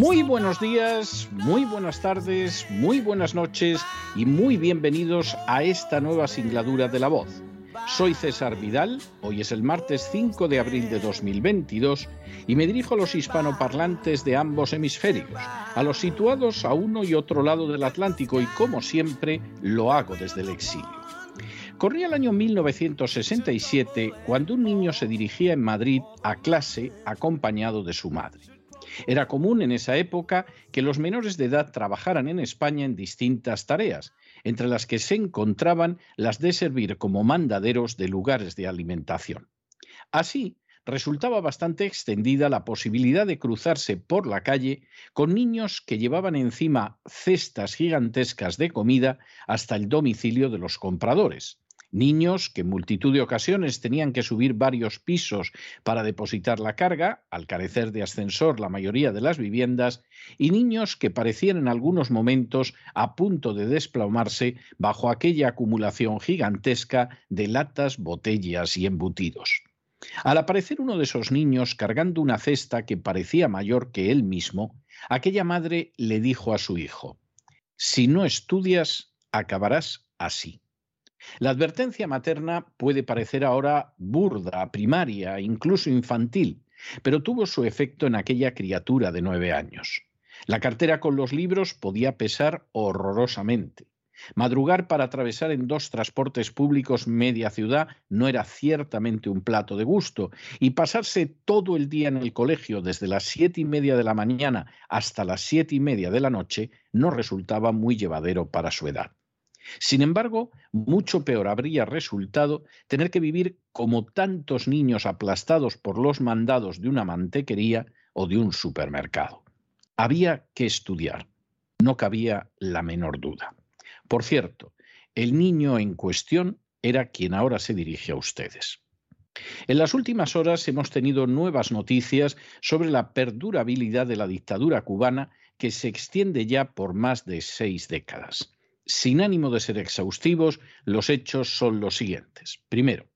Muy buenos días, muy buenas tardes, muy buenas noches y muy bienvenidos a esta nueva singladura de La Voz. Soy César Vidal, hoy es el martes 5 de abril de 2022 y me dirijo a los hispanoparlantes de ambos hemisferios, a los situados a uno y otro lado del Atlántico y como siempre lo hago desde el exilio. Corría el año 1967 cuando un niño se dirigía en Madrid a clase acompañado de su madre. Era común en esa época que los menores de edad trabajaran en España en distintas tareas, entre las que se encontraban las de servir como mandaderos de lugares de alimentación. Así, resultaba bastante extendida la posibilidad de cruzarse por la calle con niños que llevaban encima cestas gigantescas de comida hasta el domicilio de los compradores. Niños que en multitud de ocasiones tenían que subir varios pisos para depositar la carga, al carecer de ascensor la mayoría de las viviendas, y niños que parecían en algunos momentos a punto de desplomarse bajo aquella acumulación gigantesca de latas, botellas y embutidos. Al aparecer uno de esos niños cargando una cesta que parecía mayor que él mismo, aquella madre le dijo a su hijo, Si no estudias, acabarás así. La advertencia materna puede parecer ahora burda, primaria, incluso infantil, pero tuvo su efecto en aquella criatura de nueve años. La cartera con los libros podía pesar horrorosamente. Madrugar para atravesar en dos transportes públicos media ciudad no era ciertamente un plato de gusto, y pasarse todo el día en el colegio desde las siete y media de la mañana hasta las siete y media de la noche no resultaba muy llevadero para su edad. Sin embargo, mucho peor habría resultado tener que vivir como tantos niños aplastados por los mandados de una mantequería o de un supermercado. Había que estudiar, no cabía la menor duda. Por cierto, el niño en cuestión era quien ahora se dirige a ustedes. En las últimas horas hemos tenido nuevas noticias sobre la perdurabilidad de la dictadura cubana que se extiende ya por más de seis décadas. Sin ánimo de ser exhaustivos, los hechos son los siguientes. Primero,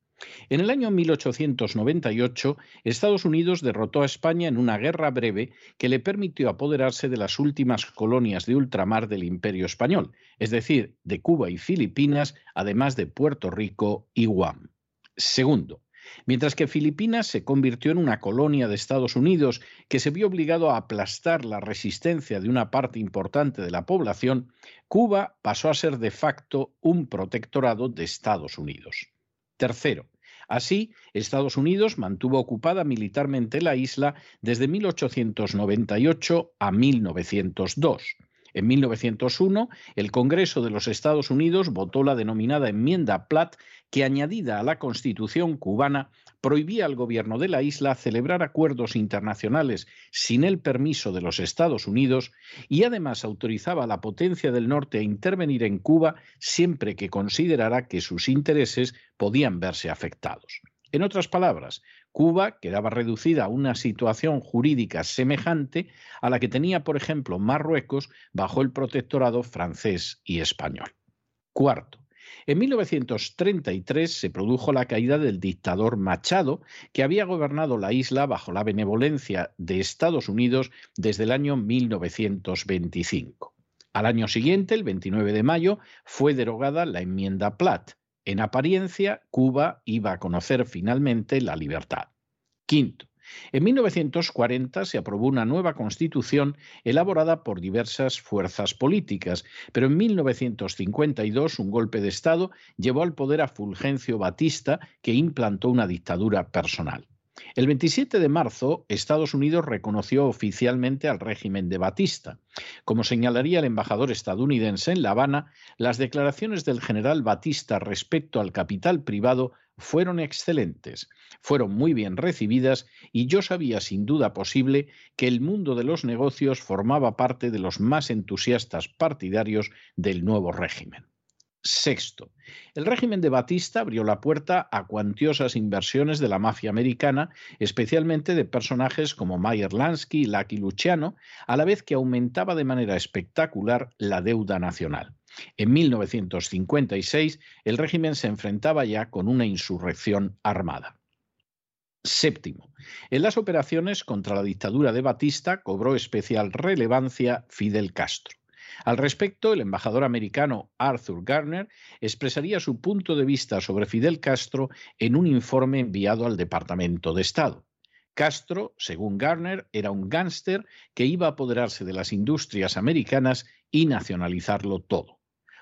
en el año 1898, Estados Unidos derrotó a España en una guerra breve que le permitió apoderarse de las últimas colonias de ultramar del Imperio Español, es decir, de Cuba y Filipinas, además de Puerto Rico y Guam. Segundo, Mientras que Filipinas se convirtió en una colonia de Estados Unidos que se vio obligado a aplastar la resistencia de una parte importante de la población, Cuba pasó a ser de facto un protectorado de Estados Unidos. Tercero, Así, Estados Unidos mantuvo ocupada militarmente la isla desde 1898 a 1902. En 1901, el Congreso de los Estados Unidos votó la denominada enmienda Platt, que añadida a la Constitución cubana prohibía al gobierno de la isla celebrar acuerdos internacionales sin el permiso de los Estados Unidos y además autorizaba a la potencia del norte a intervenir en Cuba siempre que considerara que sus intereses podían verse afectados. En otras palabras, Cuba quedaba reducida a una situación jurídica semejante a la que tenía, por ejemplo, Marruecos bajo el protectorado francés y español. Cuarto, en 1933 se produjo la caída del dictador Machado, que había gobernado la isla bajo la benevolencia de Estados Unidos desde el año 1925. Al año siguiente, el 29 de mayo, fue derogada la enmienda Platt, en apariencia, Cuba iba a conocer finalmente la libertad. Quinto, En 1940 se aprobó una nueva constitución elaborada por diversas fuerzas políticas, pero en 1952 un golpe de Estado llevó al poder a Fulgencio Batista, que implantó una dictadura personal. El 27 de marzo, Estados Unidos reconoció oficialmente al régimen de Batista. Como señalaría el embajador estadounidense en La Habana, las declaraciones del general Batista respecto al capital privado fueron excelentes, fueron muy bien recibidas y yo sabía sin duda posible que el mundo de los negocios formaba parte de los más entusiastas partidarios del nuevo régimen. Sexto, el régimen de Batista abrió la puerta a cuantiosas inversiones de la mafia americana, especialmente de personajes como Mayer Lansky y Lucky Luciano, a la vez que aumentaba de manera espectacular la deuda nacional. En 1956, el régimen se enfrentaba ya con una insurrección armada. Séptimo, en las operaciones contra la dictadura de Batista cobró especial relevancia Fidel Castro. Al respecto, el embajador americano Arthur Garner expresaría su punto de vista sobre Fidel Castro en un informe enviado al Departamento de Estado. Castro, según Garner, era un gángster que iba a apoderarse de las industrias americanas y nacionalizarlo todo.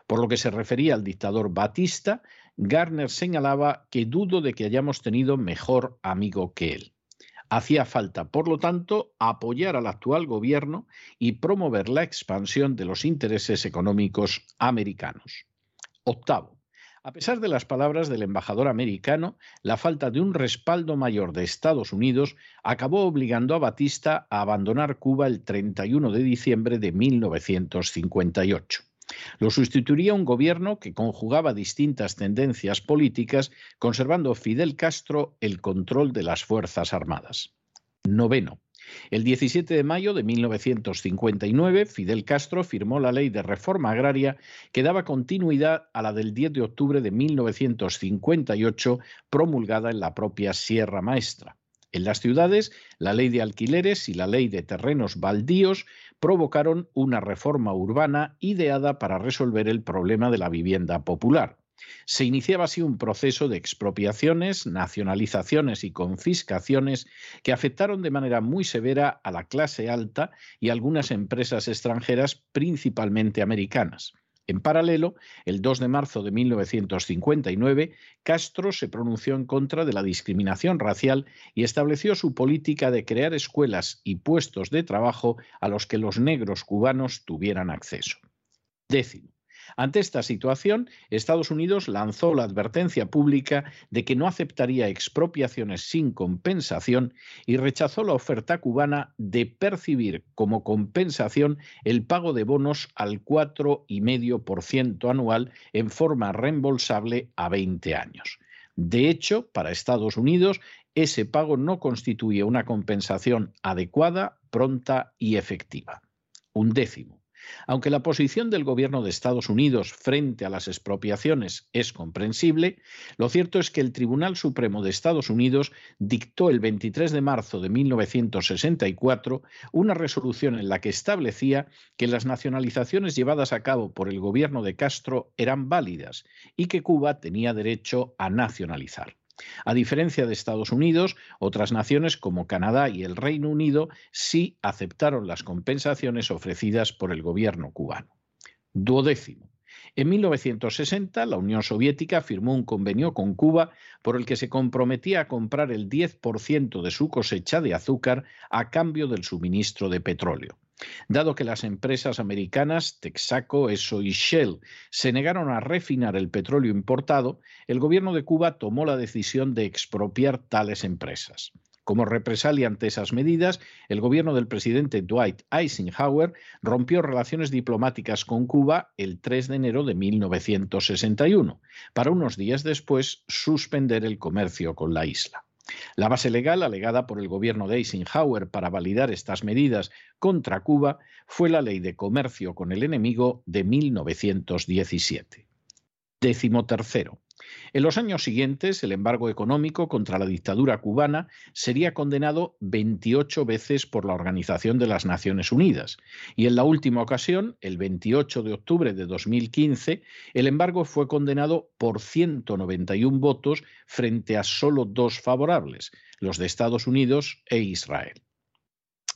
Por lo que se refería al dictador Batista, Garner señalaba que dudo de que hayamos tenido mejor amigo que él. Hacía falta, por lo tanto, apoyar al actual gobierno y promover la expansión de los intereses económicos americanos. Octavo. A pesar de las palabras del embajador americano, la falta de un respaldo mayor de Estados Unidos acabó obligando a Batista a abandonar Cuba el 31 de diciembre de 1958. Lo sustituiría un gobierno que conjugaba distintas tendencias políticas, conservando Fidel Castro el control de las Fuerzas Armadas. Noveno. El 17 de mayo de 1959, Fidel Castro firmó la ley de reforma agraria que daba continuidad a la del 10 de octubre de 1958, promulgada en la propia Sierra Maestra. En las ciudades, la ley de alquileres y la ley de terrenos baldíos provocaron una reforma urbana ideada para resolver el problema de la vivienda popular. Se iniciaba así un proceso de expropiaciones, nacionalizaciones y confiscaciones que afectaron de manera muy severa a la clase alta y algunas empresas extranjeras, principalmente americanas. En paralelo, el 2 de marzo de 1959, Castro se pronunció en contra de la discriminación racial y estableció su política de crear escuelas y puestos de trabajo a los que los negros cubanos tuvieran acceso. Décimo. Ante esta situación, Estados Unidos lanzó la advertencia pública de que no aceptaría expropiaciones sin compensación y rechazó la oferta cubana de percibir como compensación el pago de bonos al 4,5% anual en forma reembolsable a 20 años. De hecho, para Estados Unidos, ese pago no constituye una compensación adecuada, pronta y efectiva. Un décimo. Aunque la posición del gobierno de Estados Unidos frente a las expropiaciones es comprensible, lo cierto es que el Tribunal Supremo de Estados Unidos dictó el 23 de marzo de 1964 una resolución en la que establecía que las nacionalizaciones llevadas a cabo por el gobierno de Castro eran válidas y que Cuba tenía derecho a nacionalizar. A diferencia de Estados Unidos, otras naciones como Canadá y el Reino Unido sí aceptaron las compensaciones ofrecidas por el gobierno cubano. Duodécimo. En 1960, la Unión Soviética firmó un convenio con Cuba por el que se comprometía a comprar el 10% de su cosecha de azúcar a cambio del suministro de petróleo. Dado que las empresas americanas Texaco, ESO y Shell se negaron a refinar el petróleo importado, el gobierno de Cuba tomó la decisión de expropiar tales empresas. Como represalia ante esas medidas, el gobierno del presidente Dwight Eisenhower rompió relaciones diplomáticas con Cuba el 3 de enero de 1961, para unos días después suspender el comercio con la isla. La base legal alegada por el gobierno de Eisenhower para validar estas medidas contra Cuba fue la Ley de Comercio con el Enemigo de 1917. Décimo tercero. En los años siguientes, el embargo económico contra la dictadura cubana sería condenado 28 veces por la Organización de las Naciones Unidas y en la última ocasión, el 28 de octubre de 2015, el embargo fue condenado por 191 votos frente a solo dos favorables, los de Estados Unidos e Israel.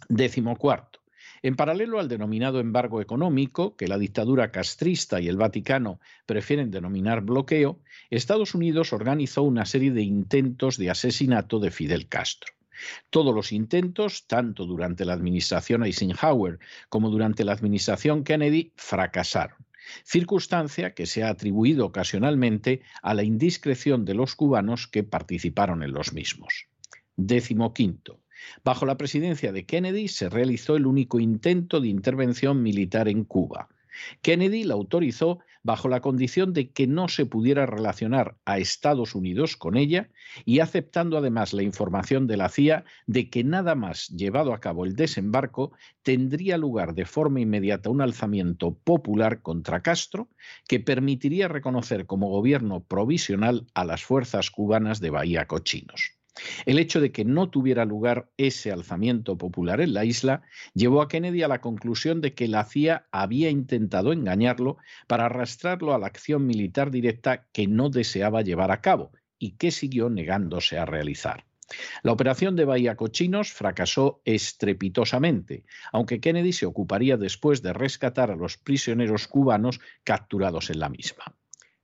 Décimo cuarto. En paralelo al denominado embargo económico, que la dictadura castrista y el Vaticano prefieren denominar bloqueo, Estados Unidos organizó una serie de intentos de asesinato de Fidel Castro. Todos los intentos, tanto durante la administración Eisenhower como durante la administración Kennedy, fracasaron circunstancia que se ha atribuido ocasionalmente a la indiscreción de los cubanos que participaron en los mismos. Décimo quinto. Bajo la presidencia de Kennedy se realizó el único intento de intervención militar en Cuba. Kennedy la autorizó bajo la condición de que no se pudiera relacionar a Estados Unidos con ella y aceptando además la información de la CIA de que nada más llevado a cabo el desembarco tendría lugar de forma inmediata un alzamiento popular contra Castro que permitiría reconocer como gobierno provisional a las fuerzas cubanas de Bahía Cochinos. El hecho de que no tuviera lugar ese alzamiento popular en la isla llevó a Kennedy a la conclusión de que la CIA había intentado engañarlo para arrastrarlo a la acción militar directa que no deseaba llevar a cabo y que siguió negándose a realizar. La operación de Bahía Cochinos fracasó estrepitosamente, aunque Kennedy se ocuparía después de rescatar a los prisioneros cubanos capturados en la misma.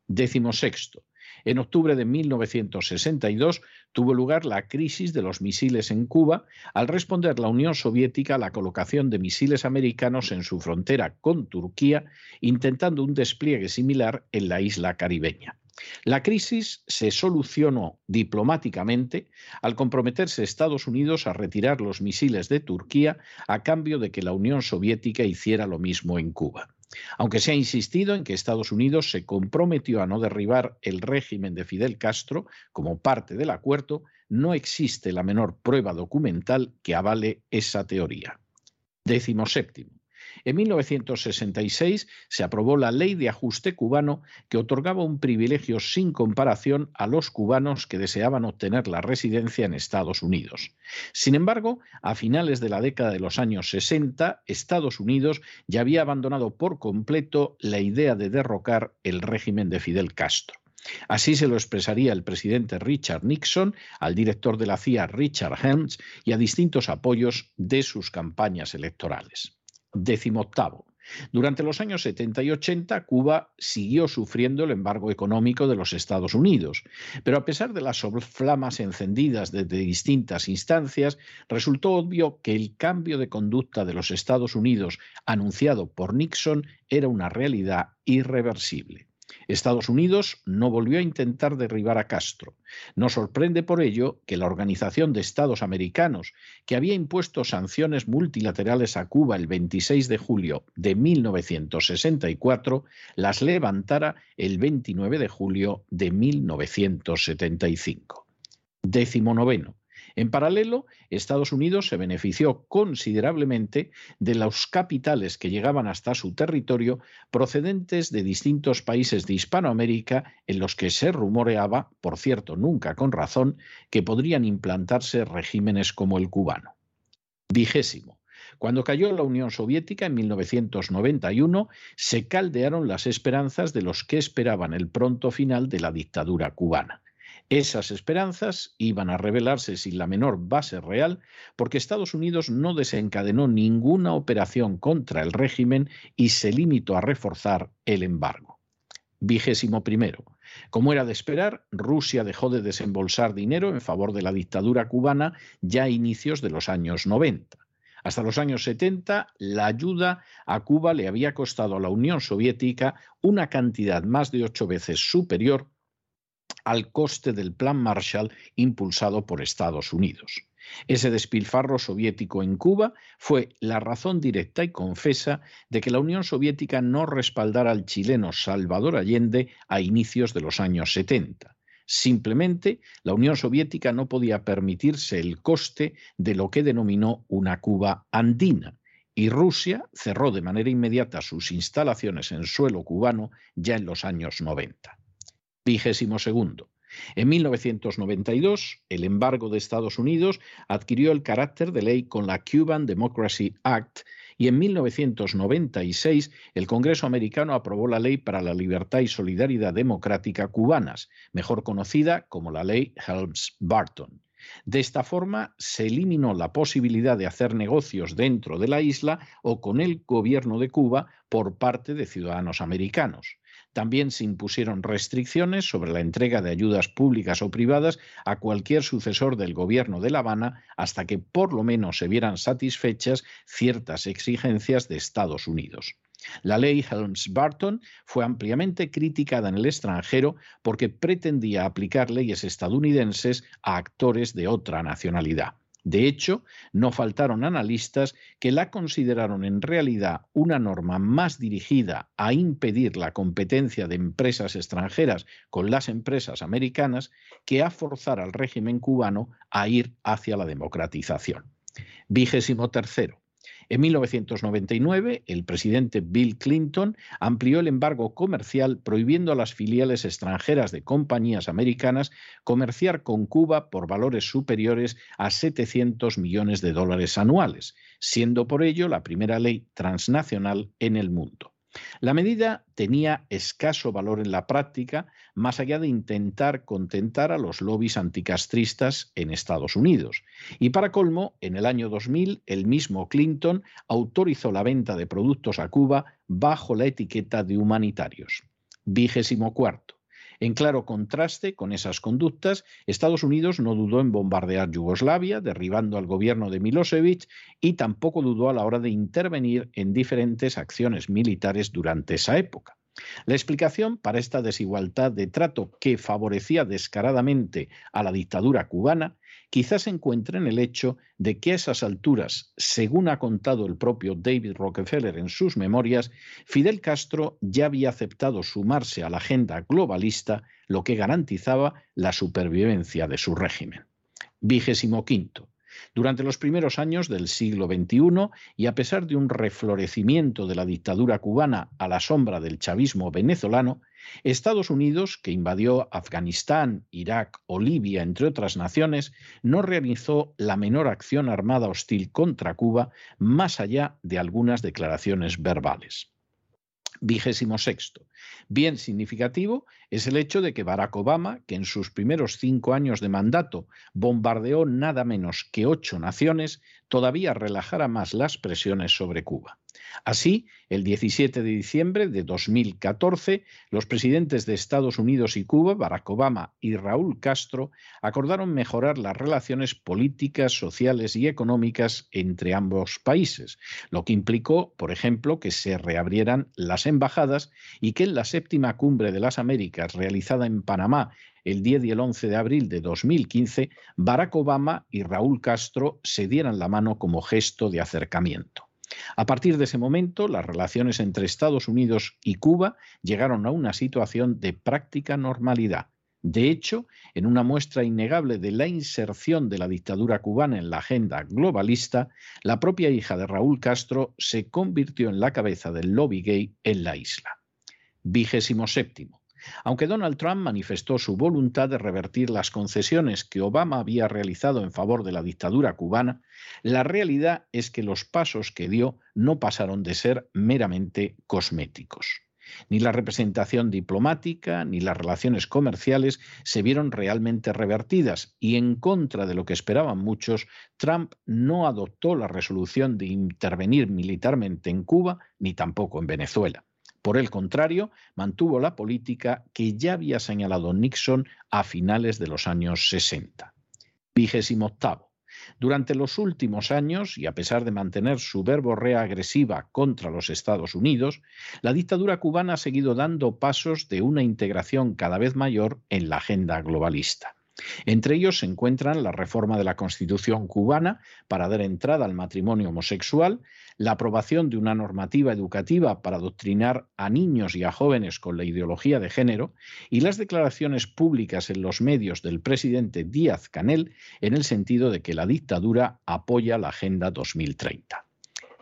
Décimo sexto. En octubre de 1962 tuvo lugar la crisis de los misiles en Cuba al responder la Unión Soviética a la colocación de misiles americanos en su frontera con Turquía, intentando un despliegue similar en la isla caribeña. La crisis se solucionó diplomáticamente al comprometerse Estados Unidos a retirar los misiles de Turquía a cambio de que la Unión Soviética hiciera lo mismo en Cuba. Aunque se ha insistido en que Estados Unidos se comprometió a no derribar el régimen de Fidel Castro como parte del acuerdo, no existe la menor prueba documental que avale esa teoría. Décimo séptimo. En 1966 se aprobó la Ley de Ajuste cubano que otorgaba un privilegio sin comparación a los cubanos que deseaban obtener la residencia en Estados Unidos. Sin embargo, a finales de la década de los años 60, Estados Unidos ya había abandonado por completo la idea de derrocar el régimen de Fidel Castro. Así se lo expresaría el presidente Richard Nixon al director de la CIA Richard Helms y a distintos apoyos de sus campañas electorales. Décimo Durante los años 70 y 80, Cuba siguió sufriendo el embargo económico de los Estados Unidos, pero a pesar de las flamas encendidas desde distintas instancias, resultó obvio que el cambio de conducta de los Estados Unidos anunciado por Nixon era una realidad irreversible. Estados Unidos no volvió a intentar derribar a Castro. No sorprende por ello que la Organización de Estados Americanos, que había impuesto sanciones multilaterales a Cuba el 26 de julio de 1964, las levantara el 29 de julio de 1975. Décimo noveno. En paralelo, Estados Unidos se benefició considerablemente de los capitales que llegaban hasta su territorio procedentes de distintos países de Hispanoamérica en los que se rumoreaba, por cierto nunca con razón, que podrían implantarse regímenes como el cubano. Vigésimo. Cuando cayó la Unión Soviética en 1991, se caldearon las esperanzas de los que esperaban el pronto final de la dictadura cubana. Esas esperanzas iban a revelarse sin la menor base real porque Estados Unidos no desencadenó ninguna operación contra el régimen y se limitó a reforzar el embargo. Vigésimo primero. Como era de esperar, Rusia dejó de desembolsar dinero en favor de la dictadura cubana ya a inicios de los años 90. Hasta los años 70, la ayuda a Cuba le había costado a la Unión Soviética una cantidad más de ocho veces superior al coste del Plan Marshall impulsado por Estados Unidos. Ese despilfarro soviético en Cuba fue la razón directa y confesa de que la Unión Soviética no respaldara al chileno Salvador Allende a inicios de los años 70. Simplemente la Unión Soviética no podía permitirse el coste de lo que denominó una Cuba andina, y Rusia cerró de manera inmediata sus instalaciones en suelo cubano ya en los años 90. Vigésimo segundo. En 1992, el embargo de Estados Unidos adquirió el carácter de ley con la Cuban Democracy Act y en 1996 el Congreso americano aprobó la Ley para la Libertad y Solidaridad Democrática cubanas, mejor conocida como la Ley Helms-Barton. De esta forma, se eliminó la posibilidad de hacer negocios dentro de la isla o con el gobierno de Cuba por parte de ciudadanos americanos. También se impusieron restricciones sobre la entrega de ayudas públicas o privadas a cualquier sucesor del gobierno de La Habana hasta que por lo menos se vieran satisfechas ciertas exigencias de Estados Unidos. La ley Helms-Barton fue ampliamente criticada en el extranjero porque pretendía aplicar leyes estadounidenses a actores de otra nacionalidad. De hecho, no faltaron analistas que la consideraron en realidad una norma más dirigida a impedir la competencia de empresas extranjeras con las empresas americanas que a forzar al régimen cubano a ir hacia la democratización. Vigésimo tercero. En 1999, el presidente Bill Clinton amplió el embargo comercial prohibiendo a las filiales extranjeras de compañías americanas comerciar con Cuba por valores superiores a 700 millones de dólares anuales, siendo por ello la primera ley transnacional en el mundo. La medida tenía escaso valor en la práctica, más allá de intentar contentar a los lobbies anticastristas en Estados Unidos. Y para colmo, en el año 2000, el mismo Clinton autorizó la venta de productos a Cuba bajo la etiqueta de humanitarios. Vigésimo cuarto. En claro contraste con esas conductas, Estados Unidos no dudó en bombardear Yugoslavia, derribando al gobierno de Milosevic, y tampoco dudó a la hora de intervenir en diferentes acciones militares durante esa época. La explicación para esta desigualdad de trato que favorecía descaradamente a la dictadura cubana quizás se encuentre en el hecho de que a esas alturas, según ha contado el propio David Rockefeller en sus memorias, Fidel Castro ya había aceptado sumarse a la agenda globalista, lo que garantizaba la supervivencia de su régimen. Vigésimo quinto. Durante los primeros años del siglo XXI, y a pesar de un reflorecimiento de la dictadura cubana a la sombra del chavismo venezolano, Estados Unidos, que invadió Afganistán, Irak o Libia, entre otras naciones, no realizó la menor acción armada hostil contra Cuba, más allá de algunas declaraciones verbales. Vigésimo sexto. Bien significativo es el hecho de que Barack Obama, que en sus primeros cinco años de mandato bombardeó nada menos que ocho naciones, todavía relajara más las presiones sobre Cuba. Así, el 17 de diciembre de 2014, los presidentes de Estados Unidos y Cuba, Barack Obama y Raúl Castro, acordaron mejorar las relaciones políticas, sociales y económicas entre ambos países, lo que implicó, por ejemplo, que se reabrieran las embajadas y que en la séptima cumbre de las Américas realizada en Panamá el 10 y el 11 de abril de 2015, Barack Obama y Raúl Castro se dieran la mano como gesto de acercamiento. A partir de ese momento, las relaciones entre Estados Unidos y Cuba llegaron a una situación de práctica normalidad. De hecho, en una muestra innegable de la inserción de la dictadura cubana en la agenda globalista, la propia hija de Raúl Castro se convirtió en la cabeza del lobby gay en la isla. Vigésimo séptimo. Aunque Donald Trump manifestó su voluntad de revertir las concesiones que Obama había realizado en favor de la dictadura cubana, la realidad es que los pasos que dio no pasaron de ser meramente cosméticos. Ni la representación diplomática ni las relaciones comerciales se vieron realmente revertidas y en contra de lo que esperaban muchos, Trump no adoptó la resolución de intervenir militarmente en Cuba ni tampoco en Venezuela. Por el contrario, mantuvo la política que ya había señalado Nixon a finales de los años 60. Vigésimo octavo. Durante los últimos años, y a pesar de mantener su verborrea agresiva contra los Estados Unidos, la dictadura cubana ha seguido dando pasos de una integración cada vez mayor en la agenda globalista. Entre ellos se encuentran la reforma de la Constitución cubana para dar entrada al matrimonio homosexual, la aprobación de una normativa educativa para adoctrinar a niños y a jóvenes con la ideología de género y las declaraciones públicas en los medios del presidente Díaz Canel en el sentido de que la dictadura apoya la Agenda 2030.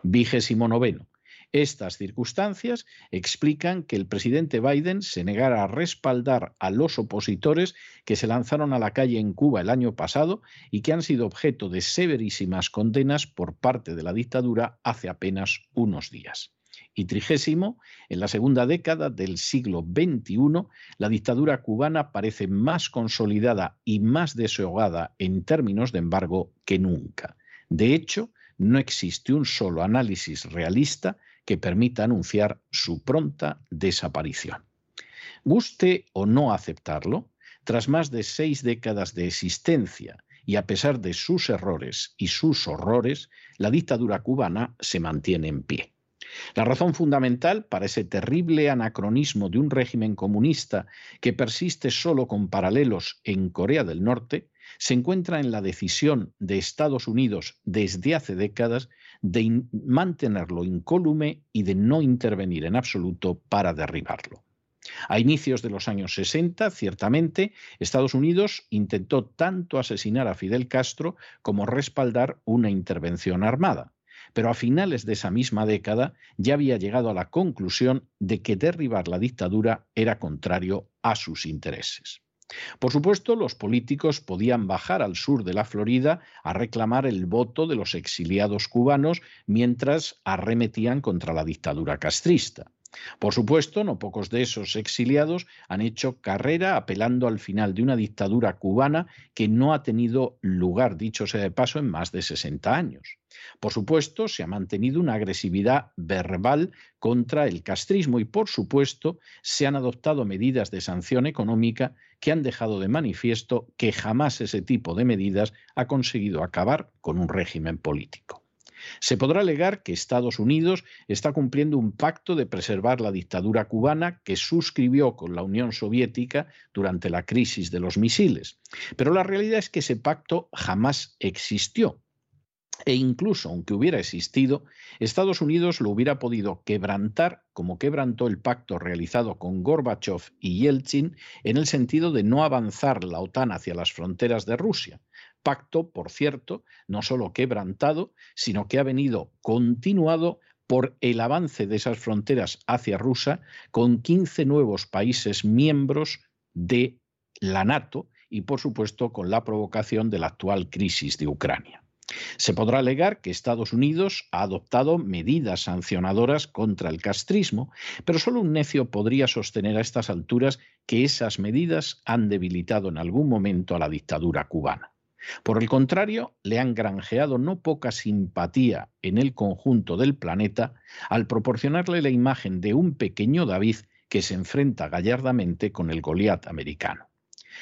Vigésimo noveno. Estas circunstancias explican que el presidente Biden se negara a respaldar a los opositores que se lanzaron a la calle en Cuba el año pasado y que han sido objeto de severísimas condenas por parte de la dictadura hace apenas unos días. Y trigésimo, en la segunda década del siglo XXI, la dictadura cubana parece más consolidada y más desahogada en términos de embargo que nunca. De hecho, no existe un solo análisis realista que permita anunciar su pronta desaparición. Guste o no aceptarlo, tras más de seis décadas de existencia y a pesar de sus errores y sus horrores, la dictadura cubana se mantiene en pie. La razón fundamental para ese terrible anacronismo de un régimen comunista que persiste solo con paralelos en Corea del Norte se encuentra en la decisión de Estados Unidos desde hace décadas de mantenerlo incólume y de no intervenir en absoluto para derribarlo. A inicios de los años 60, ciertamente, Estados Unidos intentó tanto asesinar a Fidel Castro como respaldar una intervención armada, pero a finales de esa misma década ya había llegado a la conclusión de que derribar la dictadura era contrario a sus intereses. Por supuesto, los políticos podían bajar al sur de la Florida a reclamar el voto de los exiliados cubanos mientras arremetían contra la dictadura castrista. Por supuesto, no pocos de esos exiliados han hecho carrera apelando al final de una dictadura cubana que no ha tenido lugar, dicho sea de paso, en más de 60 años. Por supuesto, se ha mantenido una agresividad verbal contra el castrismo y, por supuesto, se han adoptado medidas de sanción económica que han dejado de manifiesto que jamás ese tipo de medidas ha conseguido acabar con un régimen político. Se podrá alegar que Estados Unidos está cumpliendo un pacto de preservar la dictadura cubana que suscribió con la Unión Soviética durante la crisis de los misiles. Pero la realidad es que ese pacto jamás existió. E incluso aunque hubiera existido, Estados Unidos lo hubiera podido quebrantar como quebrantó el pacto realizado con Gorbachev y Yeltsin en el sentido de no avanzar la OTAN hacia las fronteras de Rusia. Pacto, por cierto, no solo quebrantado, sino que ha venido continuado por el avance de esas fronteras hacia Rusia con 15 nuevos países miembros de la NATO y, por supuesto, con la provocación de la actual crisis de Ucrania. Se podrá alegar que Estados Unidos ha adoptado medidas sancionadoras contra el castrismo, pero solo un necio podría sostener a estas alturas que esas medidas han debilitado en algún momento a la dictadura cubana. Por el contrario, le han granjeado no poca simpatía en el conjunto del planeta al proporcionarle la imagen de un pequeño David que se enfrenta gallardamente con el Goliat americano.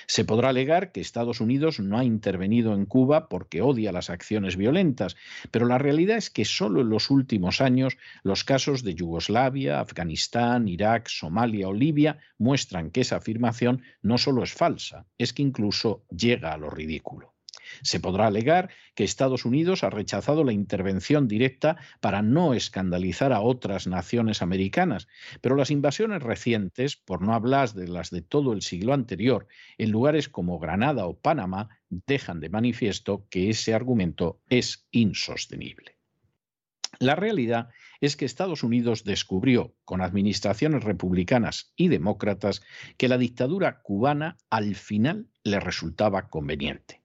Se podrá alegar que Estados Unidos no ha intervenido en Cuba porque odia las acciones violentas, pero la realidad es que solo en los últimos años los casos de Yugoslavia, Afganistán, Irak, Somalia o Libia muestran que esa afirmación no solo es falsa, es que incluso llega a lo ridículo. Se podrá alegar que Estados Unidos ha rechazado la intervención directa para no escandalizar a otras naciones americanas, pero las invasiones recientes, por no hablar de las de todo el siglo anterior, en lugares como Granada o Panamá, dejan de manifiesto que ese argumento es insostenible. La realidad es que Estados Unidos descubrió, con administraciones republicanas y demócratas, que la dictadura cubana al final le resultaba conveniente.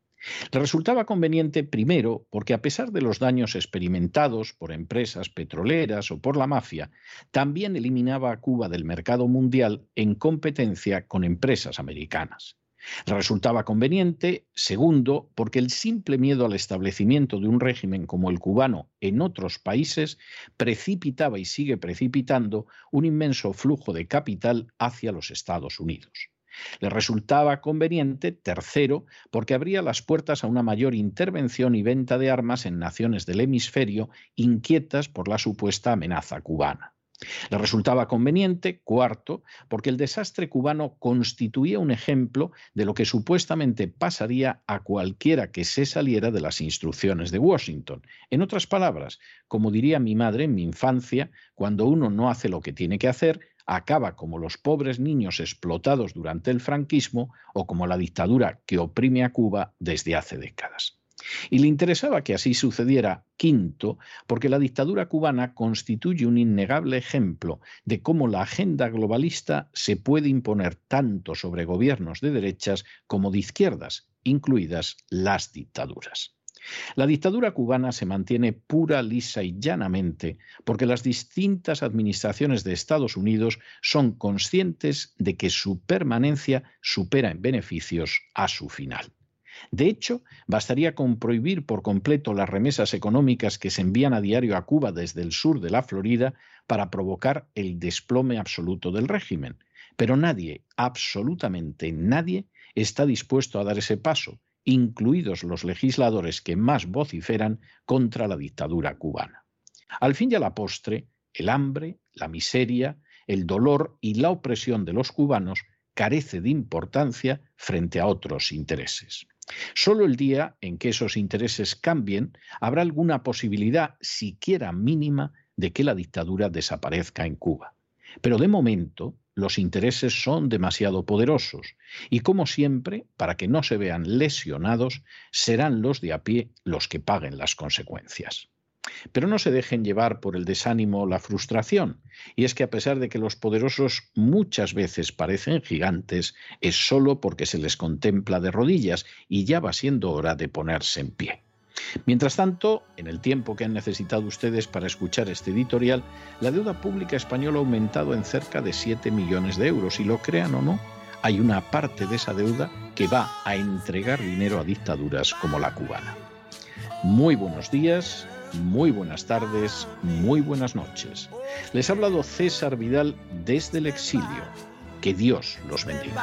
Le resultaba conveniente primero porque a pesar de los daños experimentados por empresas petroleras o por la mafia, también eliminaba a Cuba del mercado mundial en competencia con empresas americanas. Le resultaba conveniente, segundo, porque el simple miedo al establecimiento de un régimen como el cubano en otros países precipitaba y sigue precipitando un inmenso flujo de capital hacia los Estados Unidos. Le resultaba conveniente, tercero, porque abría las puertas a una mayor intervención y venta de armas en naciones del hemisferio inquietas por la supuesta amenaza cubana. Le resultaba conveniente, cuarto, porque el desastre cubano constituía un ejemplo de lo que supuestamente pasaría a cualquiera que se saliera de las instrucciones de Washington. En otras palabras, como diría mi madre en mi infancia, cuando uno no hace lo que tiene que hacer, acaba como los pobres niños explotados durante el franquismo o como la dictadura que oprime a Cuba desde hace décadas. Y le interesaba que así sucediera, quinto, porque la dictadura cubana constituye un innegable ejemplo de cómo la agenda globalista se puede imponer tanto sobre gobiernos de derechas como de izquierdas, incluidas las dictaduras. La dictadura cubana se mantiene pura, lisa y llanamente porque las distintas administraciones de Estados Unidos son conscientes de que su permanencia supera en beneficios a su final. De hecho, bastaría con prohibir por completo las remesas económicas que se envían a diario a Cuba desde el sur de la Florida para provocar el desplome absoluto del régimen. Pero nadie, absolutamente nadie, está dispuesto a dar ese paso, incluidos los legisladores que más vociferan contra la dictadura cubana. Al fin y a la postre, el hambre, la miseria, el dolor y la opresión de los cubanos carece de importancia frente a otros intereses. Solo el día en que esos intereses cambien habrá alguna posibilidad, siquiera mínima, de que la dictadura desaparezca en Cuba. Pero de momento los intereses son demasiado poderosos y, como siempre, para que no se vean lesionados, serán los de a pie los que paguen las consecuencias. Pero no se dejen llevar por el desánimo o la frustración, y es que a pesar de que los poderosos muchas veces parecen gigantes, es solo porque se les contempla de rodillas y ya va siendo hora de ponerse en pie. Mientras tanto, en el tiempo que han necesitado ustedes para escuchar este editorial, la deuda pública española ha aumentado en cerca de 7 millones de euros, y lo crean o no, hay una parte de esa deuda que va a entregar dinero a dictaduras como la cubana. Muy buenos días, muy buenas tardes, muy buenas noches. Les ha hablado César Vidal desde el exilio. Que Dios los bendiga.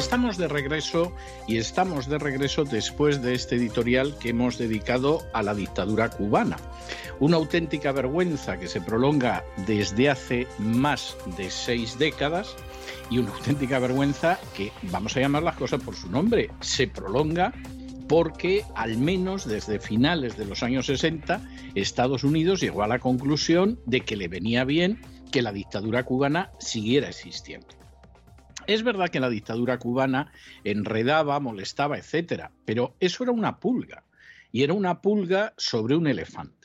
Estamos de regreso y estamos de regreso después de este editorial que hemos dedicado a la dictadura cubana. Una auténtica vergüenza que se prolonga desde hace más de seis décadas y una auténtica vergüenza que, vamos a llamar las cosas por su nombre, se prolonga porque al menos desde finales de los años 60 Estados Unidos llegó a la conclusión de que le venía bien que la dictadura cubana siguiera existiendo. Es verdad que la dictadura cubana enredaba, molestaba, etcétera, pero eso era una pulga y era una pulga sobre un elefante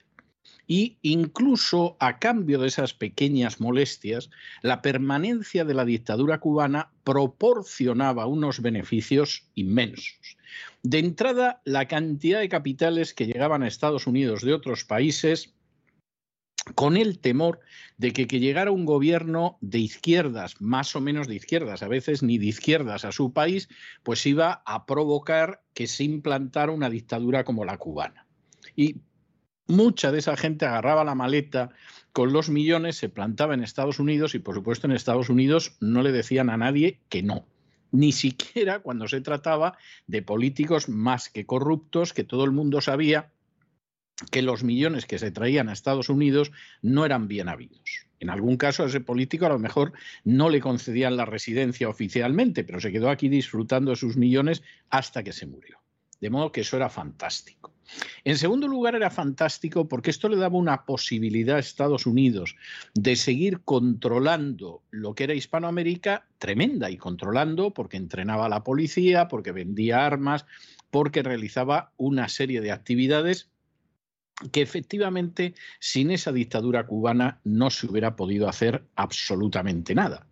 y incluso a cambio de esas pequeñas molestias, la permanencia de la dictadura cubana proporcionaba unos beneficios inmensos. De entrada, la cantidad de capitales que llegaban a Estados Unidos de otros países con el temor de que, llegara un gobierno de izquierdas, más o menos de izquierdas, a veces ni de izquierdas a su país, pues iba a provocar que se implantara una dictadura como la cubana. Y mucha de esa gente agarraba la maleta con los millones, se plantaba en Estados Unidos y por supuesto en Estados Unidos no le decían a nadie que no. Ni siquiera cuando se trataba de políticos más que corruptos, que todo el mundo sabía que los millones que se traían a Estados Unidos no eran bien habidos. En algún caso a ese político a lo mejor no le concedían la residencia oficialmente, pero se quedó aquí disfrutando de sus millones hasta que se murió. De modo que eso era fantástico. En segundo lugar, era fantástico porque esto le daba una posibilidad a Estados Unidos de seguir controlando lo que era Hispanoamérica tremenda y controlando porque entrenaba a la policía, porque vendía armas, porque realizaba una serie de actividades que efectivamente sin esa dictadura cubana no se hubiera podido hacer absolutamente nada.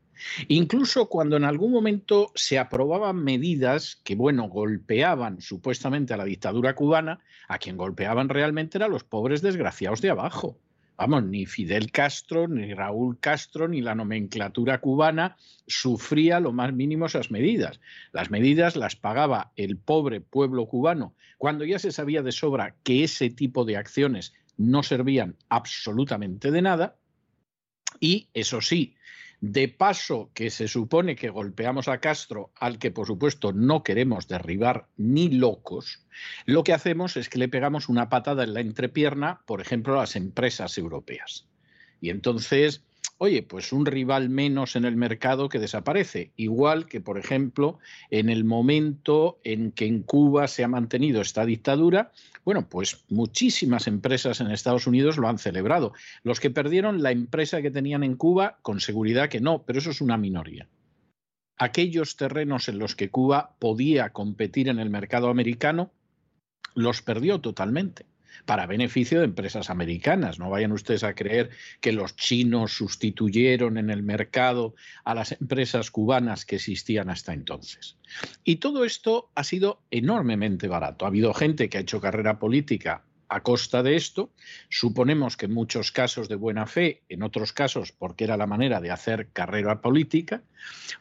Incluso cuando en algún momento se aprobaban medidas que, bueno, golpeaban supuestamente a la dictadura cubana, a quien golpeaban realmente eran los pobres desgraciados de abajo. Vamos, ni Fidel Castro, ni Raúl Castro, ni la nomenclatura cubana sufría lo más mínimo esas medidas. Las medidas las pagaba el pobre pueblo cubano cuando ya se sabía de sobra que ese tipo de acciones no servían absolutamente de nada Y eso sí, de paso que se supone que golpeamos a Castro, al que por supuesto no queremos derribar ni locos, lo que hacemos es que le pegamos una patada en la entrepierna, por ejemplo, a las empresas europeas. Y entonces oye, pues un rival menos en el mercado que desaparece. Igual que, por ejemplo, en el momento en que en Cuba se ha mantenido esta dictadura, bueno, pues muchísimas empresas en Estados Unidos lo han celebrado. Los que perdieron la empresa que tenían en Cuba, con seguridad que no, pero eso es una minoría. Aquellos terrenos en los que Cuba podía competir en el mercado americano, los perdió totalmente para beneficio de empresas americanas. No vayan ustedes a creer que los chinos sustituyeron en el mercado a las empresas cubanas que existían hasta entonces. Y todo esto ha sido enormemente barato. Ha habido gente que ha hecho carrera política a costa de esto. Suponemos que en muchos casos de buena fe, en otros casos porque era la manera de hacer carrera política.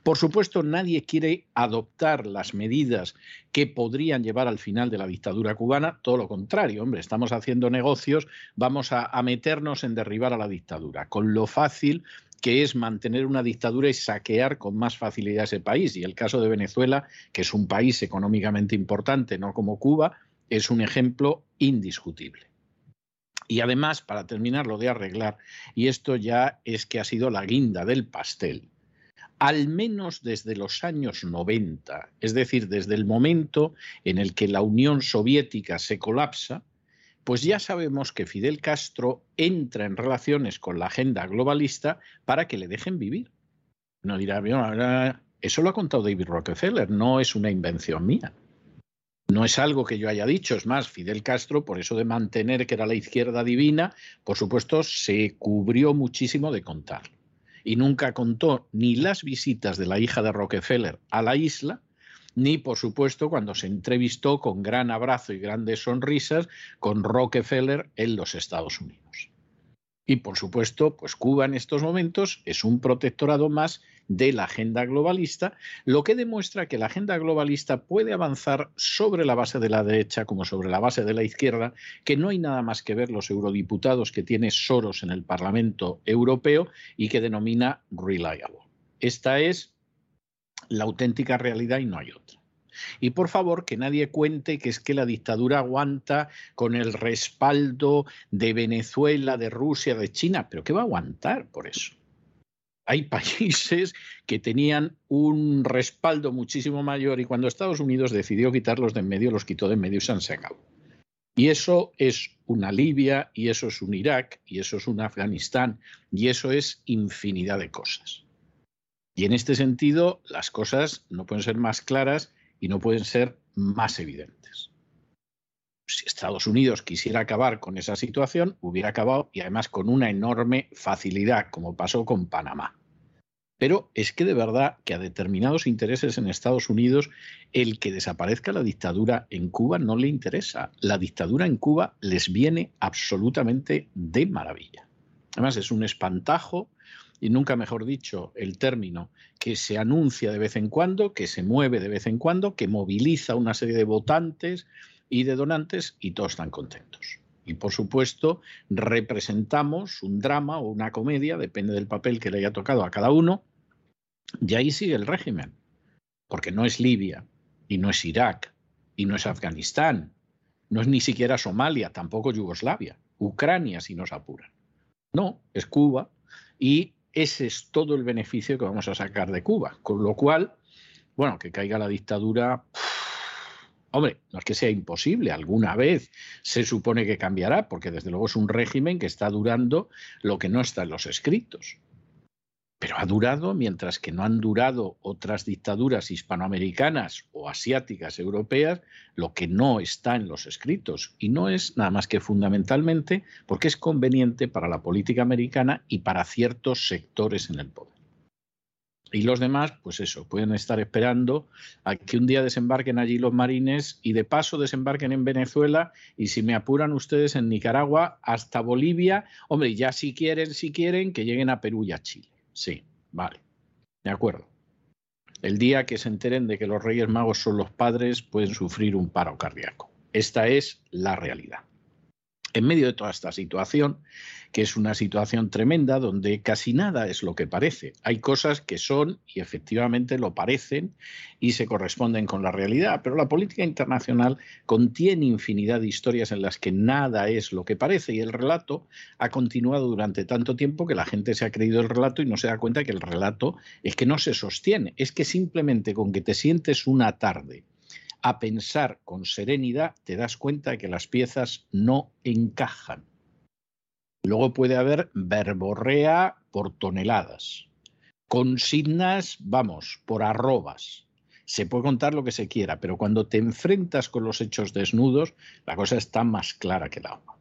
Por supuesto, nadie quiere adoptar las medidas que podrían llevar al final de la dictadura cubana. Todo lo contrario, hombre, estamos haciendo negocios, vamos a, a meternos en derribar a la dictadura, con lo fácil que es mantener una dictadura y saquear con más facilidad ese país. Y el caso de Venezuela, que es un país económicamente importante, no como Cuba, es un ejemplo indiscutible. Y además, para terminar lo de arreglar, y esto ya es que ha sido la guinda del pastel, al menos desde los años 90, es decir, desde el momento en el que la Unión Soviética se colapsa, pues ya sabemos que Fidel Castro entra en relaciones con la agenda globalista para que le dejen vivir. No dirá, eso lo ha contado David Rockefeller, no es una invención mía. No es algo que yo haya dicho, es más, Fidel Castro, por eso de mantener que era la izquierda divina, por supuesto, se cubrió muchísimo de contarlo. Y nunca contó ni las visitas de la hija de Rockefeller a la isla, ni, por supuesto, cuando se entrevistó con gran abrazo y grandes sonrisas con Rockefeller en los Estados Unidos. Y, por supuesto, pues Cuba en estos momentos es un protectorado más de la agenda globalista, lo que demuestra que la agenda globalista puede avanzar sobre la base de la derecha como sobre la base de la izquierda, que no hay nada más que ver los eurodiputados que tiene Soros en el Parlamento Europeo y que denomina reliable. Esta es la auténtica realidad y no hay otra. Y por favor, que nadie cuente que es que la dictadura aguanta con el respaldo de Venezuela, de Rusia, de China, pero ¿qué va a aguantar por eso? Hay países que tenían un respaldo muchísimo mayor y cuando Estados Unidos decidió quitarlos de en medio, los quitó de en medio y se han secado. Y eso es una Libia, y eso es un Irak, y eso es un Afganistán, y eso es infinidad de cosas. Y en este sentido, las cosas no pueden ser más claras y no pueden ser más evidentes. Si Estados Unidos quisiera acabar con esa situación, hubiera acabado y además con una enorme facilidad, como pasó con Panamá. Pero es que de verdad que a determinados intereses en Estados Unidos el que desaparezca la dictadura en Cuba no le interesa. La dictadura en Cuba les viene absolutamente de maravilla. Además es un espantajo y nunca mejor dicho el término que se anuncia de vez en cuando, que se mueve de vez en cuando, que moviliza una serie de votantes y de donantes y todos están contentos. Y por supuesto, representamos un drama o una comedia, depende del papel que le haya tocado a cada uno, y ahí sigue el régimen, porque no es Libia, y no es Irak, y no es Afganistán, no es ni siquiera Somalia, tampoco Yugoslavia, Ucrania si nos apuran. No, es Cuba, y ese es todo el beneficio que vamos a sacar de Cuba. Con lo cual, bueno, que caiga la dictadura. Hombre, no es que sea imposible, alguna vez se supone que cambiará, porque desde luego es un régimen que está durando lo que no está en los escritos. Pero ha durado mientras que no han durado otras dictaduras hispanoamericanas o asiáticas europeas, lo que no está en los escritos. Y no es nada más que fundamentalmente porque es conveniente para la política americana y para ciertos sectores en el poder. Y los demás, pues eso, pueden estar esperando a que un día desembarquen allí los marines y de paso desembarquen en Venezuela y si me apuran ustedes en Nicaragua hasta Bolivia, hombre, ya si quieren, si quieren, que lleguen a Perú y a Chile. Sí, vale, de acuerdo. El día que se enteren de que los Reyes Magos son los padres, pueden sufrir un paro cardíaco. Esta es la realidad. En medio de toda esta situación, que es una situación tremenda donde casi nada es lo que parece. Hay cosas que son y efectivamente lo parecen y se corresponden con la realidad, pero la política internacional contiene infinidad de historias en las que nada es lo que parece y el relato ha continuado durante tanto tiempo que la gente se ha creído el relato y no se da cuenta que el relato es que no se sostiene, es que simplemente con que te sientes una tarde a pensar con serenidad, te das cuenta de que las piezas no encajan. Luego puede haber verborrea por toneladas, consignas, vamos, por arrobas. Se puede contar lo que se quiera, pero cuando te enfrentas con los hechos desnudos, la cosa está más clara que el agua.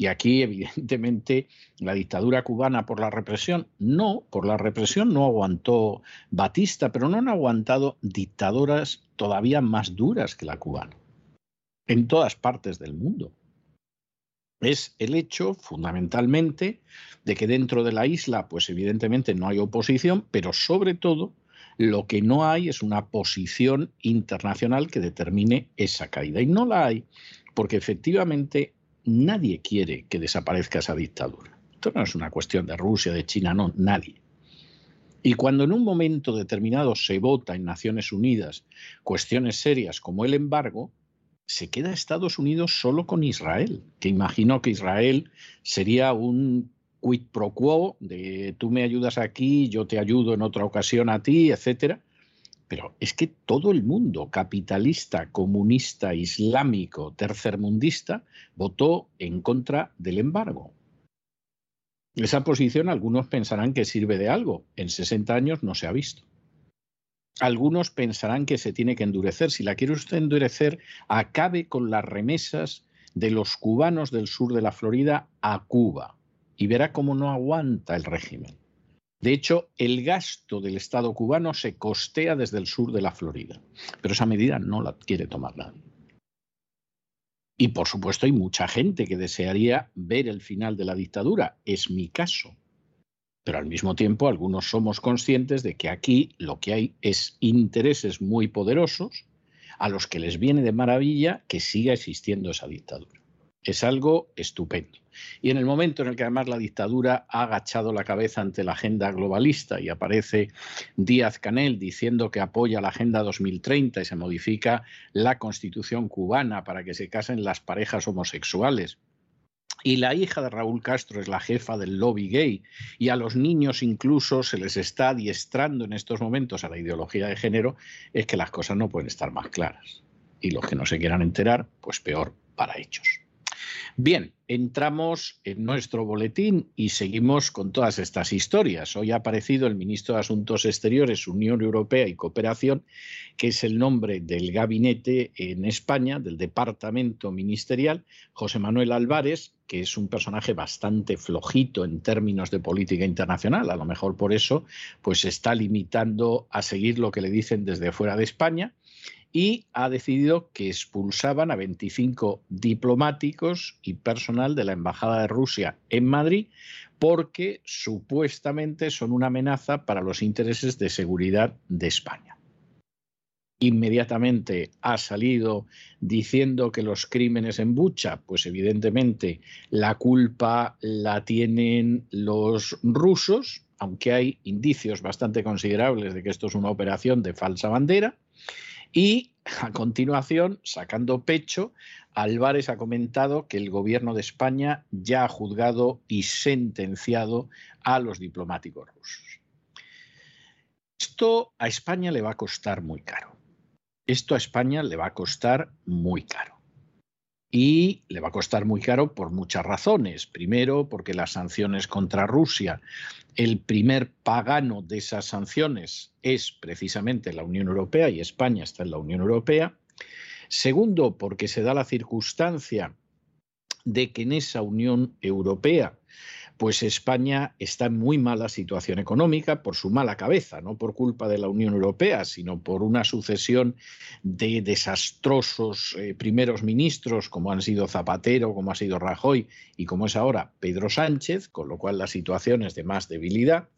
Y aquí, evidentemente, la dictadura cubana por la represión, no, por la represión no aguantó Batista, pero no han aguantado dictadoras todavía más duras que la cubana, en todas partes del mundo. Es el hecho, fundamentalmente, de que dentro de la isla, pues evidentemente no hay oposición, pero sobre todo lo que no hay es una posición internacional que determine esa caída. Y no la hay porque efectivamente nadie quiere que desaparezca esa dictadura. Esto no es una cuestión de Rusia, de China, no, nadie. Y cuando en un momento determinado se vota en Naciones Unidas cuestiones serias como el embargo, se queda Estados Unidos solo con Israel, que imaginó que Israel sería un quid pro quo de tú me ayudas aquí, yo te ayudo en otra ocasión a ti, etcétera. Pero es que todo el mundo capitalista, comunista, islámico, tercermundista, votó en contra del embargo. Esa posición algunos pensarán que sirve de algo. En 60 años no se ha visto. Algunos pensarán que se tiene que endurecer. Si la quiere usted endurecer, acabe con las remesas de los cubanos del sur de la Florida a Cuba y verá cómo no aguanta el régimen. De hecho, el gasto del Estado cubano se costea desde el sur de la Florida, pero esa medida no la quiere tomar nadie. Y por supuesto hay mucha gente que desearía ver el final de la dictadura, es mi caso. Pero al mismo tiempo algunos somos conscientes de que aquí lo que hay es intereses muy poderosos a los que les viene de maravilla que siga existiendo esa dictadura. Es algo estupendo. Y en el momento en el que además la dictadura ha agachado la cabeza ante la agenda globalista y aparece Díaz Canel diciendo que apoya la Agenda 2030 y se modifica la constitución cubana para que se casen las parejas homosexuales, y la hija de Raúl Castro es la jefa del lobby gay y a los niños incluso se les está adiestrando en estos momentos a la ideología de género, es que las cosas no pueden estar más claras. Y los que no se quieran enterar, pues peor para ellos. Bien, entramos en nuestro boletín y seguimos con todas estas historias. Hoy ha aparecido el ministro de Asuntos Exteriores, Unión Europea y Cooperación, que es el nombre del gabinete en España, del departamento ministerial, José Manuel Álvarez, que es un personaje bastante flojito en términos de política internacional. A lo mejor por eso pues está limitando a seguir lo que le dicen desde fuera de España y ha decidido que expulsaban a 25 diplomáticos y personal de la Embajada de Rusia en Madrid porque supuestamente son una amenaza para los intereses de seguridad de España. Inmediatamente ha salido diciendo que los crímenes en Bucha, pues evidentemente la culpa la tienen los rusos, aunque hay indicios bastante considerables de que esto es una operación de falsa bandera. Y a continuación, sacando pecho, Álvarez ha comentado que el gobierno de España ya ha juzgado y sentenciado a los diplomáticos rusos. Esto a España le va a costar muy caro. Esto a España le va a costar muy caro y le va a costar muy caro por muchas razones. Primero, porque las sanciones contra Rusia, el primer pagano de esas sanciones es precisamente la Unión Europea y España está en la Unión Europea. Segundo, porque se da la circunstancia de que en esa Unión Europea pues España está en muy mala situación económica por su mala cabeza, no por culpa de la Unión Europea, sino por una sucesión de desastrosos eh, primeros ministros como han sido Zapatero, como ha sido Rajoy y como es ahora Pedro Sánchez, con lo cual la situación es de más debilidad.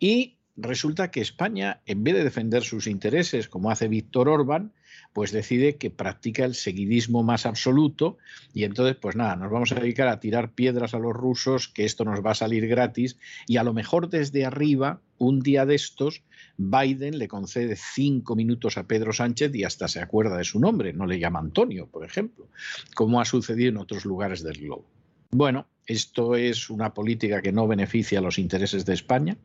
Y resulta que España, en vez de defender sus intereses como hace Víctor Orbán, pues decide que practica el seguidismo más absoluto y entonces, pues nada, nos vamos a dedicar a tirar piedras a los rusos, que esto nos va a salir gratis y a lo mejor desde arriba, un día de estos, Biden le concede cinco minutos a Pedro Sánchez y hasta se acuerda de su nombre, no le llama Antonio, por ejemplo, como ha sucedido en otros lugares del globo. Bueno, esto es una política que no beneficia a los intereses de España.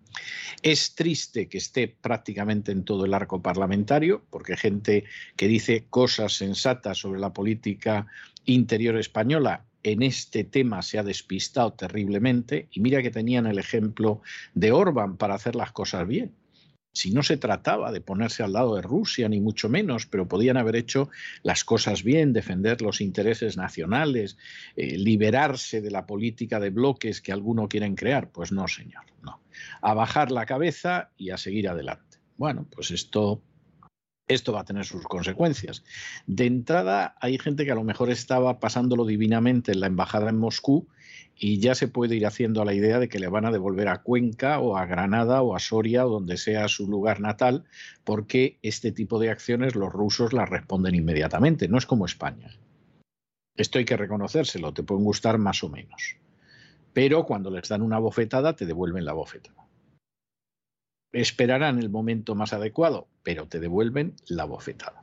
Es triste que esté prácticamente en todo el arco parlamentario, porque gente que dice cosas sensatas sobre la política interior española en este tema se ha despistado terriblemente. Y mira que tenían el ejemplo de Orban para hacer las cosas bien si no se trataba de ponerse al lado de Rusia, ni mucho menos, pero podían haber hecho las cosas bien, defender los intereses nacionales, eh, liberarse de la política de bloques que alguno quieren crear. Pues no, señor, no. A bajar la cabeza y a seguir adelante. Bueno, pues esto esto va a tener sus consecuencias. De entrada, hay gente que a lo mejor estaba pasándolo divinamente en la embajada en Moscú y ya se puede ir haciendo a la idea de que le van a devolver a Cuenca o a Granada o a Soria o donde sea su lugar natal, porque este tipo de acciones los rusos las responden inmediatamente. No es como España. Esto hay que reconocérselo, te pueden gustar más o menos. Pero cuando les dan una bofetada, te devuelven la bofetada esperarán el momento más adecuado, pero te devuelven la bofetada.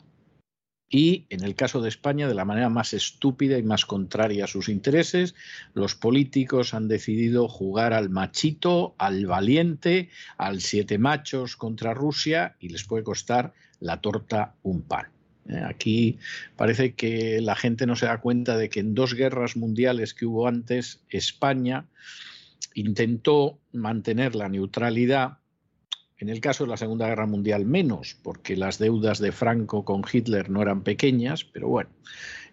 Y en el caso de España, de la manera más estúpida y más contraria a sus intereses, los políticos han decidido jugar al machito, al valiente, al siete machos contra Rusia y les puede costar la torta un pan. Eh, aquí parece que la gente no se da cuenta de que en dos guerras mundiales que hubo antes, España intentó mantener la neutralidad en el caso de la Segunda Guerra Mundial menos, porque las deudas de Franco con Hitler no eran pequeñas, pero bueno,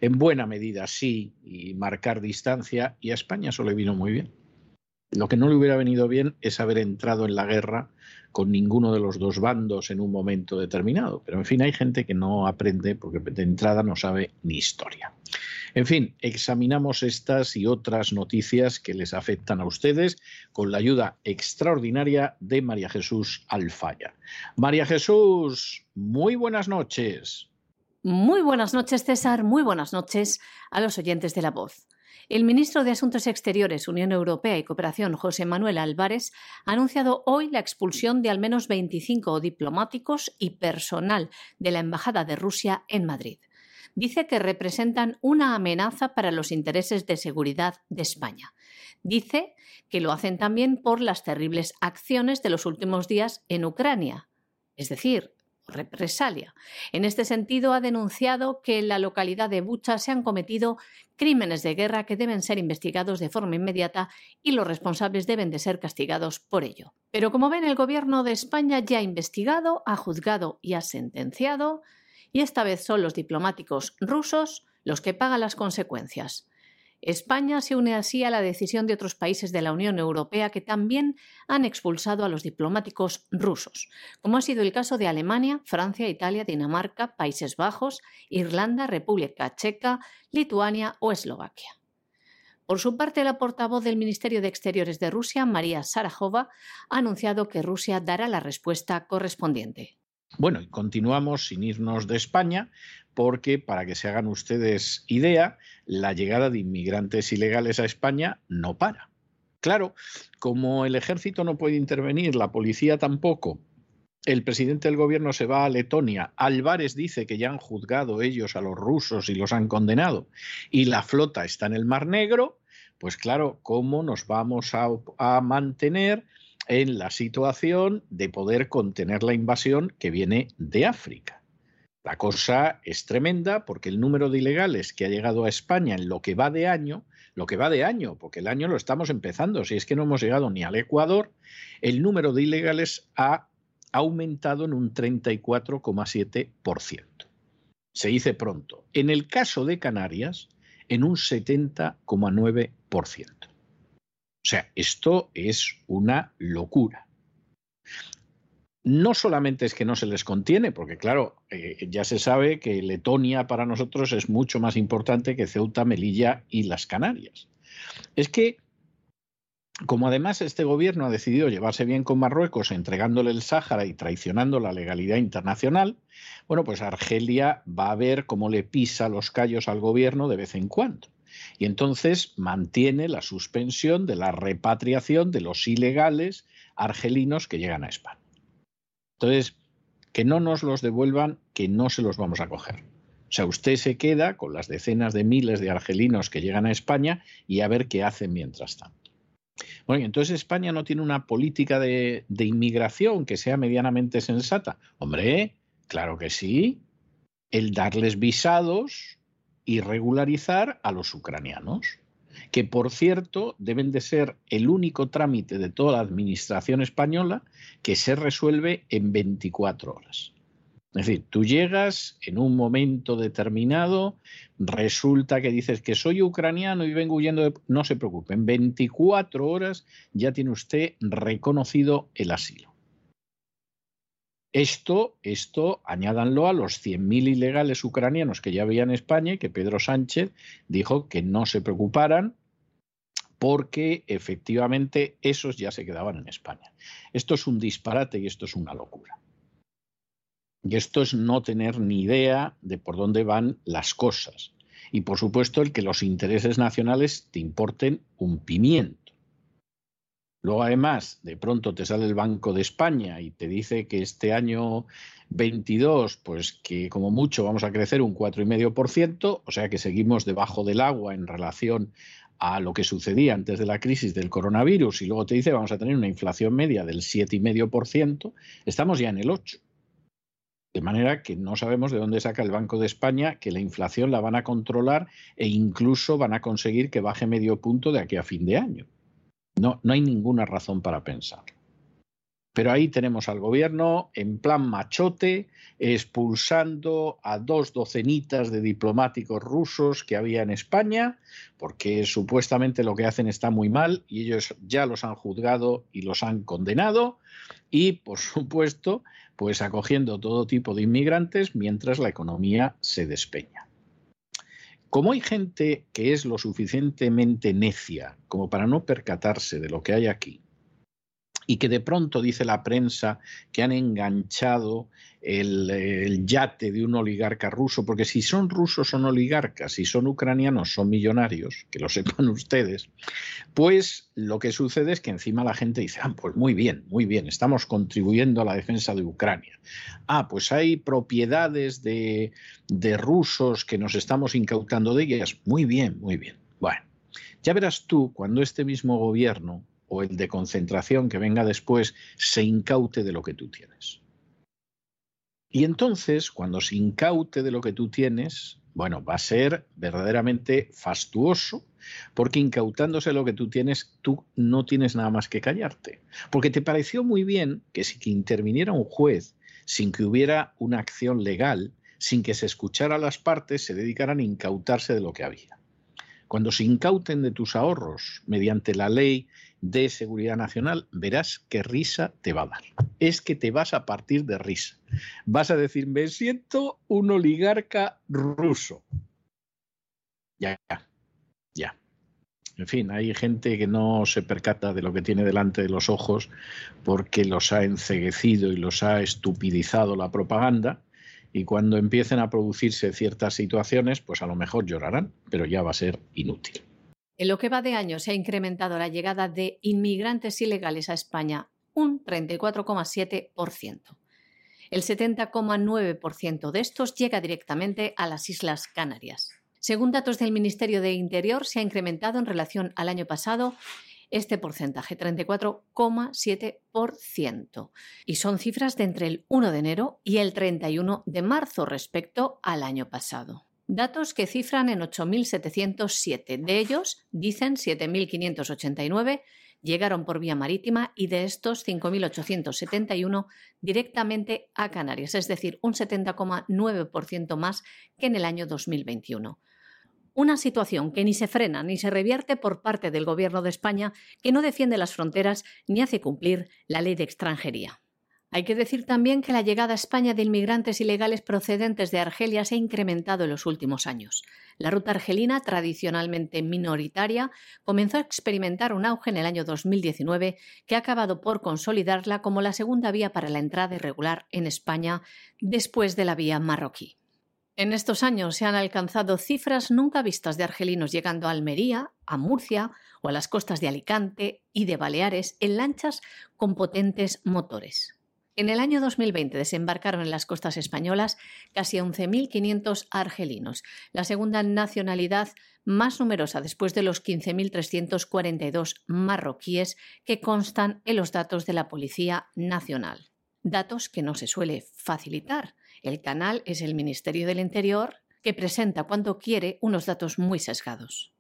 en buena medida sí, y marcar distancia, y a España eso le vino muy bien. Lo que no le hubiera venido bien es haber entrado en la guerra con ninguno de los dos bandos en un momento determinado. Pero en fin, hay gente que no aprende porque de entrada no sabe ni historia. En fin, examinamos estas y otras noticias que les afectan a ustedes con la ayuda extraordinaria de María Jesús Alfaya. María Jesús, muy buenas noches. Muy buenas noches, César. Muy buenas noches a los oyentes de la voz. El ministro de Asuntos Exteriores, Unión Europea y Cooperación, José Manuel Álvarez, ha anunciado hoy la expulsión de al menos 25 diplomáticos y personal de la Embajada de Rusia en Madrid dice que representan una amenaza para los intereses de seguridad de España. Dice que lo hacen también por las terribles acciones de los últimos días en Ucrania, es decir, represalia. En este sentido, ha denunciado que en la localidad de Bucha se han cometido crímenes de guerra que deben ser investigados de forma inmediata y los responsables deben de ser castigados por ello. Pero como ven, el Gobierno de España ya ha investigado, ha juzgado y ha sentenciado y esta vez son los diplomáticos rusos los que pagan las consecuencias. España se une así a la decisión de otros países de la Unión Europea que también han expulsado a los diplomáticos rusos, como ha sido el caso de Alemania, Francia, Italia, Dinamarca, Países Bajos, Irlanda, República Checa, Lituania o Eslovaquia. Por su parte, la portavoz del Ministerio de Exteriores de Rusia, María Sarajova, ha anunciado que Rusia dará la respuesta correspondiente. Bueno, y continuamos sin irnos de España, porque para que se hagan ustedes idea, la llegada de inmigrantes ilegales a España no para. Claro, como el ejército no puede intervenir, la policía tampoco, el presidente del gobierno se va a Letonia, Álvarez dice que ya han juzgado ellos a los rusos y los han condenado, y la flota está en el Mar Negro, pues claro, ¿cómo nos vamos a, a mantener en la situación de poder contener la invasión que viene de África. La cosa es tremenda porque el número de ilegales que ha llegado a España en lo que va de año, lo que va de año, porque el año lo estamos empezando, si es que no hemos llegado ni al Ecuador, el número de ilegales ha aumentado en un 34,7%. Se dice pronto. En el caso de Canarias, en un 70,9%. O sea, esto es una locura. No solamente es que no se les contiene, porque claro, eh, ya se sabe que Letonia para nosotros es mucho más importante que Ceuta, Melilla y las Canarias. Es que como además este gobierno ha decidido llevarse bien con Marruecos entregándole el Sáhara y traicionando la legalidad internacional, bueno, pues Argelia va a ver cómo le pisa los callos al gobierno de vez en cuando. Y entonces mantiene la suspensión de la repatriación de los ilegales argelinos que llegan a España. Entonces, que no nos los devuelvan, que no se los vamos a coger. O sea, usted se queda con las decenas de miles de argelinos que llegan a España y a ver qué hacen mientras tanto. Bueno, entonces España no tiene una política de, de, inmigración que sea medianamente sensata. Hombre, claro que sí. El darles visados y regularizar a los ucranianos, que por cierto deben de ser el único trámite de toda la administración española que se resuelve en 24 horas. Es decir, tú llegas en un momento determinado, resulta que dices que soy ucraniano y vengo huyendo de... No se preocupe, en 24 horas ya tiene usted reconocido el asilo. Esto, esto, añádanlo a los 100.000 ilegales ucranianos que ya había en España y que Pedro Sánchez dijo que no se preocuparan porque efectivamente esos ya se quedaban en España. Esto es un disparate y esto es una locura. Y esto es no tener ni idea de por dónde van las cosas. Y por supuesto el que los intereses nacionales te importen un pimiento. Luego además, de pronto te sale el Banco de España y te dice que este año 22, pues que como mucho vamos a crecer un 4,5%, o sea que seguimos debajo del agua en relación a lo que sucedía antes de la crisis del coronavirus y luego te dice vamos a tener una inflación media del 7,5%, estamos ya en el 8. De manera que no sabemos de dónde saca el Banco de España que la inflación la van a controlar e incluso van a conseguir que baje medio punto de aquí a fin de año. No, no hay ninguna razón para pensar. Pero ahí tenemos al gobierno en plan machote, expulsando a dos docenitas de diplomáticos rusos que había en España, porque supuestamente lo que hacen está muy mal y ellos ya los han juzgado y los han condenado. Y, por supuesto, pues acogiendo todo tipo de inmigrantes mientras la economía se despeña. Como hay gente que es lo suficientemente necia como para no percatarse de lo que hay aquí, y que de pronto dice la prensa que han enganchado el, yate de un oligarca ruso, porque si son rusos son oligarcas, si son ucranianos son millonarios, que lo sepan ustedes, pues lo que sucede es que encima la gente dice, ah, pues muy bien, muy bien, estamos contribuyendo a la defensa de Ucrania. Ah, pues hay propiedades de, de rusos que nos estamos incautando de ellas, muy bien, muy bien. Bueno, ya verás tú cuando este mismo gobierno o el de concentración que venga después se incaute de lo que tú tienes. Y entonces, cuando se incaute de lo que tú tienes, bueno, va a ser verdaderamente fastuoso, porque incautándose lo que tú tienes, tú no tienes nada más que callarte. Porque te pareció muy bien que si que interviniera un juez sin que hubiera una acción legal, sin que se escuchara a las partes, se dedicaran a incautarse de lo que había. Cuando se incauten de tus ahorros mediante la ley de seguridad nacional, verás qué risa te va a dar. Es que te vas a partir de risa. Vas a decir, me siento un oligarca ruso. Ya, ya, ya. En fin, hay gente que no se percata de lo que tiene delante de los ojos porque los ha enceguecido y los ha estupidizado la propaganda y cuando empiecen a producirse ciertas situaciones, pues a lo mejor llorarán, pero ya va a ser inútil. En lo que va de año se ha incrementado la llegada de inmigrantes ilegales a España un 34,7%. El 70,9% de estos llega directamente a las Islas Canarias. Según datos del Ministerio de Interior, se ha incrementado en relación al año pasado este porcentaje, 34,7%. Y son cifras de entre el 1 de enero y el 31 de marzo respecto al año pasado. Datos que cifran en 8.707. De ellos, dicen 7.589 llegaron por vía marítima y de estos 5.871 directamente a Canarias, es decir, un 70,9% más que en el año 2021. Una situación que ni se frena ni se revierte por parte del Gobierno de España, que no defiende las fronteras ni hace cumplir la ley de extranjería. Hay que decir también que la llegada a España de inmigrantes ilegales procedentes de Argelia se ha incrementado en los últimos años. La ruta argelina, tradicionalmente minoritaria, comenzó a experimentar un auge en el año 2019 que ha acabado por consolidarla como la segunda vía para la entrada irregular en España después de la vía marroquí. En estos años se han alcanzado cifras nunca vistas de argelinos llegando a Almería, a Murcia o a las costas de Alicante y de Baleares en lanchas con potentes motores. En el año 2020 desembarcaron en las costas españolas casi 11.500 argelinos, la segunda nacionalidad más numerosa después de los 15.342 marroquíes que constan en los datos de la Policía Nacional. Datos que no se suele facilitar. El canal es el Ministerio del Interior que presenta cuando quiere unos datos muy sesgados.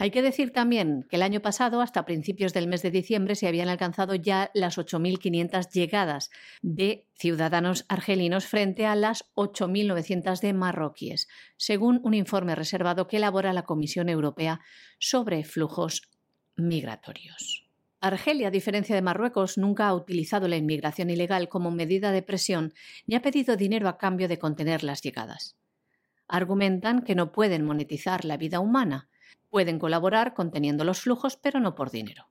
Hay que decir también que el año pasado, hasta principios del mes de diciembre, se habían alcanzado ya las 8.500 llegadas de ciudadanos argelinos frente a las 8.900 de marroquíes, según un informe reservado que elabora la Comisión Europea sobre flujos migratorios. Argelia, a diferencia de Marruecos, nunca ha utilizado la inmigración ilegal como medida de presión ni ha pedido dinero a cambio de contener las llegadas. Argumentan que no pueden monetizar la vida humana, Pueden colaborar conteniendo los flujos, pero no por dinero.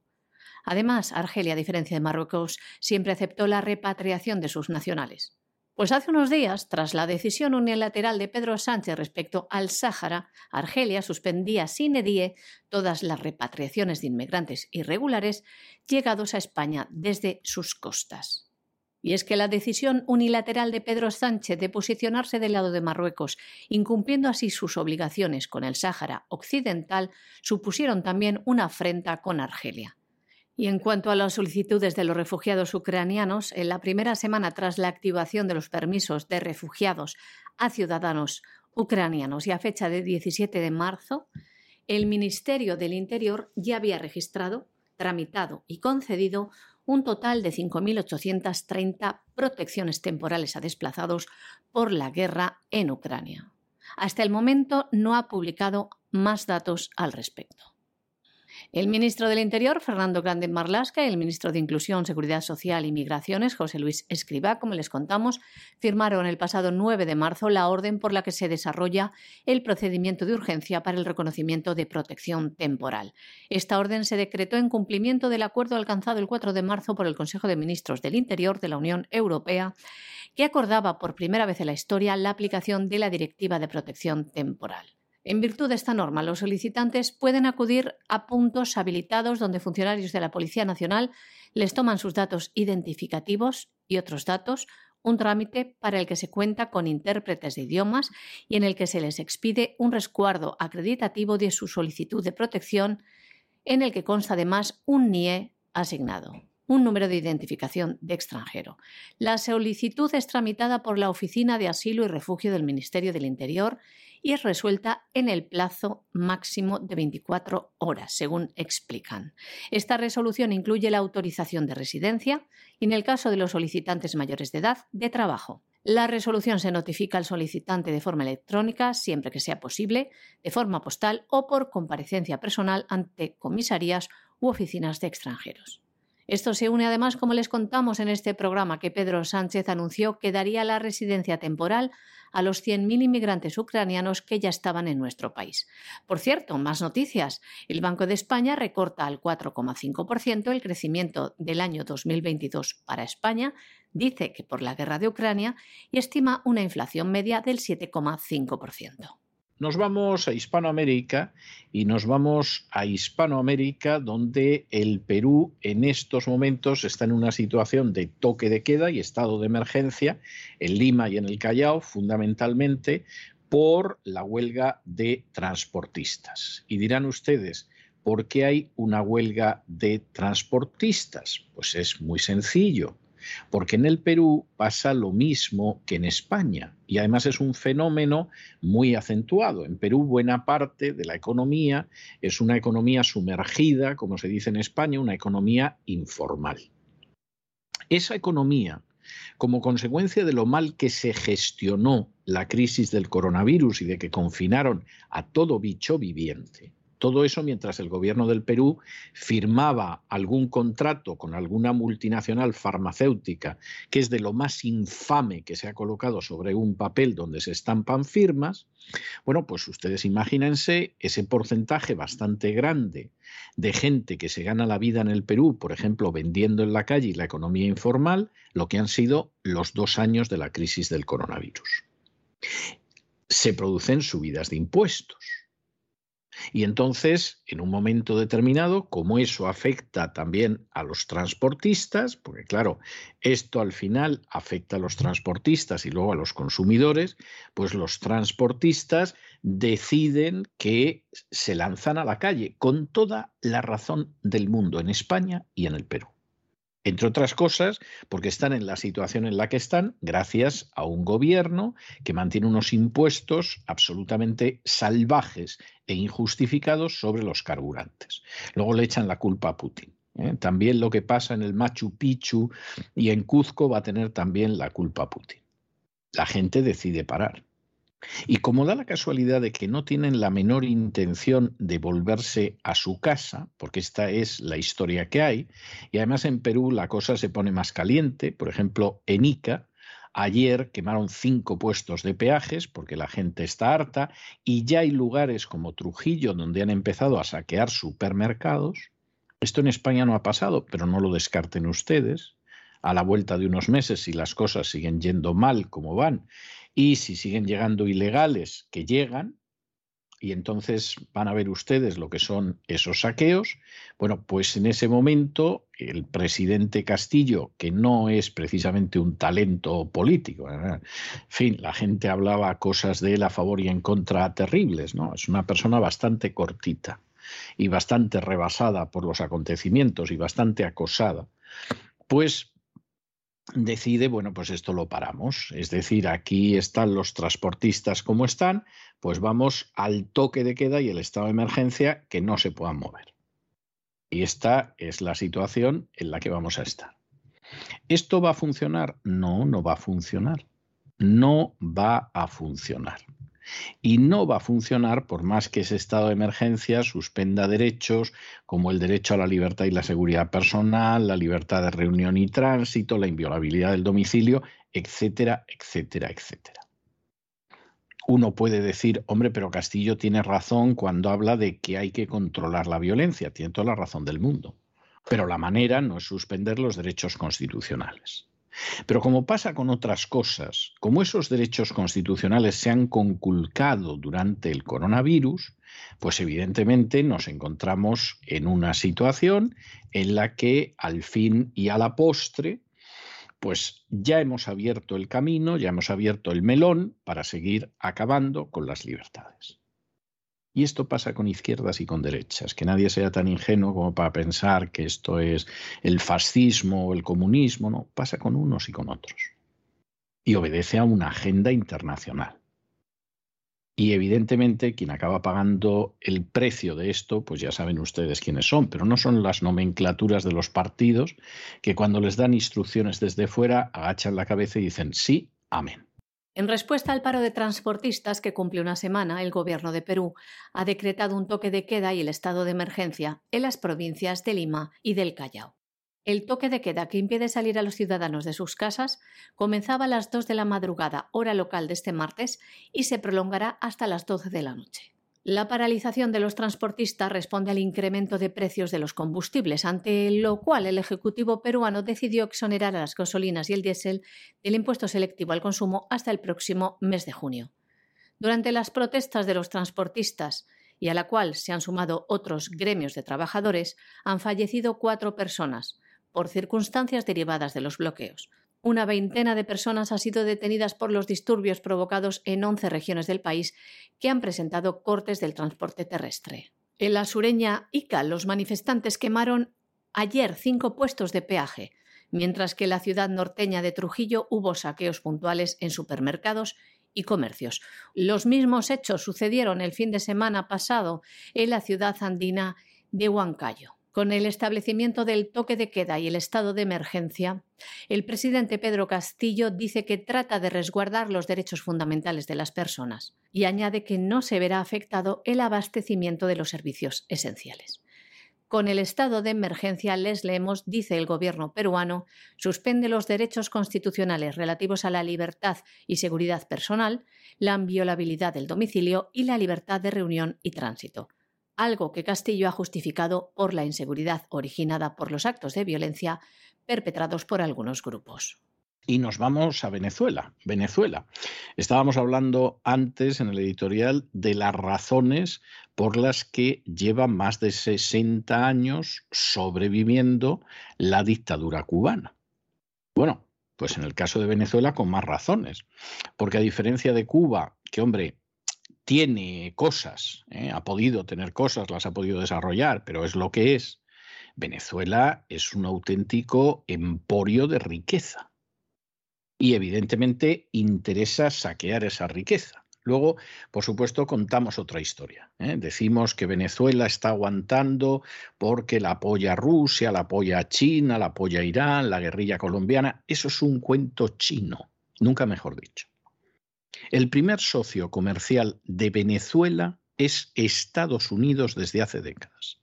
Además, Argelia, a diferencia de Marruecos, siempre aceptó la repatriación de sus nacionales. Pues hace unos días, tras la decisión unilateral de Pedro Sánchez respecto al Sáhara, Argelia suspendía sin edie todas las repatriaciones de inmigrantes irregulares llegados a España desde sus costas. Y es que la decisión unilateral de Pedro Sánchez de posicionarse del lado de Marruecos, incumpliendo así sus obligaciones con el Sáhara Occidental, supusieron también una afrenta con Argelia. Y en cuanto a las solicitudes de los refugiados ucranianos, en la primera semana tras la activación de los permisos de refugiados a ciudadanos ucranianos y a fecha de 17 de marzo, el Ministerio del Interior ya había registrado, tramitado y concedido un total de 5.830 protecciones temporales a desplazados por la guerra en Ucrania. Hasta el momento no ha publicado más datos al respecto. El ministro del Interior, Fernando Grande Marlasca, y el ministro de Inclusión, Seguridad Social y Migraciones, José Luis Escribá, como les contamos, firmaron el pasado 9 de marzo la orden por la que se desarrolla el procedimiento de urgencia para el reconocimiento de protección temporal. Esta orden se decretó en cumplimiento del acuerdo alcanzado el 4 de marzo por el Consejo de Ministros del Interior de la Unión Europea, que acordaba por primera vez en la historia la aplicación de la Directiva de Protección Temporal. En virtud de esta norma, los solicitantes pueden acudir a puntos habilitados donde funcionarios de la Policía Nacional les toman sus datos identificativos y otros datos, un trámite para el que se cuenta con intérpretes de idiomas y en el que se les expide un resguardo acreditativo de su solicitud de protección, en el que consta además un NIE asignado un número de identificación de extranjero. La solicitud es tramitada por la Oficina de Asilo y Refugio del Ministerio del Interior y es resuelta en el plazo máximo de 24 horas, según explican. Esta resolución incluye la autorización de residencia y, en el caso de los solicitantes mayores de edad, de trabajo. La resolución se notifica al solicitante de forma electrónica, siempre que sea posible, de forma postal o por comparecencia personal ante comisarías u oficinas de extranjeros. Esto se une además, como les contamos en este programa, que Pedro Sánchez anunció que daría la residencia temporal a los 100.000 inmigrantes ucranianos que ya estaban en nuestro país. Por cierto, más noticias. El Banco de España recorta al 4,5% el crecimiento del año 2022 para España, dice que por la guerra de Ucrania, y estima una inflación media del 7,5%. Nos vamos a Hispanoamérica y nos vamos a Hispanoamérica donde el Perú en estos momentos está en una situación de toque de queda y estado de emergencia en Lima y en el Callao fundamentalmente por la huelga de transportistas. Y dirán ustedes, ¿por qué hay una huelga de transportistas? Pues es muy sencillo porque en el Perú pasa lo mismo que en España y además es un fenómeno muy acentuado. En Perú buena parte de la economía es una economía sumergida, como se dice en España, una economía informal. Esa economía, como consecuencia de lo mal que se gestionó la crisis del coronavirus y de que confinaron a todo bicho viviente, todo eso mientras el gobierno del Perú firmaba algún contrato con alguna multinacional farmacéutica que es de lo más infame que se ha colocado sobre un papel donde se estampan firmas, bueno, pues ustedes imagínense ese porcentaje bastante grande de gente que se gana la vida en el Perú, por ejemplo, vendiendo en la calle y la economía informal, lo que han sido los dos años de la crisis del coronavirus. Se producen subidas de impuestos y entonces, en un momento determinado, como eso afecta también a los transportistas, porque claro, esto al final afecta a los transportistas y luego a los consumidores, pues los transportistas deciden que se lanzan a la calle con toda la razón del mundo en España y en el Perú. Entre otras cosas, porque están en la situación en la que están gracias a un gobierno que mantiene unos impuestos absolutamente salvajes e injustificados sobre los carburantes. Luego le echan la culpa a Putin. ¿eh? También lo que pasa en el Machu Picchu y en Cuzco va a tener también la culpa a Putin. La gente decide parar. Y como da la casualidad de que no tienen la menor intención de volverse a su casa, porque esta es la historia que hay, y además en Perú la cosa se pone más caliente, por ejemplo, en Ica, Ayer quemaron cinco puestos de peajes porque la gente está harta y ya hay lugares como Trujillo donde han empezado a saquear supermercados. Esto en España no ha pasado, pero no lo descarten ustedes. A la vuelta de unos meses, si las cosas siguen yendo mal como van y si siguen llegando ilegales que llegan, y entonces van a ver ustedes lo que son esos saqueos, bueno, pues en ese momento el presidente Castillo, que no es precisamente un talento político, en fin, la gente hablaba cosas de él a favor y en contra terribles, ¿no? Es una persona bastante cortita y bastante rebasada por los acontecimientos y bastante acosada. Pues decide, bueno, pues esto lo paramos. Es decir, aquí están los transportistas como están, pues vamos al toque de queda y el estado de emergencia que no se puedan mover. Y esta es la situación en la que vamos a estar. ¿Esto va a funcionar? No, no va a funcionar. No va a funcionar y no va a funcionar por más que ese estado de emergencia suspenda derechos como el derecho a la libertad y la seguridad personal, la libertad de reunión y tránsito, la inviolabilidad del domicilio, etcétera, etcétera, etcétera. Uno puede decir, hombre, pero Castillo tiene razón cuando habla de que hay que controlar la violencia, tiene toda la razón del mundo, pero la manera no es suspender los derechos constitucionales. Pero como pasa con otras cosas, como esos derechos constitucionales se han conculcado durante el coronavirus, pues evidentemente nos encontramos en una situación en la que al fin y a la postre, pues ya hemos abierto el camino, ya hemos abierto el melón para seguir acabando con las libertades. Y esto pasa con izquierdas y con derechas, que nadie sea tan ingenuo como para pensar que esto es el fascismo o el comunismo, no, pasa con unos y con otros. Y obedece a una agenda internacional. Y evidentemente quien acaba pagando el precio de esto, pues ya saben ustedes quiénes son, pero no son las nomenclaturas de los partidos que cuando les dan instrucciones desde fuera agachan la cabeza y dicen sí, amén. En respuesta al paro de transportistas que cumple una semana, el Gobierno de Perú ha decretado un toque de queda y el estado de emergencia en las provincias de Lima y del Callao. El toque de queda que impide salir a los ciudadanos de sus casas comenzaba a las 2 de la madrugada, hora local de este martes, y se prolongará hasta las 12 de la noche. La paralización de los transportistas responde al incremento de precios de los combustibles, ante lo cual el Ejecutivo peruano decidió exonerar a las gasolinas y el diésel del impuesto selectivo al consumo hasta el próximo mes de junio. Durante las protestas de los transportistas, y a la cual se han sumado otros gremios de trabajadores, han fallecido cuatro personas por circunstancias derivadas de los bloqueos, una veintena de personas han sido detenidas por los disturbios provocados en 11 regiones del país que han presentado cortes del transporte terrestre. En la sureña Ica, los manifestantes quemaron ayer cinco puestos de peaje, mientras que en la ciudad norteña de Trujillo hubo saqueos puntuales en supermercados y comercios. Los mismos hechos sucedieron el fin de semana pasado en la ciudad andina de Huancayo. Con el establecimiento del toque de queda y el estado de emergencia, el presidente Pedro Castillo dice que trata de resguardar los derechos fundamentales de las personas y añade que no se verá afectado el abastecimiento de los servicios esenciales. Con el estado de emergencia, les leemos, dice el gobierno peruano, suspende los derechos constitucionales relativos a la libertad y seguridad personal, la inviolabilidad del domicilio y la libertad de reunión y tránsito algo que Castillo ha justificado por la inseguridad originada por los actos de violencia perpetrados por algunos grupos. Y nos vamos a Venezuela. Venezuela. Estábamos hablando antes en el editorial de las razones por las que lleva más de 60 años sobreviviendo la dictadura cubana. Bueno, pues en el caso de Venezuela con más razones, porque a diferencia de Cuba, que hombre, tiene cosas, ¿eh? ha podido tener cosas, las ha podido desarrollar, pero es lo que es. Venezuela es un auténtico emporio de riqueza y evidentemente interesa saquear esa riqueza. Luego, por supuesto, contamos otra historia. ¿eh? Decimos que Venezuela está aguantando porque la apoya Rusia, la apoya China, la apoya Irán, la guerrilla colombiana. Eso es un cuento chino, nunca mejor dicho. El primer socio comercial de Venezuela es Estados Unidos desde hace décadas.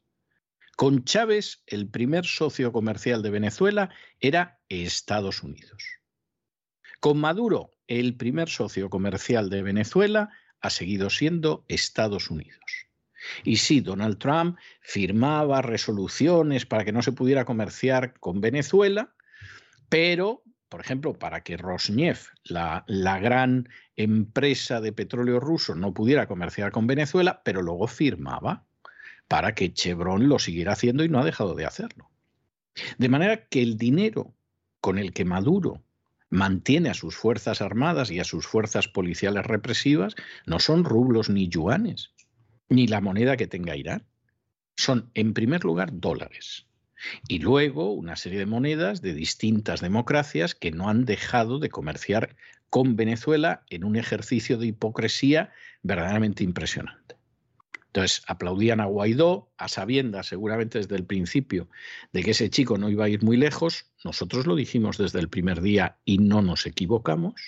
Con Chávez, el primer socio comercial de Venezuela era Estados Unidos. Con Maduro, el primer socio comercial de Venezuela ha seguido siendo Estados Unidos. Y sí, Donald Trump firmaba resoluciones para que no se pudiera comerciar con Venezuela, pero por ejemplo, para que Rosneft, la, la, gran empresa de petróleo ruso, no pudiera comerciar con Venezuela, pero luego firmaba para que Chevron lo siguiera haciendo y no ha dejado de hacerlo. De manera que el dinero con el que Maduro mantiene a sus Fuerzas Armadas y a sus fuerzas policiales represivas no son rublos ni yuanes, ni la moneda que tenga Irán. Son, en primer lugar, dólares. Y luego una serie de monedas de distintas democracias que no han dejado de comerciar con Venezuela en un ejercicio de hipocresía verdaderamente impresionante. Entonces aplaudían a Guaidó, a sabiendas seguramente desde el principio de que ese chico no iba a ir muy lejos. Nosotros lo dijimos desde el primer día y no nos equivocamos.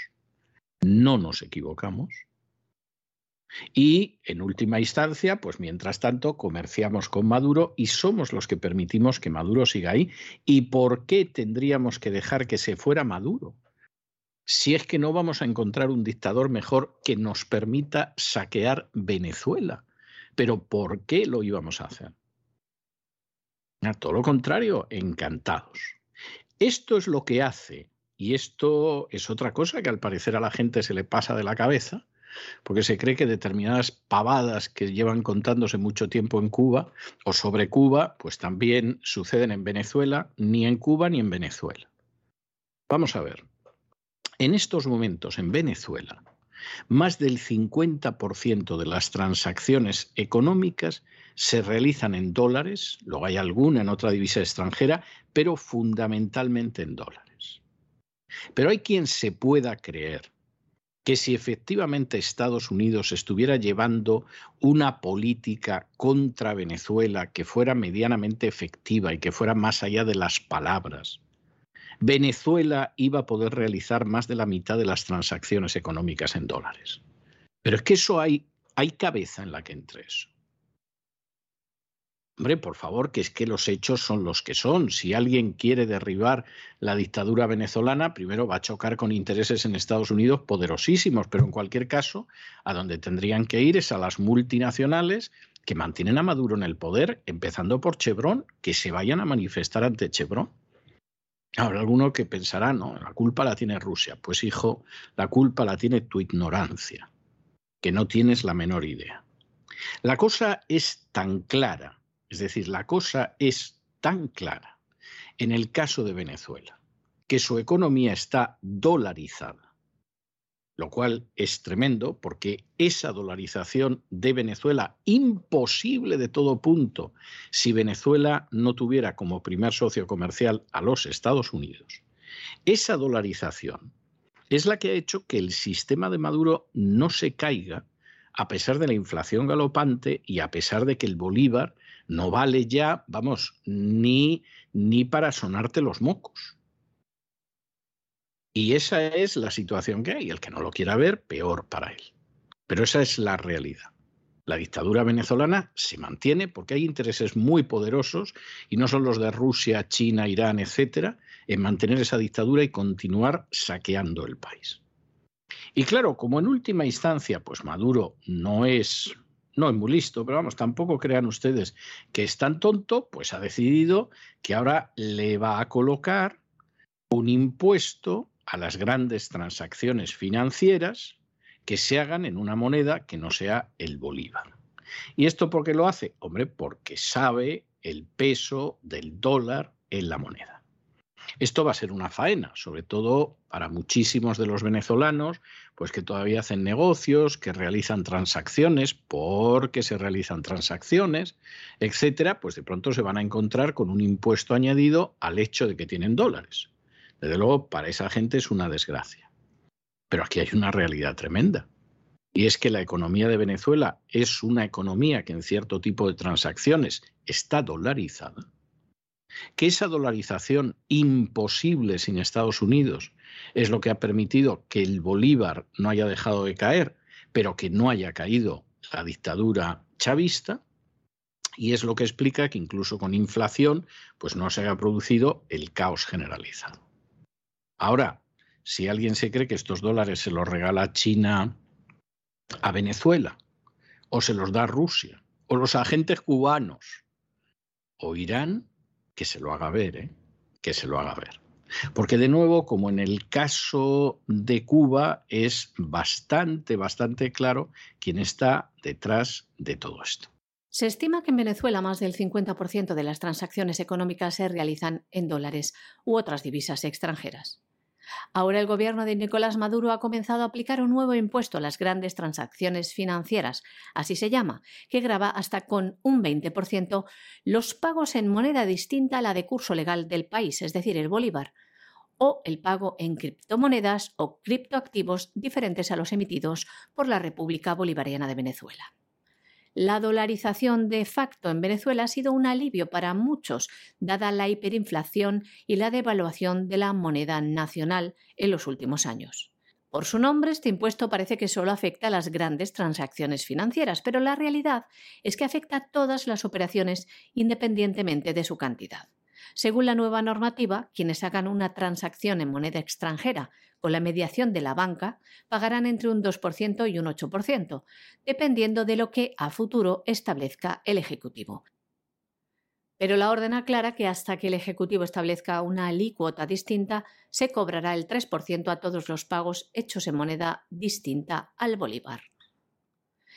No nos equivocamos. Y en última instancia, pues mientras tanto, comerciamos con Maduro y somos los que permitimos que Maduro siga ahí. ¿Y por qué tendríamos que dejar que se fuera Maduro? Si es que no vamos a encontrar un dictador mejor que nos permita saquear Venezuela. Pero ¿por qué lo íbamos a hacer? A todo lo contrario, encantados. Esto es lo que hace, y esto es otra cosa que al parecer a la gente se le pasa de la cabeza, porque se cree que determinadas pavadas que llevan contándose mucho tiempo en Cuba o sobre Cuba, pues también suceden en Venezuela, ni en Cuba ni en Venezuela. Vamos a ver. En estos momentos en Venezuela, más del 50% de las transacciones económicas se realizan en dólares, luego hay alguna en otra divisa extranjera, pero fundamentalmente en dólares. Pero hay quien se pueda creer que si efectivamente Estados Unidos estuviera llevando una política contra Venezuela que fuera medianamente efectiva y que fuera más allá de las palabras, Venezuela iba a poder realizar más de la mitad de las transacciones económicas en dólares. Pero es que eso hay, hay cabeza en la que entre eso. Hombre, por favor, que es que los hechos son los que son. Si alguien quiere derribar la dictadura venezolana, primero va a chocar con intereses en Estados Unidos poderosísimos, pero en cualquier caso, a donde tendrían que ir es a las multinacionales que mantienen a Maduro en el poder, empezando por Chevron, que se vayan a manifestar ante Chevron. Habrá alguno que pensará, no, la culpa la tiene Rusia. Pues hijo, la culpa la tiene tu ignorancia, que no tienes la menor idea. La cosa es tan clara es decir, la cosa es tan clara en el caso de Venezuela, que su economía está dolarizada, lo cual es tremendo porque esa dolarización de Venezuela, imposible de todo punto, si Venezuela no tuviera como primer socio comercial a los Estados Unidos, esa dolarización es la que ha hecho que el sistema de Maduro no se caiga a pesar de la inflación galopante y a pesar de que el bolívar no vale ya, vamos, ni, ni para sonarte los mocos. Y esa es la situación que hay. El que no lo quiera ver, peor para él. Pero esa es la realidad. La dictadura venezolana se mantiene porque hay intereses muy poderosos, y no son los de Rusia, China, Irán, etcétera, en mantener esa dictadura y continuar saqueando el país. Y claro, como en última instancia, pues Maduro no es, no es muy listo, pero vamos, tampoco crean ustedes que es tan tonto, pues ha decidido que ahora le va a colocar un impuesto a las grandes transacciones financieras que se hagan en una moneda que no sea el bolívar. ¿Y esto por qué lo hace? Hombre, porque sabe el peso del dólar en la moneda. Esto va a ser una faena, sobre todo para muchísimos de los venezolanos, pues que todavía hacen negocios, que realizan transacciones, porque se realizan transacciones, etcétera, pues de pronto se van a encontrar con un impuesto añadido al hecho de que tienen dólares. Desde luego, para esa gente es una desgracia. Pero aquí hay una realidad tremenda. Y es que la economía de Venezuela es una economía que en cierto tipo de transacciones está dolarizada. Que esa dolarización imposible sin Estados Unidos es lo que ha permitido que el Bolívar no haya dejado de caer, pero que no haya caído la dictadura chavista. Y es lo que explica que incluso con inflación pues no se haya producido el caos generalizado. Ahora, si alguien se cree que estos dólares se los regala China a Venezuela, o se los da Rusia, o los agentes cubanos, o Irán, que se lo haga ver, ¿eh? que se lo haga ver. Porque de nuevo, como en el caso de Cuba, es bastante, bastante claro quién está detrás de todo esto. Se estima que en Venezuela más del 50% de las transacciones económicas se realizan en dólares u otras divisas extranjeras. Ahora el gobierno de Nicolás Maduro ha comenzado a aplicar un nuevo impuesto a las grandes transacciones financieras, así se llama, que graba hasta con un 20% los pagos en moneda distinta a la de curso legal del país, es decir, el bolívar, o el pago en criptomonedas o criptoactivos diferentes a los emitidos por la República Bolivariana de Venezuela la dolarización de facto en Venezuela ha sido un alivio para muchos, dada la hiperinflación y la devaluación de la moneda nacional en los últimos años. Por su nombre, este impuesto parece que solo afecta a las grandes transacciones financieras, pero la realidad es que afecta a todas las operaciones independientemente de su cantidad. Según la nueva normativa, quienes hagan una transacción en moneda extranjera con la mediación de la banca, pagarán entre un 2% y un 8%, dependiendo de lo que a futuro establezca el Ejecutivo. Pero la orden aclara que hasta que el Ejecutivo establezca una alícuota distinta, se cobrará el 3% a todos los pagos hechos en moneda distinta al bolívar.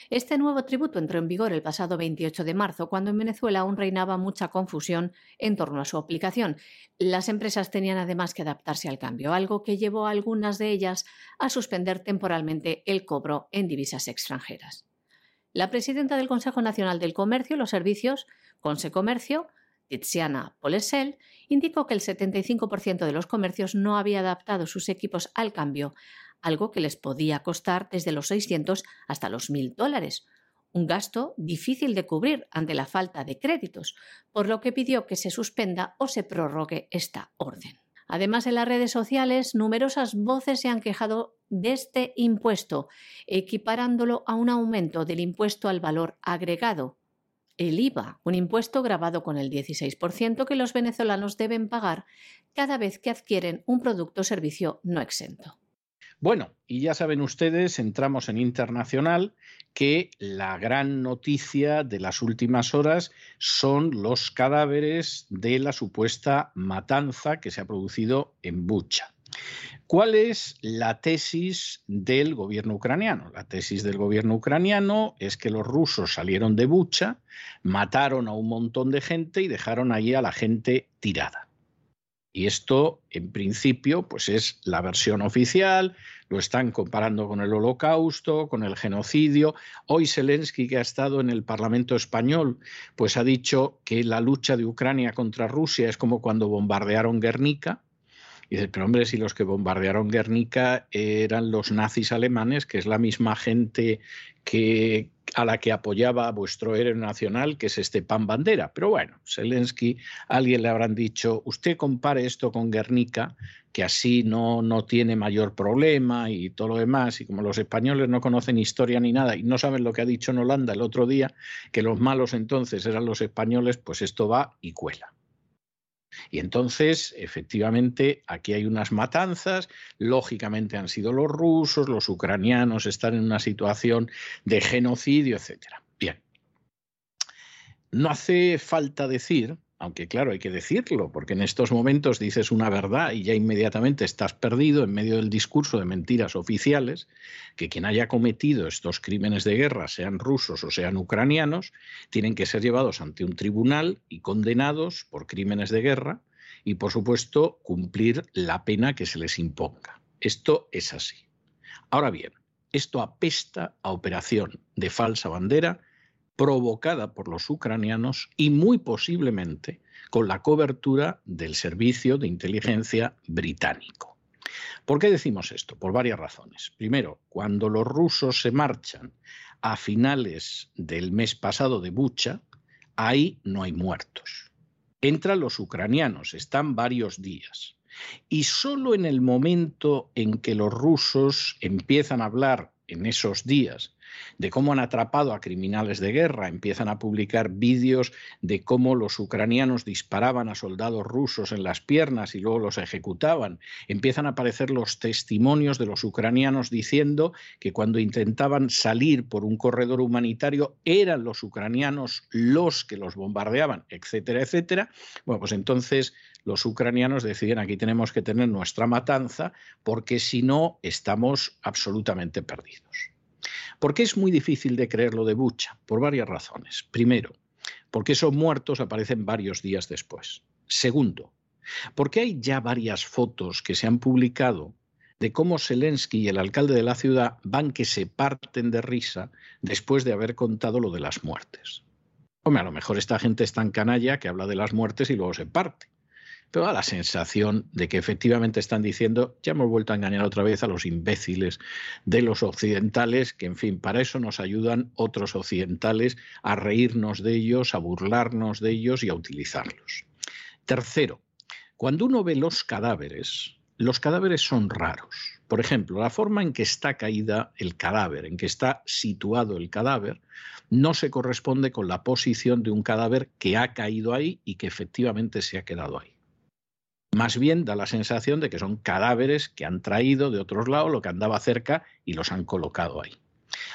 Este nuevo tributo entró en vigor el pasado 28 de marzo, cuando en Venezuela aún reinaba mucha confusión en torno a su aplicación. Las empresas tenían además que adaptarse al cambio, algo que llevó a algunas de ellas a suspender temporalmente el cobro en divisas extranjeras. La presidenta del Consejo Nacional del Comercio y los Servicios, Consecomercio, Tiziana Polesel, indicó que el 75% de los comercios no había adaptado sus equipos al cambio, algo que les podía costar desde los 600 hasta los 1.000 dólares, un gasto difícil de cubrir ante la falta de créditos, por lo que pidió que se suspenda o se prorrogue esta orden. Además, en las redes sociales, numerosas voces se han quejado de este impuesto, equiparándolo a un aumento del impuesto al valor agregado, el IVA, un impuesto grabado con el 16% que los venezolanos deben pagar cada vez que adquieren un producto o servicio no exento. Bueno, y ya saben ustedes, entramos en internacional, que la gran noticia de las últimas horas son los cadáveres de la supuesta matanza que se ha producido en Bucha. ¿Cuál es la tesis del gobierno ucraniano? La tesis del gobierno ucraniano es que los rusos salieron de Bucha, mataron a un montón de gente y dejaron allí a la gente tirada. Y esto, en principio, pues es la versión oficial, lo están comparando con el holocausto, con el genocidio. Hoy Zelensky, que ha estado en el Parlamento español, pues ha dicho que la lucha de Ucrania contra Rusia es como cuando bombardearon Guernica dices, pero hombre, si los que bombardearon Guernica eran los nazis alemanes, que es la misma gente que, a la que apoyaba vuestro héroe nacional, que es este pan Bandera. Pero bueno, Zelensky, alguien le habrán dicho, usted compare esto con Guernica, que así no, no tiene mayor problema y todo lo demás. Y como los españoles no conocen historia ni nada y no saben lo que ha dicho en Holanda el otro día, que los malos entonces eran los españoles, pues esto va y cuela. Y entonces, efectivamente, aquí hay unas matanzas, lógicamente han sido los rusos, los ucranianos están en una situación de genocidio, etc. Bien. No hace falta decir aunque claro, hay que decirlo, porque en estos momentos dices una verdad y ya inmediatamente estás perdido en medio del discurso de mentiras oficiales, que quien haya cometido estos crímenes de guerra, sean rusos o sean ucranianos, tienen que ser llevados ante un tribunal y condenados por crímenes de guerra y, por supuesto, cumplir la pena que se les imponga. Esto es así. Ahora bien, esto apesta a operación de falsa bandera provocada por los ucranianos y muy posiblemente con la cobertura del servicio de inteligencia británico. ¿Por qué decimos esto? Por varias razones. Primero, cuando los rusos se marchan a finales del mes pasado de Bucha, ahí no hay muertos. Entran los ucranianos, están varios días. Y solo en el momento en que los rusos empiezan a hablar en esos días de cómo han atrapado a criminales de guerra, empiezan a publicar vídeos de cómo los ucranianos disparaban a soldados rusos en las piernas y luego los ejecutaban, empiezan a aparecer los testimonios de los ucranianos diciendo que cuando intentaban salir por un corredor humanitario eran los ucranianos los que los bombardeaban, etcétera, etcétera. Bueno, pues entonces los ucranianos deciden aquí tenemos que tener nuestra matanza porque si no estamos absolutamente perdidos. ¿Por qué es muy difícil de creer lo de Bucha? Por varias razones. Primero, porque esos muertos aparecen varios días después. Segundo, porque hay ya varias fotos que se han publicado de cómo Zelensky y el alcalde de la ciudad van que se parten de risa después de haber contado lo de las muertes. Hombre, a lo mejor esta gente es tan canalla que habla de las muertes y luego se parte pero da la sensación de que efectivamente están diciendo, ya hemos vuelto a engañar otra vez a los imbéciles de los occidentales, que en fin, para eso nos ayudan otros occidentales a reírnos de ellos, a burlarnos de ellos y a utilizarlos. Tercero, cuando uno ve los cadáveres, los cadáveres son raros. Por ejemplo, la forma en que está caída el cadáver, en que está situado el cadáver, no se corresponde con la posición de un cadáver que ha caído ahí y que efectivamente se ha quedado ahí. Más bien da la sensación de que son cadáveres que han traído de otros lados lo que andaba cerca y los han colocado ahí.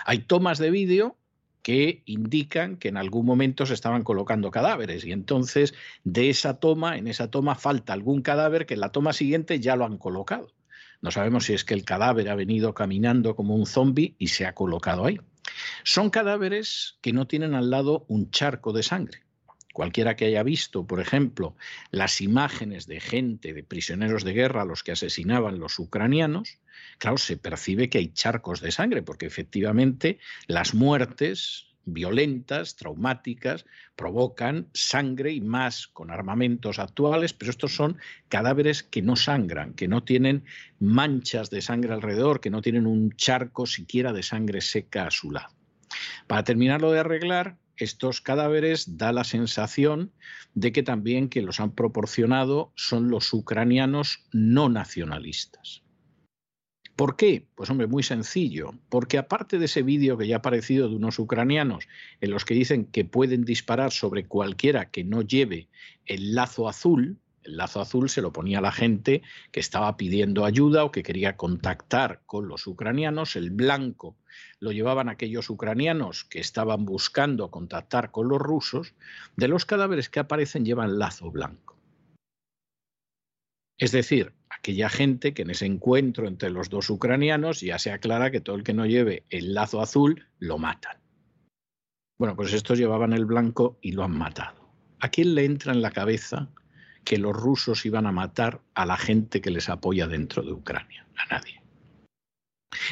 Hay tomas de vídeo que indican que en algún momento se estaban colocando cadáveres y entonces de esa toma, en esa toma falta algún cadáver que en la toma siguiente ya lo han colocado. No sabemos si es que el cadáver ha venido caminando como un zombi y se ha colocado ahí. Son cadáveres que no tienen al lado un charco de sangre. Cualquiera que haya visto, por ejemplo, las imágenes de gente, de prisioneros de guerra a los que asesinaban los ucranianos, claro, se percibe que hay charcos de sangre, porque efectivamente las muertes violentas, traumáticas, provocan sangre y más con armamentos actuales, pero estos son cadáveres que no sangran, que no tienen manchas de sangre alrededor, que no tienen un charco siquiera de sangre seca a su lado. Para terminarlo de arreglar, estos cadáveres da la sensación de que también que los han proporcionado son los ucranianos no nacionalistas. ¿Por qué? Pues hombre, muy sencillo, porque aparte de ese vídeo que ya ha aparecido de unos ucranianos en los que dicen que pueden disparar sobre cualquiera que no lleve el lazo azul, el lazo azul se lo ponía la gente que estaba pidiendo ayuda o que quería contactar con los ucranianos. El blanco lo llevaban aquellos ucranianos que estaban buscando contactar con los rusos. De los cadáveres que aparecen llevan lazo blanco. Es decir, aquella gente que en ese encuentro entre los dos ucranianos ya se aclara que todo el que no lleve el lazo azul lo matan. Bueno, pues estos llevaban el blanco y lo han matado. ¿A quién le entra en la cabeza que los rusos iban a matar a la gente que les apoya dentro de Ucrania. A nadie.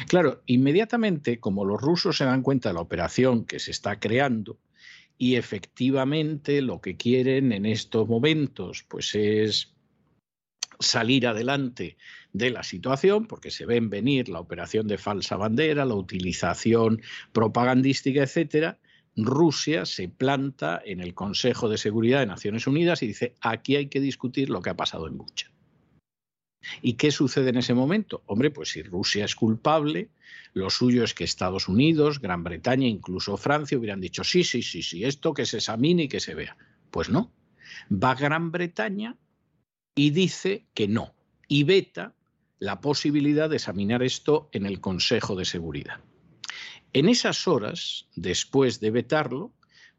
Claro, inmediatamente, como los rusos se dan cuenta de la operación que se está creando, y efectivamente lo que quieren en estos momentos pues es salir adelante de la situación, porque se ven venir la operación de falsa bandera, la utilización propagandística, etcétera, Rusia se planta en el Consejo de Seguridad de Naciones Unidas y dice, aquí hay que discutir lo que ha pasado en Bucha. ¿Y qué sucede en ese momento? Hombre, pues si Rusia es culpable, lo suyo es que Estados Unidos, Gran Bretaña, incluso Francia hubieran dicho, sí, sí, sí, sí, esto que se examine y que se vea. Pues no. Va Gran Bretaña y dice que no, y veta la posibilidad de examinar esto en el Consejo de Seguridad. En esas horas, después de vetarlo,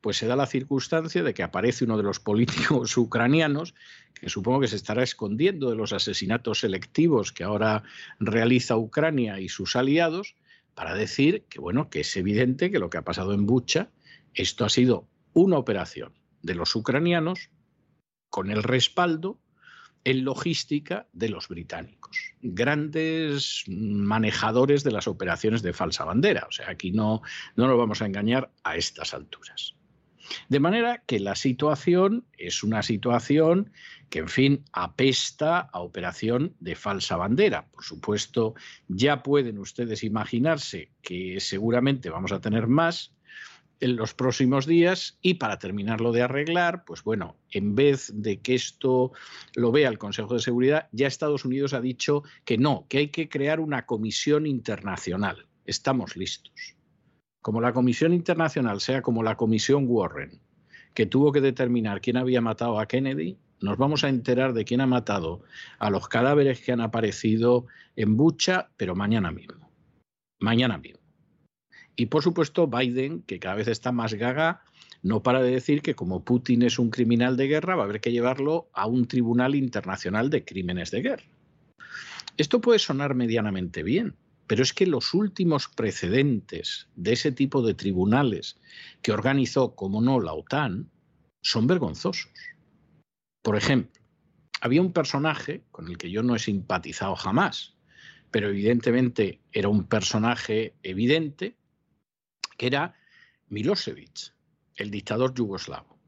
pues se da la circunstancia de que aparece uno de los políticos ucranianos, que supongo que se estará escondiendo de los asesinatos selectivos que ahora realiza Ucrania y sus aliados, para decir que bueno, que es evidente que lo que ha pasado en Bucha, esto ha sido una operación de los ucranianos con el respaldo en logística de los británicos, grandes manejadores de las operaciones de falsa bandera. O sea, aquí no, no nos vamos a engañar a estas alturas. De manera que la situación es una situación que, en fin, apesta a operación de falsa bandera. Por supuesto, ya pueden ustedes imaginarse que seguramente vamos a tener más en los próximos días y para terminarlo de arreglar, pues bueno, en vez de que esto lo vea el Consejo de Seguridad, ya Estados Unidos ha dicho que no, que hay que crear una comisión internacional. Estamos listos. Como la comisión internacional sea como la comisión Warren, que tuvo que determinar quién había matado a Kennedy, nos vamos a enterar de quién ha matado a los cadáveres que han aparecido en Bucha, pero mañana mismo. Mañana mismo. Y por supuesto, Biden, que cada vez está más gaga, no para de decir que como Putin es un criminal de guerra, va a haber que llevarlo a un tribunal internacional de crímenes de guerra. Esto puede sonar medianamente bien, pero es que los últimos precedentes de ese tipo de tribunales que organizó, como no, la OTAN, son vergonzosos. Por ejemplo, había un personaje con el que yo no he simpatizado jamás, pero evidentemente era un personaje evidente, que era Milosevic, el dictador yugoslavo.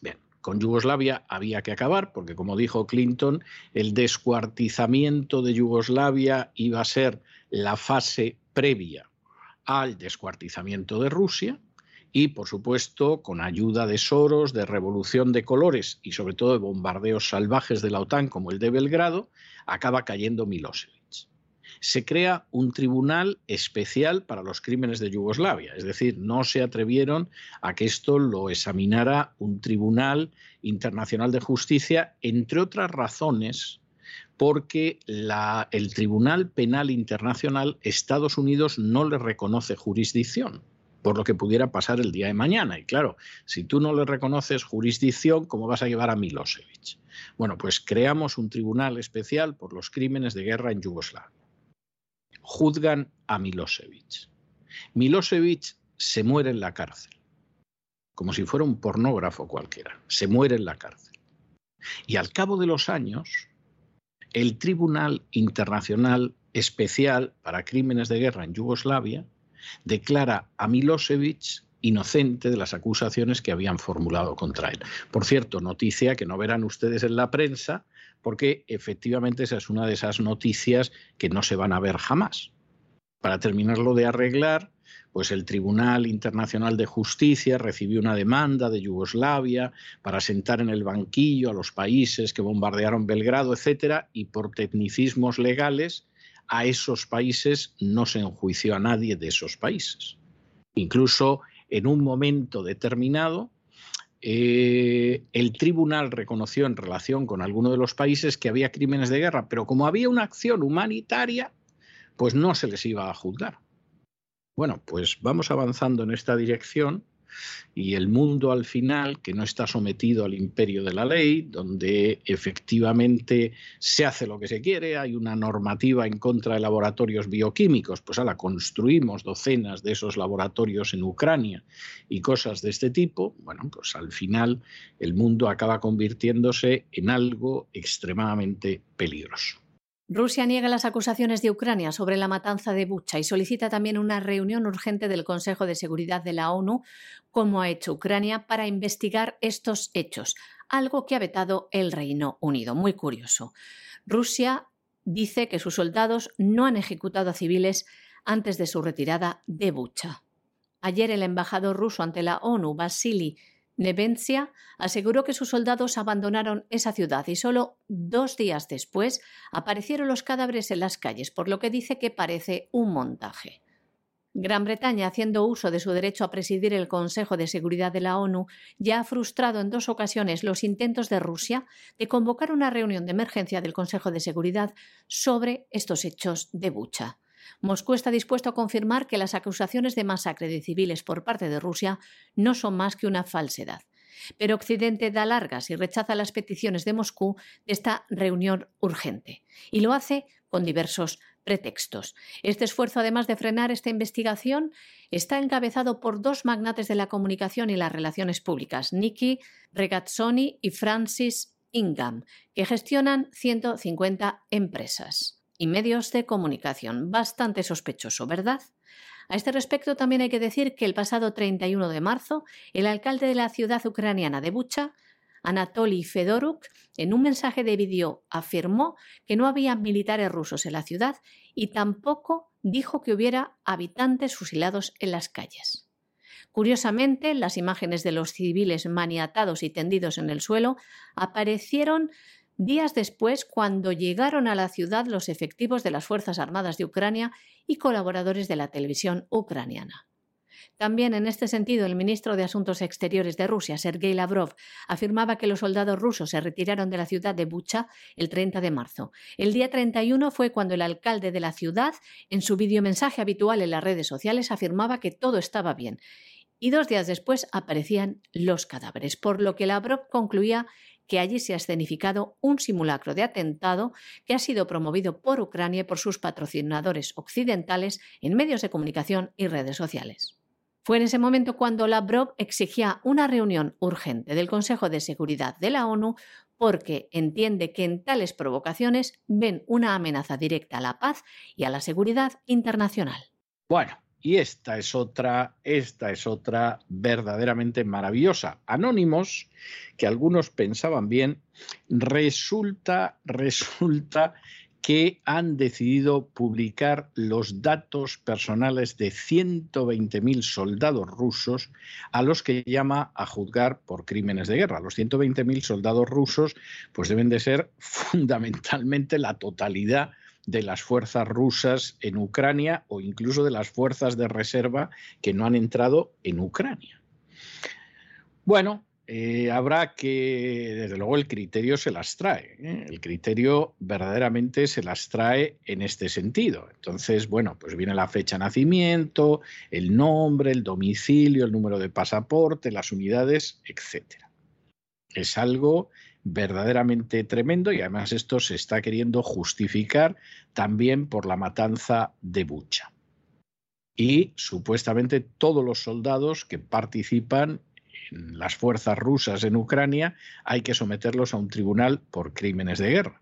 Bien, con Yugoslavia había que acabar, porque como dijo Clinton, el descuartizamiento de Yugoslavia iba a ser la fase previa al descuartizamiento de Rusia y, por supuesto, con ayuda de Soros, de revolución de colores y sobre todo de bombardeos salvajes de la OTAN como el de Belgrado, acaba cayendo Milosevic se crea un tribunal especial para los crímenes de Yugoslavia. Es decir, no se atrevieron a que esto lo examinara un tribunal internacional de justicia, entre otras razones porque el Tribunal Penal Internacional Estados Unidos no le reconoce jurisdicción por lo que pudiera pasar el día de mañana. Y claro, si tú no le reconoces jurisdicción, ¿cómo vas a llevar a Milosevic? Bueno, pues creamos un tribunal especial por los crímenes de guerra en Yugoslavia juzgan a Milosevic. Milosevic se muere en la cárcel, como si fuera un pornógrafo cualquiera, se muere en la cárcel. Y al cabo de los años, el Tribunal Internacional Especial para Crímenes de Guerra en Yugoslavia declara a Milosevic inocente de las acusaciones que habían formulado contra él. Por cierto, noticia que no verán ustedes en la prensa, porque efectivamente esa es una de esas noticias que no se van a ver jamás. Para terminarlo de arreglar, pues el Tribunal Internacional de Justicia recibió una demanda de Yugoslavia para sentar en el banquillo a los países que bombardearon Belgrado, etcétera, y por tecnicismos legales a esos países no se enjuició a nadie de esos países. Incluso en un momento determinado eh, el tribunal reconoció en relación con alguno de los países que había crímenes de guerra, pero como había una acción humanitaria, pues no se les iba a juzgar. Bueno, pues vamos avanzando en esta dirección y el mundo al final, que no está sometido al imperio de la ley, donde efectivamente se hace lo que se quiere, hay una normativa en contra de laboratorios bioquímicos, pues ahora construimos docenas de esos laboratorios en Ucrania y cosas de este tipo, bueno, pues al final el mundo acaba convirtiéndose en algo extremadamente peligroso. Rusia niega las acusaciones de Ucrania sobre la matanza de Bucha y solicita también una reunión urgente del Consejo de Seguridad de la ONU, como ha hecho Ucrania, para investigar estos hechos, algo que ha vetado el Reino Unido. Muy curioso. Rusia dice que sus soldados no han ejecutado a civiles antes de su retirada de Bucha. Ayer el embajador ruso ante la ONU, Vasily Nevencia aseguró que sus soldados abandonaron esa ciudad y solo dos días después aparecieron los cadáveres en las calles, por lo que dice que parece un montaje. Gran Bretaña, haciendo uso de su derecho a presidir el Consejo de Seguridad de la ONU, ya ha frustrado en dos ocasiones los intentos de Rusia de convocar una reunión de emergencia del Consejo de Seguridad sobre estos hechos de Bucha. Moscú está dispuesto a confirmar que las acusaciones de masacre de civiles por parte de Rusia no son más que una falsedad. Pero Occidente da largas y rechaza las peticiones de Moscú de esta reunión urgente. Y lo hace con diversos pretextos. Este esfuerzo, además de frenar esta investigación, está encabezado por dos magnates de la comunicación y las relaciones públicas, Nikki Regazzoni y Francis Ingham, que gestionan 150 empresas y medios de comunicación. Bastante sospechoso, ¿verdad? A este respecto también hay que decir que el pasado 31 de marzo, el alcalde de la ciudad ucraniana de Bucha, Anatoly Fedoruk, en un mensaje de vídeo afirmó que no había militares rusos en la ciudad y tampoco dijo que hubiera habitantes fusilados en las calles. Curiosamente, las imágenes de los civiles maniatados y tendidos en el suelo aparecieron días después cuando llegaron a la ciudad los efectivos de las Fuerzas Armadas de Ucrania y colaboradores de la televisión ucraniana. También en este sentido, el ministro de Asuntos Exteriores de Rusia, Sergei Lavrov, afirmaba que los soldados rusos se retiraron de la ciudad de Bucha el 30 de marzo. El día 31 fue cuando el alcalde de la ciudad, en su videomensaje habitual en las redes sociales, afirmaba que todo estaba bien. Y dos días después aparecían los cadáveres, por lo que Lavrov concluía que allí se ha escenificado un simulacro de atentado que ha sido promovido por Ucrania y por sus patrocinadores occidentales en medios de comunicación y redes sociales. Fue en ese momento cuando Lavrov exigía una reunión urgente del Consejo de Seguridad de la ONU porque entiende que en tales provocaciones ven una amenaza directa a la paz y a la seguridad internacional. Bueno, y esta es otra, esta es otra verdaderamente maravillosa. Anónimos, que algunos pensaban bien, resulta, resulta que han decidido publicar los datos personales de 120.000 soldados rusos a los que llama a juzgar por crímenes de guerra. Los 120.000 soldados rusos pues deben de ser fundamentalmente la totalidad de las fuerzas rusas en Ucrania o incluso de las fuerzas de reserva que no han entrado en Ucrania. Bueno, eh, habrá que, desde luego, el criterio se las trae. ¿eh? El criterio verdaderamente se las trae en este sentido. Entonces, bueno, pues viene la fecha de nacimiento, el nombre, el domicilio, el número de pasaporte, las unidades, etc. Es algo verdaderamente tremendo y además esto se está queriendo justificar también por la matanza de Bucha. Y supuestamente todos los soldados que participan en las fuerzas rusas en Ucrania hay que someterlos a un tribunal por crímenes de guerra.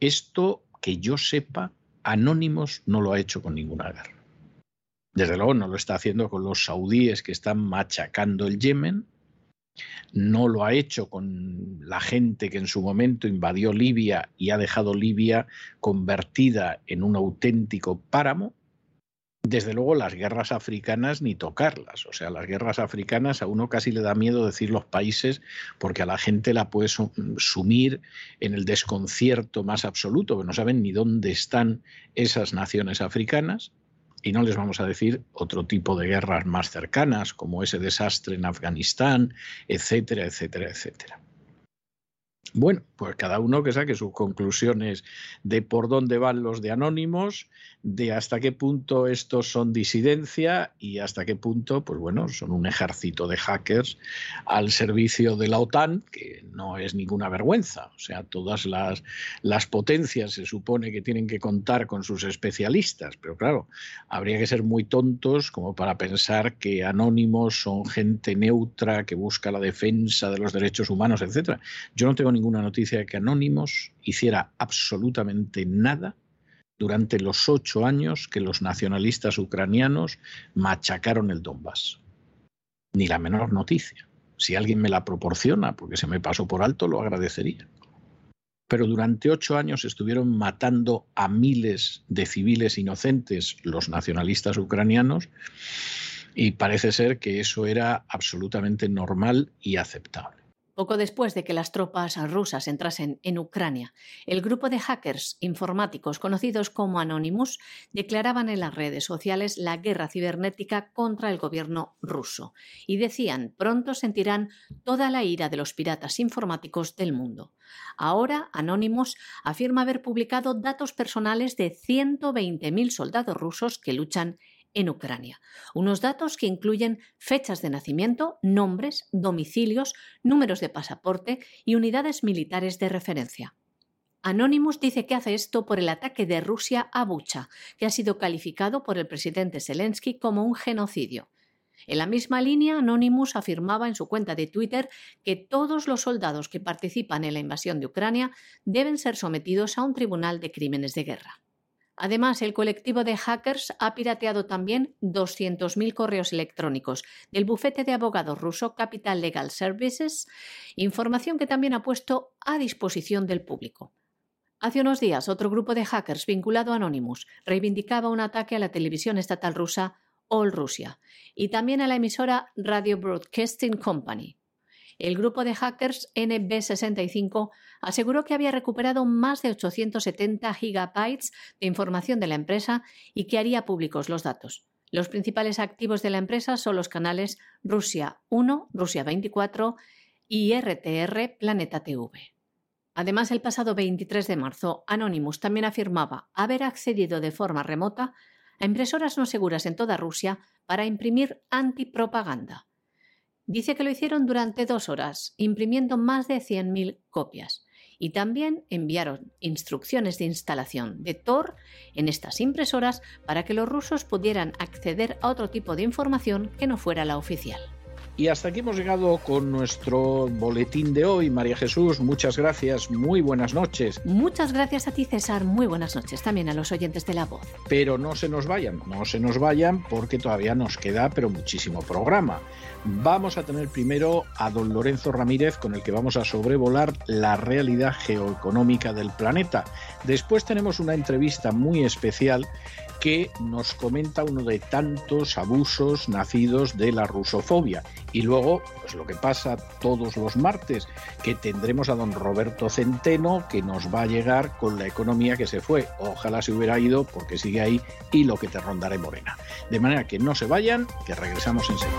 Esto, que yo sepa, Anónimos no lo ha hecho con ninguna guerra. Desde luego no lo está haciendo con los saudíes que están machacando el Yemen, no lo ha hecho con la gente que en su momento invadió Libia y ha dejado Libia convertida en un auténtico páramo. Desde luego las guerras africanas ni tocarlas. O sea, las guerras africanas a uno casi le da miedo decir los países porque a la gente la puede sumir en el desconcierto más absoluto, que no saben ni dónde están esas naciones africanas y no les vamos a decir otro tipo de guerras más cercanas, como ese desastre en Afganistán, etcétera, etcétera, etcétera. Bueno, pues cada uno que saque sus conclusiones de por dónde van los de anónimos, de hasta qué punto estos son disidencia y hasta qué punto, pues bueno, son un ejército de hackers al servicio de la OTAN, que no es ninguna vergüenza. O sea, todas las, las potencias se supone que tienen que contar con sus especialistas, pero claro, habría que ser muy tontos como para pensar que anónimos son gente neutra que busca la defensa de los derechos humanos, etcétera. Yo no tengo ninguna noticia que Anónimos hiciera absolutamente nada durante los ocho años que los nacionalistas ucranianos machacaron el Donbass. Ni la menor noticia. Si alguien me la proporciona, porque se me pasó por alto, lo agradecería. Pero durante ocho años estuvieron matando a miles de civiles inocentes los nacionalistas ucranianos y parece ser que eso era absolutamente normal y aceptable. Poco después de que las tropas rusas entrasen en Ucrania, el grupo de hackers informáticos conocidos como Anonymous declaraban en las redes sociales la guerra cibernética contra el gobierno ruso y decían pronto sentirán toda la ira de los piratas informáticos del mundo. Ahora Anonymous afirma haber publicado datos personales de 120.000 soldados rusos que luchan en Ucrania. Unos datos que incluyen fechas de nacimiento, nombres, domicilios, números de pasaporte y unidades militares de referencia. Anonymous dice que hace esto por el ataque de Rusia a Bucha, que ha sido calificado por el presidente Zelensky como un genocidio. En la misma línea, Anonymous afirmaba en su cuenta de Twitter que todos los soldados que participan en la invasión de Ucrania deben ser sometidos a un tribunal de crímenes de guerra. Además, el colectivo de hackers ha pirateado también 200.000 correos electrónicos del bufete de abogados ruso Capital Legal Services, información que también ha puesto a disposición del público. Hace unos días, otro grupo de hackers vinculado a Anonymous reivindicaba un ataque a la televisión estatal rusa All Russia y también a la emisora Radio Broadcasting Company. El grupo de hackers NB65 aseguró que había recuperado más de 870 gigabytes de información de la empresa y que haría públicos los datos. Los principales activos de la empresa son los canales Rusia 1, Rusia 24 y RTR Planeta TV. Además, el pasado 23 de marzo, Anonymous también afirmaba haber accedido de forma remota a impresoras no seguras en toda Rusia para imprimir antipropaganda. Dice que lo hicieron durante dos horas, imprimiendo más de 100.000 copias. Y también enviaron instrucciones de instalación de Tor en estas impresoras para que los rusos pudieran acceder a otro tipo de información que no fuera la oficial. Y hasta aquí hemos llegado con nuestro boletín de hoy. María Jesús, muchas gracias, muy buenas noches. Muchas gracias a ti, César, muy buenas noches también a los oyentes de la voz. Pero no se nos vayan, no se nos vayan porque todavía nos queda pero muchísimo programa. Vamos a tener primero a don Lorenzo Ramírez con el que vamos a sobrevolar la realidad geoeconómica del planeta. Después tenemos una entrevista muy especial que nos comenta uno de tantos abusos nacidos de la rusofobia. Y luego, pues lo que pasa todos los martes, que tendremos a don Roberto Centeno, que nos va a llegar con la economía que se fue. Ojalá se hubiera ido, porque sigue ahí, y lo que te rondaré morena. De manera que no se vayan, que regresamos enseguida.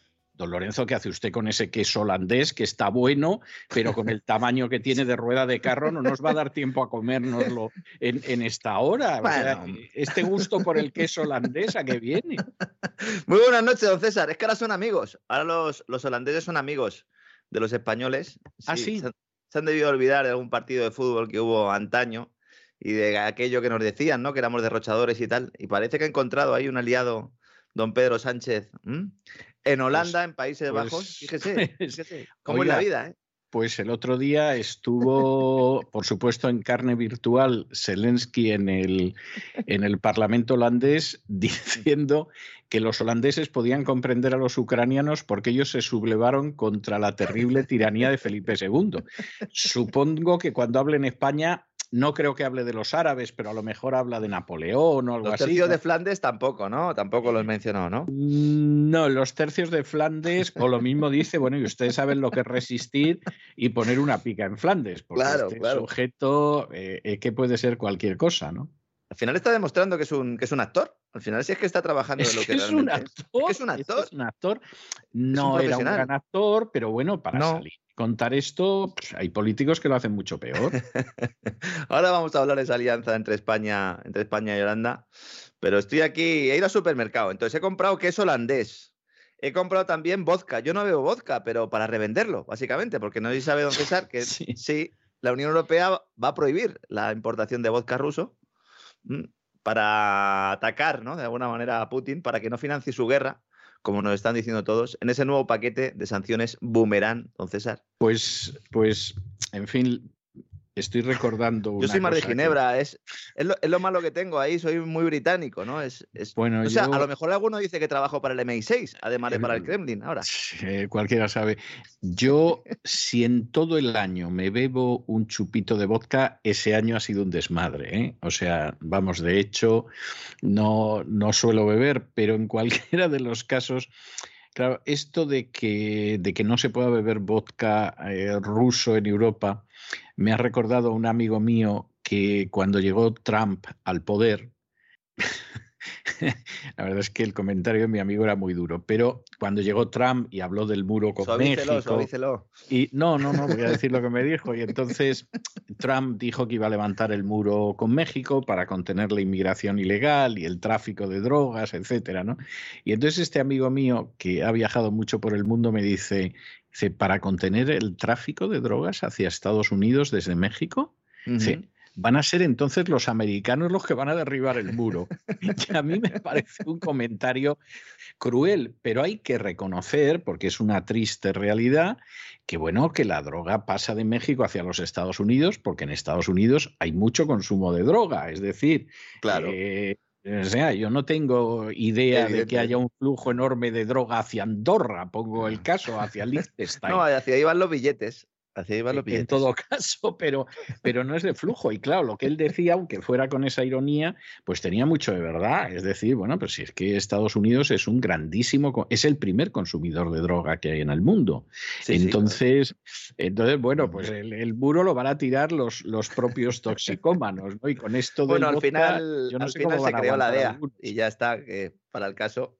Don Lorenzo, ¿qué hace usted con ese queso holandés que está bueno, pero con el tamaño que tiene de rueda de carro no nos va a dar tiempo a comérnoslo en, esta hora? este gusto por el queso holandés, ¿a qué viene? Muy buenas noches, don César. Es que ahora son amigos. Ahora los, los holandeses son amigos de los españoles. ¿Ah, sí? Se, se han debido olvidar de algún partido de fútbol que hubo antaño y de aquello que nos decían, ¿no? Que éramos derrochadores y tal. Y parece que ha encontrado ahí un aliado don Pedro Sánchez en pues, Holanda, en Países Bajos, pues, fíjese, fíjese cómo es la vida, ¿eh? pues el otro día estuvo, por supuesto, en carne virtual Zelensky en el, en el Parlamento holandés diciendo que los holandeses podían comprender a los ucranianos porque ellos se sublevaron contra la terrible tiranía de Felipe II. Supongo que cuando hable en España no creo que hable de los árabes, pero a lo mejor habla de Napoleón o algo los así. Los tercios ¿no? de Flandes tampoco, ¿no? Tampoco los mencionó, ¿no? Mm, No, los tercios de Flandes, o lo mismo dice, bueno, y ustedes saben lo que es resistir y poner una pica en Flandes, porque Claro, este claro. sujeto eh, eh, que puede ser cualquier cosa, ¿no? Al final está demostrando que es un, que es un actor. Al final sí es que está trabajando de lo que es un realmente actor. Es que es un actor. es un actor. No era un gran actor, pero bueno, para No. salir contar esto, pues, hay políticos que lo hacen mucho peor. Ahora vamos a hablar de esa alianza entre España, entre España y Holanda. Pero estoy aquí, he ido al supermercado, entonces he comprado queso holandés. He comprado también vodka. Yo no bebo vodka, pero para revenderlo, básicamente, porque no si sabe don César que Sí. sí. la Unión Europea va a prohibir la importación de vodka ruso mm, para atacar, ¿no? De alguna manera a Putin, para que no financie su guerra, como nos están diciendo todos, en ese nuevo paquete de sanciones boomerang, don César. Pues, pues, en fin, estoy recordando. Yo soy más de que- Ginebra, es, es, lo, es lo malo que tengo ahí, soy muy británico, ¿no? Es, es- Bueno, o sea, yo- a lo mejor alguno dice que trabajo para el MI6, además de para el El- Kremlin ahora. Eh, cualquiera sabe. Yo, si en todo el año me bebo un chupito de vodka, ese año ha sido un desmadre. ¿eh? O sea, vamos, de hecho, no, no suelo beber, pero en cualquiera de los casos, claro, esto de que, de que no se pueda beber vodka eh, ruso en Europa, me ha recordado a un amigo mío que cuando llegó Trump al poder, la verdad es que el comentario de mi amigo era muy duro, pero cuando llegó Trump y habló del muro con Suavícelo, México, suavícelo. y no, no, no, voy a decir lo que me dijo. Y entonces Trump dijo que iba a levantar el muro con México para contener la inmigración ilegal y el tráfico de drogas, etcétera, ¿no? Y entonces este amigo mío que ha viajado mucho por el mundo me dice, dice, para contener el tráfico de drogas hacia Estados Unidos desde México, dice, Ujú. van a ser entonces los americanos los que van a derribar el muro. Y a mí me parece un comentario cruel, pero hay que reconocer, porque es una triste realidad, que bueno, que la droga pasa de México hacia los Estados Unidos, porque en Estados Unidos hay mucho consumo de droga. Es decir, Claro. eh, o sea, yo no tengo idea de que haya un flujo enorme de droga hacia Andorra, pongo el caso, hacia Liechtenstein. No, hacia ahí van los billetes. Hacia ahí van los en todo caso, pero, pero no es de flujo. Y claro, lo que él decía, aunque fuera con esa ironía, pues tenía mucho de verdad. Es decir, bueno, pues si es que Estados Unidos es un grandísimo, es el primer consumidor de droga que hay en el mundo. Sí, sí, entonces, entonces, bueno, pues el, el muro lo van a tirar los, los propios toxicómanos, ¿no? Y con esto del Bueno, al vodka, final, yo no al sé final se creó la DEA algunos. y ya está, que para el caso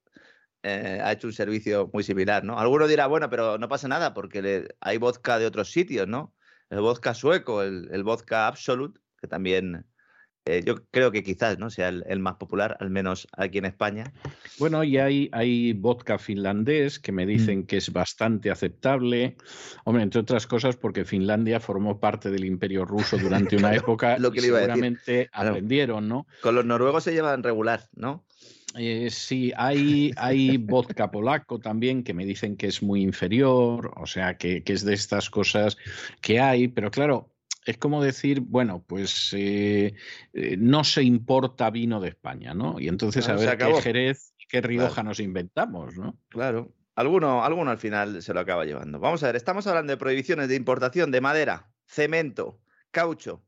eh, ha hecho un servicio muy similar, ¿no? Alguno dirá, bueno, pero no pasa nada porque le- hay vodka de otros sitios, ¿no? El vodka sueco, el, el vodka Absolut, que también eh, yo creo que quizás no sea el, el más popular, al menos aquí en España. Bueno, y hay, hay vodka finlandés que me Mm. dicen que es bastante aceptable. Hombre, entre otras cosas, porque Finlandia formó parte del Imperio Ruso durante una época Lo que y le iba a decir. seguramente aprendieron, ¿no? Con los noruegos se llevan regular, ¿no? Eh, sí, hay, hay vodka polaco también que me dicen que es muy inferior, o sea, que, que es de estas cosas que hay, pero claro, es como decir, bueno, pues eh, eh, no se importa vino de España, ¿no? Y entonces Claro, a ver qué. Jerez y qué Rioja Claro. nos inventamos, ¿no? Claro. Alguno, alguno al final se lo acaba llevando. Vamos a ver, estamos hablando de prohibiciones de importación de madera, cemento, caucho,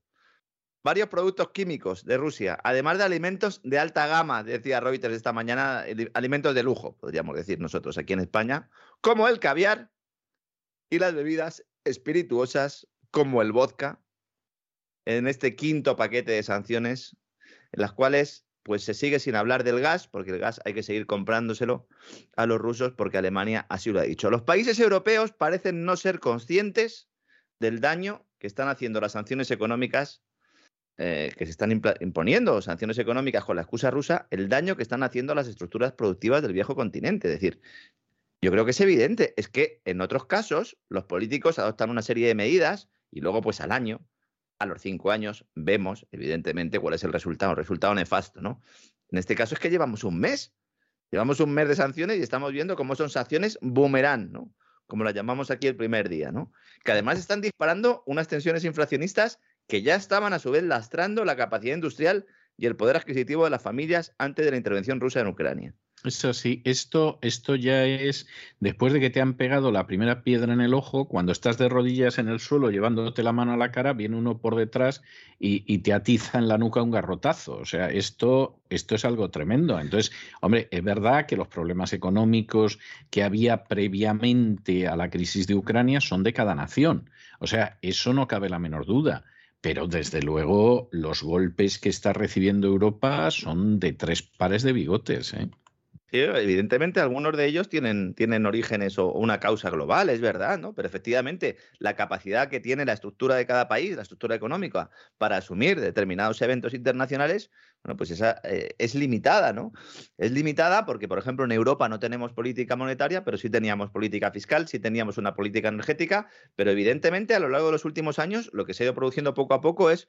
varios productos químicos de Rusia, además de alimentos de alta gama, decía Reuters esta mañana, eh, alimentos de lujo, podríamos decir nosotros aquí en España, como el caviar y las bebidas espirituosas como el vodka, en este quinto paquete de sanciones, en las cuales pues se sigue sin hablar del gas, porque el gas hay que seguir comprándoselo a los rusos porque Alemania así lo ha dicho. Los países europeos parecen no ser conscientes del daño que están haciendo las sanciones económicas eh, que se están imponiendo, sanciones económicas con la excusa rusa, el daño que están haciendo a las estructuras productivas del viejo continente. Es decir, yo creo que es evidente, es que en otros casos los políticos adoptan una serie de medidas y luego pues al año, a los cinco años, vemos evidentemente cuál es el resultado, el resultado nefasto, ¿no? En este caso es que llevamos un mes, llevamos un mes de sanciones y estamos viendo cómo son sanciones boomerang, ¿no? como la llamamos aquí el primer día, ¿no? Que además están disparando unas tensiones inflacionistas que ya estaban a su vez lastrando la capacidad industrial y el poder adquisitivo de las familias antes de la intervención rusa en Ucrania. Eso sí, esto, esto ya es después de que te han pegado la primera piedra en el ojo, cuando estás de rodillas en el suelo llevándote la mano a la cara, viene uno por detrás y, te atiza en la nuca un garrotazo. O sea, esto, esto es algo tremendo. Entonces, hombre, es verdad que los problemas económicos que había previamente a la crisis de Ucrania son de cada nación. O sea, eso no cabe la menor duda. Pero desde luego los golpes que está recibiendo Europa son de tres pares de bigotes. ¿eh? evidentemente algunos de ellos tienen, tienen orígenes o una causa global, es verdad, ¿no? Pero efectivamente la capacidad que tiene la estructura de cada país, la estructura económica, para asumir determinados eventos internacionales, bueno, pues esa eh, es limitada, ¿no? Es limitada porque, por ejemplo, en Europa no tenemos política monetaria, pero sí teníamos política fiscal, sí teníamos una política energética, pero evidentemente a lo largo de los últimos años lo que se ha ido produciendo poco a poco es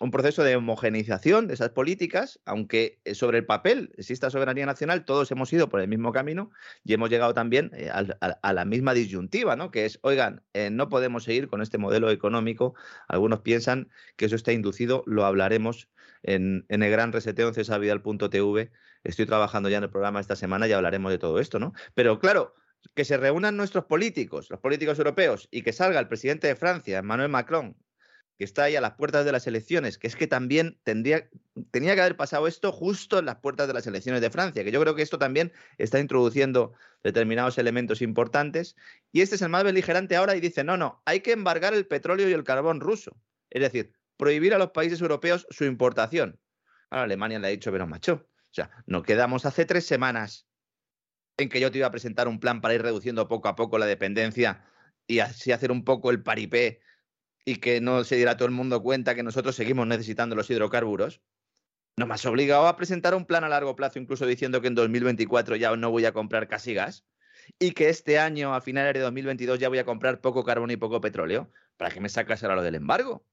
un proceso de homogeneización de esas políticas, aunque eh, sobre el papel exista soberanía nacional, todos hemos ido por el mismo camino y hemos llegado también eh, a, la misma disyuntiva, ¿no? Que es, oigan, no podemos seguir con este modelo económico. Algunos piensan que eso está inducido, lo hablaremos en, el gran reseteo en cesavidal.tv. Estoy trabajando ya en el programa esta semana y hablaremos de todo esto, ¿no? Pero claro, que se reúnan nuestros políticos, los políticos europeos, y que salga el presidente de Francia, Emmanuel Macron, que está ahí a las puertas de las elecciones, que es que también tendría, tenía que haber pasado esto justo en las puertas de las elecciones de Francia, que yo creo que esto también está introduciendo determinados elementos importantes. Y este es el más beligerante ahora y dice, no, no, hay que embargar el petróleo y el carbón ruso. Es decir, prohibir a los países europeos su importación. Ahora Alemania le ha dicho, pero macho, o sea, no quedamos hace tres semanas en que yo te iba a presentar un plan para ir reduciendo poco a poco la dependencia y así hacer un poco el paripé y que no se diera todo el mundo cuenta que nosotros seguimos necesitando los hidrocarburos. No me has obligado a presentar un plan a largo plazo, incluso diciendo que en 2024 ya no voy a comprar casi gas y que este año, a finales de 2022, ya voy a comprar poco carbón y poco petróleo. ¿Para qué me sacas ahora lo del embargo?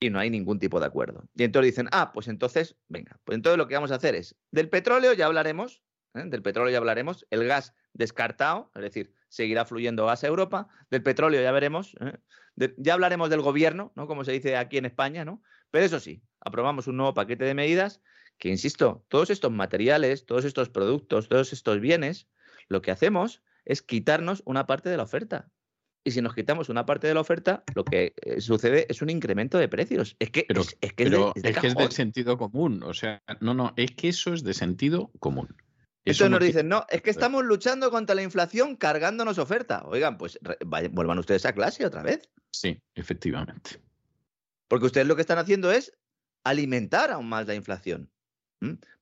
Y no hay ningún tipo de acuerdo. Y entonces dicen, ah, pues entonces, venga, pues entonces lo que vamos a hacer es, del petróleo ya hablaremos, ¿eh? del petróleo ya hablaremos, el gas descartado, es decir, seguirá fluyendo gas a Europa, del petróleo ya veremos, ¿eh? ya hablaremos del gobierno, ¿no? Como se dice aquí en España, ¿no? Pero eso sí, aprobamos un nuevo paquete de medidas que, insisto, todos estos materiales, todos estos productos, todos estos bienes, lo que hacemos es quitarnos una parte de la oferta y si nos quitamos una parte de la oferta, lo que eh, sucede es un incremento de precios. Es que, es, que, es, de, sentido común. O sea, no, no, es que eso es de sentido común. Eso nos dicen, no, es que estamos luchando contra la inflación cargándonos oferta. Oigan, pues vuelvan ustedes a clase otra vez. Sí, efectivamente. Porque ustedes lo que están haciendo es alimentar aún más la inflación.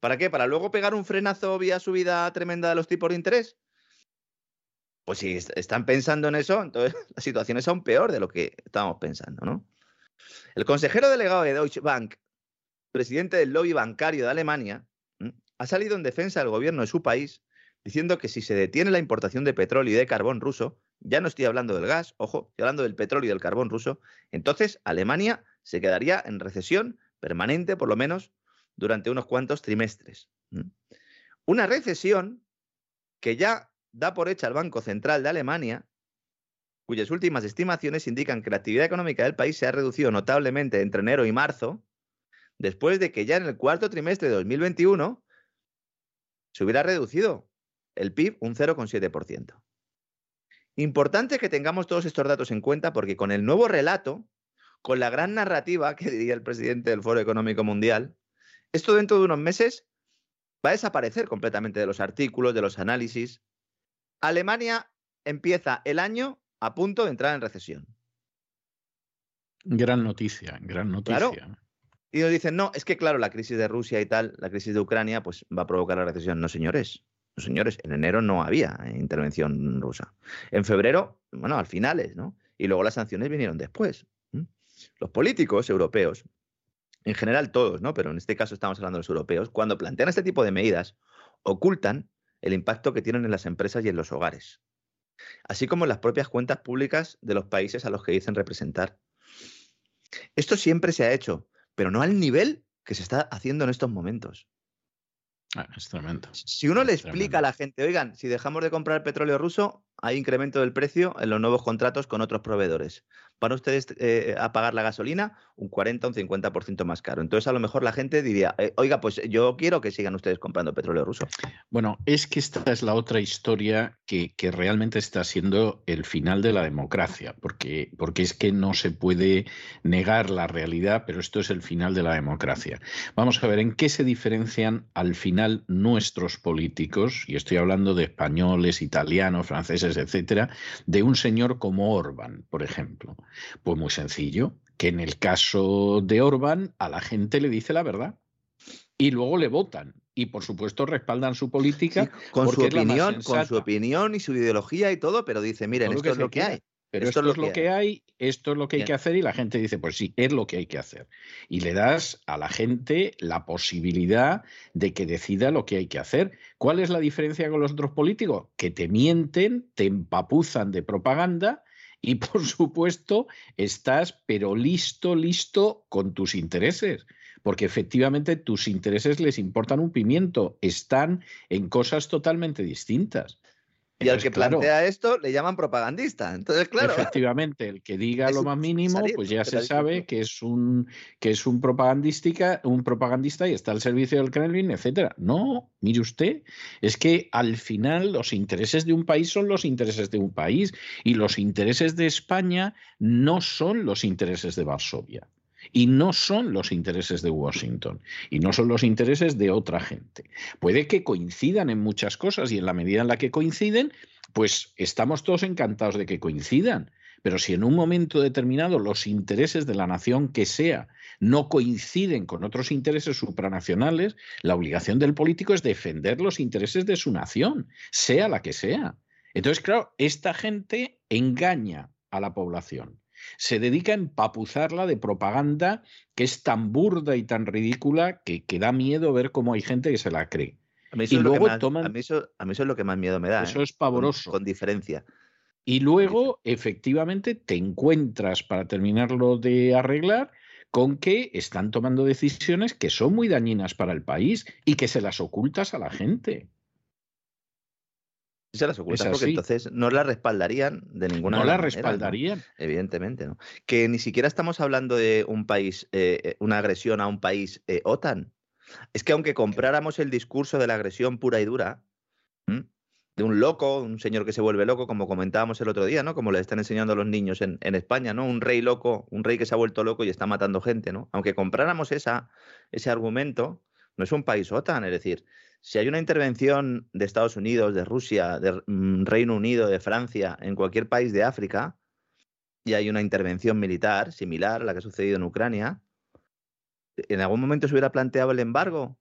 ¿Para qué? ¿Para luego pegar un frenazo vía subida tremenda de los tipos de interés? Pues si están pensando en eso, entonces la situación es aún peor de lo que estábamos pensando, ¿no? El consejero delegado de Deutsche Bank, presidente del lobby bancario de Alemania, ha salido en defensa del gobierno de su país diciendo que si se detiene la importación de petróleo y de carbón ruso, ya no estoy hablando del gas, ojo, estoy hablando del petróleo y del carbón ruso, entonces Alemania se quedaría en recesión permanente, por lo menos, durante unos cuantos trimestres. Una recesión que ya da por hecha el Banco Central de Alemania, cuyas últimas estimaciones indican que la actividad económica del país se ha reducido notablemente entre enero y marzo, después de que ya en el cuarto trimestre de 2021 se hubiera reducido el PIB un 0,7%. Importante que tengamos todos estos datos en cuenta porque con el nuevo relato, con la gran narrativa que diría el presidente del Foro Económico Mundial, esto dentro de unos meses va a desaparecer completamente de los artículos, de los análisis, Alemania empieza el año a punto de entrar en recesión. Gran noticia, gran noticia. Y nos dicen, no, es que claro, la crisis de Rusia y tal, la crisis de Ucrania, pues va a provocar la recesión. No, señores. No, señores, en enero no había intervención rusa. En febrero, bueno, al finales, ¿no? Y luego las sanciones vinieron después. Los políticos europeos, en general todos, ¿no? Pero en este caso estamos hablando de los europeos, cuando plantean este tipo de medidas, ocultan el impacto que tienen en las empresas y en los hogares, así como en las propias cuentas públicas de los países a los que dicen representar. Esto siempre se ha hecho, pero no al nivel que se está haciendo en estos momentos. Ah, es tremendo. Si uno le explica a la gente, oigan, si dejamos de comprar petróleo ruso, hay incremento del precio en los nuevos contratos con otros proveedores. Van ustedes eh, a pagar la gasolina un 40 o un 50% más caro. Entonces, a lo mejor la gente diría, eh, oiga, pues yo quiero que sigan ustedes comprando petróleo ruso. Bueno, es que esta es la otra historia que, que realmente está siendo el final de la democracia, porque, porque es que no se puede negar la realidad, pero esto es el final de la democracia. Vamos a ver en qué se diferencian al final nuestros políticos, y estoy hablando de españoles, italianos, franceses, etcétera, de un señor como Orban, por ejemplo. Pues muy sencillo, que en el caso de Orban a la gente le dice la verdad y luego le votan y por supuesto respaldan su política con su opinión, con su opinión y su ideología y todo, pero dice, miren, esto es lo que hay. Pero esto, es lo que, hay. esto es lo que hay que hacer y la gente dice, pues sí, es lo que hay que hacer. Y le das a la gente la posibilidad de que decida lo que hay que hacer. ¿Cuál es la diferencia con los otros políticos? Que te mienten, te empapuzan de propaganda y por supuesto estás, pero listo, listo con tus intereses porque efectivamente tus intereses les importan un pimiento, están en cosas totalmente distintas. Y al que plantea esto le llaman propagandista. Entonces, claro. Efectivamente, el que diga lo más mínimo, pues ya se sabe que es un que es un propagandística, un propagandista y está al servicio del Kremlin, etcétera. No, mire usted, es que al final los intereses de un país son los intereses de un país y los intereses de España no son los intereses de Varsovia. Y no son los intereses de Washington y no son los intereses de otra gente. Puede que coincidan en muchas cosas y en la medida en la que coinciden, pues estamos todos encantados de que coincidan. Pero si en un momento determinado los intereses de la nación que sea no coinciden con otros intereses supranacionales, la obligación del político es defender los intereses de su nación, sea la que sea. Entonces, claro, esta gente engaña a la población se dedica a empapuzarla de propaganda que es tan burda y tan ridícula que, que da miedo ver cómo hay gente que se la cree. A mí eso, y luego es, toman... a mí eso, a mí eso es lo que más miedo me da. Eso ¿eh? es pavoroso. Con, con, diferencia. Y luego, efectivamente, te encuentras, para terminarlo de arreglar, con que están tomando decisiones que son muy dañinas para el país y que se las ocultas a la gente se las ocultan porque entonces no las respaldarían de ninguna manera. No las respaldarían. Evidentemente, ¿no? Que ni siquiera estamos hablando de un país, eh, eh, una agresión a un país eh, OTAN. Es que aunque compráramos el discurso de la agresión pura y dura, de un loco, un señor que se vuelve loco, como comentábamos el otro día, ¿no? Como le están enseñando a los niños en, en, España, ¿no? Un rey loco, un rey que se ha vuelto loco y está matando gente, ¿no? Aunque compráramos esa, ese argumento, no es un país OTAN, es decir, si hay una intervención de Estados Unidos, de Rusia, de mm, Reino Unido, de Francia, en cualquier país de África, y hay una intervención militar similar a la que ha sucedido en Ucrania, ¿en algún momento se hubiera planteado el embargo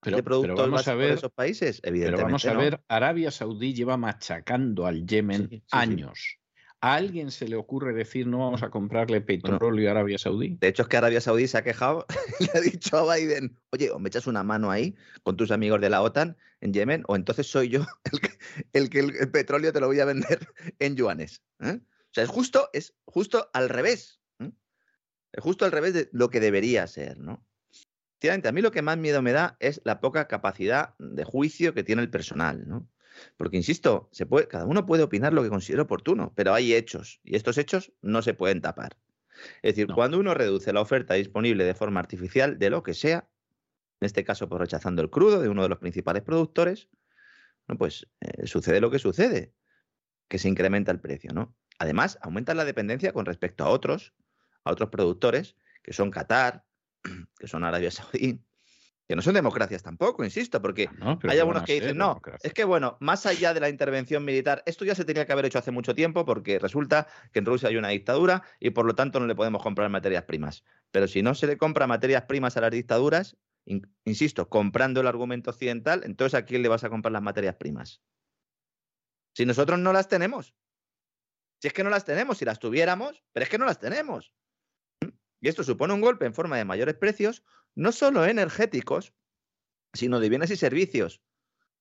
pero, de productos pero vamos a ver, esos países? Evidentemente. Pero vamos a no. ver, Arabia Saudí lleva machacando al Yemen Sí, sí, sí. ¿A alguien se le ocurre decir no vamos a comprarle petróleo a Arabia Saudí? De hecho, es que Arabia Saudí se ha quejado y le ha dicho a Biden, oye, o me echas una mano ahí con tus amigos de la OTAN en Yemen, o entonces soy yo el que el, que el petróleo te lo voy a vender en yuanes. ¿eh? O sea, es justo, es justo al revés. ¿eh? Es justo al revés de lo que debería ser, ¿no? A mí lo que más miedo me da es la poca capacidad de juicio que tiene el personal, ¿no? Porque, insisto, se puede, cada uno puede opinar lo que considere oportuno, pero hay hechos y estos hechos no se pueden tapar. Es decir, No. cuando uno reduce la oferta disponible de forma artificial de lo que sea, en este caso por rechazando el crudo de uno de los principales productores, bueno, pues eh, sucede lo que sucede, que se incrementa el precio, ¿no? Además, aumenta la dependencia con respecto a otros, a otros productores, que son Qatar, que son Arabia Saudí, que no son democracias tampoco, insisto, porque Ah, No, hay ¿cómo algunos que dicen, no, es que bueno, más allá de la intervención militar, esto ya se tenía que haber hecho hace mucho tiempo porque resulta que en Rusia hay una dictadura y por lo tanto no le podemos comprar materias primas. Pero si no se le compra materias primas a las dictaduras, in- insisto, comprando el argumento occidental, entonces ¿a quién le vas a comprar las materias primas? Si nosotros no las tenemos. Si es que no las tenemos, si las tuviéramos, pero es que no las tenemos. Y esto supone un golpe en forma de mayores precios, no solo energéticos, sino de bienes y servicios,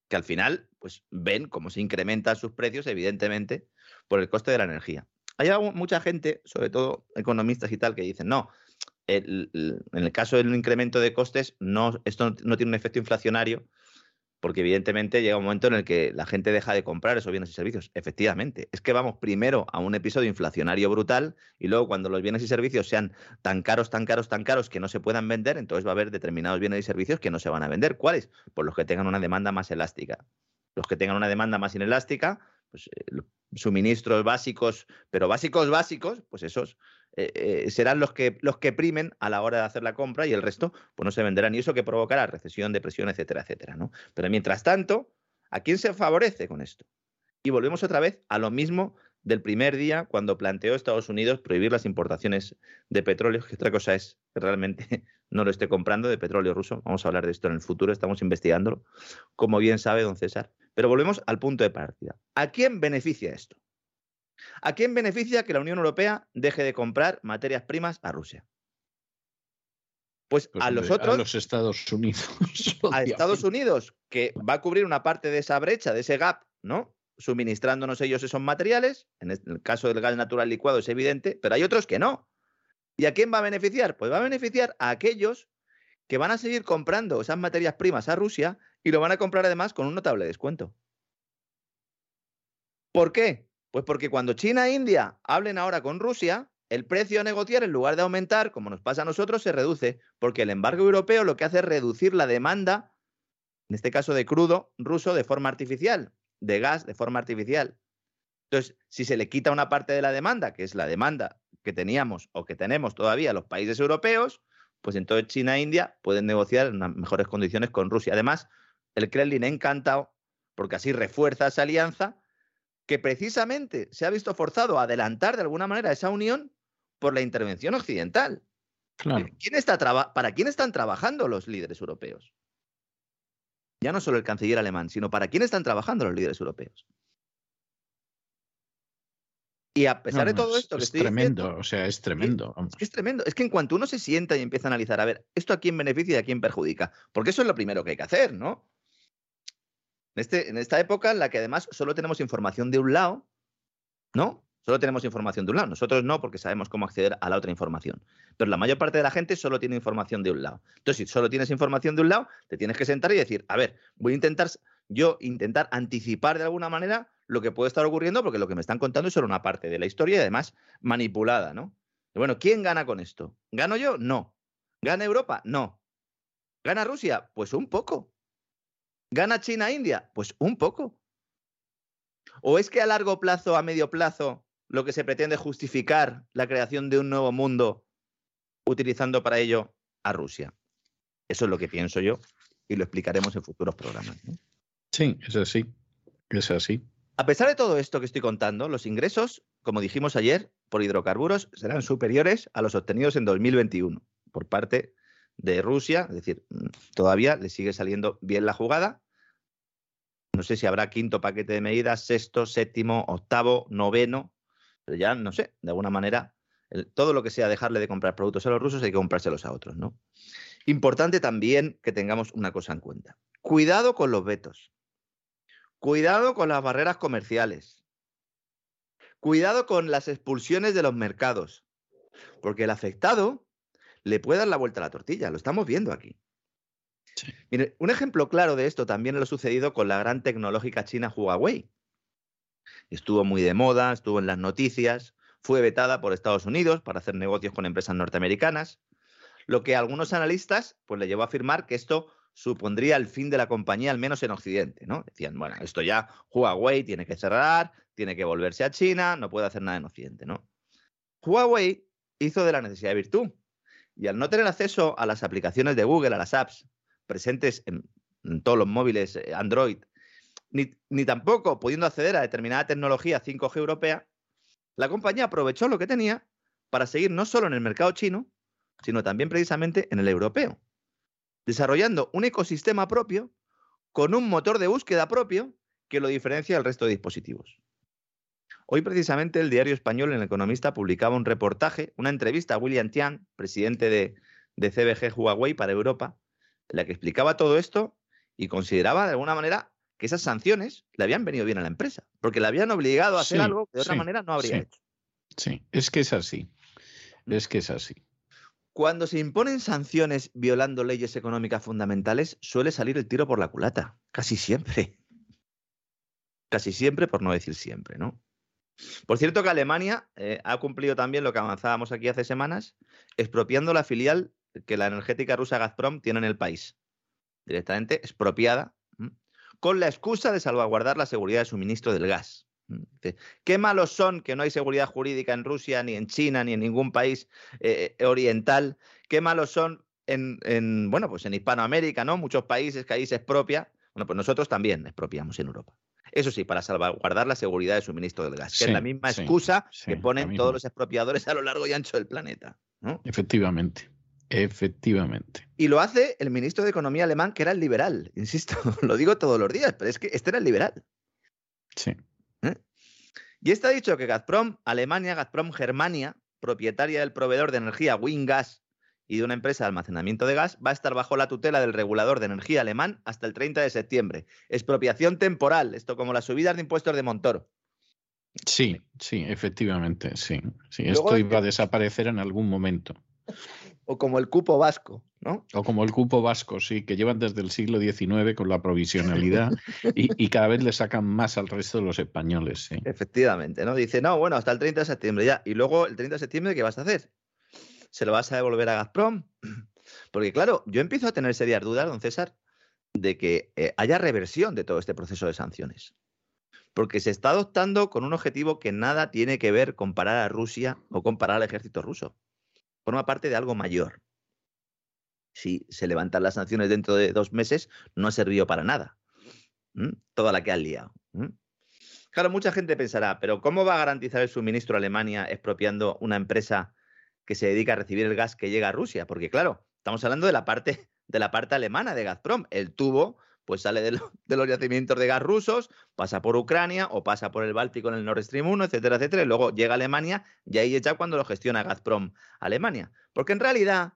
que al final pues, ven cómo se incrementan sus precios, evidentemente, por el coste de la energía. Hay mucha gente, sobre todo economistas y tal, que dicen, no, el- en el caso del incremento de costes, no, esto no tiene un efecto inflacionario, porque evidentemente llega un momento en el que la gente deja de comprar esos bienes y servicios. Efectivamente, es que vamos primero a un episodio inflacionario brutal y luego cuando los bienes y servicios sean tan caros, tan caros, tan caros que no se puedan vender, entonces va a haber determinados bienes y servicios que no se van a vender. ¿Cuáles? Pues los que tengan una demanda más elástica. Los que tengan una demanda más inelástica, pues eh, suministros básicos, pero básicos, básicos, pues esos eh, eh, serán los que, los que primen a la hora de hacer la compra y el resto pues no se venderán. Y eso que provocará recesión, depresión, etcétera, etcétera. ¿no? Pero mientras tanto, ¿a quién se favorece con esto? Y volvemos otra vez a lo mismo del primer día cuando planteó Estados Unidos prohibir las importaciones de petróleo, que otra cosa es que realmente no lo esté comprando de petróleo ruso. Vamos a hablar de esto en el futuro, estamos investigándolo, como bien sabe don César. Pero volvemos al punto de partida. ¿A quién beneficia esto? ¿A quién beneficia que la Unión Europea deje de comprar materias primas a Rusia? Pues, Pues, a los otros, A los Estados Unidos. a Estados. Unidos, que va a cubrir una parte de esa brecha, de ese gap, ¿no? Suministrándonos ellos esos materiales. En el caso del gas natural licuado es evidente, pero hay otros que no. ¿Y a quién va a beneficiar? Pues va a beneficiar a aquellos que van a seguir comprando esas materias primas a Rusia y lo van a comprar además con un notable descuento. ¿Por qué? Pues porque cuando China e India hablen ahora con Rusia, el precio a negociar, en lugar de aumentar, como nos pasa a nosotros, se reduce, porque el embargo europeo lo que hace es reducir la demanda, en este caso de crudo ruso, de forma artificial, de gas de forma artificial. Entonces, si se le quita una parte de la demanda, que es la demanda que teníamos o que tenemos todavía los países europeos, pues entonces China e India pueden negociar en mejores condiciones con Rusia. Además, el Kremlin encantado, porque así refuerza esa alianza, que precisamente se ha visto forzado a adelantar de alguna manera esa unión por la intervención occidental. Claro. ¿Quién está traba- ¿Para quién están trabajando los líderes europeos? Ya no solo el canciller alemán, sino para quién están trabajando los líderes europeos. Y a pesar No, de todo es- esto que es estoy tremendo, diciendo, o sea, es tremendo. es que es tremendo. Es que en cuanto uno se sienta y empieza a analizar, a ver, ¿esto a quién beneficia y a quién perjudica? Porque eso es lo primero que hay que hacer, ¿no? En, este, en esta época en la que además solo tenemos información de un lado, ¿no? Solo tenemos información de un lado. Nosotros no, porque sabemos cómo acceder a la otra información. Pero la mayor parte de la gente solo tiene información de un lado. Entonces, si solo tienes información de un lado, te tienes que sentar y decir, a ver, voy a intentar, yo intentar anticipar de alguna manera lo que puede estar ocurriendo, porque lo que me están contando es solo una parte de la historia y además manipulada, ¿no? Bueno, ¿quién gana con esto? ¿Gano yo? No. ¿Gana Europa? No. ¿Gana Rusia? Pues un poco. ¿Gana China India? Pues un poco. ¿O es que a largo plazo, a medio plazo, lo que se pretende es justificar la creación de un nuevo mundo utilizando para ello a Rusia? Eso es lo que pienso yo y lo explicaremos en futuros programas. ¿no? Sí, es así. Es así. A pesar de todo esto que estoy contando, los ingresos, como dijimos ayer, por hidrocarburos serán superiores a los obtenidos en 2021 por parte de Rusia. Es decir, todavía le sigue saliendo bien la jugada. No sé si habrá quinto paquete de medidas, sexto, séptimo, octavo, noveno, pero ya no sé, de alguna manera, todo lo que sea dejarle de comprar productos a los rusos hay que comprárselos a otros, ¿no? Importante también que tengamos una cosa en cuenta. Cuidado con los vetos. Cuidado con las barreras comerciales. Cuidado con las expulsiones de los mercados. Porque el afectado le puede dar la vuelta a la tortilla. Lo estamos viendo aquí. Sí. Mire, un ejemplo claro de esto también lo ha sucedido con la gran tecnológica china Huawei. Estuvo muy de moda, estuvo en las noticias, fue vetada por Estados Unidos para hacer negocios con empresas norteamericanas, lo que a algunos analistas pues, le llevó a afirmar que esto supondría el fin de la compañía, al menos en Occidente. ¿no? Decían, bueno, esto ya Huawei tiene que cerrar, tiene que volverse a China, no puede hacer nada en Occidente. ¿no? Huawei hizo de la necesidad de virtud y al no tener acceso a las aplicaciones de Google, a las apps presentes en, todos los móviles eh, Android, ni, ni tampoco pudiendo acceder a determinada tecnología 5G europea, la compañía aprovechó lo que tenía para seguir no solo en el mercado chino, sino también precisamente en el europeo, desarrollando un ecosistema propio con un motor de búsqueda propio que lo diferencia del resto de dispositivos. Hoy precisamente el diario español El Economista publicaba un reportaje, una entrevista a William Tian, presidente de, de CBG Huawei para Europa, en la que explicaba todo esto y consideraba de alguna manera que esas sanciones le habían venido bien a la empresa, porque le habían obligado a hacer Sí, algo que de otra sí, manera no habría sí. hecho. Sí, es que es así. Es que es así. Cuando se imponen sanciones violando leyes económicas fundamentales, suele salir el tiro por la culata, casi siempre. Casi siempre, por no decir siempre, ¿no? Por cierto que Alemania eh, ha cumplido también lo que avanzábamos aquí hace semanas, expropiando la filial que la energética rusa Gazprom tiene en el país. Directamente expropiada, con la excusa de salvaguardar la seguridad de suministro del gas. Qué malos son que no hay seguridad jurídica en Rusia, ni en China, ni en ningún país eh, oriental. Qué malos son en, en, bueno, pues en Hispanoamérica, ¿no? Muchos países que ahí se expropia. Bueno, pues nosotros también expropiamos en Europa. Eso sí, para salvaguardar la seguridad de suministro del gas, que es la misma excusa que ponen todos los expropiadores a lo largo y ancho del planeta. Efectivamente. Efectivamente. Y lo hace el ministro de Economía alemán, que era el liberal, insisto, lo digo todos los días, pero es que este era el liberal. Sí. ¿Eh? Y está dicho que Gazprom, Alemania, Gazprom Germania, propietaria del proveedor de energía Wingas y de una empresa de almacenamiento de gas, va a estar bajo la tutela del regulador de energía alemán hasta el 30 de septiembre. Expropiación temporal, esto como las subidas de impuestos de Montoro. Sí, sí, efectivamente, sí. sí esto iba a desaparecer en algún momento. O como el cupo vasco, ¿no? O como el cupo vasco, sí, que llevan desde el siglo XIX con la provisionalidad y, cada vez le sacan más al resto de los españoles, sí. Efectivamente, ¿no? Dice, no, bueno, hasta el 30 de septiembre ya. Y luego, el 30 de septiembre, ¿qué vas a hacer? ¿Se lo vas a devolver a Gazprom? Porque, claro, yo empiezo a tener serias dudas, don César, de que eh, haya reversión de todo este proceso de sanciones. Porque se está adoptando con un objetivo que nada tiene que ver con parar a Rusia o con parar al ejército ruso forma parte de algo mayor. Si se levantan las sanciones dentro de dos meses, no ha servido para nada. Toda la que han liado. Claro, mucha gente pensará, pero ¿cómo va a garantizar el suministro a Alemania expropiando una empresa que se dedica a recibir el gas que llega a Rusia? Porque claro, estamos hablando de la parte, de la parte alemana de Gazprom. El tubo pues sale de, los yacimientos de gas rusos, pasa por Ucrania o pasa por el Báltico en el Nord Stream 1, etcétera, etcétera, y luego llega a Alemania y ahí ya cuando lo gestiona Gazprom Alemania. Porque en realidad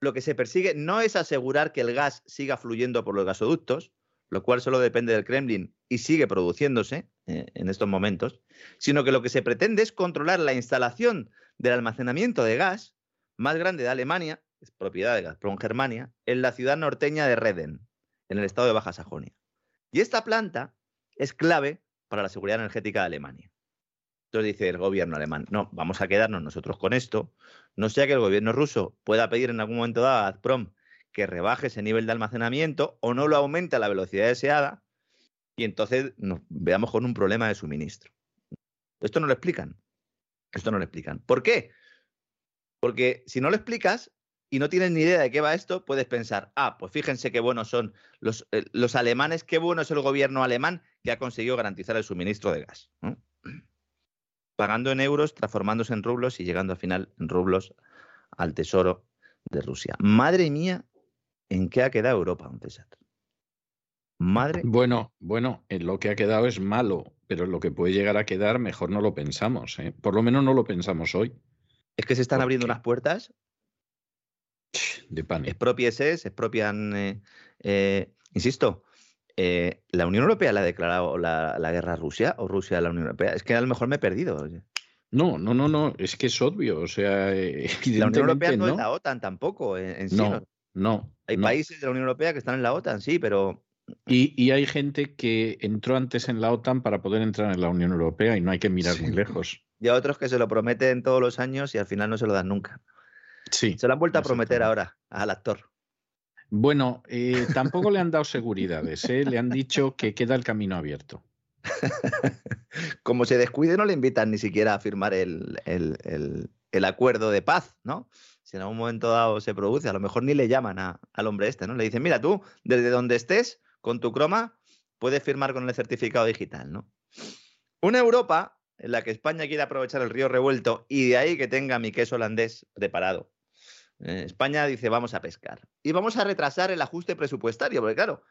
lo que se persigue no es asegurar que el gas siga fluyendo por los gasoductos, lo cual solo depende del Kremlin y sigue produciéndose eh, en estos momentos, sino que lo que se pretende es controlar la instalación del almacenamiento de gas más grande de Alemania, es propiedad de Gazprom Germania, en la ciudad norteña de Reden en el estado de Baja Sajonia. Y esta planta es clave para la seguridad energética de Alemania. Entonces dice el gobierno alemán, no, vamos a quedarnos nosotros con esto, no sea que el gobierno ruso pueda pedir en algún momento dado a Gazprom que rebaje ese nivel de almacenamiento o no lo aumente a la velocidad deseada y entonces nos veamos con un problema de suministro. Esto no lo explican. Esto no lo explican. ¿Por qué? Porque si no lo explicas, y no tienes ni idea de qué va esto, puedes pensar, ah, pues fíjense qué buenos son los, eh, los alemanes, qué bueno es el gobierno alemán que ha conseguido garantizar el suministro de gas. Pagando en euros, transformándose en rublos y llegando al final en rublos al tesoro de Rusia. Madre mía, ¿en qué ha quedado Europa, don César? Madre. Bueno, bueno, en lo que ha quedado es malo, pero en lo que puede llegar a quedar, mejor no lo pensamos. ¿eh? Por lo menos no lo pensamos hoy. Es que se están abriendo unas puertas de pan. Expropiese, se expropian, eh, eh, insisto, eh, ¿la Unión Europea le ha declarado la, guerra a Rusia o Rusia a la Unión Europea? Es que a lo mejor me he perdido. No, no, no, no, es que es obvio, o sea, la Unión Europea no, es la OTAN tampoco, en, sí. No, no. Hay países de la Unión Europea que están en la OTAN, sí, pero... Y, y, hay gente que entró antes en la OTAN para poder entrar en la Unión Europea y no hay que mirar muy lejos. Y a otros que se lo prometen todos los años y al final no se lo dan nunca. Sí. Se lo han vuelto a prometer ahora al actor. Bueno, eh, tampoco le han dado seguridades, ¿eh? le han dicho que queda el camino abierto. Como se descuide, no le invitan ni siquiera a firmar el, acuerdo de paz, ¿no? Si en algún momento dado se produce, a lo mejor ni le llaman al hombre este, ¿no? Le dicen, mira, tú, desde donde estés, con tu croma, puedes firmar con el certificado digital, ¿no? Una Europa en la que España quiere aprovechar el río revuelto y de ahí que tenga mi queso holandés preparado eh, España dice vamos a pescar. Y vamos a retrasar el ajuste presupuestario, porque claro,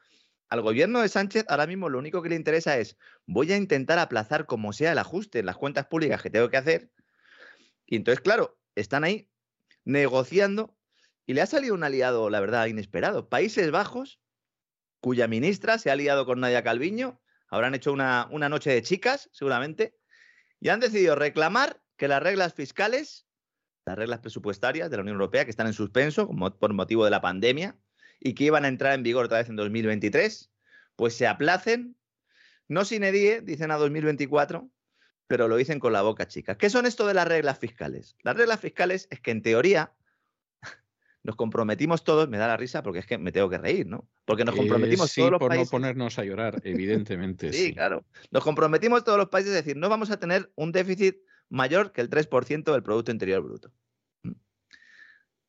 al gobierno de Sánchez ahora mismo lo único que le interesa es voy a intentar aplazar como sea el ajuste en las cuentas públicas que tengo que hacer. Y entonces, claro, están ahí negociando y le ha salido un aliado, la verdad, inesperado. Países Bajos, cuya ministra se ha aliado con Nadia Calviño, habrán hecho una, una noche de chicas, seguramente, y han decidido reclamar que las reglas fiscales las reglas presupuestarias de la Unión Europea que están en suspenso por motivo de la pandemia y que iban a entrar en vigor otra vez en 2023, pues se aplacen, no sin edie, dicen a 2024, pero lo dicen con la boca chica. ¿Qué son esto de las reglas fiscales? Las reglas fiscales es que en teoría nos comprometimos todos, me da la risa porque es que me tengo que reír, ¿no? Porque nos comprometimos sí, todos los por países. no ponernos a llorar, evidentemente. sí, claro. Nos comprometimos todos los países a decir, no vamos a tener un déficit mayor que el 3% del Producto Interior Bruto. ¿Mm?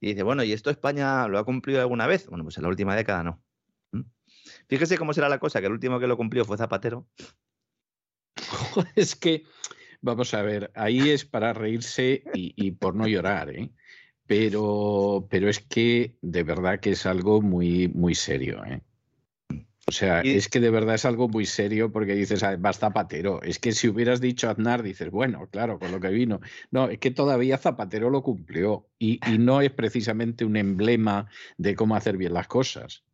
Y dice, bueno, ¿y esto España lo ha cumplido alguna vez? Bueno, pues en la última década no. ¿Mm? Fíjese cómo será la cosa, que el último que lo cumplió fue Zapatero. es que, vamos a ver, ahí es para reírse y, y por no llorar, ¿eh? Pero, pero es que de verdad que es algo muy, muy serio. ¿eh? O sea, Y- es que de verdad es algo muy serio porque dices, ah, va Zapatero. Es que si hubieras dicho Aznar, dices, bueno, claro, con lo que vino. No, es que todavía Zapatero lo cumplió y, y no es precisamente un emblema de cómo hacer bien las cosas.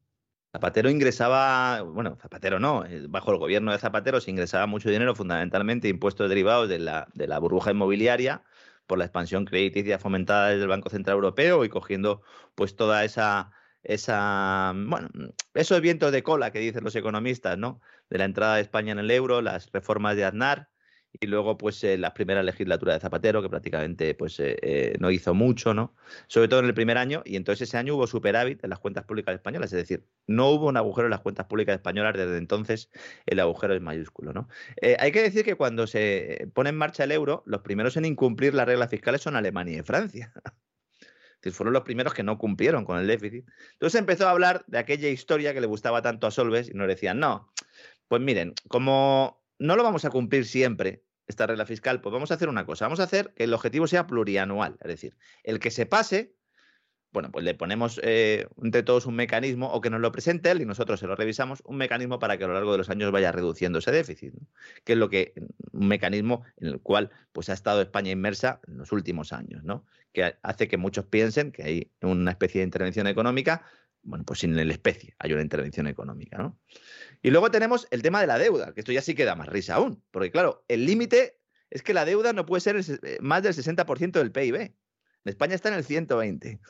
Zapatero ingresaba, bueno, Zapatero no, eh, bajo el gobierno de Zapatero se ingresaba mucho dinero, fundamentalmente impuestos derivados de la, de la burbuja inmobiliaria por la expansión crediticia fomentada desde el Banco Central Europeo y cogiendo pues toda esa, esa, bueno, esos vientos de cola que dicen los economistas, ¿no? De la entrada de España en el euro, las reformas de Aznar y luego pues eh, la primera legislatura de Zapatero que prácticamente pues eh, eh, no hizo mucho, ¿no? Sobre todo en el primer año y entonces ese año hubo superávit en las cuentas públicas españolas, es decir, no hubo un agujero en las cuentas públicas españolas desde entonces el agujero es mayúsculo, ¿no? Eh, hay que decir que cuando se pone en marcha el euro, los primeros en incumplir las reglas fiscales son Alemania y Francia. Fueron los primeros que no cumplieron con el déficit. Entonces empezó a hablar de aquella historia que le gustaba tanto a Solves y nos decían, no, pues miren, como no lo vamos a cumplir siempre, esta regla fiscal, pues vamos a hacer una cosa, vamos a hacer que el objetivo sea plurianual, es decir, el que se pase, bueno, pues le ponemos eh, entre todos un mecanismo o que nos lo presente él y nosotros se lo revisamos, un mecanismo para que a lo largo de los años vaya reduciendo ese déficit, que es lo que un mecanismo en el cual pues ha estado España inmersa en los últimos años, ¿no? que hace que muchos piensen que hay una especie de intervención económica, bueno, pues sin la especie hay una intervención económica, ¿no? Y luego tenemos el tema de la deuda, que esto ya sí queda más risa aún, porque claro, el límite es que la deuda no puede ser el eh, más del 60% del PIB. En España está en el 120.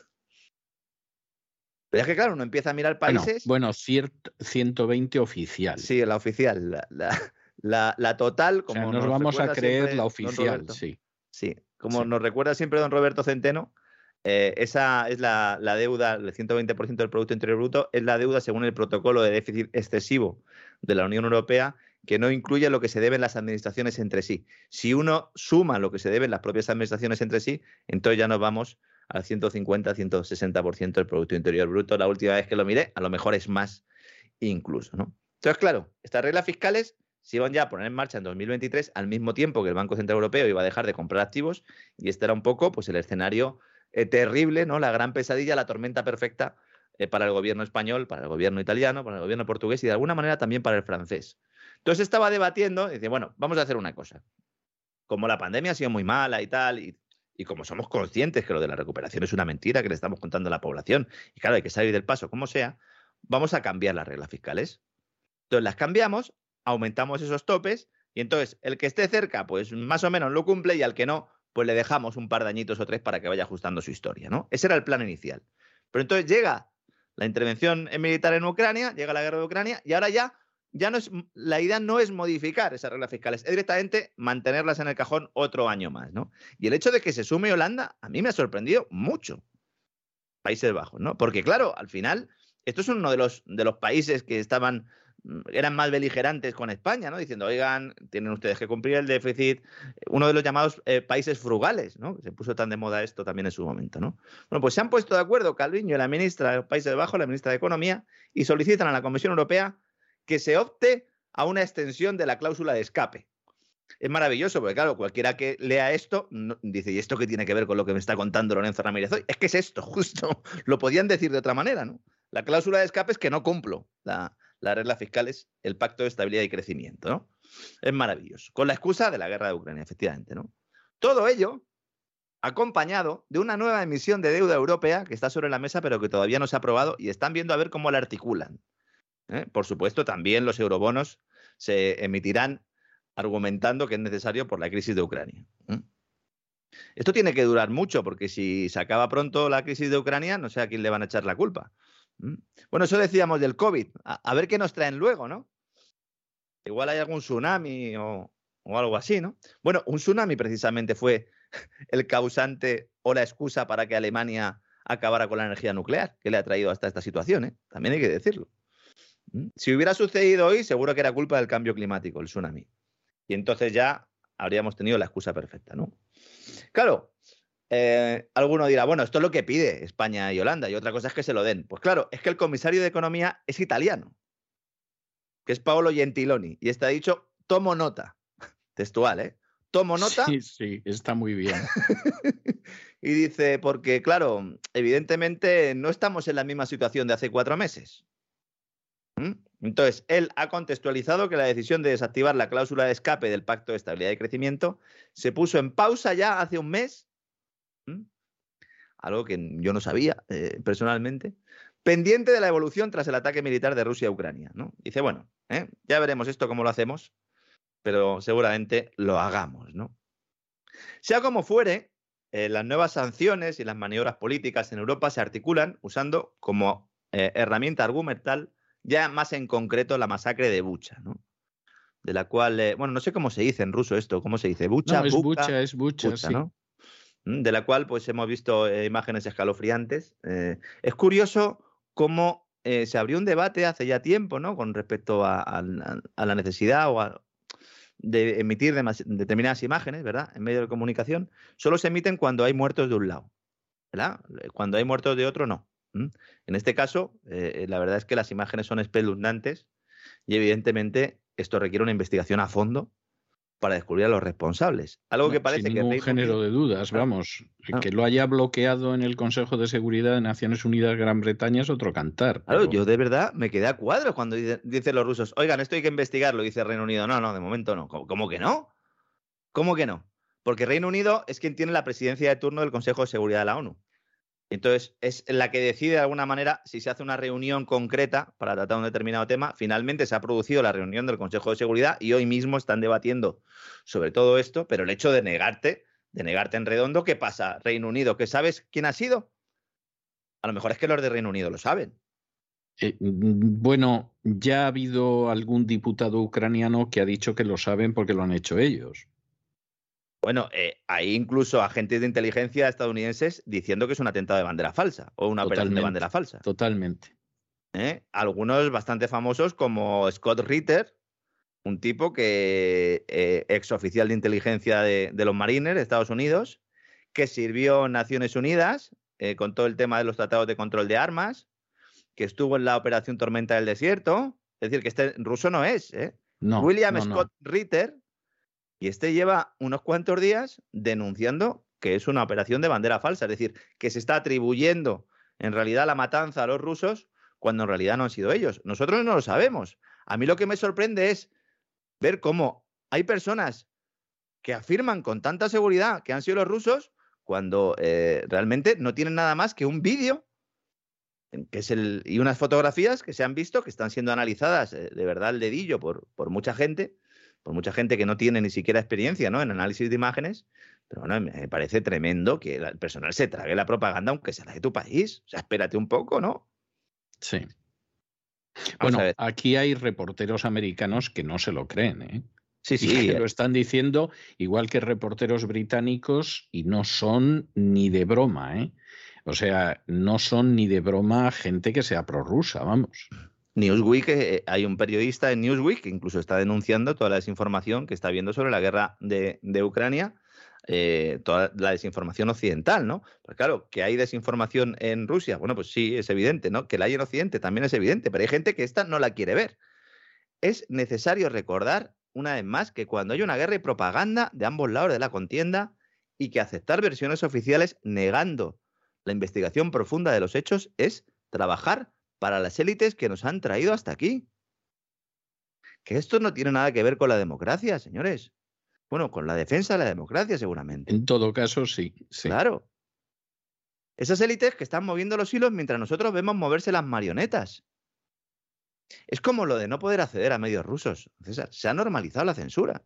Pero es que claro, uno empieza a mirar Bueno, países. bueno, ciert- 120 oficial. Sí, la oficial, la, la- la- la total, O como sea, nos nos vamos a creer siempre la oficial, sí. Sí, como Sí. nos recuerda siempre don Roberto Centeno, eh, esa es la, deuda, el 120% del Producto Interior Bruto, es la deuda según el protocolo de déficit excesivo de la Unión Europea, que no incluye lo que se deben las administraciones entre sí. Si uno suma lo que se deben las propias administraciones entre sí, entonces ya nos vamos al 150-160% del Producto Interior Bruto. La última vez que lo miré, a lo mejor es más incluso. Entonces, claro, estas reglas fiscales se iban ya a poner en marcha en 2023 al mismo tiempo que el Banco Central Europeo iba a dejar de comprar activos y este era un poco pues el escenario eh, terrible, ¿no? La gran pesadilla, la tormenta perfecta eh, para el gobierno español, para el gobierno italiano, para el gobierno portugués y de alguna manera también para el francés. Entonces estaba debatiendo y dice, bueno, vamos a hacer una cosa. Como la pandemia ha sido muy mala y tal, y, y como somos conscientes que lo de la recuperación es una mentira que le estamos contando a la población, y claro, hay que salir del paso como sea, vamos a cambiar las reglas fiscales. Entonces las cambiamos, aumentamos esos topes, y entonces el que esté cerca, pues más o menos lo cumple, y al que no, pues le dejamos un par de añitos o tres para que vaya ajustando su historia, ¿no? Ese era el plan inicial. Pero entonces llega la intervención militar en Ucrania, llega la guerra de Ucrania, y ahora ya, ya no es, la idea no es modificar esas reglas fiscales, es directamente mantenerlas en el cajón otro año más, ¿no? Y el hecho de que se sume Holanda, a mí me ha sorprendido mucho. Países Bajos, ¿no? Porque claro, al final, esto es uno de los, de los países que estaban eran más beligerantes con España, ¿no? Diciendo, oigan, tienen ustedes que cumplir el déficit. Uno de los llamados eh, países frugales, ¿no? Se puso tan de moda esto también en su momento, ¿no? Bueno, pues se han puesto de acuerdo Calviño y la ministra de los Países Bajos, la ministra de Economía, y solicitan a la Comisión Europea que se opte a una extensión de la cláusula de escape. Es maravilloso, porque claro, cualquiera que lea esto dice, ¿y esto qué tiene que ver con lo que me está contando Lorenzo Ramírez hoy? Es que es esto, justo. Lo podían decir de otra manera, ¿no? La cláusula de escape es que no cumplo la, las reglas fiscales, el pacto de estabilidad y crecimiento, ¿no? Es maravilloso. Con la excusa de la guerra de Ucrania, efectivamente, ¿no? Todo ello acompañado de una nueva emisión de deuda europea que está sobre la mesa, pero que todavía no se ha aprobado y están viendo a ver cómo la articulan. ¿eh? Por supuesto, también los eurobonos se emitirán argumentando que es necesario por la crisis de Ucrania. ¿eh? Esto tiene que durar mucho, porque si se acaba pronto la crisis de Ucrania, no sé a quién le van a echar la culpa. ¿Mm? Bueno, eso decíamos del COVID. A, ver qué nos traen luego, ¿no? Igual hay algún tsunami o, o algo así, ¿no? Bueno, un tsunami precisamente fue el causante o la excusa para que Alemania acabara con la energía nuclear, que le ha traído hasta esta situación, ¿eh? También hay que decirlo. ¿Mm? Si hubiera sucedido hoy, seguro que era culpa del cambio climático, el tsunami. Y entonces ya habríamos tenido la excusa perfecta, ¿no? Claro, eh, alguno dirá, bueno, esto es lo que pide España y Holanda, y otra cosa es que se lo den. Pues claro, es que el comisario de Economía es italiano, que es Paolo Gentiloni, y está dicho, tomo nota, textual, ¿eh? Tomo nota. Sí, sí, está muy bien. y dice, porque claro, evidentemente no estamos en la misma situación de hace cuatro meses. ¿Mm? Entonces, él ha contextualizado que la decisión de desactivar la cláusula de escape del Pacto de Estabilidad y Crecimiento se puso en pausa ya hace un mes, algo que yo no sabía eh, personalmente, pendiente de la evolución tras el ataque militar de Rusia a Ucrania. ¿no? Dice, bueno, ¿eh? ya veremos esto cómo lo hacemos, pero seguramente lo hagamos. ¿no? Sea como fuere, eh, las nuevas sanciones y las maniobras políticas en Europa se articulan usando como herramienta argumental ya más en concreto la masacre de Bucha, ¿no? De la cual, bueno, no sé cómo se dice en ruso esto, ¿cómo se dice? Bucha, no, es Bucha, es Bucha, sí. ¿no? Mm, de la cual, pues hemos visto eh, imágenes escalofriantes. Eh, es curioso cómo se abrió un debate hace ya tiempo, ¿no? Con respecto a, la necesidad o de emitir determinadas imágenes, ¿verdad? En medio de comunicación. Solo se emiten cuando hay muertos de un lado, ¿verdad? Cuando hay muertos de otro, no. En este caso, eh, la verdad es que las imágenes son espeluznantes y evidentemente esto requiere una investigación a fondo para descubrir a los responsables. Algo que parece sin que ningún género de dudas, vamos, que lo haya bloqueado en el Consejo de Seguridad de Naciones Unidas Gran Bretaña es otro cantar. Claro, yo de verdad me quedé a cuadros cuando dicen los rusos, oigan, esto hay que investigarlo, dice Reino Unido. No, no, de momento no. ¿Cómo que no? ¿Cómo que no? Porque Reino Unido es quien tiene la presidencia de turno del Consejo de Seguridad de la ONU. Entonces, es la que decide de alguna manera si se hace una reunión concreta para tratar un determinado tema. Finalmente se ha producido la reunión del Consejo de Seguridad y hoy mismo están debatiendo sobre todo esto, pero el hecho de negarte, de negarte en redondo, ¿qué pasa? Reino Unido, ¿que sabes quién ha sido? A lo mejor es que los de Reino Unido lo saben. Eh, bueno, ya ha habido algún diputado ucraniano que ha dicho que lo saben porque lo han hecho ellos. Bueno, eh, hay incluso agentes de inteligencia estadounidenses diciendo que es un atentado de bandera falsa o una operación de bandera falsa. Totalmente. ¿Eh? Algunos bastante famosos como Scott Ritter, un tipo que eh, ex oficial de inteligencia de, los Marines de Estados Unidos, que sirvió en Naciones Unidas con todo el tema de los tratados de control de armas, que estuvo en la Operación Tormenta del Desierto. Es decir, que este ruso no es. No, William Scott Ritter y este lleva unos cuantos días denunciando que es una operación de bandera falsa, es decir, que se está atribuyendo en realidad la matanza a los rusos cuando en realidad no han sido ellos. Nosotros no lo sabemos. A mí lo que me sorprende es ver cómo hay personas que afirman con tanta seguridad que han sido los rusos cuando eh, realmente no tienen nada más que un vídeo que es el, y unas fotografías que se han visto que están siendo analizadas eh, de verdad al dedillo por, por mucha gente por mucha gente que no tiene ni siquiera experiencia ¿no? en análisis de imágenes, pero bueno, me parece tremendo que el personal se trague la propaganda aunque sea la de tu país. O sea, espérate un poco, ¿no? Sí. bueno, aquí hay reporteros americanos que no se lo creen, ¿eh? Sí, sí. lo están diciendo igual que reporteros británicos y no son ni de broma, ¿eh? O sea, no son ni de broma gente que sea prorrusa, vamos. Newsweek, eh, hay un periodista en Newsweek que incluso está denunciando toda la desinformación que está viendo sobre la guerra de, Ucrania, eh, toda la desinformación occidental, ¿no? Pues claro, que hay desinformación en Rusia, bueno, pues sí, es evidente, ¿no? Que la hay en Occidente también es evidente, pero hay gente que esta no la quiere ver. Es necesario recordar, una vez más, que cuando hay una guerra y propaganda de ambos lados de la contienda y que aceptar versiones oficiales negando la investigación profunda de los hechos es trabajar para las élites que nos han traído hasta aquí. Que esto no tiene nada que ver con la democracia, señores. Bueno, con la defensa de la democracia, seguramente. En todo caso, sí. Claro. Esas élites que están moviendo los hilos mientras nosotros vemos moverse las marionetas. Es como lo de no poder acceder a medios rusos. César, se ha normalizado la censura.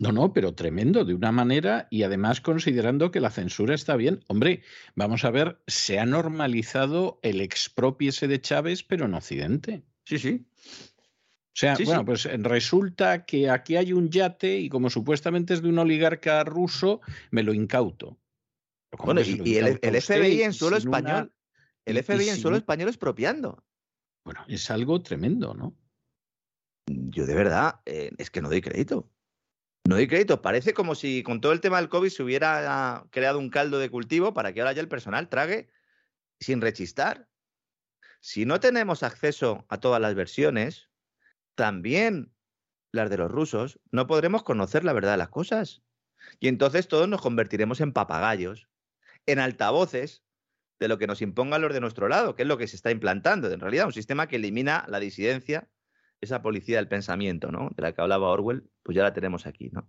No, no, pero tremendo, de una manera y además considerando que la censura está bien. Hombre, vamos a ver, se ha normalizado el expropiese de Chávez, pero en Occidente. Sí, sí. O sea, Sí, bueno, sí. pues resulta que aquí hay un yate y como supuestamente es de un oligarca ruso, me lo incauto. Pero ¿cómo Bueno, y, lo y el, FBI en suelo una- español. El FBI en suelo español expropiando. Bueno, es algo tremendo, ¿no? Yo de verdad, eh, es que no doy crédito. No doy crédito. Parece como si con todo el tema del COVID se hubiera creado un caldo de cultivo para que ahora ya el personal trague sin rechistar. Si no tenemos acceso a todas las versiones, también las de los rusos, no podremos conocer la verdad de las cosas. Y entonces todos nos convertiremos en papagayos, en altavoces de lo que nos impongan los de nuestro lado, que es lo que se está implantando. En realidad, un sistema que elimina la disidencia, esa policía del pensamiento, ¿no? De la que hablaba Orwell, pues ya la tenemos aquí, ¿no?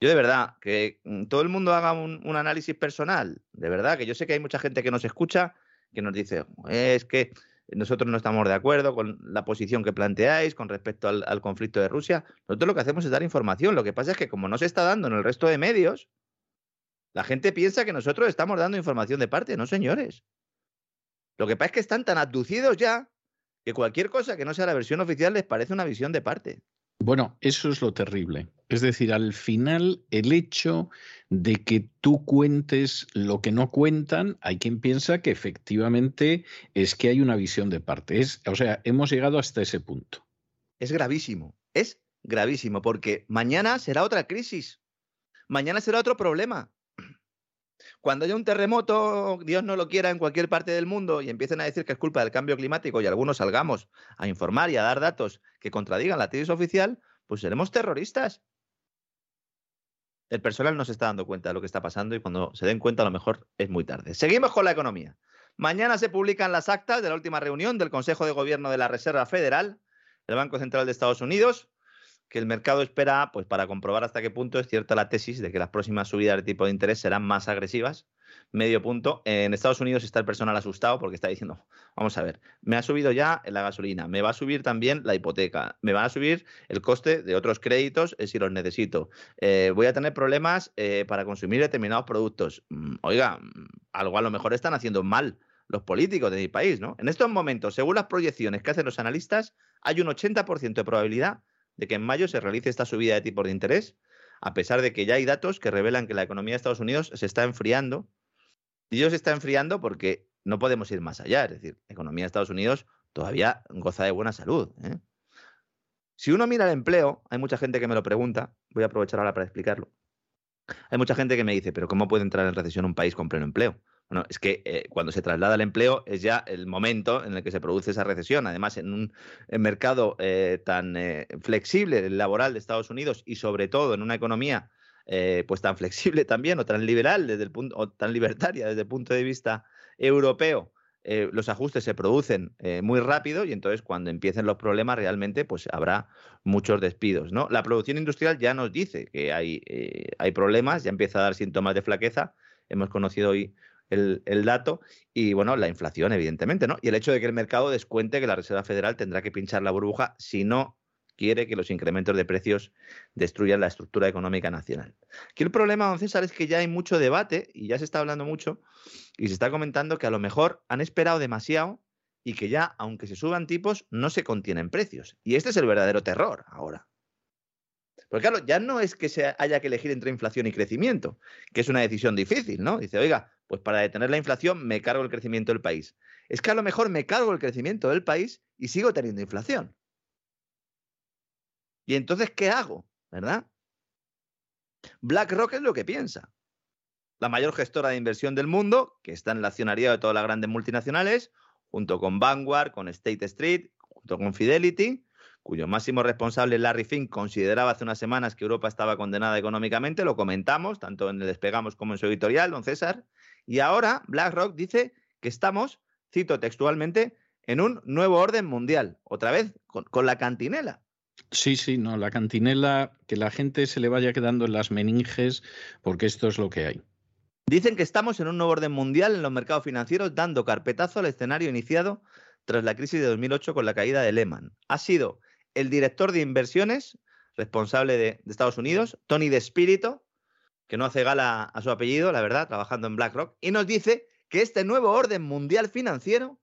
Yo de verdad, que mm, todo el mundo haga un, análisis personal, de verdad, que yo sé que hay mucha gente que nos escucha, que nos dice, es que nosotros no estamos de acuerdo con la posición que planteáis con respecto al, al conflicto de Rusia. Nosotros lo que hacemos es dar información. Lo que pasa es que como no se está dando en el resto de medios, la gente piensa que nosotros estamos dando información de parte. No, señores. Lo que pasa es que están tan abducidos ya que cualquier cosa que no sea la versión oficial les parece una visión de parte. Bueno, eso es lo terrible. Es decir, al final el hecho de que tú cuentes lo que no cuentan, hay quien piensa que efectivamente es que hay una visión de parte. Es, o sea, hemos llegado hasta ese punto. Es gravísimo. Es gravísimo porque mañana será otra crisis. Mañana será otro problema. Cuando haya un terremoto, Dios no lo quiera, en cualquier parte del mundo y empiecen a decir que es culpa del cambio climático y algunos salgamos a informar y a dar datos que contradigan la tesis oficial, pues seremos terroristas. El personal no se está dando cuenta de lo que está pasando y cuando se den cuenta a lo mejor es muy tarde. Seguimos con la economía. Mañana se publican las actas de la última reunión del Consejo de Gobierno de la Reserva Federal, el Banco Central de Estados Unidos, que el mercado espera, pues para comprobar hasta qué punto es cierta la tesis de que las próximas subidas de tipo de interés serán más agresivas. Medio punto. En Estados Unidos está el personal asustado porque está diciendo, vamos a ver, me ha subido ya la gasolina, me va a subir también la hipoteca, me va a subir el coste de otros créditos eh, si los necesito, eh, voy a tener problemas eh, para consumir determinados productos. Mm, Oiga, algo a lo mejor están haciendo mal los políticos de mi país, ¿no? En estos momentos, según las proyecciones que hacen los analistas, hay un 80% de probabilidad de que en mayo se realice esta subida de tipos de interés, a pesar de que ya hay datos que revelan que la economía de Estados Unidos se está enfriando. Y ellos se está enfriando porque no podemos ir más allá. Es decir, la economía de Estados Unidos todavía goza de buena salud. ¿eh? Si uno mira el empleo, hay mucha gente que me lo pregunta, voy a aprovechar ahora para explicarlo. Hay mucha gente que me dice, pero ¿cómo puede entrar en recesión un país con pleno empleo? Bueno, es que eh, cuando se traslada el empleo es ya el momento en el que se produce esa recesión. Además, en un mercado eh, tan eh, flexible, el laboral de Estados Unidos, y sobre todo en una economía pues tan flexible también, o tan liberal desde el punto, o tan libertaria desde el punto de vista europeo, los ajustes se producen muy rápido y entonces cuando empiecen los problemas realmente pues habrá muchos despidos. ¿no? La producción industrial ya nos dice que hay, hay problemas, ya empieza a dar síntomas de flaqueza. Hemos conocido hoy el, dato y bueno, la inflación, evidentemente, ¿no? Y el hecho de que el mercado descuente que la Reserva Federal tendrá que pinchar la burbuja si no quiere que los incrementos de precios destruyan la estructura económica nacional. Aquí el problema, don César, es que ya hay mucho debate y ya se está hablando mucho y se está comentando que a lo mejor han esperado demasiado y que ya, aunque se suban tipos, no se contienen precios. Y este es el verdadero terror ahora. Porque claro, ya no es que se haya que elegir entre inflación y crecimiento, que es una decisión difícil, ¿no? Dice, oiga, pues para detener la inflación me cargo el crecimiento del país. Es que a lo mejor me cargo el crecimiento del país y sigo teniendo inflación. Y entonces, ¿qué hago? ¿Verdad? BlackRock es lo que piensa. La mayor gestora de inversión del mundo, que está en el accionariado de todas las grandes multinacionales, junto con Vanguard, con State Street, junto con Fidelity, cuyo máximo responsable Larry Fink consideraba hace unas semanas que Europa estaba condenada económicamente, lo comentamos, tanto en el Despegamos como en su editorial, don César, y ahora BlackRock dice que estamos, cito textualmente, en un nuevo orden mundial, otra vez con, con la cantinela. Sí, sí, no, la cantinela, que la gente se le vaya quedando en las meninges, porque esto es lo que hay. Dicen que estamos en un nuevo orden mundial en los mercados financieros, dando carpetazo al escenario iniciado tras la crisis de 2008 con la caída de Lehman. Ha sido el director de inversiones responsable de, de Estados Unidos, Tony de Espíritu, que no hace gala a su apellido, la verdad, trabajando en BlackRock, y nos dice que este nuevo orden mundial financiero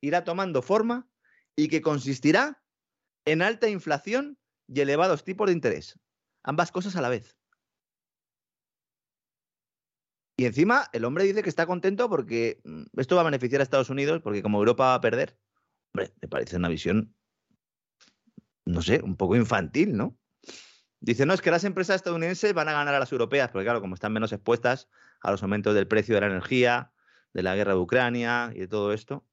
irá tomando forma y que consistirá en alta inflación y elevados tipos de interés. Ambas cosas a la vez. Y encima el hombre dice que está contento porque mm, esto va a beneficiar a Estados Unidos, porque como Europa va a perder, hombre, me parece una visión, no sé, un poco infantil, ¿no? Dice, no, es que las empresas estadounidenses van a ganar a las europeas, porque claro, como están menos expuestas a los aumentos del precio de la energía, de la guerra de Ucrania y de todo esto,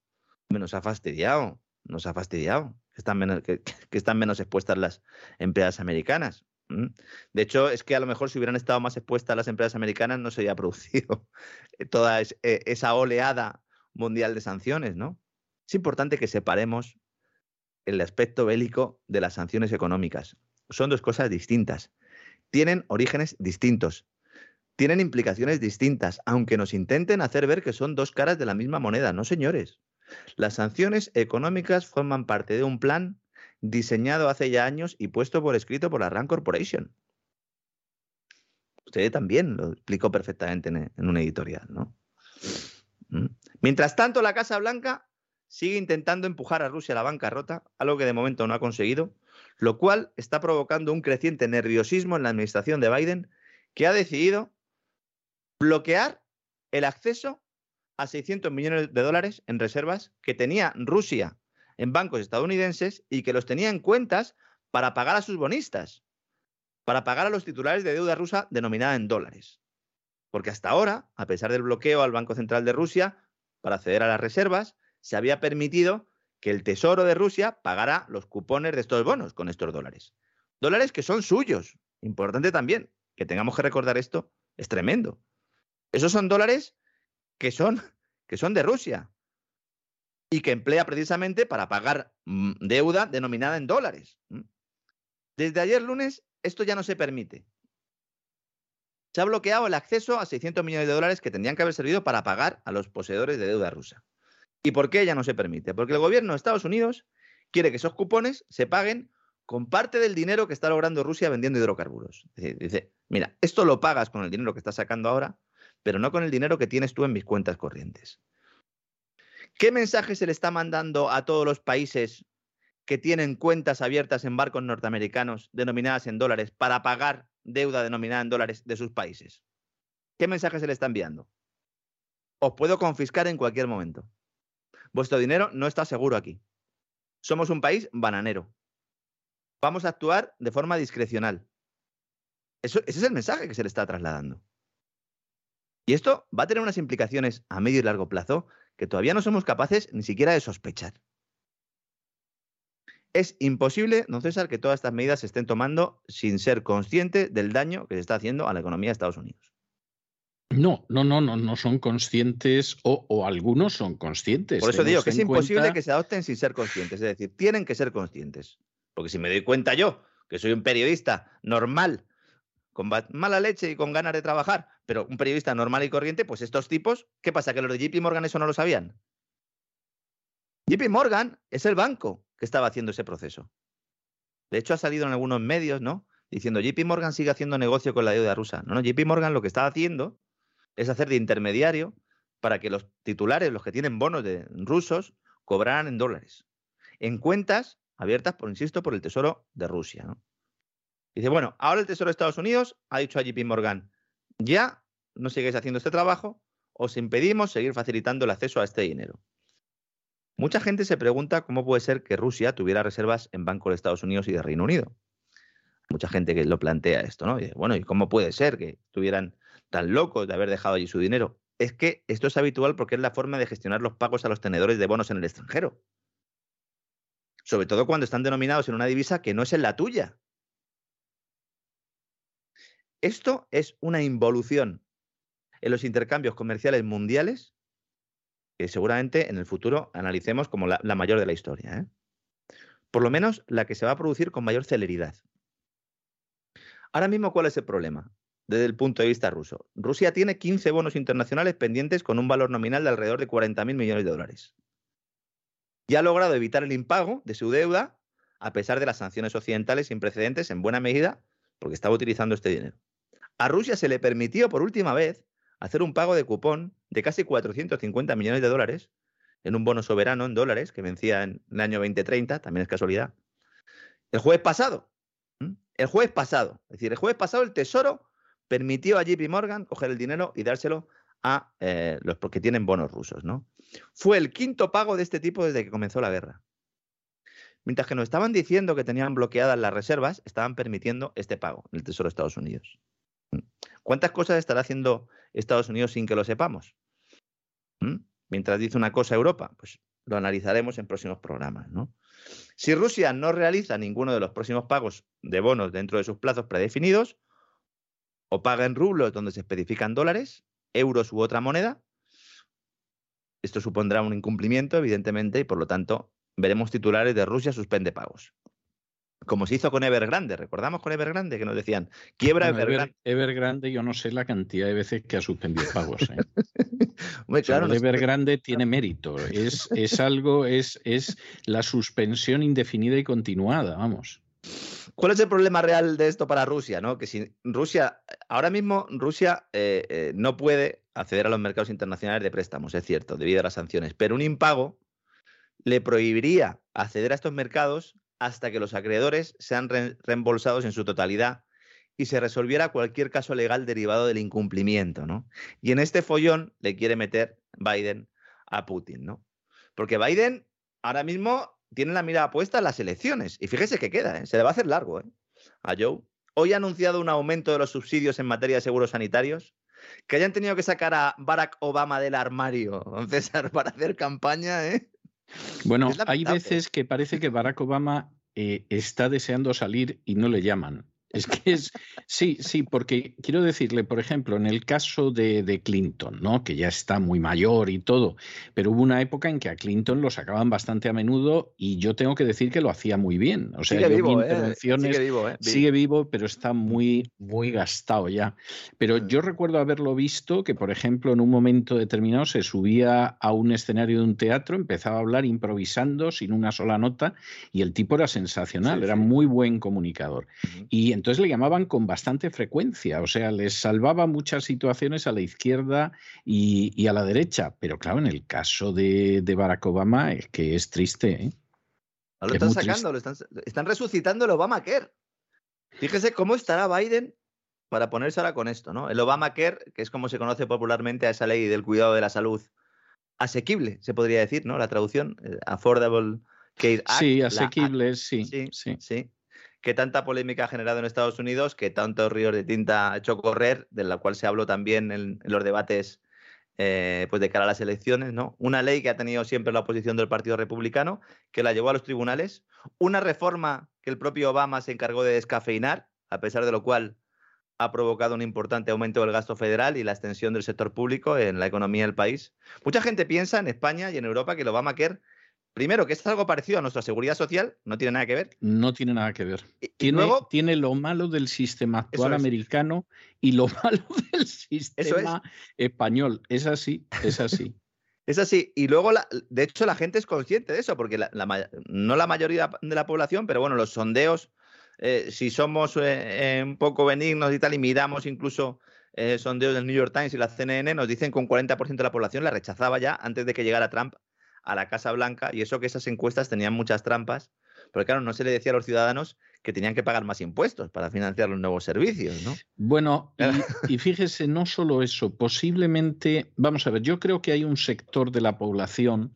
nos ha fastidiado, nos ha fastidiado que están menos, que, están menos expuestas las empresas americanas. De hecho, es que a lo mejor si hubieran estado más expuestas las empresas americanas no se habría producido toda e, esa oleada mundial de sanciones, ¿no? Es importante que separemos el aspecto bélico de las sanciones económicas. Son dos cosas distintas. Tienen orígenes distintos. Tienen implicaciones distintas, aunque nos intenten hacer ver que son dos caras de la misma moneda. No, señores. Las sanciones económicas forman parte de un plan diseñado hace ya años y puesto por escrito por la RAND Corporation. Usted también lo explicó perfectamente en, en una editorial, ¿no? ¿Mm? Mientras tanto, la Casa Blanca sigue intentando empujar a Rusia a la bancarrota, algo que de momento no ha conseguido, lo cual está provocando un creciente nerviosismo en la administración de Biden, que ha decidido bloquear el acceso a 600 millones de dólares en reservas que tenía Rusia en bancos estadounidenses y que los tenía en cuentas para pagar a sus bonistas, para pagar a los titulares de deuda rusa denominada en dólares. Porque hasta ahora, a pesar del bloqueo al Banco Central de Rusia para acceder a las reservas, se había permitido que el Tesoro de Rusia pagara los cupones de estos bonos con estos dólares. Dólares que son suyos. Importante también que tengamos que recordar esto, es tremendo. Esos son dólares que son, que son de Rusia y que emplea precisamente para pagar mm, deuda denominada en dólares. Desde ayer lunes esto ya no se permite. Se ha bloqueado el acceso a 600 millones de dólares que tendrían que haber servido para pagar a los poseedores de deuda rusa. ¿Y por qué ya no se permite? Porque el gobierno de Estados Unidos quiere que esos cupones se paguen con parte del dinero que está logrando Rusia vendiendo hidrocarburos. Dice, mira, esto lo pagas con el dinero que estás sacando ahora, pero no con el dinero que tienes tú en mis cuentas corrientes. ¿Qué mensaje se le está mandando a todos los países que tienen cuentas abiertas en barcos norteamericanos denominadas en dólares para pagar deuda denominada en dólares de sus países? ¿Qué mensaje se le está enviando? Os puedo confiscar en cualquier momento. Vuestro dinero no está seguro aquí. Somos un país bananero. Vamos a actuar de forma discrecional. ese es el mensaje que se le está trasladando. Y esto va a tener unas implicaciones a medio y largo plazo que todavía no somos capaces ni siquiera de sospechar. Es imposible, don César, que todas estas medidas se estén tomando sin ser consciente del daño que se está haciendo a la economía de Estados Unidos. No, no, no, no, no son conscientes o, algunos son conscientes. Por eso digo que es imposible que se adopten sin ser conscientes. Es decir, tienen que ser conscientes. Porque si me doy cuenta yo, que soy un periodista normal, con mala leche y con ganas de trabajar, pero un periodista normal y corriente, pues estos tipos, ¿qué pasa? ¿Que los de JP Morgan eso no lo sabían? JP Morgan es el banco que estaba haciendo ese proceso. De hecho, ha salido en algunos medios, ¿no? Diciendo, JP Morgan sigue haciendo negocio con la deuda rusa. No, no, JP Morgan lo que estaba haciendo es hacer de intermediario para que los titulares, los que tienen bonos rusos, cobraran en dólares. En cuentas abiertas, por insisto, por el Tesoro de Rusia. Dice, bueno, ahora el Tesoro de Estados Unidos ha dicho a JP Morgan, ya no sigáis haciendo este trabajo, os impedimos seguir facilitando el acceso a este dinero. Mucha gente se pregunta cómo puede ser que Rusia tuviera reservas en bancos de Estados Unidos y de Reino Unido. Mucha gente que lo plantea esto, ¿no? Y bueno, ¿y cómo puede ser que estuvieran tan locos de haber dejado allí su dinero? Es que esto es habitual porque es la forma de gestionar los pagos a los tenedores de bonos en el extranjero. Sobre todo cuando están denominados en una divisa que no es en la tuya. Esto es una involución en los intercambios comerciales mundiales que seguramente en el futuro analicemos como la, mayor de la historia. ¿eh? Por lo menos la que se va a producir con mayor celeridad. Ahora mismo, ¿cuál es el problema? Desde el punto de vista ruso. Rusia tiene 15 bonos internacionales pendientes con un valor nominal de alrededor de 40.000 millones de dólares. Y ha logrado evitar el impago de su deuda a pesar de las sanciones occidentales sin precedentes, en buena medida porque estaba utilizando este dinero. A Rusia se le permitió por última vez hacer un pago de cupón de casi 450 millones de dólares en un bono soberano en dólares que vencía en el año 2030, también es casualidad. El jueves pasado, el jueves pasado, es decir, el jueves pasado el Tesoro permitió a JP Morgan coger el dinero y dárselo a eh, los que tienen bonos rusos, ¿no? Fue el quinto pago de este tipo desde que comenzó la guerra. Mientras que nos estaban diciendo que tenían bloqueadas las reservas, estaban permitiendo este pago en el Tesoro de Estados Unidos. ¿Cuántas cosas estará haciendo Estados Unidos sin que lo sepamos? Mientras dice una cosa Europa, pues lo analizaremos en próximos programas. ¿no? Si Rusia no realiza ninguno de los próximos pagos de bonos dentro de sus plazos predefinidos, o paga en rublos donde se especifican dólares, euros u otra moneda, esto supondrá un incumplimiento, evidentemente, y por lo tanto veremos titulares de Rusia suspende pagos como se hizo con Evergrande. ¿Recordamos con Evergrande que nos decían, quiebra Evergrande? Evergrande, yo no sé la cantidad de veces que ha suspendido pagos. ¿eh? claro, Evergrande tiene mérito. Es, es algo, es, es la suspensión indefinida y continuada, vamos. ¿Cuál es el problema real de esto para Rusia? ¿no? Que si Rusia, ahora mismo Rusia eh, eh, no puede acceder a los mercados internacionales de préstamos, es cierto, debido a las sanciones, pero un impago le prohibiría acceder a estos mercados hasta que los acreedores sean reembolsados en su totalidad y se resolviera cualquier caso legal derivado del incumplimiento, ¿no? Y en este follón le quiere meter Biden a Putin, ¿no? Porque Biden ahora mismo tiene la mirada puesta en las elecciones y fíjese que queda, ¿eh? se le va a hacer largo ¿eh? a Joe. Hoy ha anunciado un aumento de los subsidios en materia de seguros sanitarios, que hayan tenido que sacar a Barack Obama del armario, César, para hacer campaña, ¿eh? Bueno, hay veces que parece que Barack Obama eh, está deseando salir y no le llaman. Es que es, sí, sí, porque quiero decirle, por ejemplo, en el caso de, Clinton, ¿no? que ya está muy mayor y todo, pero hubo una época en que a Clinton lo sacaban bastante a menudo y yo tengo que decir que lo hacía muy bien. O sea, sigue vivo, ¿eh? sigue, vivo, ¿eh? sigue vivo, pero está muy, muy gastado ya. Pero mm. yo recuerdo haberlo visto que, por ejemplo, en un momento determinado se subía a un escenario de un teatro, empezaba a hablar improvisando sin una sola nota y el tipo era sensacional, era muy buen comunicador. Y entonces le llamaban con bastante frecuencia, o sea, les salvaba muchas situaciones a la izquierda y, a la derecha, pero claro, en el caso de, Barack Obama es que es triste. ¿eh? Lo están sacando, lo están, resucitando el Obamacare. Fíjese cómo estará Biden para ponerse ahora con esto, ¿no? El Obamacare, que es como se conoce popularmente a esa ley del cuidado de la salud asequible, se podría decir, ¿no? La traducción, eh, Affordable Care Act. Sí, asequible, sí, sí, sí, que tanta polémica ha generado en Estados Unidos, que tantos ríos de tinta ha hecho correr, de la cual se habló también en, los debates eh, pues de cara a las elecciones, ¿no? Una ley que ha tenido siempre la oposición del Partido Republicano, que la llevó a los tribunales, una reforma que el propio Obama se encargó de descafeinar, a pesar de lo cual ha provocado un importante aumento del gasto federal y la extensión del sector público en la economía del país. Mucha gente piensa en España y en Europa que el Obamacare Primero, que es algo parecido a nuestra seguridad social, no tiene nada que ver. No tiene nada que ver. tiene, tiene lo malo del sistema actual americano y lo malo del sistema español. Es así, es así. es así. Y luego, de hecho, la gente es consciente de eso, porque no la mayoría de la población, pero bueno, los sondeos, eh, si somos eh, eh, un poco benignos y tal, y miramos incluso sondeos del New York Times y la CNN, nos dicen que un 40% de la población la rechazaba ya antes de que llegara Trump a la Casa Blanca y eso que esas encuestas tenían muchas trampas, porque claro, no se le decía a los ciudadanos que tenían que pagar más impuestos para financiar los nuevos servicios, ¿no? Bueno, y, fíjese, no solo eso, posiblemente, vamos a ver, yo creo que hay un sector de la población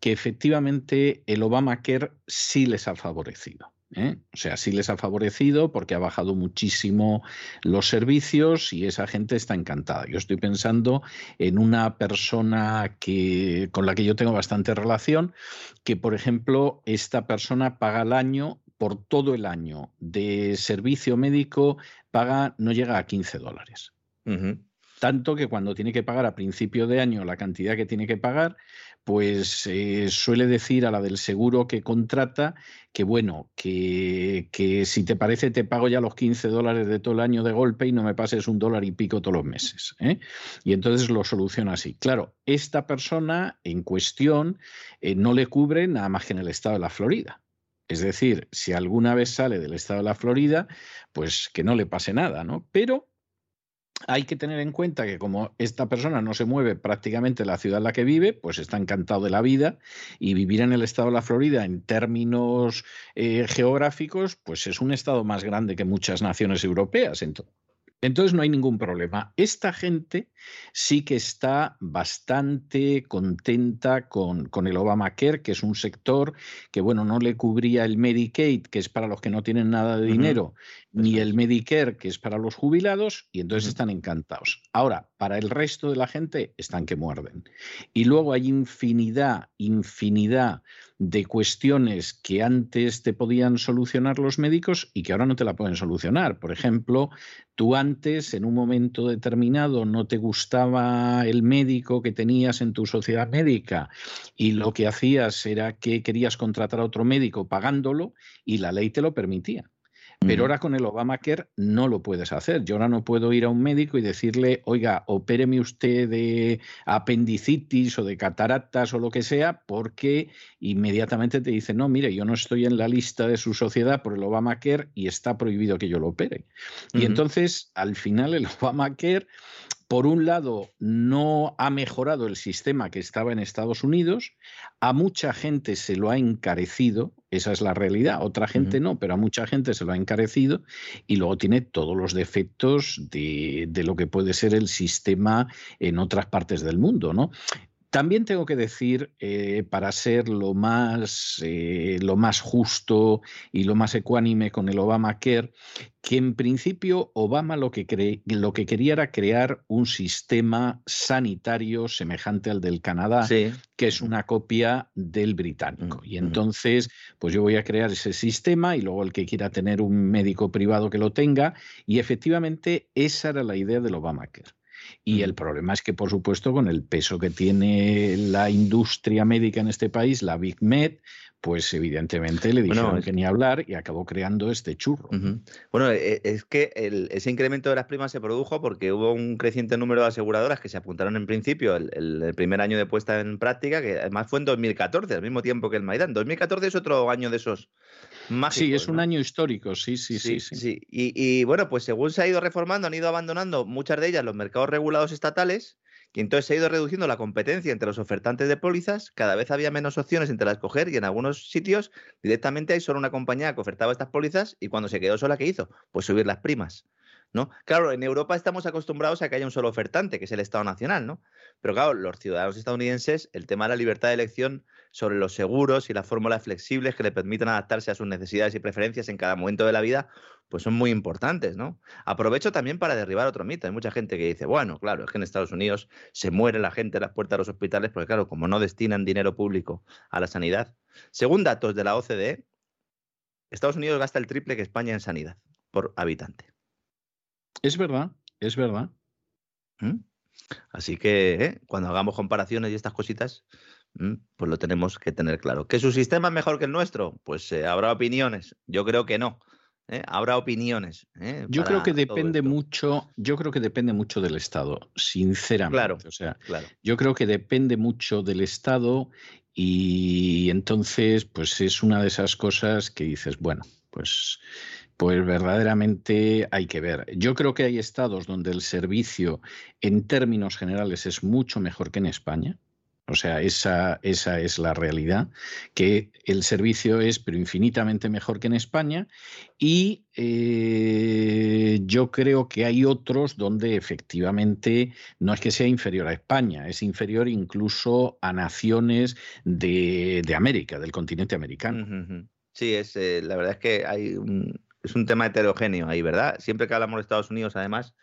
que efectivamente el Obamacare sí les ha favorecido. ¿Eh? O sea, sí les ha favorecido porque ha bajado muchísimo los servicios y esa gente está encantada. Yo estoy pensando en una persona que, con la que yo tengo bastante relación, que por ejemplo, esta persona paga al año, por todo el año de servicio médico, paga, no llega a 15 dólares. Tanto que cuando tiene que pagar a principio de año la cantidad que tiene que pagar, pues eh, suele decir a la del seguro que contrata que bueno, que, que, si te parece te pago ya los 15 dólares de todo el año de golpe y no me pases un dólar y pico todos los meses. ¿eh? Y entonces lo soluciona así. Claro, esta persona en cuestión eh, no le cubre nada más que en el estado de la Florida. Es decir, si alguna vez sale del estado de la Florida, pues que no le pase nada, ¿no? Pero hay que tener en cuenta que como esta persona no se mueve prácticamente en la ciudad en la que vive, pues está encantado de la vida y vivir en el estado de la Florida en términos eh, geográficos, pues es un estado más grande que muchas naciones europeas. Entonces no hay ningún problema. Esta gente sí que está bastante contenta con, con, el Obamacare, que es un sector que, bueno, no le cubría el Medicaid, que es para los que no tienen nada de dinero, ni el Medicare, que es para los jubilados, y entonces están encantados. Ahora, para el resto de la gente, están que muerden. Y luego hay infinidad, infinidad de cuestiones que antes te podían solucionar los médicos y que ahora no te la pueden solucionar. Por ejemplo, tú antes, en un momento determinado, no te gustaba el médico que tenías en tu sociedad médica y lo que hacías era que querías contratar a otro médico pagándolo y la ley te lo permitía. Pero ahora con el Obamacare no lo puedes hacer. Yo ahora no puedo ir a un médico y decirle, oiga, opéreme usted de apendicitis o de cataratas o lo que sea, porque inmediatamente te dice, no, mire, yo no estoy en la lista de su sociedad por el Obamacare y está prohibido que yo lo opere. Y entonces, al final, el Obamacare por un lado, no ha mejorado el sistema que estaba en Estados Unidos, a mucha gente se lo ha encarecido, esa es la realidad, otra gente no, pero a mucha gente se lo ha encarecido y luego tiene todos los defectos de, de lo que puede ser el sistema en otras partes del mundo, ¿no? También tengo que decir, eh, para ser lo más, eh, lo más justo y lo más ecuánime con el Obamacare, que en principio Obama lo que, lo que quería era crear un sistema sanitario semejante al del Canadá, que es una copia del británico. Y entonces, pues yo voy a crear ese sistema y luego el que quiera tener un médico privado que lo tenga. Y efectivamente esa era la idea del Obamacare. Y el problema es que, por supuesto, con el peso que tiene la industria médica en este país, la Big Med, pues evidentemente le dijeron que ni hablar y acabó creando este churro. Bueno, e, es que ese incremento de las primas se produjo porque hubo un creciente número de aseguradoras que se apuntaron en principio el, primer año de puesta en práctica, que además fue en 2014, al mismo tiempo que el Maidán. 2014 es otro año de esos mágicos. Sí, es un año histórico, sí, sí, sí. sí, Y, y bueno, pues según se ha ido reformando, han ido abandonando muchas de ellas los mercados regulados estatales y entonces se ha ido reduciendo la competencia entre los ofertantes de pólizas, cada vez había menos opciones entre las escoger y en algunos sitios directamente hay solo una compañía que ofertaba estas pólizas y cuando se quedó sola, ¿qué hizo? Pues subir las primas. ¿No? Claro, en Europa estamos acostumbrados a que haya un solo ofertante, que es el Estado Nacional, ¿no? Pero claro, los ciudadanos estadounidenses, el tema de la libertad de elección sobre los seguros y las fórmulas flexibles que le permitan adaptarse a sus necesidades y preferencias en cada momento de la vida, pues son muy importantes, ¿no? Aprovecho también para derribar otro mito. Hay mucha gente que dice, bueno, claro, es que en Estados Unidos se muere la gente a las puertas de los hospitales porque, claro, como no destinan dinero público a la sanidad. Según datos de la OCDE, Estados Unidos gasta el triple que España en sanidad por habitante. Es verdad, es verdad. ¿Mm? Así que ¿eh? cuando hagamos comparaciones y estas cositas. Pues lo tenemos que tener claro. ¿Que su sistema es mejor que el nuestro? Pues eh, habrá opiniones. Yo creo que no. ¿eh? Habrá opiniones. ¿eh? Yo creo que depende mucho. Yo creo que depende mucho del Estado, sinceramente. Claro. O sea, claro. yo creo que depende mucho del Estado y entonces, pues es una de esas cosas que dices, bueno, pues pues verdaderamente hay que ver. Yo creo que hay estados donde el servicio en términos generales es mucho mejor que en España. O sea, esa, esa es la realidad, que el servicio es pero infinitamente mejor que en España y eh, yo creo que hay otros donde efectivamente no es que sea inferior a España, es inferior incluso a naciones de, América, del continente americano. Sí, es, eh, la verdad es que hay es un tema heterogéneo ahí, ¿verdad? Siempre que hablamos de Estados Unidos, además,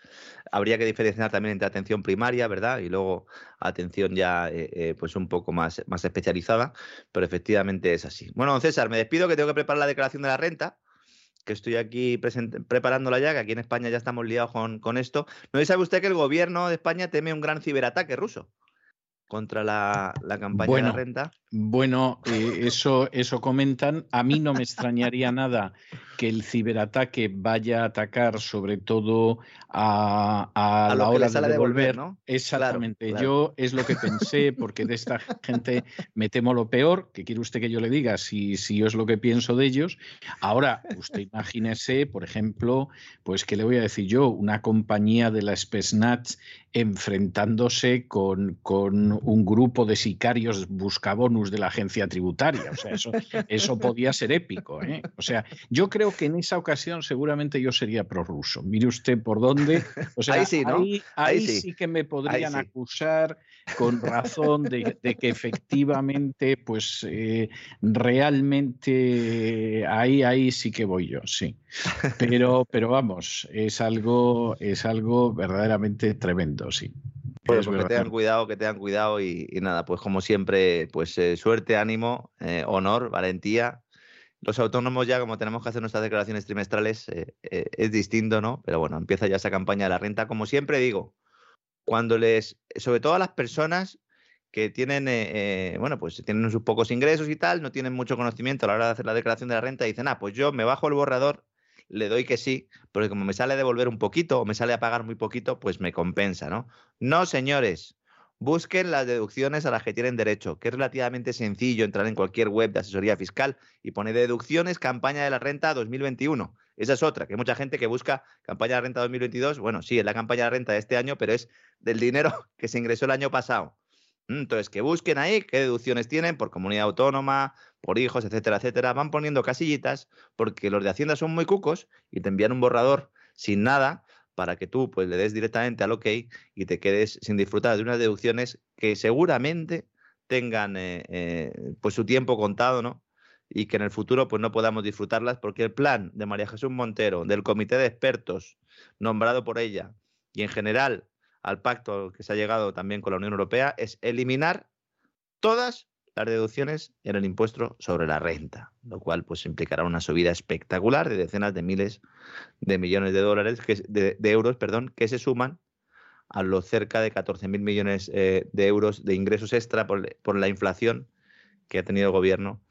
habría que diferenciar también entre atención primaria, ¿verdad? Y luego atención ya, eh, eh, pues un poco más, más especializada, pero efectivamente es así. Bueno, César, me despido que tengo que preparar la declaración de la renta que estoy aquí preparándola ya, que aquí en España ya estamos liados con, con esto. ¿No sabe usted que el gobierno de España teme un gran ciberataque ruso? Contra la, la campaña de la renta. Bueno, eh, eso, eso comentan. A mí no me extrañaría nada que el ciberataque vaya a atacar sobre todo a, la hora de devolver. ¿no? Exactamente. Yo es lo que pensé, porque de esta gente me temo lo peor, que quiere usted que yo le diga si, si yo es lo que pienso de ellos. Ahora, usted imagínese, por ejemplo, pues que le voy a decir yo, una compañía de la Spesnaz enfrentándose con, con un grupo de sicarios buscabonus de la agencia tributaria. O sea, eso, eso podía ser épico. ¿eh? O sea, yo creo que en esa ocasión seguramente yo sería prorruso. Mire usted por dónde. O sea, ahí sí, ¿no? ahí, sí. que me podrían acusar con razón de, que efectivamente, pues eh, realmente ahí, ahí sí que voy yo, sí. Pero, pero vamos, es algo, es algo verdaderamente tremendo, sí. Pues, que tengan cuidado, que tengan cuidado y, nada, pues como siempre, pues eh, suerte, ánimo, eh, honor, valentía. Los autónomos ya, como tenemos que hacer nuestras declaraciones trimestrales, eh, es distinto, ¿no? Pero bueno, empieza ya esa campaña de la renta. Como siempre digo, cuando les, sobre todo a las personas que tienen, bueno, pues tienen sus pocos ingresos y tal, no tienen mucho conocimiento a la hora de hacer la declaración de la renta, dicen, ah, pues yo me bajo el borrador le doy que sí, porque como me sale a devolver un poquito o me sale a pagar muy poquito, pues me compensa, ¿no? No, señores. Busquen las deducciones a las que tienen derecho, que es relativamente sencillo entrar en cualquier web de asesoría fiscal y poner deducciones campaña de la renta 2021. Esa es otra, que hay mucha gente que busca campaña de renta 2022. Bueno, sí, es la campaña de renta de este año, pero es del dinero que se ingresó el año pasado. Entonces, que busquen ahí qué deducciones tienen por comunidad autónoma, por hijos, etcétera, etcétera. Van poniendo casillitas porque los de Hacienda son muy cucos y te envían un borrador sin nada para que tú pues, le des directamente al OK y te quedes sin disfrutar de unas deducciones que seguramente tengan eh, eh, pues su tiempo contado, ¿no? Y que en el futuro pues no podamos disfrutarlas porque el plan de María Jesús Montero, del comité de expertos nombrado por ella y en general al pacto que se ha llegado también con la Unión Europea es eliminar todas las deducciones en el impuesto sobre la renta, lo cual pues implicará una subida espectacular de decenas de miles de millones de dólares, de, euros, perdón, que se suman a los cerca de 14.000 millones eh, de euros de ingresos extra por, la inflación que ha tenido el gobierno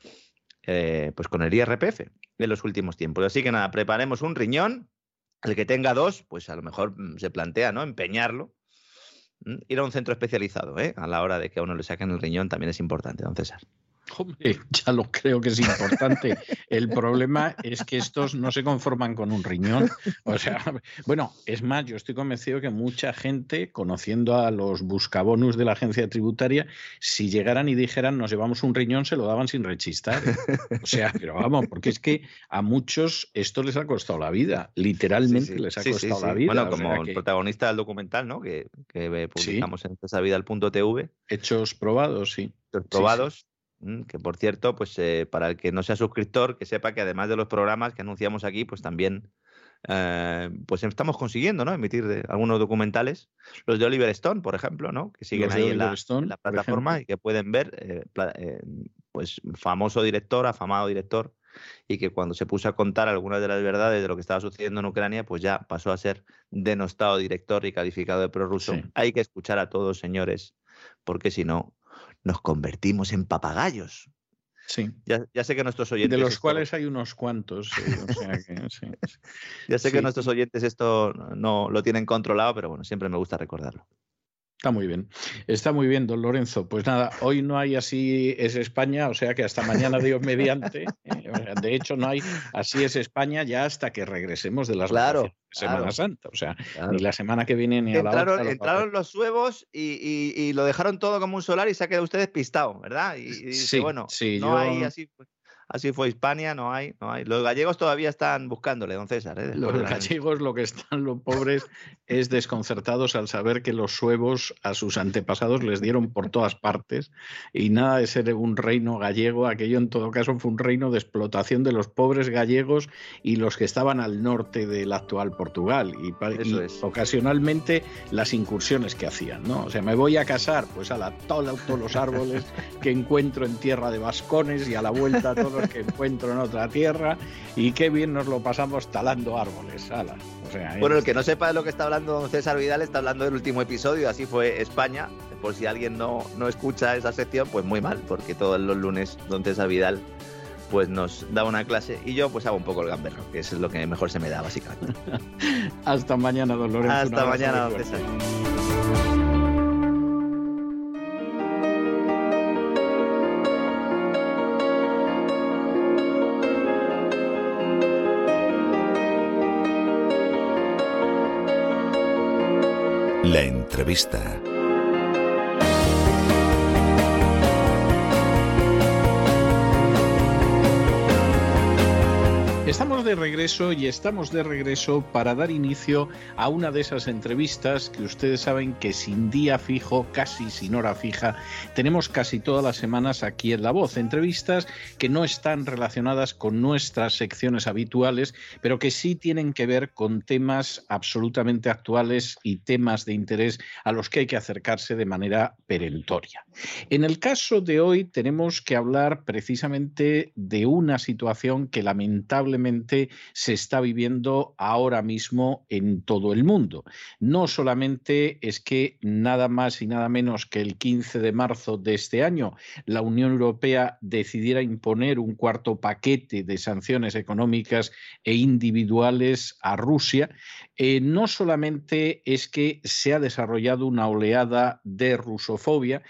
eh, pues con el IRPF en los últimos tiempos. Así que nada, preparemos un riñón. El que tenga dos, pues a lo mejor mm, se plantea, ¿no? Empeñarlo ir a un centro especializado, ¿eh? A la hora de que a uno le saquen el riñón también es importante, don César. Hombre, ya lo creo que es importante. El problema es que estos no se conforman con un riñón. O sea, bueno, es más, yo estoy convencido que mucha gente, conociendo a los buscabonus de la agencia tributaria, si llegaran y dijeran nos llevamos un riñón, se lo daban sin rechistar. O sea, pero vamos, porque es que a muchos esto les ha costado la vida, literalmente les ha costado la vida. Bueno, como el protagonista del documental, ¿no? Que, publicamos en TV. Hechos probados, sí. Hechos probados que por cierto, pues eh, para el que no sea suscriptor, que sepa que además de los programas que anunciamos aquí, pues también eh, pues estamos consiguiendo ¿no? emitir algunos documentales, los de Oliver Stone, por ejemplo, ¿no? que siguen ahí en la, plataforma y que pueden ver, eh, pues famoso director, afamado director, y que cuando se puso a contar algunas de las verdades de lo que estaba sucediendo en Ucrania, pues ya pasó a ser denostado director y calificado de prorruso. Hay que escuchar a todos, señores, porque si no, nos convertimos en papagayos. Sí. Ya, sé que nuestros oyentes. De los cuales hay unos cuantos. ya sé que nuestros oyentes esto no lo tienen controlado, pero bueno, siempre me gusta recordarlo. Está muy bien. Está muy bien, don Lorenzo. Pues nada, hoy no hay así es España, o sea que hasta mañana Dios mediante. Eh, de hecho, no hay así es España ya hasta que regresemos de las claro, Semana Santa. O sea, ni la semana que viene ni a la otra. Entraron los huevos y, lo dejaron todo como un solar y se ha quedado usted despistado, ¿verdad? Y, sí, bueno, sí, no hay así. Pues, Así fue Hispania, no hay, no hay. Los gallegos todavía están buscándole, don César. ¿eh? Los gallegos lo que están los pobres es desconcertados al saber que los suevos a sus antepasados les dieron por todas partes y nada de ser un reino gallego, aquello en todo caso fue un reino de explotación de los pobres gallegos y los que estaban al norte del actual Portugal y, ocasionalmente las incursiones que hacían, ¿no? O sea, me voy a casar, pues a la todos los árboles que encuentro en tierra de vascones y a la vuelta todos que encuentro en otra tierra y qué bien nos lo pasamos talando árboles. bueno, el que no sepa de lo que está hablando don César Vidal está hablando del último episodio, así fue España, por si alguien no, no escucha esa sección, pues muy mal, porque todos los lunes Don César Vidal pues nos da una clase y yo pues hago un poco el gamberro, que es lo que mejor se me da básicamente. Hasta mañana, don Lorenzo. Hasta mañana, don César. Entrevista. Estamos de regreso y estamos de regreso para dar inicio a una de esas entrevistas que ustedes saben que sin día fijo, casi sin hora fija, tenemos casi todas las semanas aquí en La Voz. Entrevistas que no están relacionadas con nuestras secciones habituales, pero que sí tienen que ver con temas absolutamente actuales y temas de interés a los que hay que acercarse de manera perentoria. En el caso de hoy tenemos que hablar precisamente de una situación que lamentablemente se está viviendo ahora mismo en todo el mundo. No solamente es que nada más y nada menos que el 15 de marzo de este año la Unión Europea decidiera imponer un cuarto paquete de sanciones económicas e individuales a Rusia, eh, no solamente es que se ha desarrollado una oleada de rusofobia,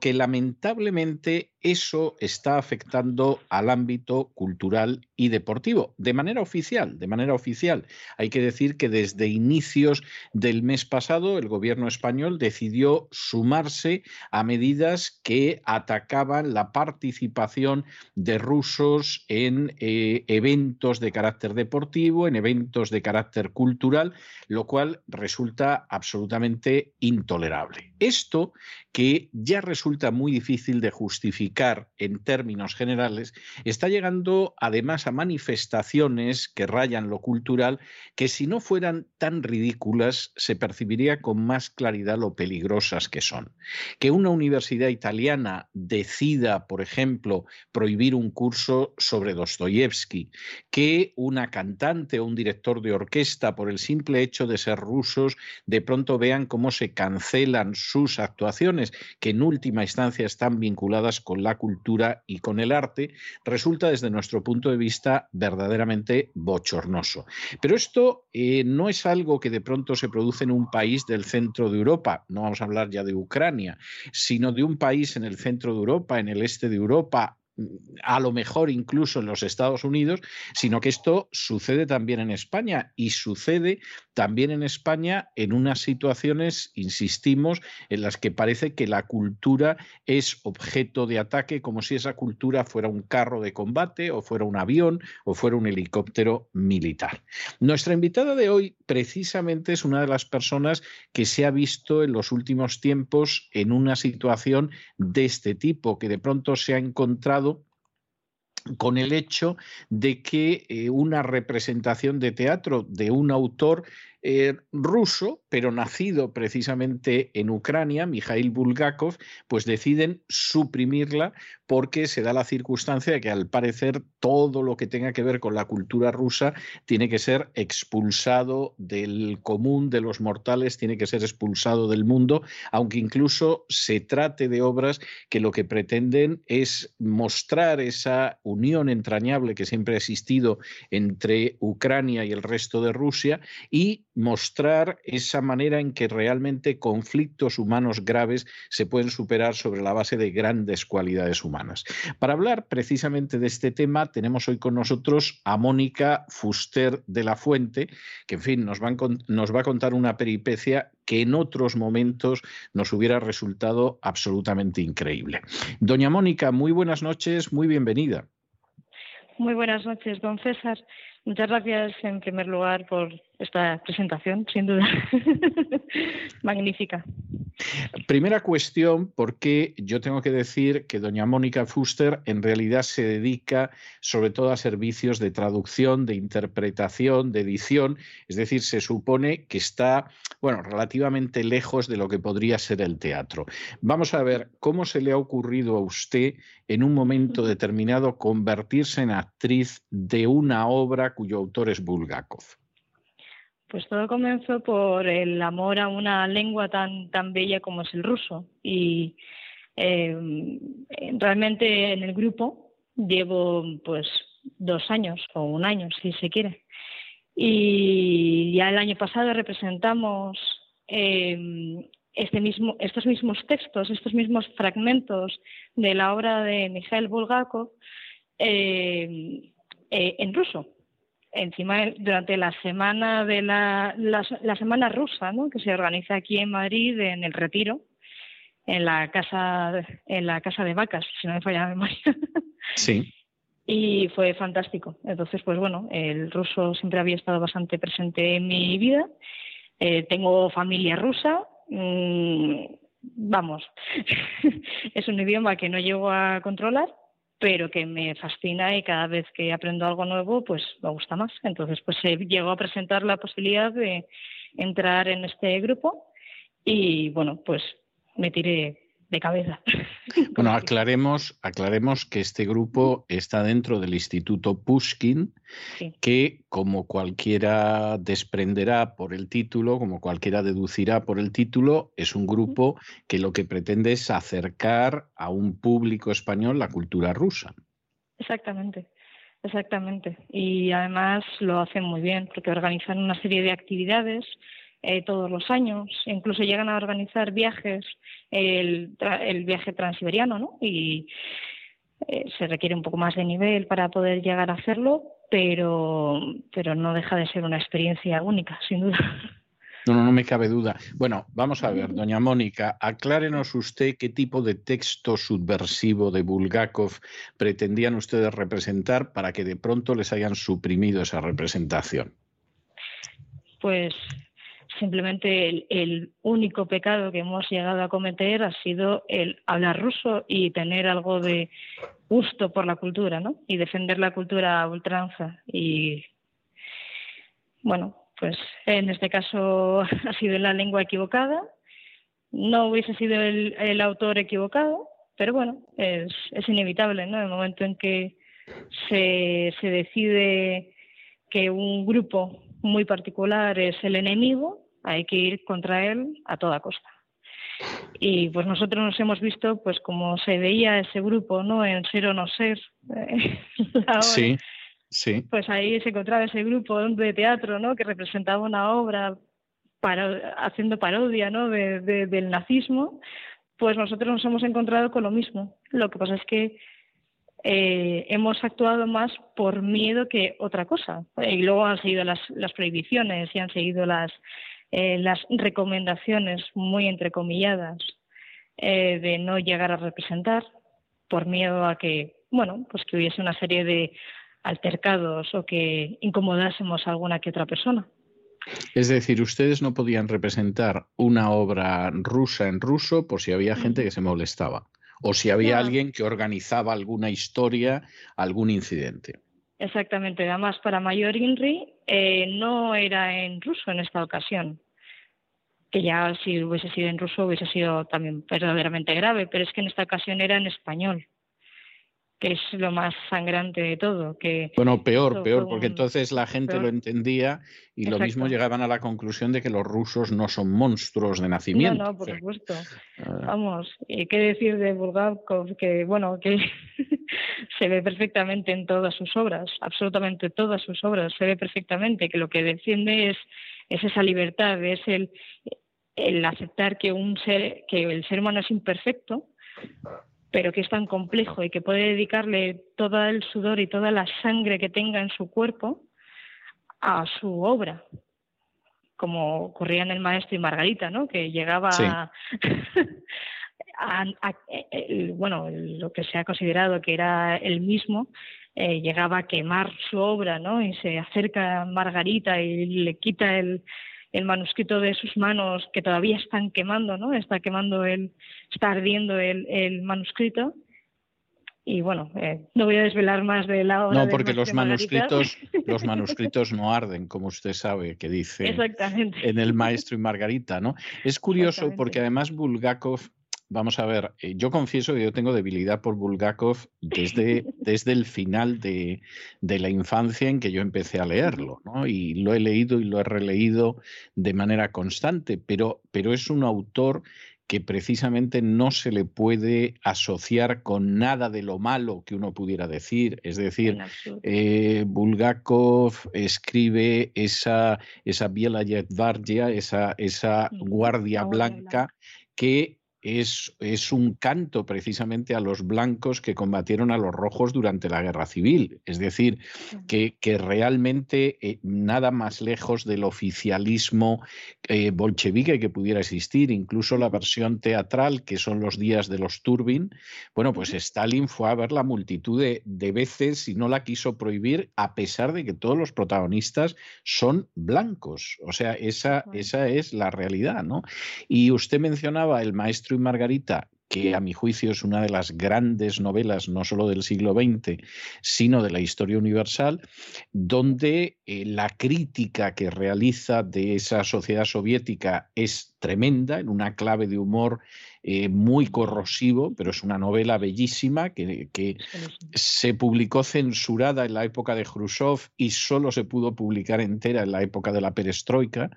que lamentablemente eso está afectando al ámbito cultural y deportivo, de manera oficial, de manera oficial. Hay que decir que desde inicios del mes pasado el gobierno español decidió sumarse a medidas que atacaban la participación de rusos en eh, eventos de carácter deportivo, en eventos de carácter cultural, lo cual resulta absolutamente intolerable. Esto que ya resulta muy difícil de justificar en términos generales, está llegando además a manifestaciones que rayan lo cultural, que si no fueran tan ridículas, se percibiría con más claridad lo peligrosas que son. Que una universidad italiana decida, por ejemplo, prohibir un curso sobre Dostoyevsky, que una cantante o un director de orquesta, por el simple hecho de ser rusos, de pronto vean cómo se cancelan sus actuaciones que en última instancia están vinculadas con la cultura y con el arte, resulta desde nuestro punto de vista verdaderamente bochornoso. Pero esto eh, no es algo que de pronto se produce en un país del centro de Europa, no vamos a hablar ya de Ucrania, sino de un país en el centro de Europa, en el este de Europa, a lo mejor incluso en los Estados Unidos, sino que esto sucede también en España y sucede también en España en unas situaciones, insistimos, en las que parece que la cultura es objeto de ataque como si esa cultura fuera un carro de combate o fuera un avión o fuera un helicóptero militar. Nuestra invitada de hoy precisamente es una de las personas que se ha visto en los últimos tiempos en una situación de este tipo, que de pronto se ha encontrado con el hecho de que eh, una representación de teatro de un autor eh, ruso, pero nacido precisamente en Ucrania, Mikhail Bulgakov, pues deciden suprimirla porque se da la circunstancia de que al parecer todo lo que tenga que ver con la cultura rusa tiene que ser expulsado del común de los mortales, tiene que ser expulsado del mundo, aunque incluso se trate de obras que lo que pretenden es mostrar esa unión entrañable que siempre ha existido entre Ucrania y el resto de Rusia y mostrar esa manera en que realmente conflictos humanos graves se pueden superar sobre la base de grandes cualidades humanas. Para hablar precisamente de este tema, tenemos hoy con nosotros a Mónica Fuster de la Fuente, que en fin nos va, a, contar una peripecia que en otros momentos nos hubiera resultado absolutamente increíble. Doña Mónica, muy buenas noches, muy bienvenida. Muy buenas noches, don César. Muchas gracias en primer lugar por esta presentación, sin duda. Magnífica. Primera cuestión, porque yo tengo que decir que doña Mónica Fuster en realidad se dedica sobre todo a servicios de traducción, de interpretación, de edición, es decir, se supone que está, bueno, relativamente lejos de lo que podría ser el teatro. Vamos a ver cómo se le ha ocurrido a usted en un momento determinado convertirse en actriz de una obra cuyo autor es Bulgakov. Pues todo comenzó por el amor a una lengua tan, tan bella como es el ruso. Y eh, realmente en el grupo llevo pues dos años o un año, si se quiere. Y ya el año pasado representamos eh, este mismo, estos mismos textos, estos mismos fragmentos de la obra de Mikhail Bulgakov eh, en ruso encima durante la semana de la, la, semana rusa ¿no? que se organiza aquí en Madrid en el retiro en la casa en la casa de vacas si no me falla la memoria. Sí. Y fue fantástico. Entonces pues bueno el ruso siempre había estado bastante presente en mi vida. Eh, tengo familia rusa mm, vamos es un idioma que no llego a controlar pero que me fascina y cada vez que aprendo algo nuevo, pues me gusta más. Entonces, pues se llegó a presentar la posibilidad de entrar en este grupo y, bueno, pues me tiré de cabeza. Bueno, aclaremos, aclaremos que este grupo está dentro del Instituto Pushkin, que como cualquiera desprenderá por el título, como cualquiera deducirá por el título, es un grupo que lo que pretende es acercar a un público español la cultura rusa. Exactamente. Exactamente. Y además lo hacen muy bien porque organizan una serie de actividades eh, todos los años, incluso llegan a organizar viajes, el, el viaje transiberiano, ¿no? Y eh, se requiere un poco más de nivel para poder llegar a hacerlo, pero, pero no deja de ser una experiencia única, sin duda. No, no, no me cabe duda. Bueno, vamos a ver, doña Mónica, aclárenos usted qué tipo de texto subversivo de Bulgakov pretendían ustedes representar para que de pronto les hayan suprimido esa representación. Pues simplemente el, único pecado que hemos llegado a cometer ha sido el hablar ruso y tener algo de gusto por la cultura, ¿no? Y defender la cultura a ultranza. Y bueno, pues en este caso ha sido la lengua equivocada. No hubiese sido el, autor equivocado, pero bueno, es, es inevitable, ¿no? El momento en que se, se decide que un grupo muy particular es el enemigo, hay que ir contra él a toda costa. Y pues nosotros nos hemos visto, pues como se veía ese grupo, ¿no? En Ser o No Ser. sí, sí. Pues ahí se encontraba ese grupo de teatro, ¿no? Que representaba una obra para, haciendo parodia, ¿no? del nazismo. Pues nosotros nos hemos encontrado con lo mismo. Lo que pasa es que eh, hemos actuado más por miedo que otra cosa. Y luego han seguido las, las prohibiciones y han seguido las, eh, las recomendaciones muy entrecomilladas eh, de no llegar a representar por miedo a que, bueno, pues que hubiese una serie de altercados o que incomodásemos a alguna que otra persona. Es decir, ustedes no podían representar una obra rusa en ruso por si había gente que se molestaba o si había alguien que organizaba alguna historia, algún incidente. Exactamente, además para Mayor Inri eh, no era en ruso en esta ocasión, que ya si hubiese sido en ruso hubiese sido también verdaderamente grave, pero es que en esta ocasión era en español que es lo más sangrante de todo. Que bueno, peor, peor, porque entonces la gente lo entendía y lo mismo llegaban a la conclusión de que los rusos no son monstruos de nacimiento. No, no, por supuesto. Ah. Vamos, y qué decir de Bulgakov, que bueno, que se ve perfectamente en todas sus obras, absolutamente todas sus obras, se ve perfectamente que lo que defiende es, es esa libertad, es el, el aceptar que un ser, que el ser humano es imperfecto, pero que es tan complejo y que puede dedicarle todo el sudor y toda la sangre que tenga en su cuerpo a su obra, como ocurría en El Maestro y Margarita, ¿no? que llegaba a, bueno, lo que se ha considerado que era el mismo, eh, llegaba a quemar su obra, ¿no? Y se acerca a Margarita y le quita el, el manuscrito de sus manos que todavía están quemando, ¿no? Está quemando el, está ardiendo el, el manuscrito. Y bueno, eh, no voy a desvelar más de la obra. No, porque los manuscritos, los manuscritos no arden, como usted sabe, que dice en el Maestro y Margarita, ¿no? Es curioso porque además Bulgakov vamos a ver, eh, yo confieso que yo tengo debilidad por Bulgakov desde, desde el final de, de, la infancia en que yo empecé a leerlo, ¿no? Y lo he leído y lo he releído de manera constante, pero, pero es un autor que precisamente no se le puede asociar con nada de lo malo que uno pudiera decir. Es decir, eh, Bulgakov escribe esa, esa Biela esa, esa guardia blanca que es, es, un canto precisamente a los blancos que combatieron a los rojos durante la guerra civil. Es decir, que, que realmente eh, nada más lejos del oficialismo eh, bolchevique que pudiera existir, incluso la versión teatral, que son los días de los Turbin, bueno, pues Stalin fue a ver la multitud de, de veces y no la quiso prohibir, a pesar de que todos los protagonistas son blancos. O sea, esa, esa es la realidad, ¿no? Y usted mencionaba el maestro y Margarita, que a mi juicio es una de las grandes novelas, no solo del siglo XX, sino de la historia universal, donde eh, la crítica que realiza de esa sociedad soviética es tremenda, en una clave de humor eh, muy corrosivo, pero es una novela bellísima que, que se publicó censurada en la época de Khrushchev y solo se pudo publicar entera en la época de la perestroika.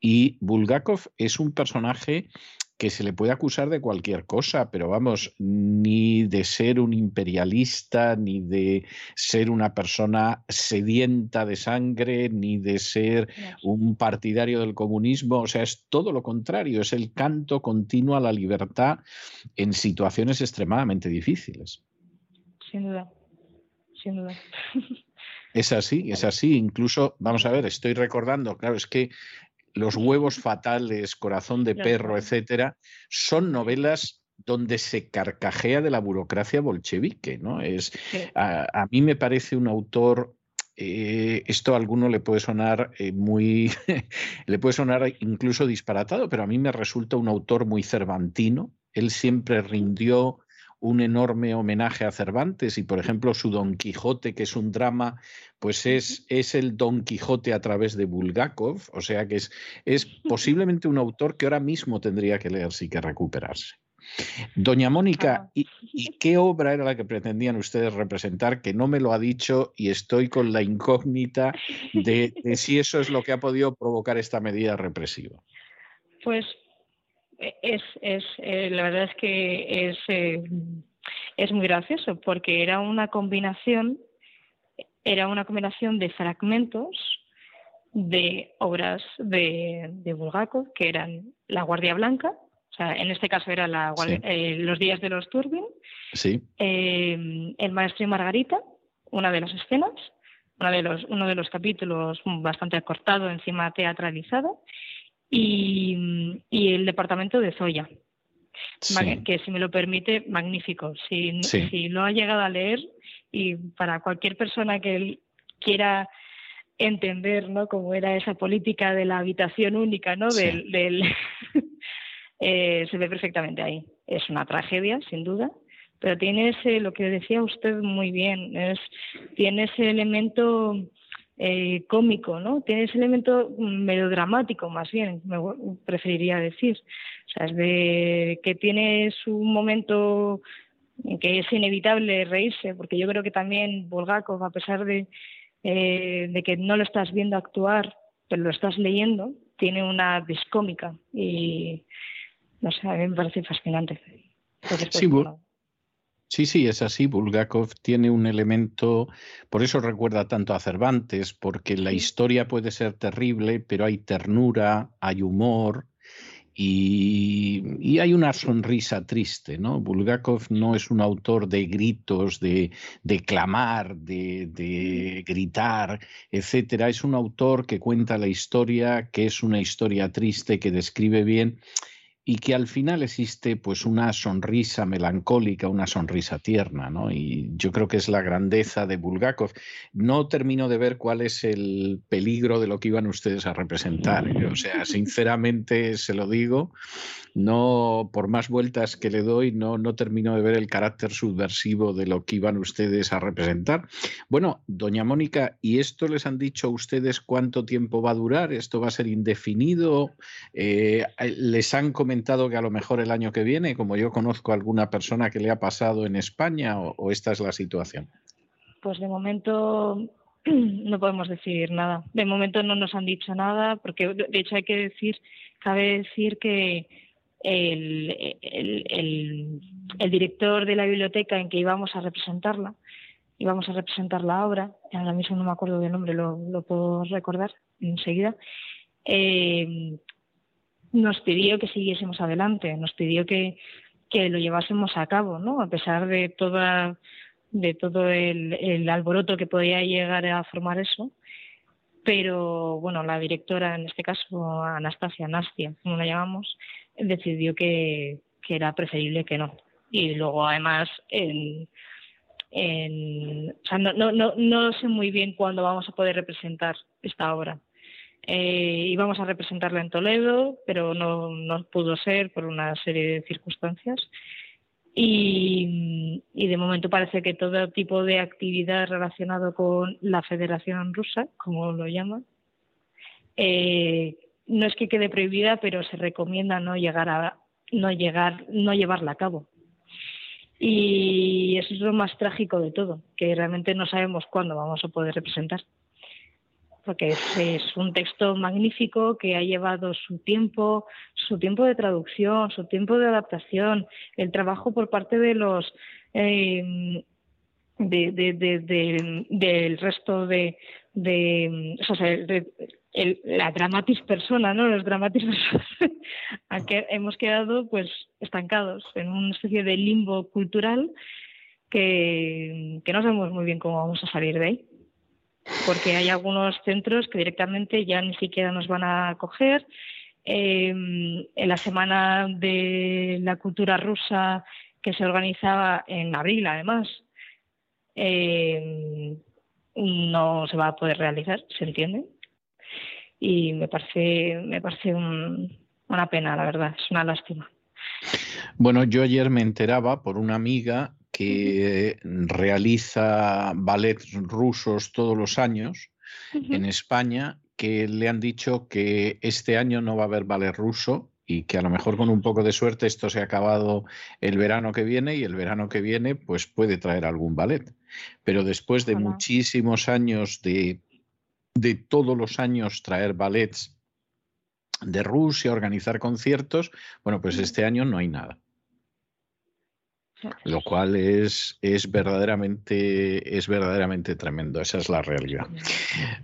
Y Bulgakov es un personaje que se le puede acusar de cualquier cosa, pero vamos, ni de ser un imperialista, ni de ser una persona sedienta de sangre, ni de ser un partidario del comunismo, o sea, es todo lo contrario, es el canto continuo a la libertad en situaciones extremadamente difíciles. Sin duda, sin duda. Es así, es así. Incluso, vamos a ver, estoy recordando, claro, es que los huevos fatales, Corazón de perro, etcétera, son novelas donde se carcajea de la burocracia bolchevique, ¿no? Es, a, mí me parece un autor eh, esto a alguno le puede sonar eh, muy, le puede sonar incluso disparatado, pero a mí me resulta un autor muy cervantino. Él siempre rindió un enorme homenaje a Cervantes y, por ejemplo, su Don Quijote, que es un drama, pues es, es el Don Quijote a través de Bulgakov, o sea que es, es posiblemente un autor que ahora mismo tendría que leerse y que recuperarse. Doña Mónica, ¿y, qué obra era la que pretendían ustedes representar? Que no me lo ha dicho y estoy con la incógnita de, si eso es lo que ha podido provocar esta medida represiva. Pues es, es eh, la verdad es que es, eh, es muy gracioso porque era una combinación, era una combinación de fragmentos de obras de, de Bulgakov, que eran La Guardia Blanca, o sea, en este caso era la, eh, Los días de los Turbin, sí. El maestro y Margarita, una de las escenas, uno de los, uno de los capítulos bastante acortado, encima teatralizado, y, el departamento de Zoya. Que si me lo permite, magnífico. Si, si lo ha llegado a leer y para cualquier persona que quiera entender ¿no? cómo era esa política de la habitación única, ¿no? Del, del eh, se ve perfectamente ahí. Es una tragedia, sin duda, pero tiene ese, lo que decía usted muy bien, es, tiene ese elemento eh, cómico, ¿no? Tiene ese elemento melodramático, más bien, me preferiría decir. O sea, es de que tiene su momento en que es inevitable reírse, porque yo creo que también Bulgakov, a pesar de, eh, de que no lo estás viendo actuar, pero lo estás leyendo, tiene una discómica y, no sé, a mí me parece fascinante. sí, Sí, sí, es así. Bulgakov tiene un elemento, por eso recuerda tanto a Cervantes, porque la historia puede ser terrible, pero hay ternura, hay humor y, hay una sonrisa triste, ¿no? Bulgakov no es un autor de gritos, de, de clamar, de, de gritar, etcétera. Es un autor que cuenta la historia, que es una historia triste, que describe bien y que al final existe pues una sonrisa melancólica, una sonrisa tierna, ¿no? Y yo creo que es la grandeza de Bulgakov. No termino de ver cuál es el peligro de lo que iban ustedes a representar. ¿eh? O sea, sinceramente se lo digo, no por más vueltas que le doy, no, no termino de ver el carácter subversivo de lo que iban ustedes a representar. Bueno, doña Mónica, ¿y esto les han dicho a ustedes cuánto tiempo va a durar? ¿Esto va a ser indefinido? Eh, ¿Les han comentado que a lo mejor el año que viene, como yo conozco a alguna persona que le ha pasado en España, o, esta es la situación? Pues de momento no podemos decir nada. De momento no nos han dicho nada, porque de hecho hay que decir, cabe decir que el, director de la biblioteca en que íbamos a representarla, íbamos a representar la obra, ahora mismo no me acuerdo del nombre, lo, lo puedo recordar enseguida, eh, nos pidió que siguiésemos adelante, nos pidió que, que lo llevásemos a cabo, ¿no? A pesar de toda de todo el, alboroto que podía llegar a formar eso. Pero bueno, la directora, en este caso Anastasia, Nastia, como la llamamos, decidió que, que era preferible que no. Y luego, además, en, o sea, no, no, no, no sé muy bien cuándo vamos a poder representar esta obra. Eh, íbamos a representarla en Toledo, pero no, no pudo ser por una serie de circunstancias. Y, y, de momento parece que todo tipo de actividad relacionado con la Federación Rusa, como lo llaman, eh, no es que quede prohibida, pero se recomienda no llegar a no llegar, no llevarla a cabo. Y eso es lo más trágico de todo, que realmente no sabemos cuándo vamos a poder representar porque es, un texto magnífico que ha llevado su tiempo, su tiempo de traducción, su tiempo de adaptación, el trabajo por parte de los eh, del resto de, de, o sea, la dramatis persona, ¿no? Los dramatis personas, que hemos quedado pues estancados en una especie de limbo cultural que, que no sabemos muy bien cómo vamos a salir de ahí porque hay algunos centros que directamente ya ni siquiera nos van a acoger. Em, en la semana de la cultura rusa que se organizaba en abril, además, em, no se va a poder realizar, se entiende. Y me parece, me parece una pena, la verdad, es una lástima. Bueno, yo ayer me enteraba por una amiga que realiza ballets rusos todos los años en España, que le han dicho que este año no va a haber ballet ruso y que a lo mejor con un poco de suerte esto se ha acabado el verano que viene y el verano que viene pues puede traer algún ballet. Pero después de muchísimos años de, de todos los años traer ballets de Rusia, organizar conciertos, bueno, pues este año no hay nada. Lo cual es, es, verdaderamente, es verdaderamente tremendo, esa es la realidad.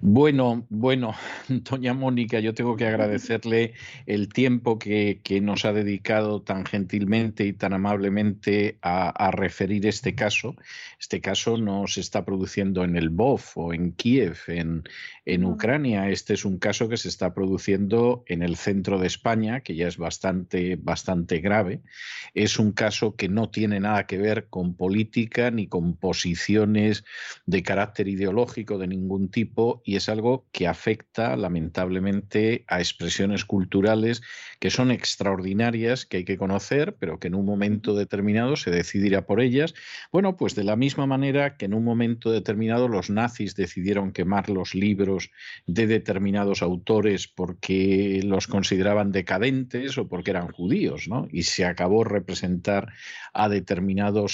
Bueno, bueno, doña Mónica, yo tengo que agradecerle el tiempo que, que nos ha dedicado tan gentilmente y tan amablemente a, a, referir este caso. Este caso no se está produciendo en el BOF o en Kiev, en, en Ucrania. Este es un caso que se está produciendo en el centro de España, que ya es bastante, bastante grave. Es un caso que no tiene nada que ver con política ni con posiciones de carácter ideológico de ningún tipo y es algo que afecta lamentablemente a expresiones culturales que son extraordinarias, que hay que conocer, pero que en un momento determinado se decidirá por ellas. Bueno, pues de la misma manera que en un momento determinado los nazis decidieron quemar los libros de determinados autores porque los consideraban decadentes o porque eran judíos, ¿no? Y se acabó representar a determinados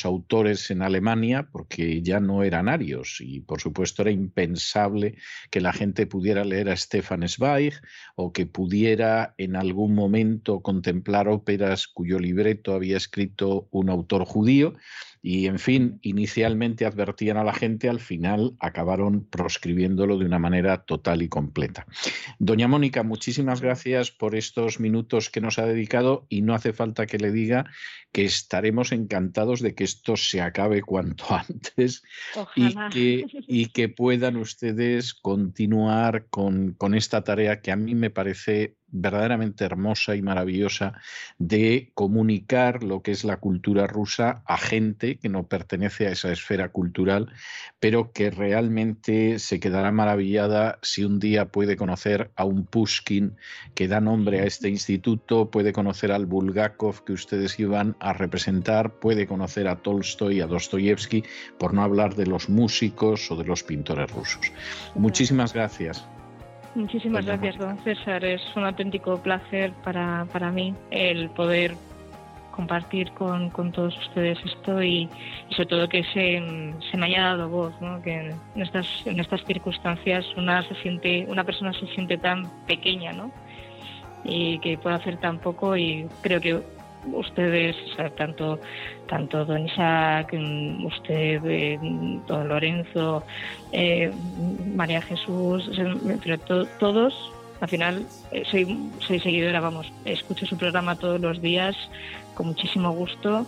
autores en Alemania porque ya no eran arios y por supuesto era impensable que la gente pudiera leer a Stefan Zweig o que pudiera en algún momento contemplar óperas cuyo libreto había escrito un autor judío y, en fin, inicialmente advertían a la gente, al final acabaron proscribiéndolo de una manera total y completa. Doña Mónica, muchísimas gracias por estos minutos que nos ha dedicado y no hace falta que le diga que estaremos encantados de que esto se acabe cuanto antes y que, y que, puedan ustedes continuar con, con esta tarea que a mí me parece verdaderamente hermosa y maravillosa de comunicar lo que es la cultura rusa a gente que no pertenece a esa esfera cultural, pero que realmente se quedará maravillada si un día puede conocer a un Pushkin que da nombre a este instituto, puede conocer al Bulgakov que ustedes iban a representar, puede conocer a Tolstoy, a Dostoyevsky, por no hablar de los músicos o de los pintores rusos. Muchísimas gracias. Muchísimas gracias, don César. Es un auténtico placer para, para mí el poder compartir con, con todos ustedes esto y, sobre todo que se, se, me haya dado voz, ¿no? que en estas, en estas circunstancias una, se siente, una persona se siente tan pequeña ¿no? y que puede hacer tan poco y creo que ustedes, tanto, tanto don Isaac, usted, eh, don Lorenzo, eh, María Jesús, pero todos, al final eh, soy, soy seguidora, vamos, escucho su programa todos los días con muchísimo gusto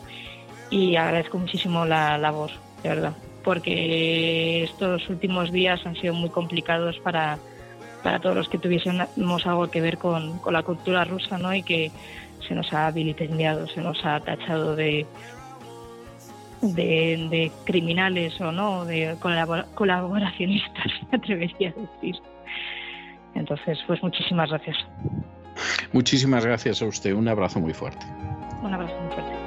y agradezco muchísimo la, la voz, de verdad, porque estos últimos días han sido muy complicados para, para todos los que tuviésemos algo que ver con, con la cultura rusa, ¿no? Y que se nos ha vilipendiado, se nos ha tachado de, de, criminales o no, de colaboracionistas, me atrevería a decir. Entonces, pues muchísimas gracias. Muchísimas gracias a usted. Un abrazo muy fuerte. Un abrazo muy fuerte.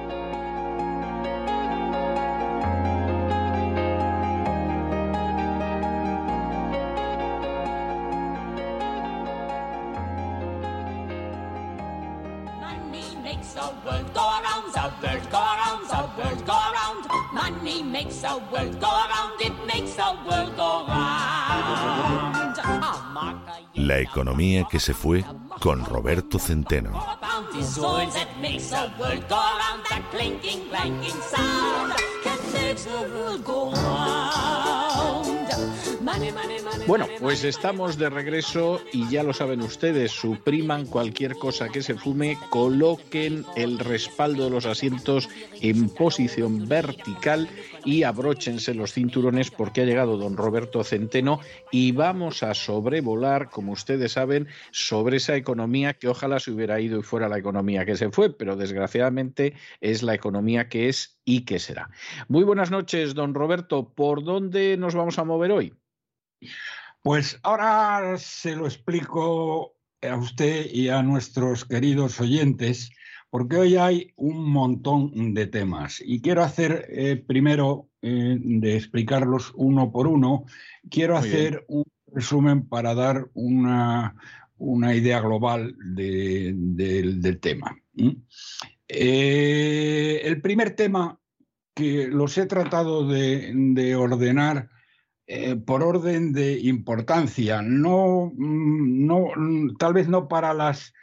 La economía que se fue con Roberto Centeno. Bueno, pues estamos de regreso y ya lo saben ustedes, supriman cualquier cosa que se fume, coloquen el respaldo de los asientos en posición vertical y abróchense los cinturones porque ha llegado don Roberto Centeno y vamos a sobrevolar, como ustedes saben, sobre esa economía que ojalá se hubiera ido y fuera la economía que se fue, pero desgraciadamente es la economía que es y que será. Muy buenas noches, don Roberto. ¿Por dónde nos vamos a mover hoy? Pues ahora se lo explico a usted y a nuestros queridos oyentes, porque hoy hay un montón de temas y quiero hacer eh, primero eh, de explicarlos uno por uno, quiero hacer un resumen para dar una, idea global del tema. Eh, el primer tema que los he tratado de ordenar eh, por orden de importancia, no, mm, no, mm, tal vez no para las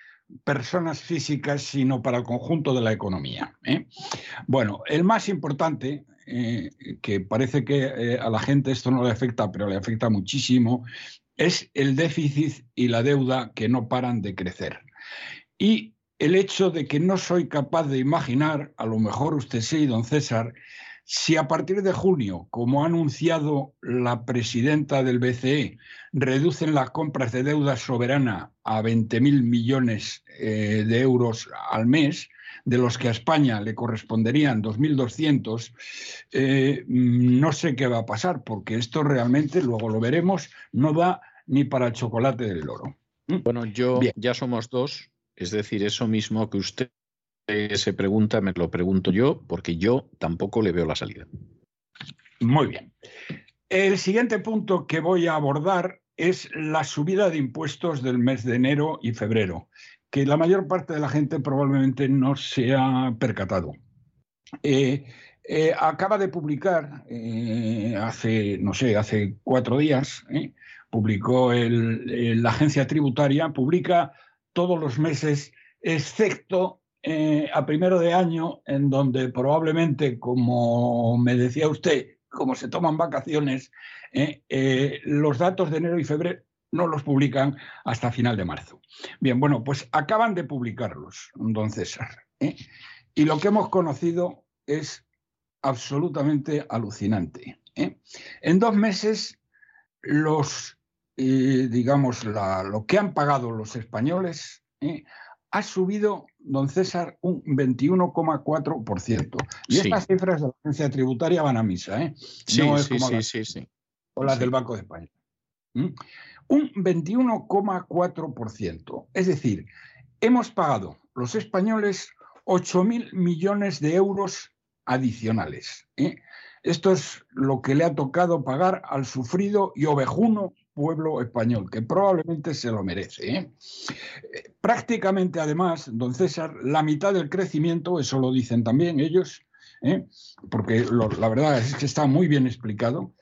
personas físicas, sino para el conjunto de la economía. ¿eh? Bueno, el más importante, eh, que parece que a la gente esto no le afecta, pero le afecta muchísimo, es el déficit y la deuda que no paran de crecer. Y el hecho de que no soy capaz de imaginar, a lo mejor usted sí, don César, si a partir de junio, como ha anunciado la presidenta del BCE, reducen las compras de deuda soberana a 20.000 millones eh, de euros al mes, de los que a España le corresponderían 2.200, eh, no sé qué va a pasar, porque esto realmente, luego lo veremos, no va ni para el chocolate del oro. ¿Mm? Bueno, yo ya somos dos, es decir, eso mismo que usted se pregunta, me lo pregunto yo, porque yo tampoco le veo la salida. Muy bien. El siguiente punto que voy a abordar es la subida de impuestos del mes de enero y febrero, que la mayor parte de la gente probablemente no se ha percatado. Eh, eh, acaba de publicar eh, hace, no sé, hace cuatro días, publicó la agencia tributaria, publica todos los meses, excepto eh, a primero de año, en donde probablemente, como me decía usted, como se toman vacaciones, eh, eh, los datos de enero y febrero no los publican hasta final de marzo. Bien, bueno, pues acaban de publicarlos, don César. Y lo que hemos conocido es absolutamente alucinante. En dos meses, los, digamos, lo que han pagado los españoles ha subido, don César, un 21,4%. Y estas cifras de la agencia tributaria van a misa, ¿eh? Sí, sí, sí, sí, sí, O las del Banco de España. ¿Mm? Un 21,4%. Es decir, hemos pagado los españoles 8.000 millones de euros adicionales. ¿eh? Esto es lo que le ha tocado pagar al sufrido y ovejuno pueblo español, que probablemente se lo merece. ¿eh? Eh, prácticamente, además, don César, la mitad del crecimiento, eso lo dicen también ellos, ¿eh? porque la verdad es que está muy bien explicado,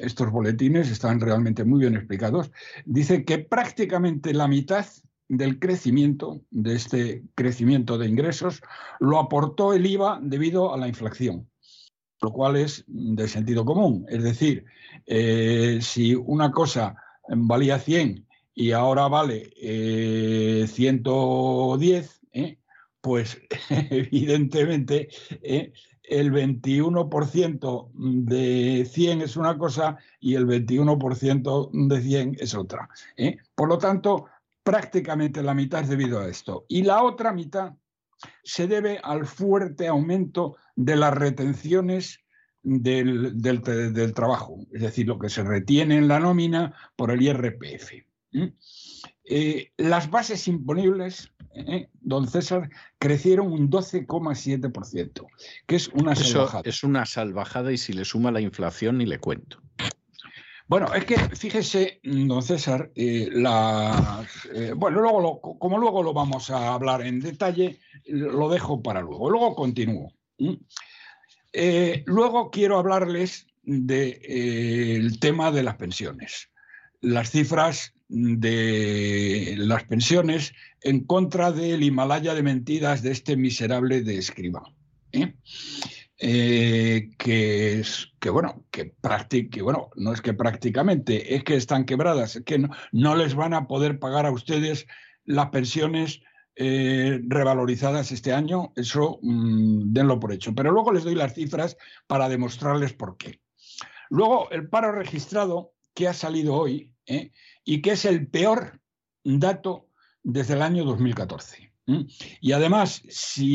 estos boletines están realmente muy bien explicados, dice que prácticamente la mitad del crecimiento, de este crecimiento de ingresos, lo aportó el IVA debido a la inflación, lo cual es de sentido común. Es decir, eh, si una cosa valía 100 y ahora vale 110, eh, ¿eh? pues evidentemente el 21% de 100 es una cosa y el 21% de 100 es otra. ¿eh? Por lo tanto, prácticamente la mitad es debido a esto. Y la otra mitad se debe al fuerte aumento de las retenciones del, trabajo, es decir, lo que se retiene en la nómina por el IRPF. Eh, las bases imponibles, eh, don César, crecieron un 12,7%, que es una salvajada. Es una salvajada y si le suma la inflación ni le cuento. Bueno, es que fíjese, don César, eh, bueno, luego como luego lo vamos a hablar en detalle, lo dejo para luego. Luego continúo. luego quiero hablarles del tema de las pensiones. Las cifras de las pensiones en contra del Himalaya de mentiras de este miserable de escriba. ¿eh? Eh, que es que bueno, que, bueno, no es que prácticamente, es que están quebradas, es que no, les van a poder pagar a ustedes las pensiones eh, revalorizadas este año, eso mm, denlo por hecho. Pero luego les doy las cifras para demostrarles por qué. Luego, el paro registrado que ha salido hoy, y que es el peor dato desde el año 2014. Y además, si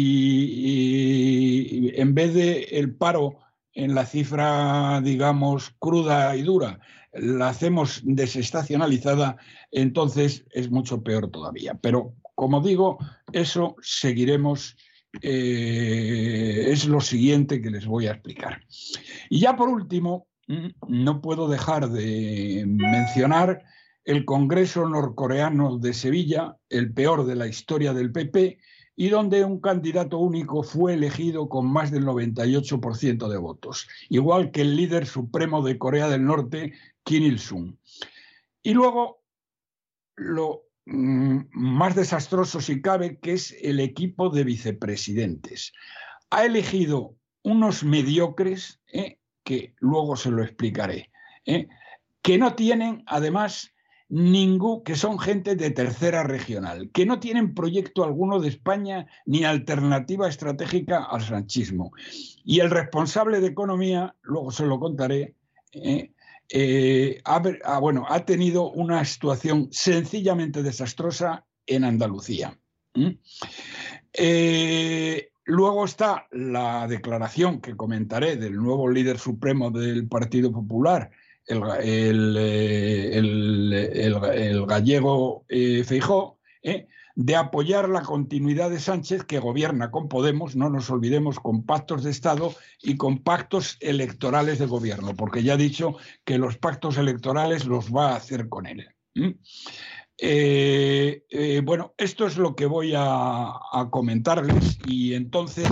en vez de el paro en la cifra, digamos, cruda y dura, la hacemos desestacionalizada, entonces es mucho peor todavía. Pero, como digo, eso seguiremos, eh, es lo siguiente que les voy a explicar. Y ya por último, no puedo dejar de mencionar el Congreso norcoreano de Sevilla, el peor de la historia del PP, y donde un candidato único fue elegido con más del 98% de votos, igual que el líder supremo de Corea del Norte, Kim Il-sung. Y luego, lo mm, más desastroso si cabe, que es el equipo de vicepresidentes. Ha elegido unos mediocres, ¿eh? que luego se lo explicaré, ¿eh? que no tienen, además, ningún, que son gente de tercera regional, que no tienen proyecto alguno de España ni alternativa estratégica al sanchismo. Y el responsable de economía, luego se lo contaré, eh, eh, ha, ah, bueno, ha tenido una situación sencillamente desastrosa en Andalucía. Eh, luego está la declaración que comentaré del nuevo líder supremo del Partido Popular, el, el, gallego eh, Feijó, eh, de apoyar la continuidad de Sánchez, que gobierna con Podemos, no nos olvidemos, con pactos de Estado y con pactos electorales de gobierno, porque ya ha dicho que los pactos electorales los va a hacer con él. Eh, bueno, esto es lo que voy a comentarles y entonces,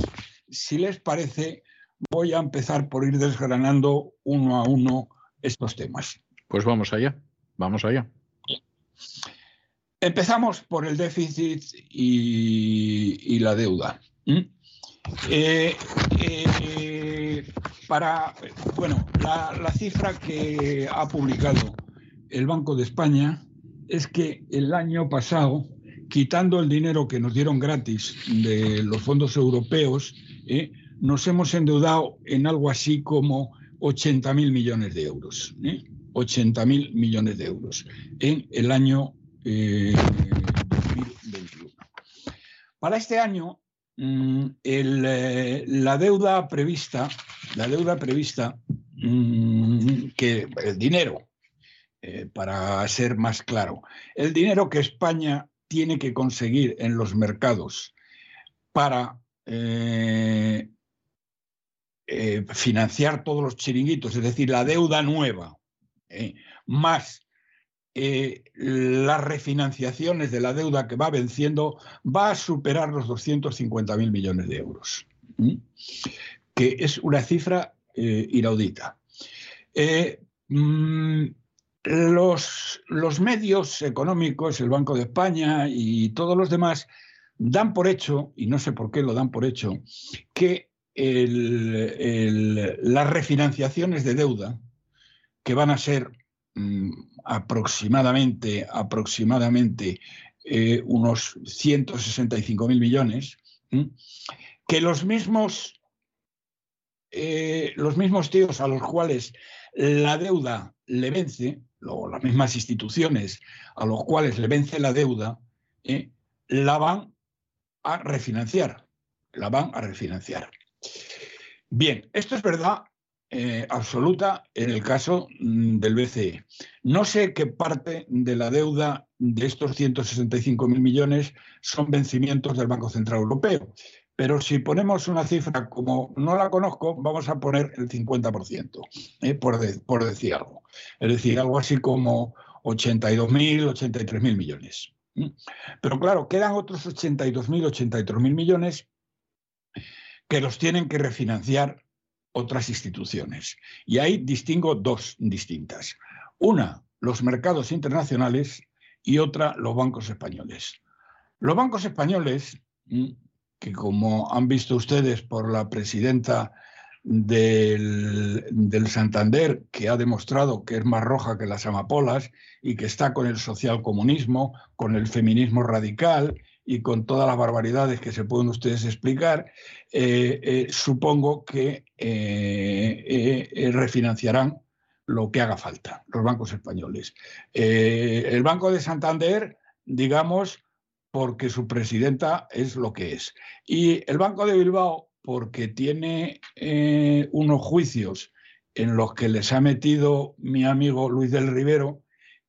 si les parece, voy a empezar por ir desgranando uno a uno estos temas. Pues vamos allá, vamos allá. Empezamos por el déficit y, la deuda. Eh, eh, para, bueno, la, cifra que ha publicado el Banco de España es que el año pasado, quitando el dinero que nos dieron gratis de los fondos europeos, eh, nos hemos endeudado en algo así como 80 mil millones de euros. ¿eh? 80 mil millones de euros en el año 2021. Eh, Para este año, mm, eh, la deuda prevista, la deuda prevista, mm, que el dinero, eh, para ser más claro, el dinero que España tiene que conseguir en los mercados para financiar todos los chiringuitos, es decir, la deuda nueva, eh, más eh, las refinanciaciones de la deuda que va venciendo va a superar los 250.000 millones de euros, que es una cifra eh, inaudita. Eh, mm, los, los, medios económicos, el Banco de España y todos los demás, dan por hecho, y no sé por qué lo dan por hecho, que las refinanciaciones de deuda, que van a ser mm, aproximadamente, aproximadamente eh, unos 165 mil millones, que los mismos, eh, los mismos tíos a los cuales la deuda le vence, o las mismas instituciones a los cuales le vence la deuda, eh, la van a refinanciar, la van a refinanciar. Bien, esto es verdad eh, absoluta en el caso mm, del BCE. No sé qué parte de la deuda de estos 165.000 millones son vencimientos del Banco Central Europeo, pero si ponemos una cifra como no la conozco, vamos a poner el 50%, eh, por, por decir algo. Es decir, algo así como 82.000, 83.000 millones. Pero claro, quedan otros 82.000, 83.000 millones que los tienen que refinanciar otras instituciones. Y ahí distingo dos distintas. Una, los mercados internacionales y otra, los bancos españoles. Los bancos españoles, mm, que como han visto ustedes por la presidenta del, del, Santander, que ha demostrado que es más roja que las amapolas y que está con el socialcomunismo, con el feminismo radical y con todas las barbaridades que se pueden ustedes explicar, eh, eh, supongo que eh, refinanciarán lo que haga falta, los bancos españoles. el Banco de Santander, digamos, porque su presidenta es lo que es. Y el Banco de Bilbao, porque tiene unos juicios en los que les ha metido mi amigo Luis del Rivero,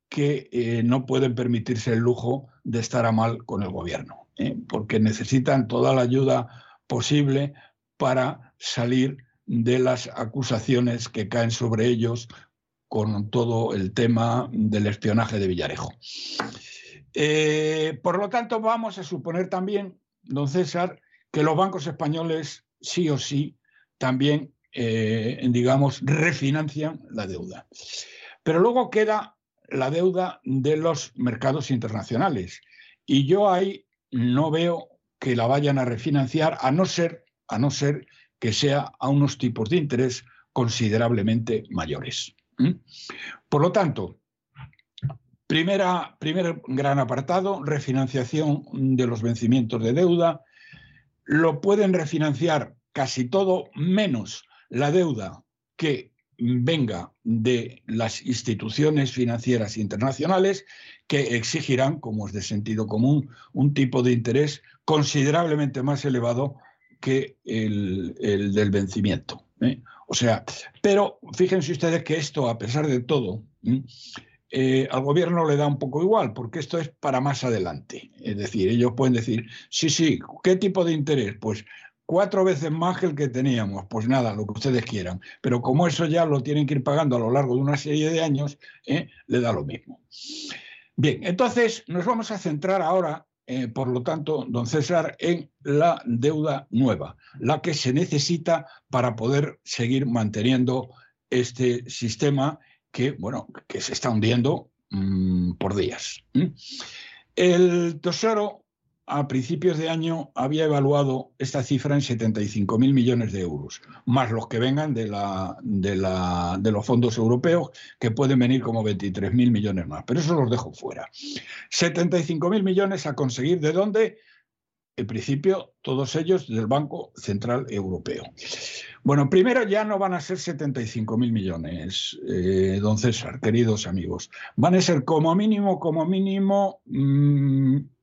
que no pueden permitirse el lujo de estar a mal con el gobierno, ¿eh? porque necesitan toda la ayuda posible para salir de las acusaciones que caen sobre ellos con todo el tema del espionaje de Villarejo. Eh, por lo tanto, vamos a suponer también, don César, que los bancos españoles sí o sí también, digamos, refinancian la deuda. Pero luego queda la deuda de los mercados internacionales. Y yo ahí no veo que la vayan a refinanciar, a no ser, a no ser que sea a unos tipos de interés considerablemente mayores. Por lo tanto, primera, primer gran apartado, refinanciación de los vencimientos de deuda. Lo pueden refinanciar casi todo menos la deuda que venga de las instituciones financieras internacionales que exigirán, como es de sentido común, un tipo de interés considerablemente más elevado que el, del vencimiento. ¿eh? O sea, pero fíjense ustedes que esto, a pesar de todo, eh, al gobierno le da un poco igual, porque esto es para más adelante. Es decir, ellos pueden decir, sí, sí, ¿qué tipo de interés? Pues cuatro veces más que el que teníamos. Pues nada, lo que ustedes quieran. Pero como eso ya lo tienen que ir pagando a lo largo de una serie de años, ¿eh? le da lo mismo. Bien, entonces nos vamos a centrar ahora, eh, por lo tanto, don César, en la deuda nueva, la que se necesita para poder seguir manteniendo este sistema que, bueno, que se está hundiendo mm, por días. El Tesoro a principios de año había evaluado esta cifra en 75.000 millones de euros, más los que vengan de, los fondos europeos, que pueden venir como 23.000 millones más. Pero eso los dejo fuera. 75.000 millones a conseguir de dónde? En principio, todos ellos del Banco Central Europeo. Bueno, primero ya no van a ser 75.000 millones, eh, don César, queridos amigos. Van a ser como mínimo, como mínimo... Mm,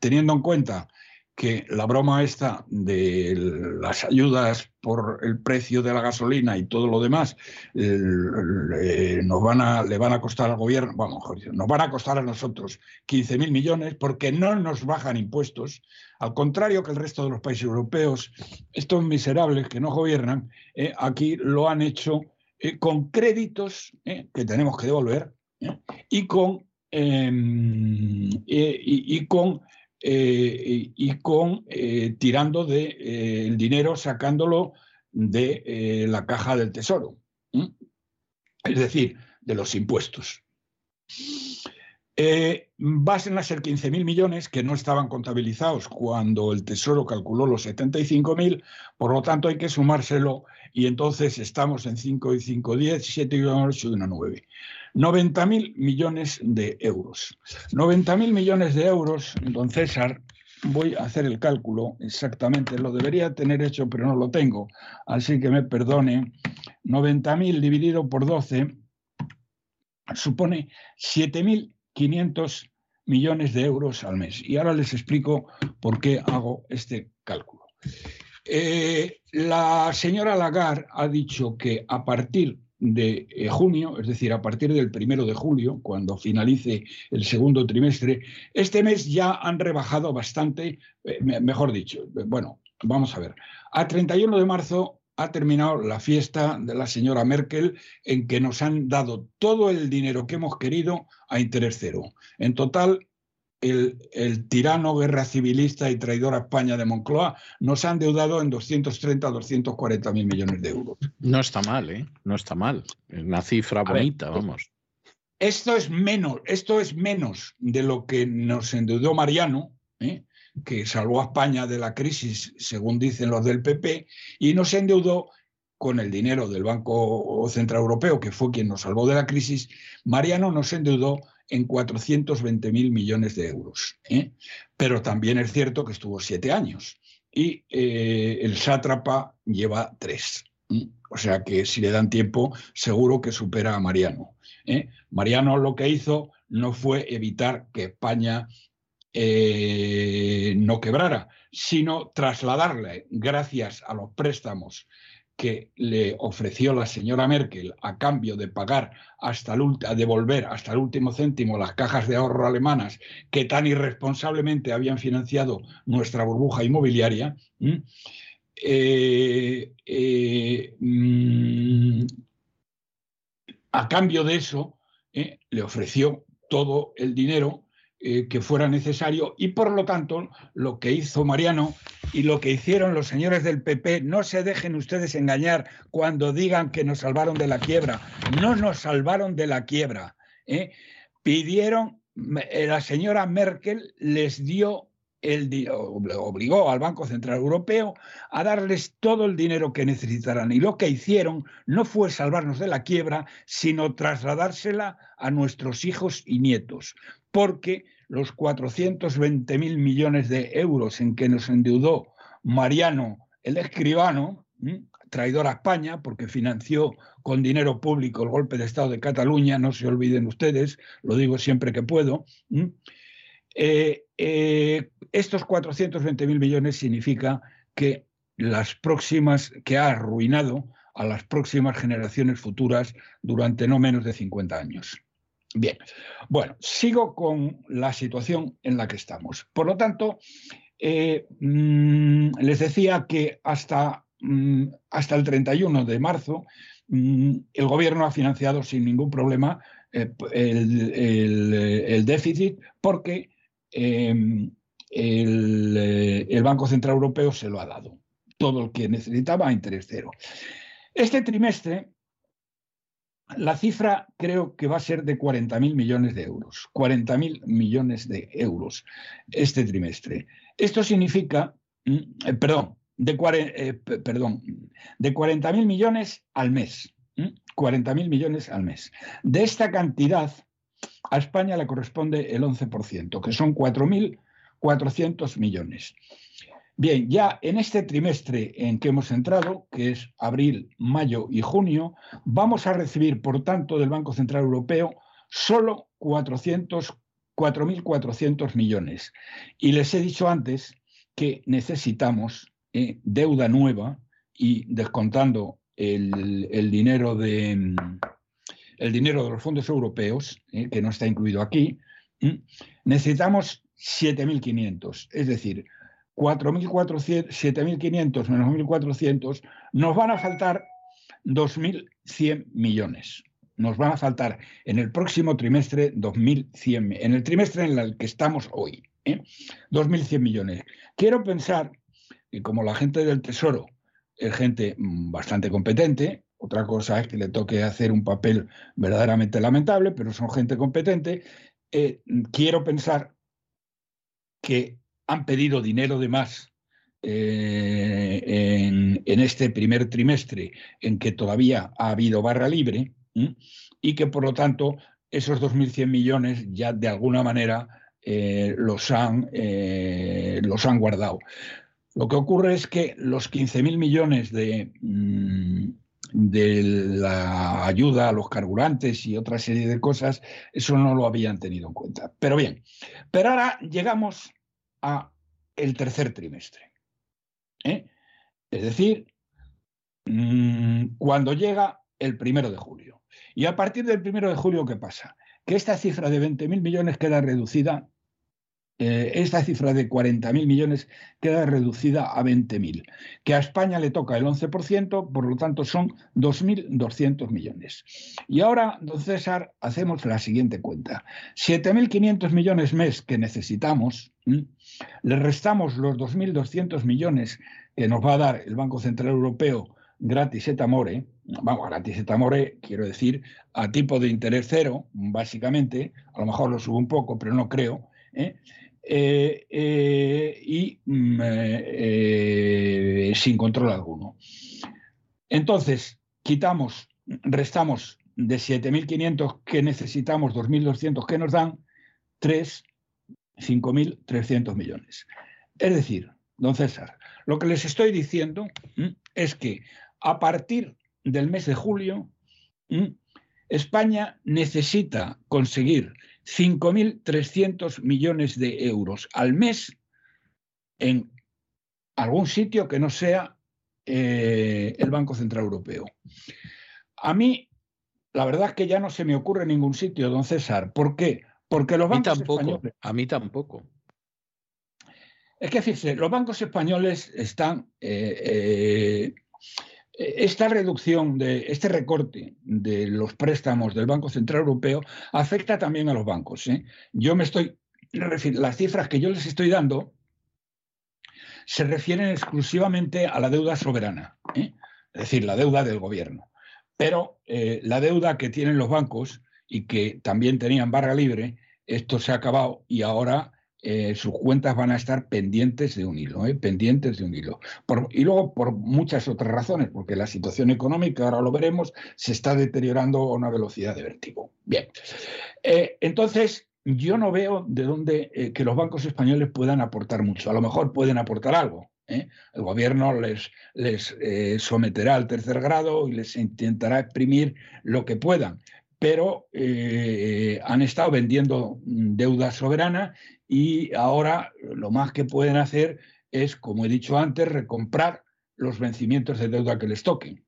teniendo en cuenta que la broma esta de las ayudas por el precio de la gasolina y todo lo demás nos van a, le van a costar al gobierno, vamos, nos van a costar a nosotros 15.000 millones porque no nos bajan impuestos, al contrario que el resto de los países europeos, estos miserables que no gobiernan, eh, aquí lo han hecho eh, con créditos eh, que tenemos que devolver y con em, y, con, y con tirando de, el dinero, sacándolo de la caja del tesoro, es decir, de los impuestos. Eh, van a ser 15.000 millones que no estaban contabilizados cuando el Tesoro calculó los 75.000, por lo tanto hay que sumárselo y entonces estamos en 5 y 5, 10, 7 y 8 y 1, 9. 90.000 millones de euros. 90.000 millones de euros, don César, voy a hacer el cálculo exactamente, lo debería tener hecho pero no lo tengo, así que me perdone. 90.000 dividido por 12 supone 7.000 500 millones de euros al mes. Y ahora les explico por qué hago este cálculo. Eh, la señora Lagarde ha dicho que a partir de eh, junio, es decir, a partir del primero de julio, cuando finalice el segundo trimestre, este mes ya han rebajado bastante, eh, mejor dicho, bueno, vamos a ver, a 31 de marzo ha terminado la fiesta de la señora Merkel en que nos han dado todo el dinero que hemos querido a interés cero. En total, el, tirano guerra civilista y traidor a España de Moncloa nos han deudado en 230 240 mil millones de euros. No está mal, ¿eh? No está mal. Es una cifra bonita, vamos. Esto es menos, esto es menos de lo que nos endeudó Mariano, ¿eh? que salvó a España de la crisis, según dicen los del PP, y no se endeudó con el dinero del Banco Central Europeo, que fue quien nos salvó de la crisis, Mariano nos endeudó en 420 mil millones de euros. ¿eh? Pero también es cierto que estuvo siete años y eh, el sátrapa lleva tres. ¿eh? O sea que si le dan tiempo, seguro que supera a Mariano. Mariano lo que hizo no fue evitar que España no quebrara, sino trasladarle, gracias a los préstamos que le ofreció la señora Merkel a cambio de pagar hasta el, devolver hasta el último céntimo las cajas de ahorro alemanas que tan irresponsablemente habían financiado nuestra burbuja inmobiliaria, eh, eh, mm, a cambio de eso le ofreció todo el dinero eh, que fuera necesario y por lo tanto lo que hizo Mariano y lo que hicieron los señores del PP, no se dejen ustedes engañar cuando digan que nos salvaron de la quiebra, no nos salvaron de la quiebra. ¿eh? Pidieron, eh, la señora Merkel les dio el, obligó al Banco Central Europeo a darles todo el dinero que necesitaran. Y lo que hicieron no fue salvarnos de la quiebra, sino trasladársela a nuestros hijos y nietos porque los 420 mil millones de euros en que nos endeudó Mariano el escribano, traidor a España, porque financió con dinero público el golpe de Estado de Cataluña, no se olviden ustedes, lo digo siempre que puedo, eh, eh, estos 420 mil millones significa que las próximas, que ha arruinado a las próximas generaciones futuras durante no menos de 50 años. Bien, bueno, sigo con la situación en la que estamos. Por lo tanto, eh, mm, les decía que hasta, mm, hasta el 31 de marzo mm, el gobierno ha financiado sin ningún problema eh, el, déficit porque em, el, eh, el Banco Central Europeo se lo ha dado. Todo lo que necesitaba a interés cero. Este trimestre la cifra creo que va a ser de 40.000 millones de euros. 40.000 millones de euros este trimestre. Esto significa, mm, eh, perdón, de, eh, perdón, de 40.000 millones al mes. 40.000 millones al mes. De esta cantidad, a España le corresponde el 11%, que son 4.400 millones. Bien, ya en este trimestre en que hemos entrado, que es abril, mayo y junio, vamos a recibir, por tanto, del Banco Central Europeo solo 4.400 millones. Y les he dicho antes que necesitamos eh, deuda nueva y descontando el, dinero de el dinero de los fondos europeos, eh, que no está incluido aquí, necesitamos 7.500, es decir, 7.500 menos 1.400, nos van a faltar 2.100 millones. nos van a faltar en el próximo trimestre 2.100, en el trimestre en el que estamos hoy, ¿eh? 2.100 millones. Quiero pensar que como la gente del Tesoro es gente mm, bastante competente, otra cosa es que le toque hacer un papel verdaderamente lamentable, pero son gente competente, eh, quiero pensar que han pedido dinero de más eh, en, este primer trimestre en que todavía ha habido barra libre y que por lo tanto esos 2.100 millones ya de alguna manera eh, los, han, eh, los han guardado. Lo que ocurre es que los 15.000 millones de, mm, de la ayuda a los carburantes y otra serie de cosas, eso no lo habían tenido en cuenta. Pero bien, pero ahora llegamos a el tercer trimestre. ¿eh? Es decir, mm, cuando llega el primero de julio. Y a partir del primero de julio, ¿qué pasa? Que esta cifra de 20.000 millones queda reducida eh, esta cifra de 40.000 millones queda reducida a 20.000, que a España le toca el 11%, por lo tanto son 2.200 millones. Y ahora, don César, hacemos la siguiente cuenta. 7.500 millones mes que necesitamos, le restamos los 2.200 millones que nos va a dar el Banco Central Europeo gratis et amore, vamos, gratis et amore, quiero decir, a tipo de interés cero, básicamente, a lo mejor lo subo un poco, pero no creo, ¿eh? Eh, eh, y mm, eh, sin control alguno. Entonces, quitamos, restamos de 7.500 que necesitamos, 2.200 que nos dan, 3, 5.300 millones. Es decir, don César, lo que les estoy diciendo es que a partir del mes de julio, España necesita conseguir 5.300 millones de euros al mes en algún sitio que no sea eh, el Banco Central Europeo. A mí, la verdad es que ya no se me ocurre ningún sitio, don César. ¿Por qué? Porque los bancos tampoco, españoles... A mí tampoco. Es que fíjese, los bancos españoles están eh, eh, esta reducción de este recorte de los préstamos del Banco Central Europeo afecta también a los bancos. ¿eh? Yo me estoy las cifras que yo les estoy dando se refieren exclusivamente a la deuda soberana, ¿eh? es decir, la deuda del gobierno. Pero eh, la deuda que tienen los bancos y que también tenían barra libre, esto se ha acabado y ahora eh, sus cuentas van a estar pendientes de un hilo, ¿eh? pendientes de un hilo. y luego por muchas otras razones, porque la situación económica, ahora lo veremos, se está deteriorando a una velocidad de vértigo. Bien, eh, entonces yo no veo de dónde que los bancos españoles puedan aportar mucho. A lo mejor pueden aportar algo. El gobierno les, les someterá al tercer grado y les intentará exprimir lo que puedan pero han estado vendiendo deuda soberana y ahora lo más que pueden hacer es, como he dicho antes, recomprar los vencimientos de deuda que les toquen.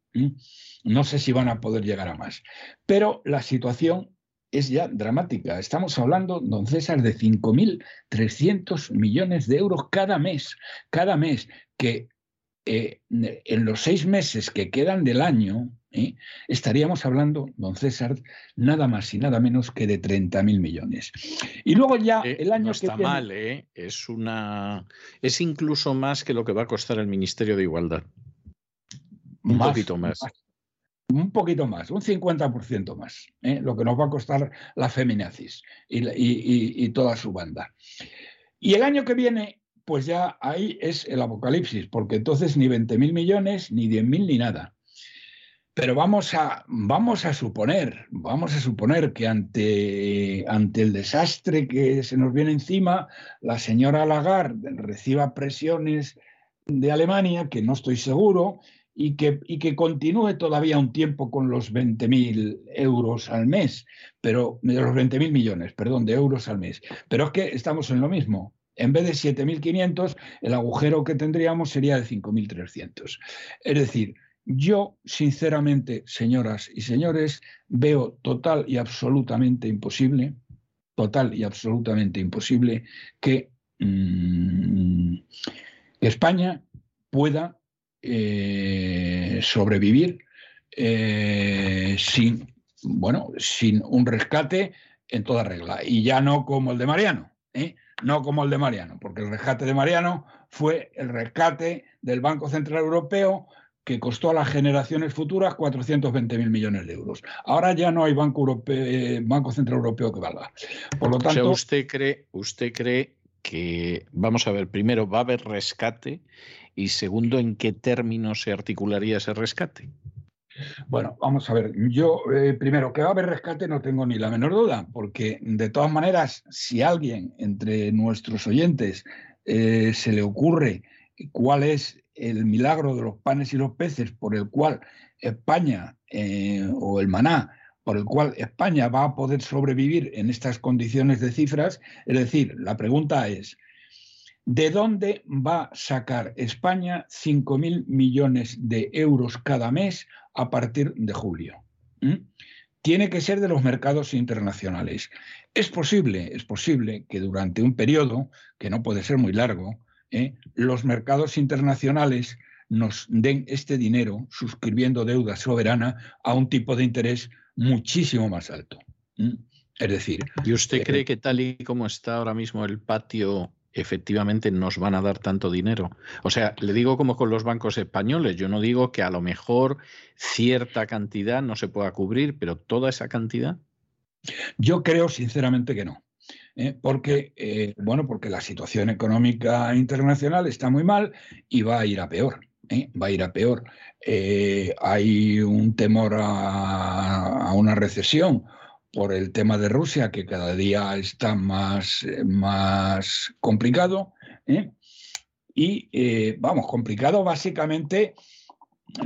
No sé si van a poder llegar a más. Pero la situación es ya dramática. Estamos hablando, don César, de 5.300 millones de euros cada mes, cada mes, que eh, en los seis meses que quedan del año, ¿eh? estaríamos hablando, don César, nada más y nada menos que de 30.000 millones. Y luego ya eh, el año no está que mal, ¿eh? es una es incluso más que lo que va a costar el Ministerio de Igualdad. Un poquito más. Un poquito más, un 50% más, ¿eh? lo que nos va a costar la feminazis y, y toda su banda. Y el año que viene pues ya ahí es el apocalipsis, porque entonces ni 20.000 millones, ni 10.000, ni nada. Pero vamos a, vamos a suponer, vamos a suponer que ante, ante el desastre que se nos viene encima, la señora Lagarde reciba presiones de Alemania, que no estoy seguro, y que, y que continúe todavía un tiempo con los 20.000 euros al mes, pero de los 20.000 millones, perdón, de euros al mes. Pero es que estamos en lo mismo. En vez de 7.500, el agujero que tendríamos sería de 5.300. Es decir, yo, sinceramente, señoras y señores, veo total y absolutamente imposible, total y absolutamente imposible que, mm, España pueda eh, sobrevivir eh, sin bueno, sin un rescate en toda regla. Y ya no como el de Mariano, ¿eh? no como el de Mariano, porque el rescate de Mariano fue el rescate del Banco Central Europeo que costó a las generaciones futuras 420.000 millones de euros. Ahora ya no hay Banco, eh, Banco Central Europeo que valga. Por lo tanto, usted cree, usted cree que, vamos a ver, primero, ¿va a haber rescate? Y segundo, ¿en qué términos se articularía ese rescate? Bueno, vamos a ver. Yo, eh, primero, que va a haber rescate no tengo ni la menor duda, porque de todas maneras, si alguien entre nuestros oyentes eh, se le ocurre cuál es el milagro de los panes y los peces por el cual España, eh, o el maná, por el cual España va a poder sobrevivir en estas condiciones de cifras, es decir, la pregunta es, ¿de dónde va a sacar España 5.000 millones de euros cada mes a partir de julio? ¿Mm? Tiene que ser de los mercados internacionales. Es posible, es posible que durante un periodo, que no puede ser muy largo, ¿eh? los mercados internacionales nos den este dinero suscribiendo deuda soberana a un tipo de interés muchísimo más alto. Es decir... ¿Y usted eh, cree que tal y como está ahora mismo el patio, efectivamente nos van a dar tanto dinero? O sea, le digo como con los bancos españoles, yo no digo que a lo mejor cierta cantidad no se pueda cubrir, pero toda esa cantidad. Yo creo sinceramente que no. ¿Eh? porque, eh, bueno, porque la situación económica internacional está muy mal y va a ir a peor. ¿eh? Va a ir a peor. hay un temor a, una recesión por el tema de Rusia, que cada día está más, más complicado. Y, vamos, complicado básicamente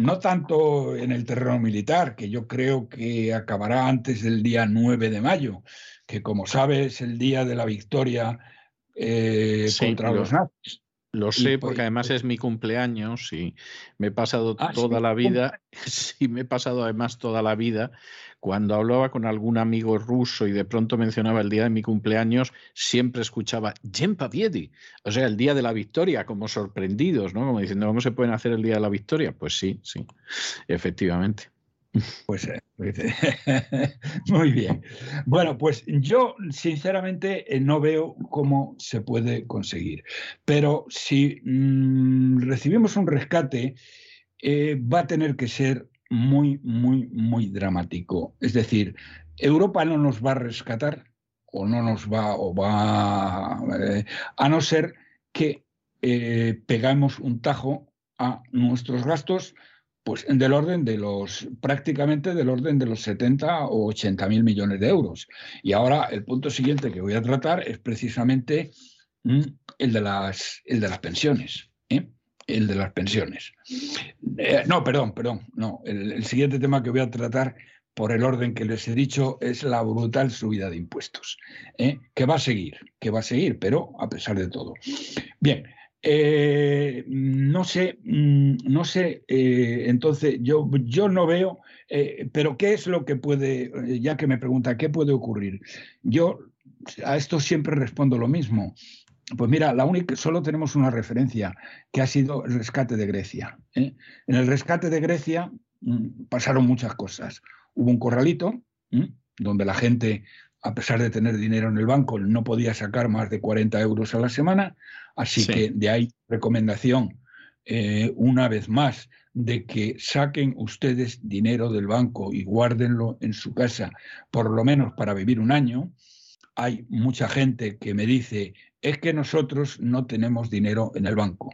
no tanto en el terreno militar, que yo creo que acabará antes del día 9 de mayo, que como sabes es el día de la victoria eh, contra los nazis. Lo sé porque además es mi cumpleaños y me he pasado ah, toda la vida, sí, me he pasado además toda la vida, cuando hablaba con algún amigo ruso y de pronto mencionaba el día de mi cumpleaños, siempre escuchaba Yen o sea, el día de la victoria, como sorprendidos, ¿no? Como diciendo, ¿cómo se pueden hacer el día de la victoria? Pues sí, sí, efectivamente. Pues, eh, pues muy bien. Bueno, pues yo sinceramente eh, no veo cómo se puede conseguir. Pero si mm, recibimos un rescate, eh, va a tener que ser muy, muy, muy dramático. Es decir, Europa no nos va a rescatar o no nos va, o va, a no ser que pegamos un tajo a nuestros gastos pues del orden de los, prácticamente del orden de los 70 o 80 mil millones de euros. Y ahora el punto siguiente que voy a tratar es precisamente mm, el, de las, el de las pensiones. ¿eh? El de las pensiones. Eh, no, perdón, perdón, no. El, siguiente tema que voy a tratar por el orden que les he dicho, es la brutal subida de impuestos, ¿eh? que va a seguir, que va a seguir, pero a pesar de todo. Bien, eh, no sé, mm, no sé, eh, entonces yo, yo no veo, eh, pero ¿qué es lo que puede, ya que me pregunta, ¿qué puede ocurrir? Yo a esto siempre respondo lo mismo. Pues mira, la única, solo tenemos una referencia, que ha sido el rescate de Grecia. En el rescate de Grecia mm, pasaron muchas cosas. Hubo un corralito donde la gente a pesar de tener dinero en el banco, no podía sacar más de 40 euros a la semana. Así que de ahí recomendación, eh, una vez más, de que saquen ustedes dinero del banco y guárdenlo en su casa, por lo menos para vivir un año. Hay mucha gente que me dice, es que nosotros no tenemos dinero en el banco,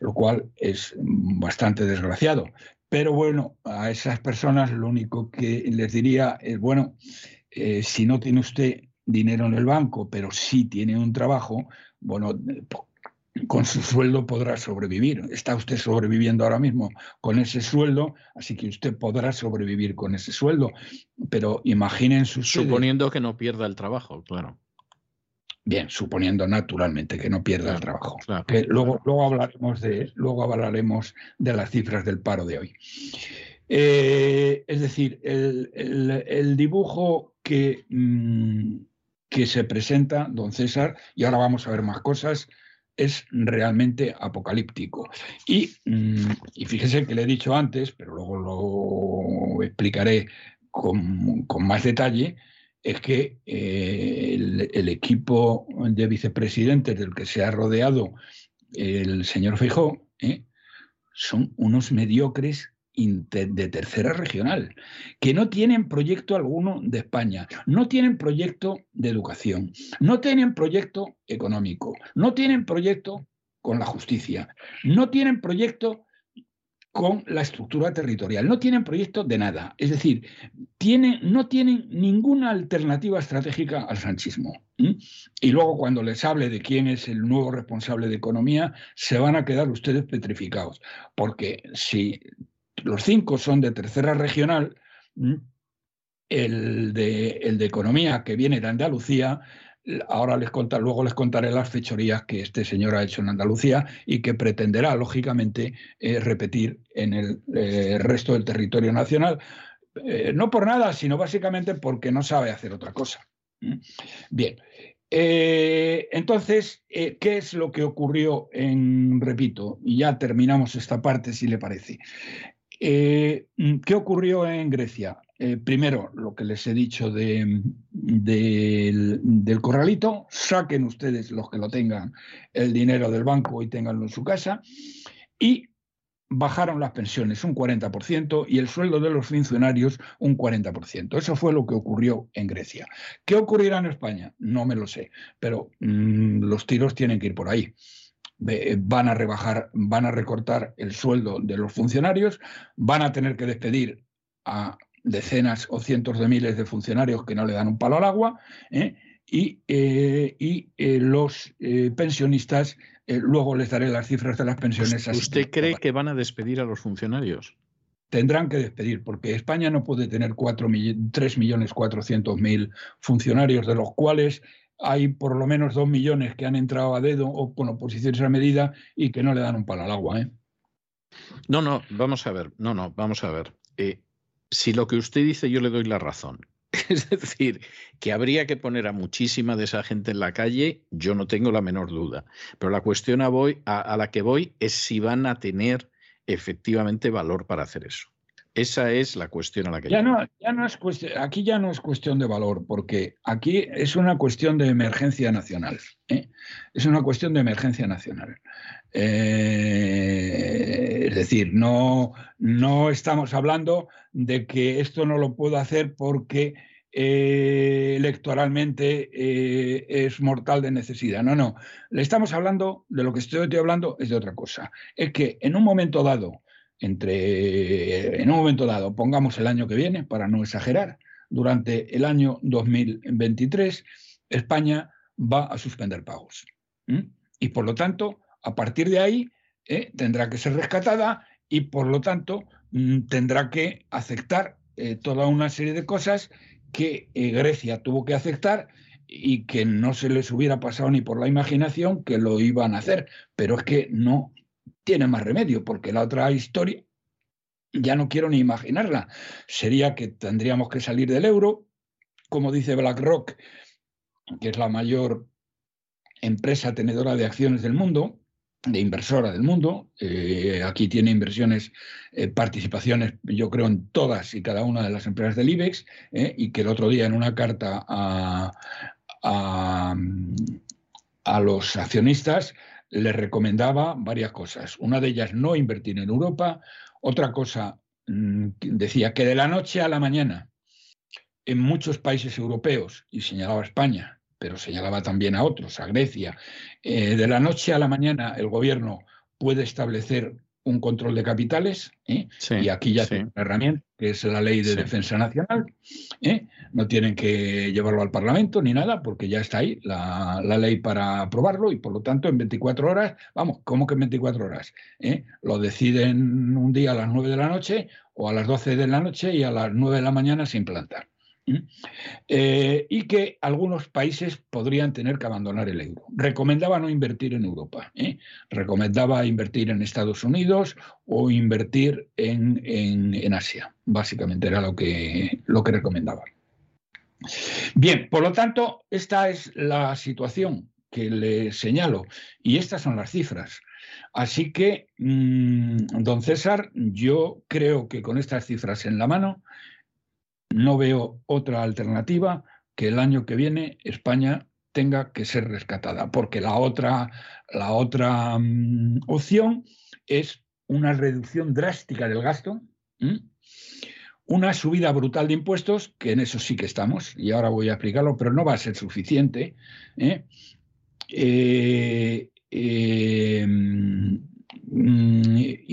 lo cual es bastante desgraciado. Pero bueno, a esas personas lo único que les diría es, bueno, eh, si no tiene usted dinero en el banco, pero sí tiene un trabajo, bueno, con su sueldo podrá sobrevivir. Está usted sobreviviendo ahora mismo con ese sueldo, así que usted podrá sobrevivir con ese sueldo. Pero imaginen su Suponiendo que no pierda el trabajo, claro. Bien, suponiendo naturalmente que no pierda el trabajo. luego, luego, hablaremos de, luego hablaremos de las cifras del paro de hoy. Eh, es decir, el, dibujo que, mm, que se presenta, don César, y ahora vamos a ver más cosas, es realmente apocalíptico. Y, mm, y, fíjese que le he dicho antes, pero luego lo explicaré con, más detalle es que eh, el, equipo de vicepresidentes del que se ha rodeado el señor Feijó ¿eh? son unos mediocres de tercera regional, que no tienen proyecto alguno de España, no tienen proyecto de educación, no tienen proyecto económico, no tienen proyecto con la justicia, no tienen proyecto con la estructura territorial. No tienen proyecto de nada. Es decir, no tienen ninguna alternativa estratégica al sanchismo. Y luego cuando les hable de quién es el nuevo responsable de economía, se van a quedar ustedes petrificados. Porque si los cinco son de tercera regional, el de, el de economía que viene de Andalucía Ahora les luego les contaré las fechorías que este señor ha hecho en Andalucía y que pretenderá, lógicamente, eh, repetir en el eh, resto del territorio nacional. Eh, no por nada, sino básicamente porque no sabe hacer otra cosa. Bien. entonces, ¿qué es lo que ocurrió en, repito, y ya terminamos esta parte si le parece? ¿Qué ocurrió en Grecia? Eh, primero, lo que les he dicho del, corralito, saquen ustedes los que lo tengan el dinero del banco y tenganlo en su casa, y bajaron las pensiones un 40% y el sueldo de los funcionarios un 40%. Eso fue lo que ocurrió en Grecia. ¿Qué ocurrirá en España? No me lo sé, pero mm, los tiros tienen que ir por ahí van a rebajar, van a recortar el sueldo de los funcionarios, van a tener que despedir a decenas o cientos de miles de funcionarios que no le dan un palo al agua, ¿eh? y, eh, eh, los pensionistas, luego les daré las cifras de las pensiones. ¿Usted cree que van a despedir a los funcionarios? Tendrán que despedir, porque España no puede tener 3.400.000 funcionarios, de los cuales hay por lo menos 2 millones que han entrado a dedo o con oposiciones a medida y que no le dan un palo al agua. No, no, vamos a ver, no, no, vamos a ver si lo que usted dice yo le doy la razón, es decir, que habría que poner a muchísima de esa gente en la calle, yo no tengo la menor duda. Pero la cuestión a, voy, a, la que voy es si van a tener efectivamente valor para hacer eso. Esa es la cuestión a la que ya no, ya no es cuestión, aquí ya no es cuestión de valor, porque aquí es una cuestión de emergencia nacional. ¿eh? Es una cuestión de emergencia nacional. Eh, es decir, no, no estamos hablando de que esto no lo puedo hacer porque eh, electoralmente eh, es mortal de necesidad. No, no. Le estamos hablando, de lo que estoy, estoy, hablando es de otra cosa. Es que en un momento dado, entre, en un momento dado, pongamos el año que viene, para no exagerar, durante el año 2023, España va a suspender pagos. Y por lo tanto, a partir de ahí eh, tendrá que ser rescatada y por lo tanto mm, tendrá que aceptar eh, toda una serie de cosas que eh, Grecia tuvo que aceptar y que no se les hubiera pasado ni por la imaginación que lo iban a hacer. Pero es que no tiene más remedio, porque la otra historia ya no quiero ni imaginarla. Sería que tendríamos que salir del euro, como dice BlackRock, que es la mayor empresa tenedora de acciones del mundo, de inversora del mundo. Eh, aquí tiene inversiones, eh, participaciones, yo creo, en todas y cada una de las empresas del IBEX, eh, y que el otro día en una carta a, a, los accionistas les recomendaba varias cosas. Una de ellas, no invertir en Europa. Otra cosa, mm, decía que de la noche a la mañana, en muchos países europeos, y señalaba España, pero señalaba también a otros, a Grecia. Eh, de la noche a la mañana el gobierno puede establecer un control de capitales, ¿eh? y aquí ya tiene una herramienta, que es la ley de defensa nacional. ¿eh? No tienen que llevarlo al Parlamento ni nada, porque ya está ahí la, ley para aprobarlo, y por lo tanto en 24 horas, vamos, ¿cómo que en 24 horas? Lo deciden un día a las 9 de la noche o a las 12 de la noche y a las 9 de la mañana se implanta. Eh, y que algunos países podrían tener que abandonar el euro. Recomendaba no invertir en Europa, ¿eh? recomendaba invertir en Estados Unidos o invertir en, Asia. Básicamente era lo que, lo que. Bien, por lo tanto, esta es la situación que le señalo y estas son las cifras. Así que, mm, don César, yo creo que con estas cifras en la mano no veo otra alternativa que el año que viene España tenga que ser rescatada, porque la otra, la otra mm, opción es una reducción drástica del gasto, una subida brutal de impuestos, que en eso sí que estamos, y ahora voy a explicarlo, pero no va a ser suficiente. ¿eh? Eh, eh, mm,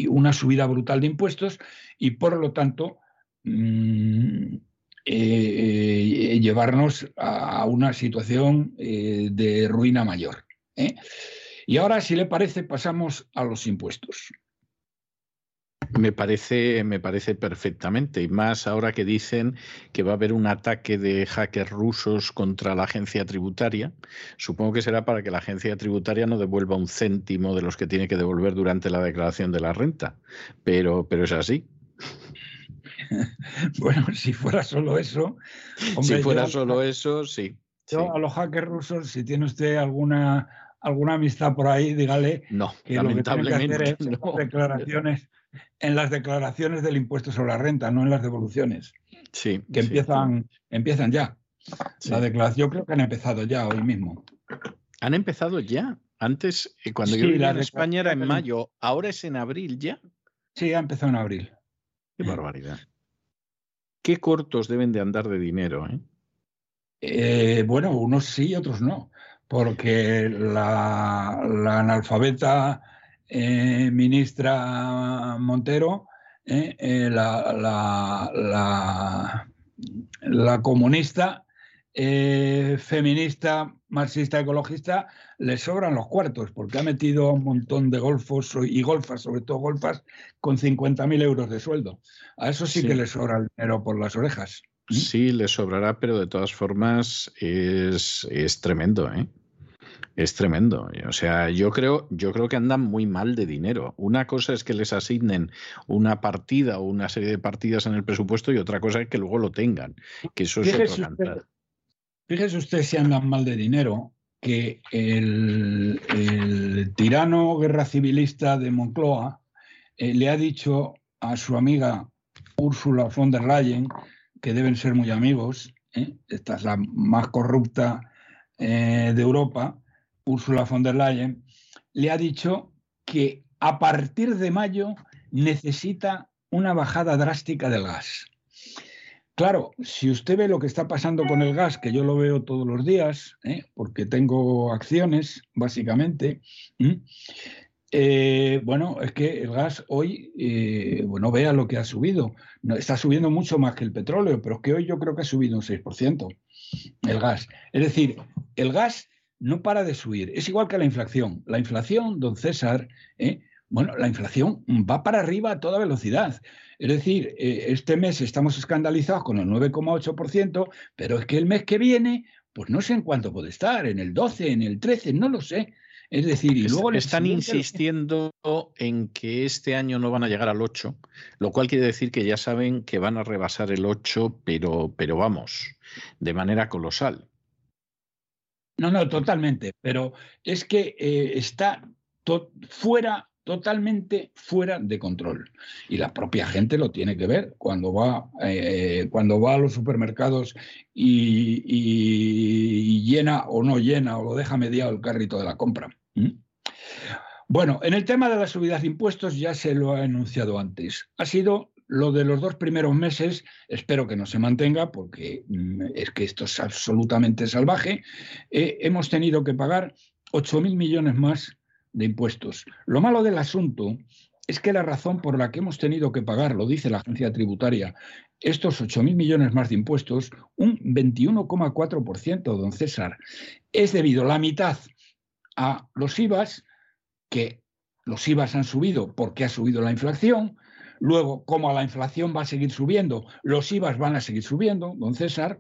una subida brutal de impuestos y por lo tanto mm, llevarnos a una situación de ruina mayor. Y ahora, si le parece, pasamos a los impuestos. Me parece, me parece perfectamente, y más ahora que dicen que va a haber un ataque de hackers rusos contra la agencia tributaria. Supongo que será para que la agencia tributaria no devuelva un céntimo de los que tiene que devolver durante la declaración de la renta, pero, pero es así. Bueno, si fuera solo eso. si fuera solo eso, sí. Yo a los hackers rusos, si tiene usted alguna alguna amistad por ahí, dígale no, que lamentablemente lo que tiene que hacer es declaraciones en las declaraciones del impuesto sobre la renta, no en las devoluciones. Sí. Que empiezan, empiezan ya. La declaración creo que han empezado ya hoy mismo. ¿Han empezado ya? Antes, eh, cuando yo vivía en España era en mayo, ahora es en abril ya. Sí, ha empezado en abril. Qué barbaridad. Qué cortos deben de andar de dinero, ¿eh? eh bueno, unos sí, otros no, porque la, la analfabeta eh, ministra Montero, eh, eh, la, la, comunista, feminista, marxista, ecologista, le sobran los cuartos, porque ha metido a un montón de golfos y golfas, sobre todo golfas, con 50.000 euros de sueldo. A eso sí, que le sobra el dinero por las orejas. Sí, le sobrará, pero de todas formas es, es tremendo, ¿eh? Es tremendo. O sea, yo creo, yo creo que andan muy mal de dinero. Una cosa es que les asignen una partida o una serie de partidas en el presupuesto y otra cosa es que luego lo tengan. Que eso es fíjese Usted, fíjese usted si andan mal de dinero, que el, tirano guerra civilista de Moncloa eh, le ha dicho a su amiga Úrsula von der Leyen, que deben ser muy amigos, ¿eh? esta es la más corrupta eh, de Europa, Ursula von der Leyen, le ha dicho que a partir de mayo necesita una bajada drástica del gas. Claro, si usted ve lo que está pasando con el gas, que yo lo veo todos los días, ¿eh? porque tengo acciones, básicamente, eh, bueno, es que el gas hoy, eh, bueno, vea lo que ha subido. Está subiendo mucho más que el petróleo, pero es que hoy yo creo que ha subido un 6% el gas. Es decir, el gas no para de subir. Es igual que la inflación. La inflación, don César, ¿eh? bueno, la inflación va para arriba a toda velocidad. Es decir, eh, este mes estamos escandalizados con el 9,8%, pero es que el mes que viene, pues no sé en cuánto puede estar, en el 12, en el 13, no lo sé. Es decir, y luego... Están insistiendo en que este año no van a llegar al 8, lo cual quiere decir que ya saben que van a rebasar el 8, pero, pero vamos, de manera colosal. No, no, totalmente, pero es que eh, está fuera, totalmente fuera de control. Y la propia gente lo tiene que ver cuando va, eh, cuando va a los supermercados y, llena o no llena o lo deja mediado el carrito de la compra. Bueno, en el tema de las subidas de impuestos ya se lo ha enunciado antes. Ha sido lo de los dos primeros meses, espero que no se mantenga porque mm, es que esto es absolutamente salvaje. Eh, hemos tenido que pagar 8.000 millones más de impuestos. Lo malo del asunto es que la razón por la que hemos tenido que pagar, lo dice la agencia tributaria, estos 8.000 millones más de impuestos, un 21,4%, don César, es debido la mitad a los IVAs, que los IVAs han subido porque ha subido la inflación, Luego, como la inflación va a seguir subiendo, los IVAs van a seguir subiendo, don César,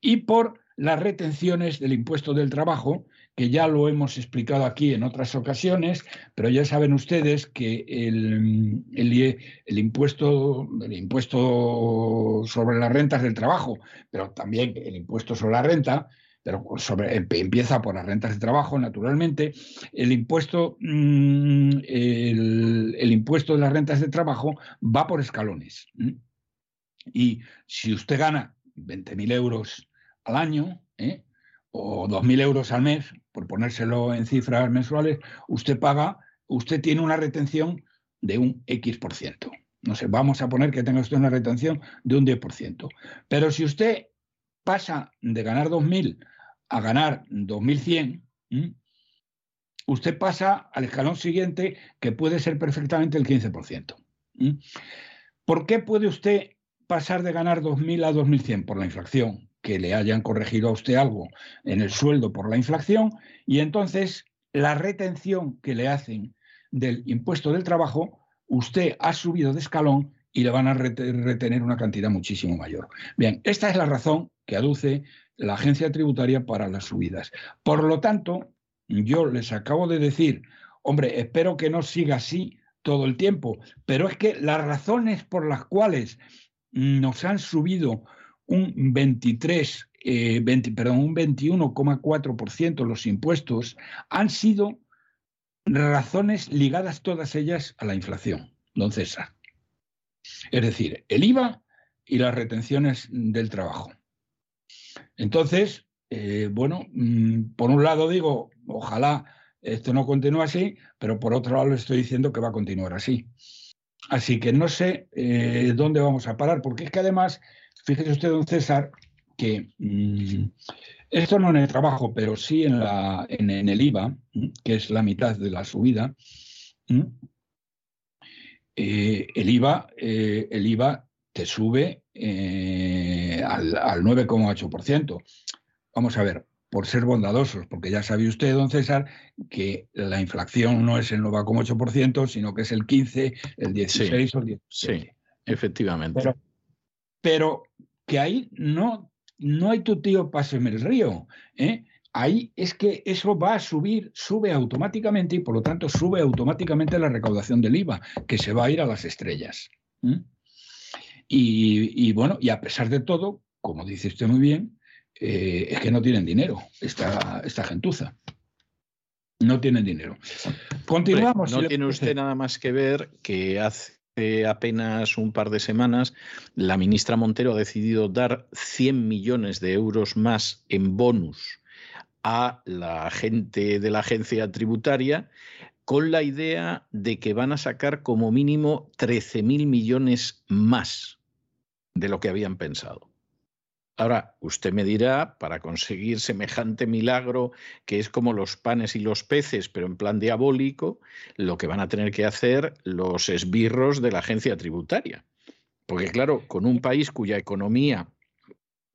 y por las retenciones del impuesto del trabajo, que ya lo hemos explicado aquí en otras ocasiones, pero ya saben ustedes que el, el, impuesto, el impuesto sobre las rentas del trabajo, pero también el impuesto sobre la renta, pero sobre, empieza por las rentas de trabajo, naturalmente, el impuesto, mm, el, impuesto de las rentas de trabajo va por escalones. Y si usted gana 20.000 euros al año, ¿eh? o 2.000 euros al mes, por ponérselo en cifras mensuales, usted paga, usted tiene una retención de un X por ciento. No sé, vamos a poner que tenga usted una retención de un 10%. Pero si usted pasa de ganar 2.000 a ganar 2.100, usted pasa al escalón siguiente que puede ser perfectamente el 15%. ¿Por qué puede usted pasar de ganar 2.000 a 2.100? Por la inflación, que le hayan corregido a usted algo en el sueldo por la inflación, y entonces la retención que le hacen del impuesto del trabajo usted ha subido de escalón y le van a retener una cantidad muchísimo mayor. Bien, esta es la razón que aduce la agencia tributaria para las subidas. Por lo tanto, yo les acabo de decir, hombre, espero que no siga así todo el tiempo, pero es que las razones por las cuales nos han subido un 23, eh, perdón, un 21,4% los impuestos han sido razones ligadas todas ellas a la inflación, don César. Es decir, el IVA y las retenciones del trabajo. Entonces, eh, bueno, mm, por un lado digo, ojalá esto no continúe así, pero por otro lado le estoy diciendo que va a continuar así. Así que no sé eh, dónde vamos a parar, porque es que además, fíjese usted, don César, que mm, esto no en el trabajo, pero sí en, el IVA, que es la mitad de la subida. Eh, el, IVA, el IVA te sube eh, al, al 9,8%. Vamos a ver, por ser bondadosos, porque ya sabe usted, don César, que la inflación no es el 9,8%, sino que es el 15, el 16 o el 17. Sí, efectivamente. Pero, pero que ahí no no hay tu tío páseme el río. ¿eh? Ahí es que eso va a subir, sube automáticamente y por lo tanto sube automáticamente la recaudación del IVA, que se va a ir a las estrellas. Y, bueno, y a pesar de todo, como dice usted muy bien, eh, es que no tienen dinero esta, esta gentuza. No tienen dinero. Continuamos. no tiene usted nada más que ver que hace apenas un par de semanas, la ministra Montero ha decidido dar 100 millones de euros más en bonus a la gente de la agencia tributaria con la idea de que van a sacar como mínimo 13.000 millones más de lo que habían pensado. Ahora, usted me dirá, para conseguir semejante milagro, que es como los panes y los peces, pero en plan diabólico, lo que van a tener que hacer los esbirros de la agencia tributaria. Porque claro, con un país cuya economía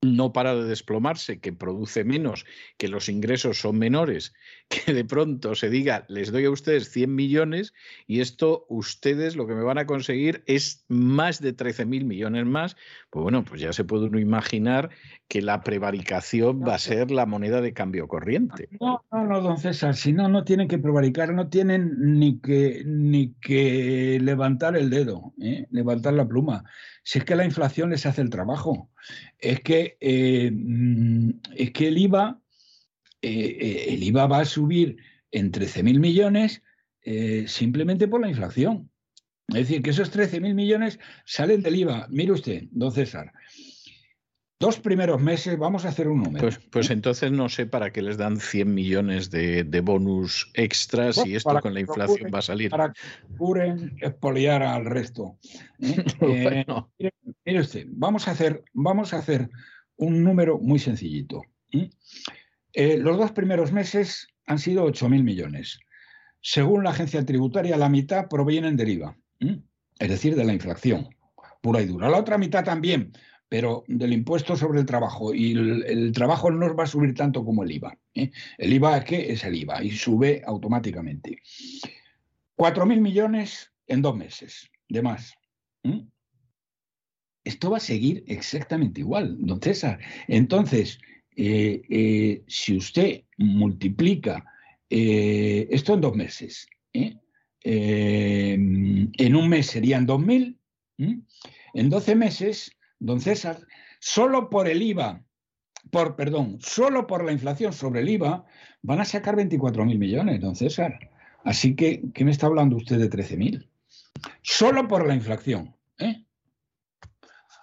no para de desplomarse, que produce menos, que los ingresos son menores, que de pronto se diga, les doy a ustedes 100 millones y esto ustedes lo que me van a conseguir es más de 13 mil millones más, pues bueno, pues ya se puede uno imaginar que la prevaricación va a ser la moneda de cambio corriente. No, no, no, don César, si no, no tienen que prevaricar, no tienen ni que, ni que levantar el dedo, ¿eh? levantar la pluma. Si es que la inflación les hace el trabajo. Es que, eh, mm, es que el IVA, eh, eh, el IVA va a subir en 13.000 millones simplemente por la inflación. Es decir, que esos 13.000 millones salen del IVA. Mire usted, don César, dos primeros meses, vamos a hacer un número. Pues, pues entonces no sé para qué les dan 100 millones de, bonus extras y esto con la inflación va a salir. Para que procuren expoliar al resto. ¿eh? Eh, mire, usted, vamos a, hacer, vamos a hacer un número muy sencillito. Eh, los dos primeros meses han sido 8.000 millones. Según la agencia tributaria, la mitad provienen del IVA, es decir, de la inflación pura y dura. La otra mitad también, pero del impuesto sobre el trabajo. Y el, trabajo no va a subir tanto como el IVA. ¿eh? El IVA que es el IVA y sube automáticamente. 4.000 millones en dos meses, de más. Esto va a seguir exactamente igual, don César. Entonces, eh, eh, si usted multiplica esto en dos meses, en un mes serían 2.000, en 12 meses don César, solo por el IVA, por, perdón, solo por la inflación sobre el IVA, van a sacar 24.000 millones, don César. Así que, ¿qué me está hablando usted de 13.000? Solo por la inflación. ¿eh?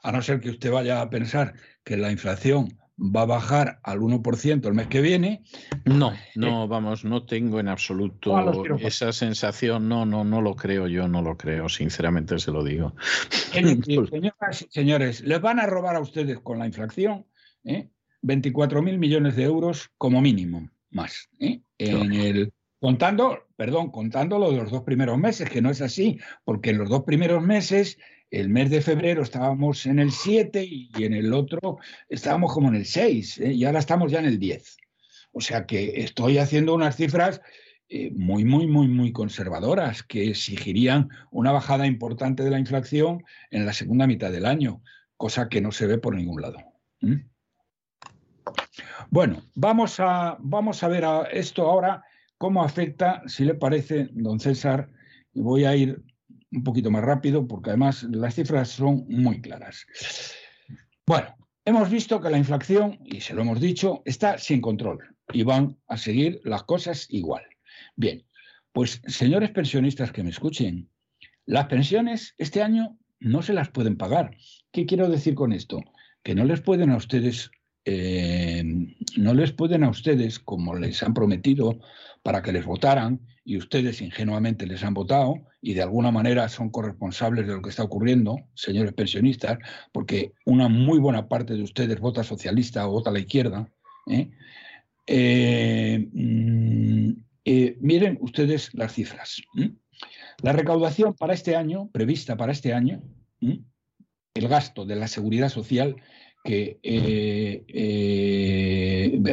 a no ser que usted vaya a pensar que la inflación va a bajar al 1% el mes que viene. No, no, vamos, no tengo en absoluto esa sensación, no, no, no lo creo, yo no lo creo, sinceramente se lo digo. Señoras y señores, les van a robar a ustedes con la inflación ¿eh? 24 mil millones de euros como mínimo, más. ¿eh? En el, contando, perdón, contando lo de los dos primeros meses, que no es así, porque en los dos primeros meses el mes de febrero estábamos en el 7 y en el otro estábamos como en el 6 ¿eh? y ahora estamos ya en el 10. O sea que estoy haciendo unas cifras eh, muy, muy, muy, muy conservadoras que exigirían una bajada importante de la inflación en la segunda mitad del año, cosa que no se ve por ningún lado. Bueno, vamos a, vamos a ver esto ahora, cómo afecta, si le parece, don César, voy a ir un poquito más rápido porque además las cifras son muy claras. Bueno, hemos visto que la inflación, y se lo hemos dicho, está sin control y van a seguir las cosas igual. Bien, pues señores pensionistas que me escuchen, las pensiones este año no se las pueden pagar. ¿Qué quiero decir con esto? Que no les pueden a ustedes, eh, no les pueden a ustedes, como les han prometido para que les votaran, y ustedes ingenuamente les han votado y de alguna manera son corresponsables de lo que está ocurriendo, señores pensionistas, porque una muy buena parte de ustedes vota socialista o vota a la izquierda. ¿eh? Eh, mm, eh, miren ustedes las cifras. La recaudación para este año, prevista para este año, el gasto de la seguridad social, que,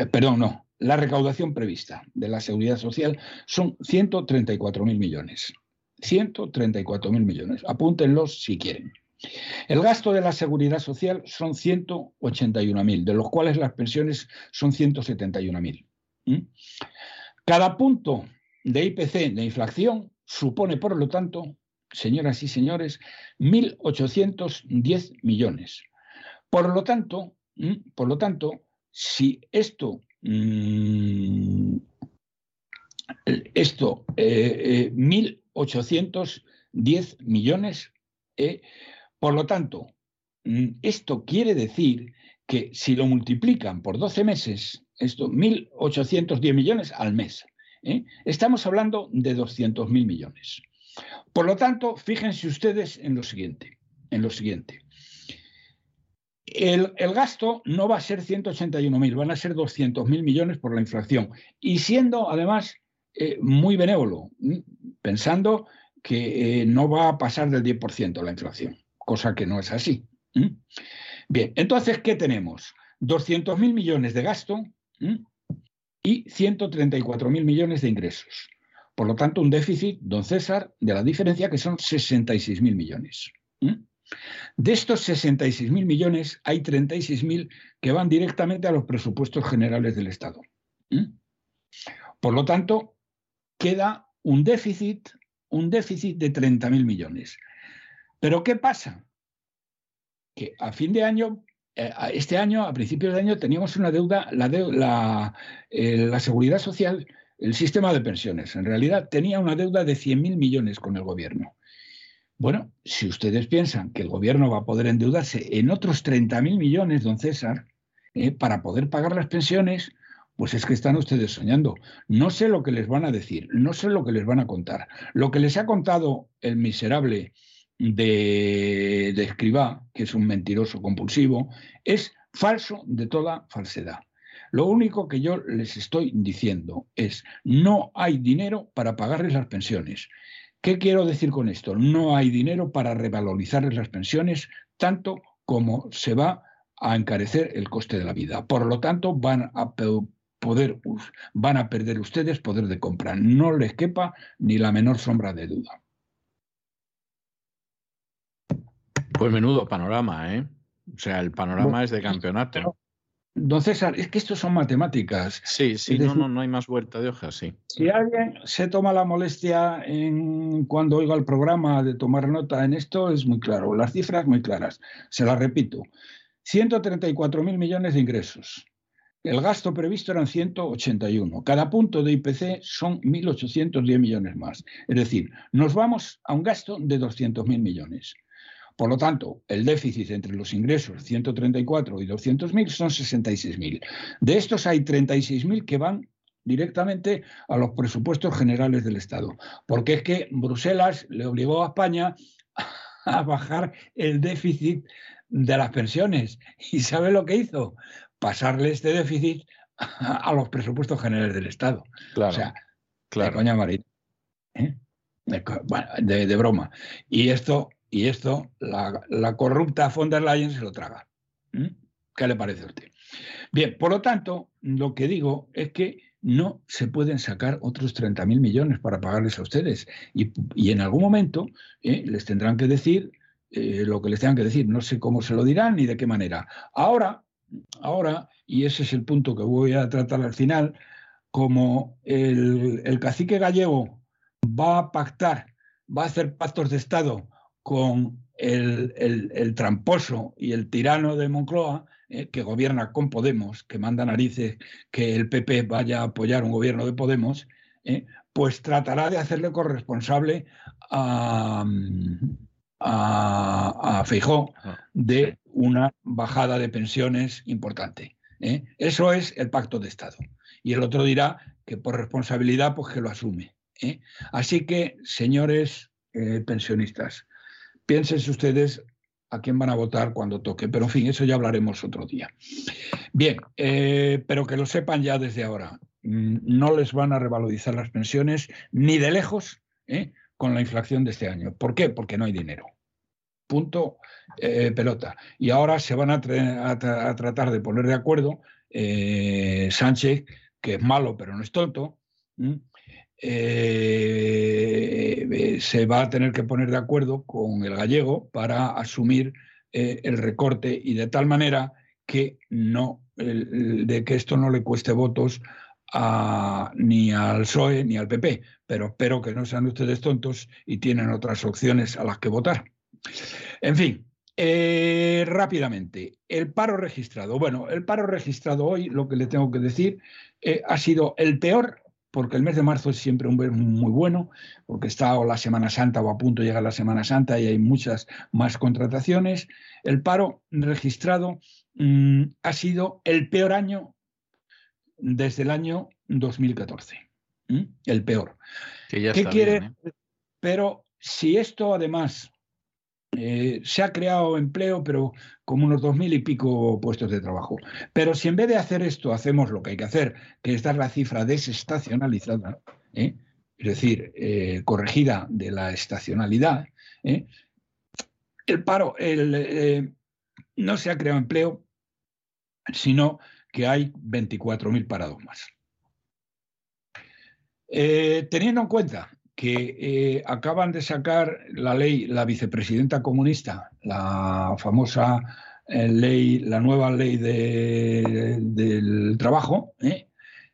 perdón, no, la recaudación prevista de la seguridad social son 134.000 millones. 134.000 millones. Apúntenlos si quieren. El gasto de la seguridad social son 181.000, de los cuales las pensiones son 171.000. ¿Mm? Cada punto de IPC de inflación supone, por lo tanto, señoras y señores, 1.810 millones. Por lo tanto, por lo tanto, si esto Mm, esto, eh, 1.810 eh, millones. Eh, por lo tanto, mm, esto quiere decir que si lo multiplican por 12 meses, esto, 1.810 millones al mes, ¿eh? estamos hablando de 200.000 millones. Por lo tanto, fíjense ustedes en lo siguiente, en lo siguiente. El, gasto no va a ser 181.000, van a ser 200.000 millones por la inflación. Y siendo además eh, muy benévolo, pensando que eh, no va a pasar del 10% la inflación, cosa que no es así. Bien, entonces, ¿qué tenemos? 200.000 millones de gasto y 134.000 millones de ingresos. Por lo tanto, un déficit, don César, de la diferencia que son 66.000 millones. De estos 66.000 millones, hay 36.000 que van directamente a los presupuestos generales del Estado. Por lo tanto, queda un déficit, un déficit de 30.000 millones. Pero ¿qué pasa? Que a fin de año, eh, este año, a principios de año, teníamos una deuda, la, la, eh, la seguridad social, el sistema de pensiones, en realidad tenía una deuda de 100.000 millones con el gobierno. Bueno, si ustedes piensan que el gobierno va a poder endeudarse en otros 30.000 millones, don César, eh, para poder pagar las pensiones, pues es que están ustedes soñando. No sé lo que les van a decir, no sé lo que les van a contar. Lo que les ha contado el miserable de, de Escribá, que es un mentiroso compulsivo, es falso de toda falsedad. Lo único que yo les estoy diciendo es, no hay dinero para pagarles las pensiones. ¿Qué quiero decir con esto? No hay dinero para revalorizar las pensiones tanto como se va a encarecer el coste de la vida. Por lo tanto, van a poder van a perder ustedes poder de compra. No les quepa ni la menor sombra de duda. Pues menudo panorama, ¿eh? O sea, el panorama es de campeonato. Don César, es que esto son matemáticas. Sí, sí, no, no, no hay más vuelta de hoja, sí. Si alguien se toma la molestia en, cuando oiga el programa de tomar nota en esto, es muy claro. Las cifras muy claras. Se las repito. 134 mil millones de ingresos. El gasto previsto eran 181. Cada punto de IPC son 1.810 millones más. Es decir, nos vamos a un gasto de 200.000 millones. Por lo tanto, el déficit entre los ingresos 134 y 200.000 son 66.000. De estos hay 36.000 que van directamente a los presupuestos generales del Estado, porque es que Bruselas le obligó a España a bajar el déficit de las pensiones. ¿Y sabe lo que hizo? Pasarle este déficit a los presupuestos generales del Estado. Claro, o sea, claro. de coña marina. ¿eh? De, co- bueno, de- de broma. Y esto, y esto la, la corrupta von der Leyen se lo traga. ¿Qué le parece a usted? Bien, por lo tanto, lo que digo es que no se pueden sacar otros 30.000 millones para pagarles a ustedes. Y, y en algún momento eh, les tendrán que decir eh, lo que les tengan que decir. No sé cómo se lo dirán ni de qué manera. Ahora, ahora, y ese es el punto que voy a tratar al final, como el, el cacique gallego va a pactar, va a hacer pactos de Estado con el, el- el tramposo y el tirano de Moncloa, eh, que gobierna con Podemos, que manda narices que el PP vaya a apoyar un gobierno de Podemos, eh, pues tratará de hacerle corresponsable a, a, a Feijó Ah, de una bajada de pensiones importante. ¿eh? Eso es el pacto de Estado. Y el otro dirá que por responsabilidad, pues que lo asume. ¿eh? Así que, señores eh, pensionistas, piensen ustedes a quién van a votar cuando toque. Pero en fin, eso ya hablaremos otro día. Bien, eh, pero que lo sepan ya desde ahora. Mm, No les van a revalorizar las pensiones ni de lejos ¿eh? con la inflación de este año. ¿Por qué? Porque no hay dinero. Punto eh, pelota. Y ahora se van a, tra- a tra- a tratar de poner de acuerdo Sánchez, que es malo pero no es tonto. Eh, se va a tener que poner de acuerdo con el gallego para asumir eh, el recorte y de tal manera que no de que esto no le cueste votos a- ni al PSOE ni al PP, pero espero que no sean ustedes tontos y tienen otras opciones a las que votar. En fin, eh, rápidamente, el paro registrado. Bueno, el paro registrado hoy, lo que le tengo que decir, ha sido el peor, porque el mes de marzo es siempre un mes muy bueno, porque está o la Semana Santa o a punto de llegar la Semana Santa y hay muchas más contrataciones. El paro registrado mm, ha sido el peor año desde el año 2014. ¿Mm? El peor. Que ya ¿Qué está quiere? bien, ¿eh? Pero si esto además eh, se ha creado empleo, pero como unos dos mil y pico puestos de trabajo. Pero si en vez de hacer esto hacemos lo que hay que hacer, que es dar la cifra desestacionalizada, ¿eh? es decir, eh, corregida de la estacionalidad, el paro, no se ha creado empleo, sino que hay 24.000 parados más. Teniendo en cuenta que eh, acaban de sacar la ley, la vicepresidenta comunista, la famosa eh, ley, la nueva ley de- del trabajo, ¿eh?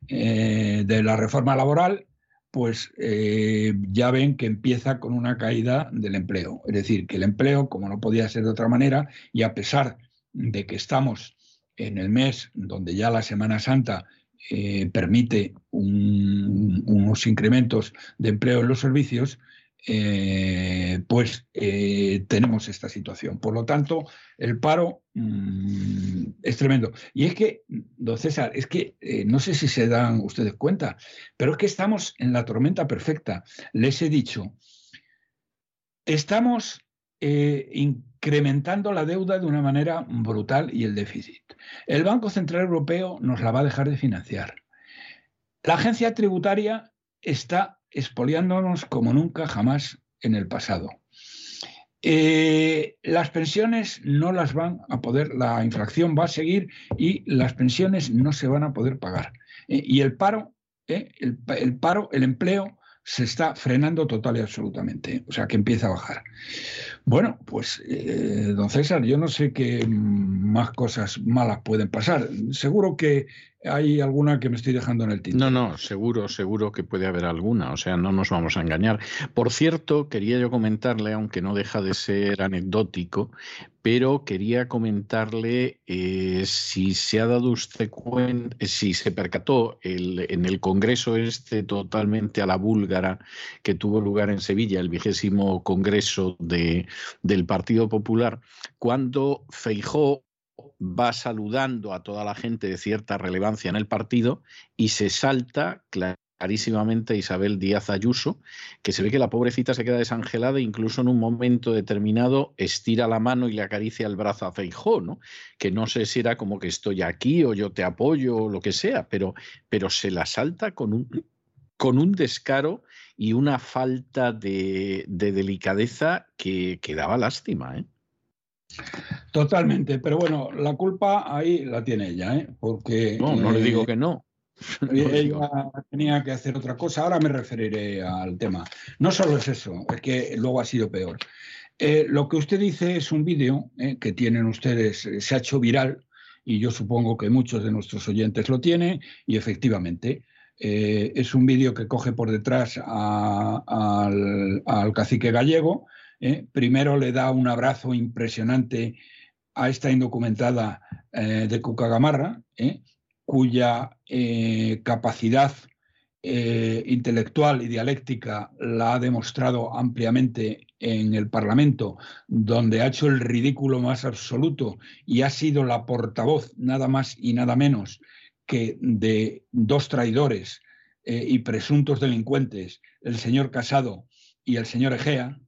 De la reforma laboral, pues ya ven que empieza con una caída del empleo. Es decir, que el empleo, como no podía ser de otra manera, y a pesar de que estamos en el mes donde ya la Semana Santa eh, permite un- unos incrementos de empleo en los servicios, eh, pues eh, tenemos esta situación. Por lo tanto, el paro mm, es tremendo. Y es que, don César, es que no sé si se dan ustedes cuenta, pero es que estamos en la tormenta perfecta. Les he dicho, estamos eh, incrementando la deuda de una manera brutal y el déficit. El Banco Central Europeo nos la va a dejar de financiar. La agencia tributaria está expoliándonos como nunca jamás en el pasado. Eh, las pensiones no las van a poder, la inflación va a seguir y las pensiones no se van a poder pagar. Eh, y el paro, el, el paro, el empleo se está frenando total y absolutamente, o sea que empieza a bajar. Bueno, pues eh, don César, yo no sé qué más cosas malas pueden pasar. Seguro que hay alguna que me estoy dejando en el título. No, no, seguro, seguro que puede haber alguna, o sea, no nos vamos a engañar. Por cierto, quería yo comentarle, aunque no deja de ser anecdótico, pero quería comentarle eh, si se ha dado usted cuenta, si se percató en el Congreso este totalmente a la búlgara que tuvo lugar en Sevilla, el vigésimo Congreso de, del Partido Popular, cuando Feijó va saludando a toda la gente de cierta relevancia en el partido y se salta clarísimamente a Isabel Díaz Ayuso, que se ve que la pobrecita se queda desangelada e incluso en un momento determinado estira la mano y le acaricia el brazo a Feijó, ¿no? Que no sé si era como que estoy aquí o yo te apoyo o lo que sea, pero, pero se la salta con un, con un descaro y una falta de, delicadeza que, que daba lástima, ¿eh? Totalmente, pero bueno, la culpa ahí la tiene ella, ¿eh? porque... No, no le digo que no. ella tenía que hacer otra cosa, ahora me referiré al tema. No solo es eso, es que luego ha sido peor. Eh, lo que usted dice es un vídeo eh, que tienen ustedes, se ha hecho viral y yo supongo que muchos de nuestros oyentes lo tienen y efectivamente es un vídeo que coge por detrás al, al cacique gallego, ¿eh? primero le da un abrazo impresionante a esta indocumentada eh, de Cucagamarra, ¿eh? cuya capacidad intelectual y dialéctica la ha demostrado ampliamente en el Parlamento, donde ha hecho el ridículo más absoluto y ha sido la portavoz nada más y nada menos que de dos traidores y presuntos delincuentes, el señor Casado y el señor Egea,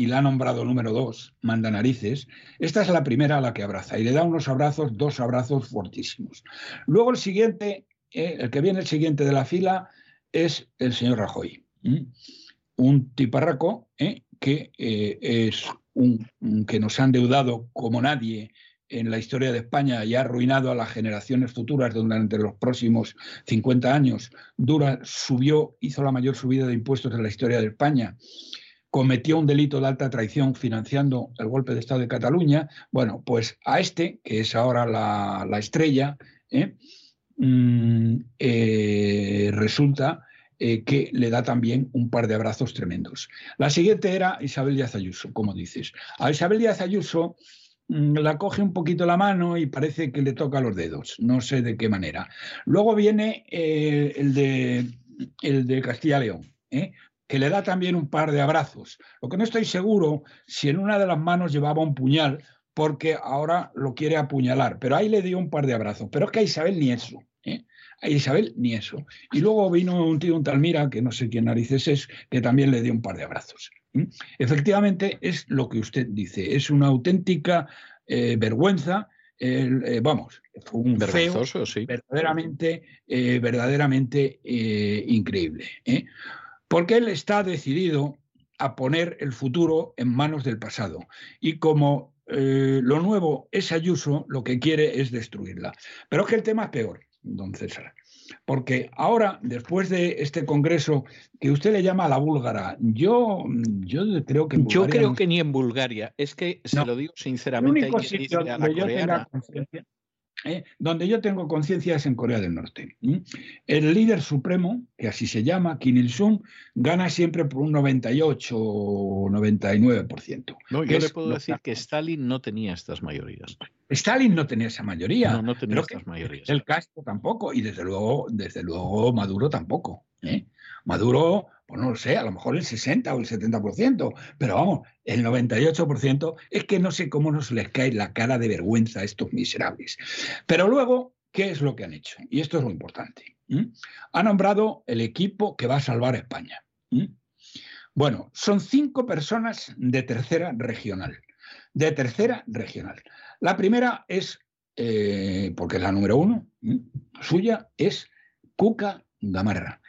y la ha nombrado número dos, manda narices, esta es la primera a la que abraza y le da unos abrazos, dos abrazos fortísimos. Luego el siguiente, eh, el que viene el siguiente de la fila es el señor Rajoy, un tiparraco eh, que eh, es un, que nos ha endeudado como nadie en la historia de España y ha arruinado a las generaciones futuras durante los próximos 50 años. Dura subió, hizo la mayor subida de impuestos en la historia de España cometió un delito de alta traición financiando el golpe de Estado de Cataluña. Bueno, pues a este, que es ahora la, estrella, ¿eh? Mm, eh, resulta eh, que le da también un par de abrazos tremendos. La siguiente era Isabel Díaz Ayuso, como dices. A Isabel Díaz Ayuso mm, la coge un poquito la mano y parece que le toca los dedos, no sé de qué manera. Luego viene el, de, el de Castilla-León, que le da también un par de abrazos. Lo que no estoy seguro si en una de las manos llevaba un puñal, porque ahora lo quiere apuñalar, pero ahí le dio un par de abrazos. Pero es que a Isabel ni eso. ¿eh? A Isabel ni eso. Y luego vino un tío, un Talmira, que no sé quién narices es, que también le dio un par de abrazos. ¿eh? Efectivamente, es lo que usted dice, es una auténtica eh, vergüenza. vamos, fue un feo, sí. verdaderamente, verdaderamente increíble porque él está decidido a poner el futuro en manos del pasado. Y como eh, lo nuevo es Ayuso, lo que quiere es destruirla. Pero es que el tema es peor, don César. Porque ahora, después de este congreso que usted le llama a la búlgara, yo, yo creo que... yo creo que ni en Bulgaria. Es que, se lo digo sinceramente, hay que a la coreana. ¿Eh? donde yo tengo conciencia es en Corea del Norte. El líder supremo, que así se llama, Kim Il-sung, gana siempre por un 98 o 99%. No, yo le puedo decir que Stalin no tenía estas mayorías. Stalin no tenía esa mayoría. No, no tenía estas mayorías. El Castro tampoco, y desde luego, desde luego Maduro tampoco. ¿eh? Maduro pues no lo sé, a lo mejor el 60 o el 70%, pero vamos, el 98% es que no sé cómo nos les cae la cara de vergüenza a estos miserables. Pero luego, ¿qué es lo que han hecho? Y esto es lo importante. Ha nombrado el equipo que va a salvar a España. Bueno, son cinco personas de tercera regional. De tercera regional. La primera es, eh, porque es la número uno, suya, es Cuca Gamarra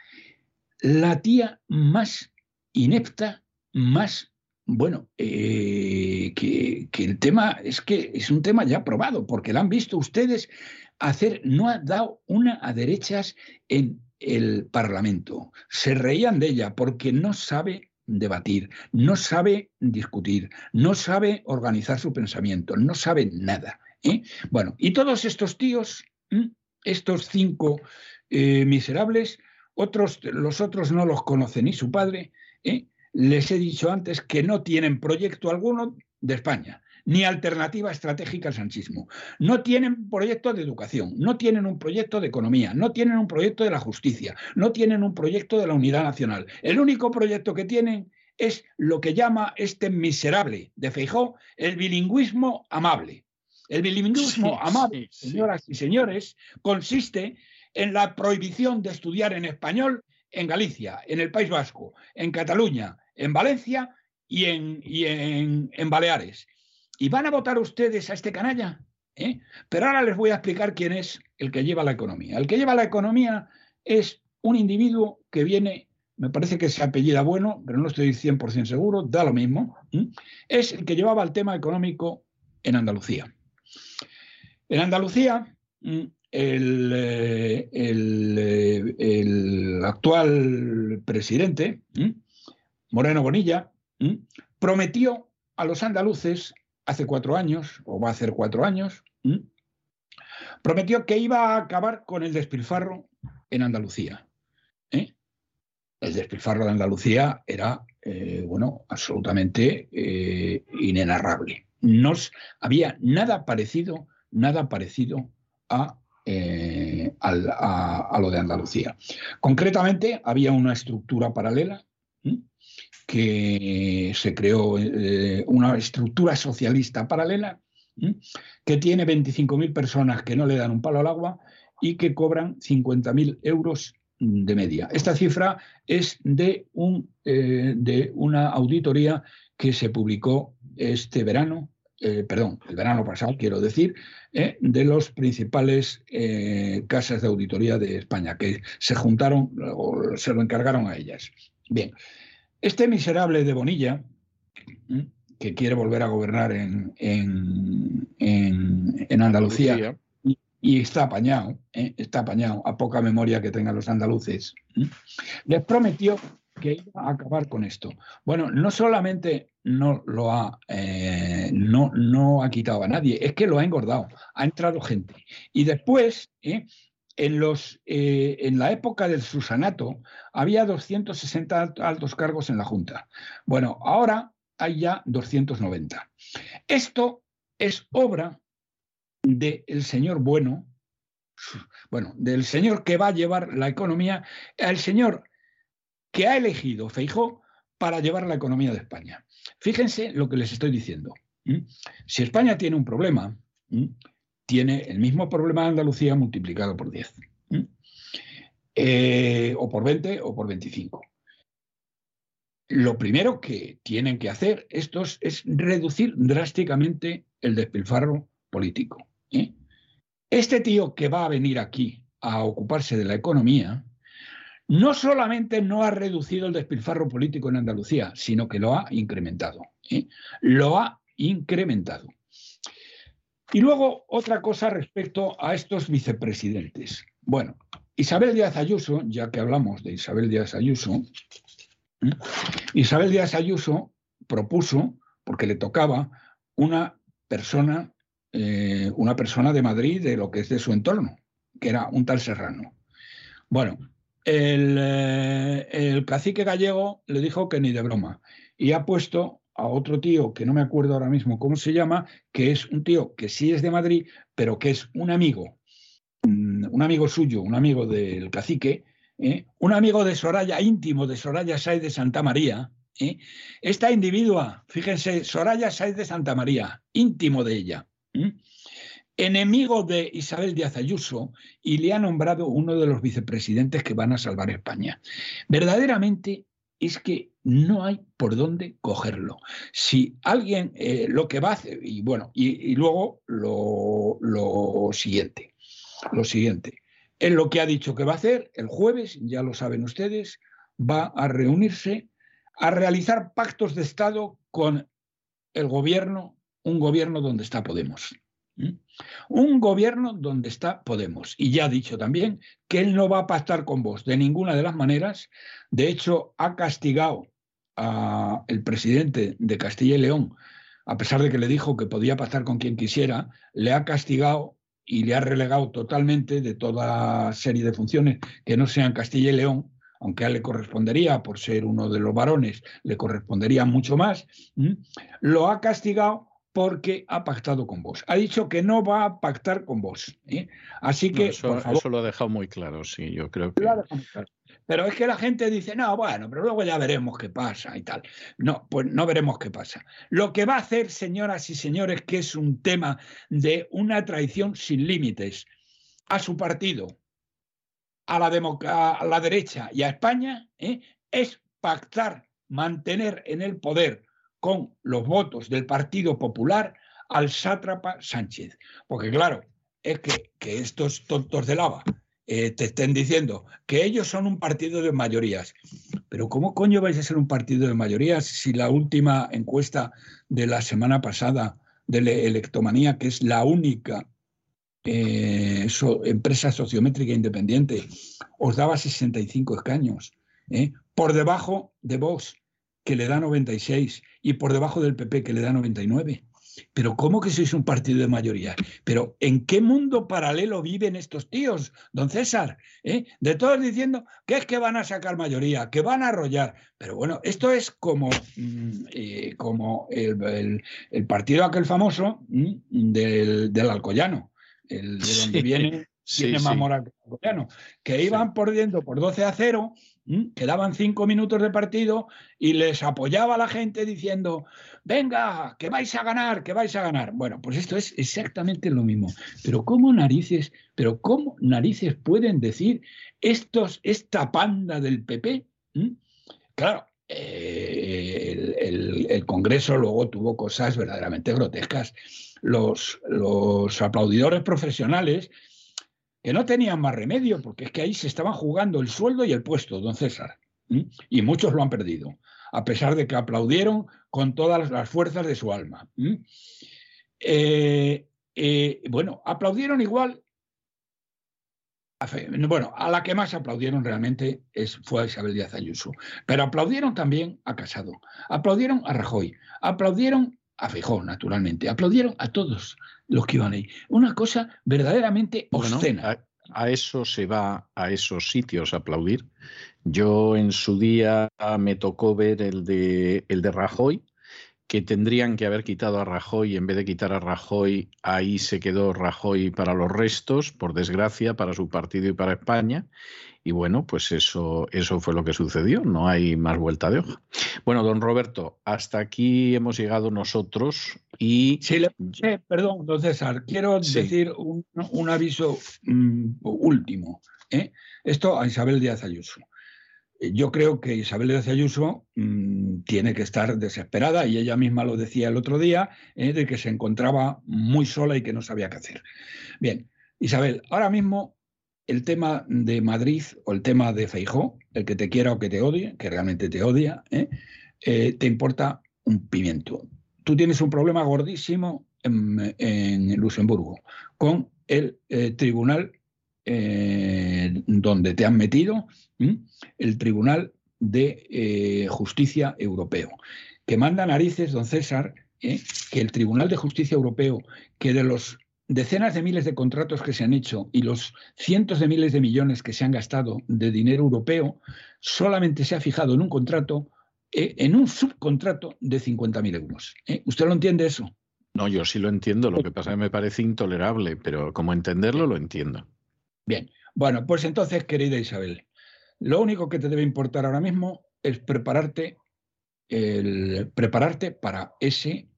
la tía más inepta, más, bueno, eh, que, el tema es que es un tema ya probado, porque la han visto ustedes hacer, no ha dado una a derechas en el Parlamento. Se reían de ella porque no sabe debatir, no sabe discutir, no sabe organizar su pensamiento, no sabe nada. ¿eh? Bueno, y todos estos tíos estos cinco eh, miserables, otros, los otros no los conoce ni su padre, ¿eh? les he dicho antes que no tienen proyecto alguno de España, ni alternativa estratégica al sanchismo. No tienen proyecto de educación, no tienen un proyecto de economía, no tienen un proyecto de la justicia, no tienen un proyecto de la unidad nacional. El único proyecto que tienen es lo que llama este miserable de Feijó el bilingüismo amable. El bilingüismo amable, señoras y señores, consiste en la prohibición de estudiar en español en Galicia, en el País Vasco, en Cataluña, en Valencia y en, Baleares. ¿Y van a votar ustedes a este canalla? ¿Eh? Pero ahora les voy a explicar quién es el que lleva la economía. El que lleva la economía es un individuo que viene, me parece que se apellida bueno, pero no estoy 100% seguro, da lo mismo. Es el que llevaba el tema económico en Andalucía. En Andalucía, el, el actual presidente, Moreno Bonilla, prometió a los andaluces hace cuatro años, o va a hacer cuatro años, prometió que iba a acabar con el despilfarro en Andalucía. ¿eh? El despilfarro de Andalucía era, eh, bueno, absolutamente eh, inenarrable. No había nada parecido, nada parecido a a, lo de Andalucía. Concretamente, había una estructura paralela que se creó eh, una estructura socialista paralela que tiene 25.000 personas que no le dan un palo al agua y que cobran 50.000 euros de media. Esta cifra es de, un, eh, de una auditoría que se publicó este verano, eh, perdón, el verano pasado, quiero decir, de los principales casas de auditoría de España, que se juntaron o se lo encargaron a ellas. Bien, este miserable de Bonilla, que quiere volver a gobernar en, en, Andalucía, y, está apañado, ¿eh? está apañado, a poca memoria que tengan los andaluces, les prometió que iba a acabar con esto. Bueno, no solamente no lo ha, eh, no, no ha quitado a nadie, es que lo ha engordado, ha entrado gente. Y después, ¿eh? en, los, eh, en la época del Susanato había 260 altos cargos en la Junta. Bueno, ahora hay ya 290. Esto es obra del señor bueno, bueno, del señor que va a llevar la economía, el señor que ha elegido Feijó para llevar la economía de España. Fíjense lo que les estoy diciendo. Si España tiene un problema, tiene el mismo problema de Andalucía multiplicado por 10. Eh, o por 20 o por 25. Lo primero que tienen que hacer estos es reducir drásticamente el despilfarro político. Este tío que va a venir aquí a ocuparse de la economía, no solamente no ha reducido el despilfarro político en Andalucía, sino que lo ha incrementado. ¿eh? Lo ha incrementado. Y luego otra cosa respecto a estos vicepresidentes. Bueno, Isabel Díaz Ayuso, ya que hablamos de Isabel Díaz Ayuso, Isabel Díaz Ayuso propuso, porque le tocaba, una persona, eh, una persona de Madrid, de lo que es de su entorno, que era un tal Serrano. Bueno, el, eh, el cacique gallego le dijo que ni de broma y ha puesto a otro tío que no me acuerdo ahora mismo cómo se llama, que es un tío que sí es de Madrid, pero que es un amigo, mm, un amigo suyo, un amigo del cacique, ¿eh? un amigo de Soraya, íntimo de Soraya Sáez de Santa María. ¿eh? Esta individua, fíjense, Soraya Sáez de Santa María, íntimo de ella. Enemigo de Isabel Díaz Ayuso y le ha nombrado uno de los vicepresidentes que van a salvar España. Verdaderamente es que no hay por dónde cogerlo. Si alguien eh, lo que va a hacer, y bueno, y, luego lo, lo, siguiente, lo siguiente, es lo que ha dicho que va a hacer el jueves, ya lo saben ustedes, va a reunirse a realizar pactos de Estado con el gobierno, un gobierno donde está Podemos. Un gobierno donde está Podemos. Y ya ha dicho también que él no va a pactar con vos de ninguna de las maneras. De hecho, ha castigado al presidente de Castilla y León, a pesar de que le dijo que podía pactar con quien quisiera, le ha castigado y le ha relegado totalmente de toda serie de funciones que no sean Castilla y León, aunque a él le correspondería, por ser uno de los varones, le correspondería mucho más, lo ha castigado porque ha pactado con vos. Ha dicho que no va a pactar con vos. ¿eh? Así que. eso, lo ha dejado muy claro, sí, yo creo que. Pero es que la gente dice, no, bueno, pero luego ya veremos qué pasa y tal. No, pues no veremos qué pasa. Lo que va a hacer, señoras y señores, que es un tema de una traición sin límites a su partido, a la, a la derecha y a España, ¿eh? es pactar, mantener en el poder con los votos del Partido Popular al sátrapa Sánchez. Porque claro, es que, estos tontos de lava eh, te estén diciendo que ellos son un partido de mayorías. Pero ¿cómo coño vais a ser un partido de mayorías si la última encuesta de la semana pasada de Electomanía, que es la única eh, empresa sociométrica independiente, os daba 65 escaños, ¿eh? por debajo de Vox, que le da 96, y por debajo del PP, que le da 99. Pero ¿cómo que sois un partido de mayoría? Pero ¿en qué mundo paralelo viven estos tíos, don César? ¿Eh? De todos diciendo que es que van a sacar mayoría, que van a arrollar. Pero bueno, esto es como, mm, eh, como el, partido aquel famoso mm, del, del Alcoyano, el de donde viene, sí, Alcoyano, que iban perdiendo por 12 a 0 Quedaban cinco minutos de partido y les apoyaba la gente diciendo, venga, que vais a ganar, que vais a ganar. Bueno, pues esto es exactamente lo mismo. Pero ¿cómo narices, pero cómo narices pueden decir estos, esta panda del PP? Claro, eh, el, Congreso luego tuvo cosas verdaderamente grotescas. Los, los aplaudidores profesionales que no tenían más remedio, porque es que ahí se estaban jugando el sueldo y el puesto, don César. Y muchos lo han perdido, a pesar de que aplaudieron con todas las fuerzas de su alma. Eh, eh, bueno, aplaudieron igual. bueno, a la que más aplaudieron realmente es, fue a Isabel Díaz Ayuso. Pero aplaudieron también a Casado, aplaudieron a Rajoy, aplaudieron a Feijóo, naturalmente. Aplaudieron a todos los que iban ahí. Una cosa verdaderamente obscena. a, eso se va a esos sitios a aplaudir. Yo en su día me tocó ver el de, el de Rajoy, que tendrían que haber quitado a Rajoy, en vez de quitar a Rajoy, ahí se quedó Rajoy para los restos, por desgracia, para su partido y para España. Y bueno, pues eso, eso fue lo que sucedió, no hay más vuelta de hoja. Bueno, don Roberto, hasta aquí hemos llegado nosotros y... Sí, perdón, don César, quiero decir un, aviso mm, último. ¿eh? Esto a Isabel Díaz Ayuso. Yo creo que Isabel Díaz Ayuso mm, tiene que estar desesperada y ella misma lo decía el otro día, ¿eh? de que se encontraba muy sola y que no sabía qué hacer. Bien, Isabel, ahora mismo el tema de Madrid o el tema de Feijó, el que te quiera o que te odie, que realmente te odia, ¿eh? Eh, te importa un pimiento. Tú tienes un problema gordísimo en, Luxemburgo con el eh, donde te han metido, el Tribunal de Justicia Europeo, que manda narices, don César, que el Tribunal de Justicia Europeo, que de los decenas de miles de contratos que se han hecho y los cientos de miles de millones que se han gastado de dinero europeo, solamente se ha fijado en un contrato, eh, en un subcontrato de 50.000 euros. ¿eh? ¿Usted lo entiende eso? No, yo sí lo entiendo. Lo que pasa es que me parece intolerable, pero como entenderlo, lo entiendo. Bien. Bueno, pues entonces, querida Isabel, lo único que te debe importar ahora mismo es prepararte, el, prepararte para ese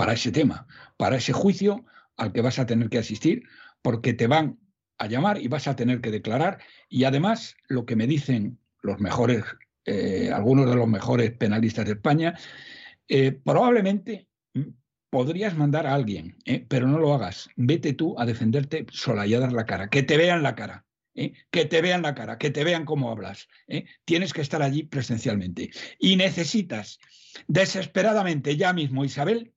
para ese tema, para ese juicio al que vas a tener que asistir, porque te van a llamar y vas a tener que declarar. Y además, lo que me dicen los mejores, eh, algunos de los mejores penalistas de España, eh, probablemente mm, podrías mandar a alguien, eh, pero no lo hagas. Vete tú a defenderte sola y a dar la cara, que te vean la cara. que te vean la cara, que te vean cómo hablas. Tienes que estar allí presencialmente. Y necesitas desesperadamente ya mismo, Isabel,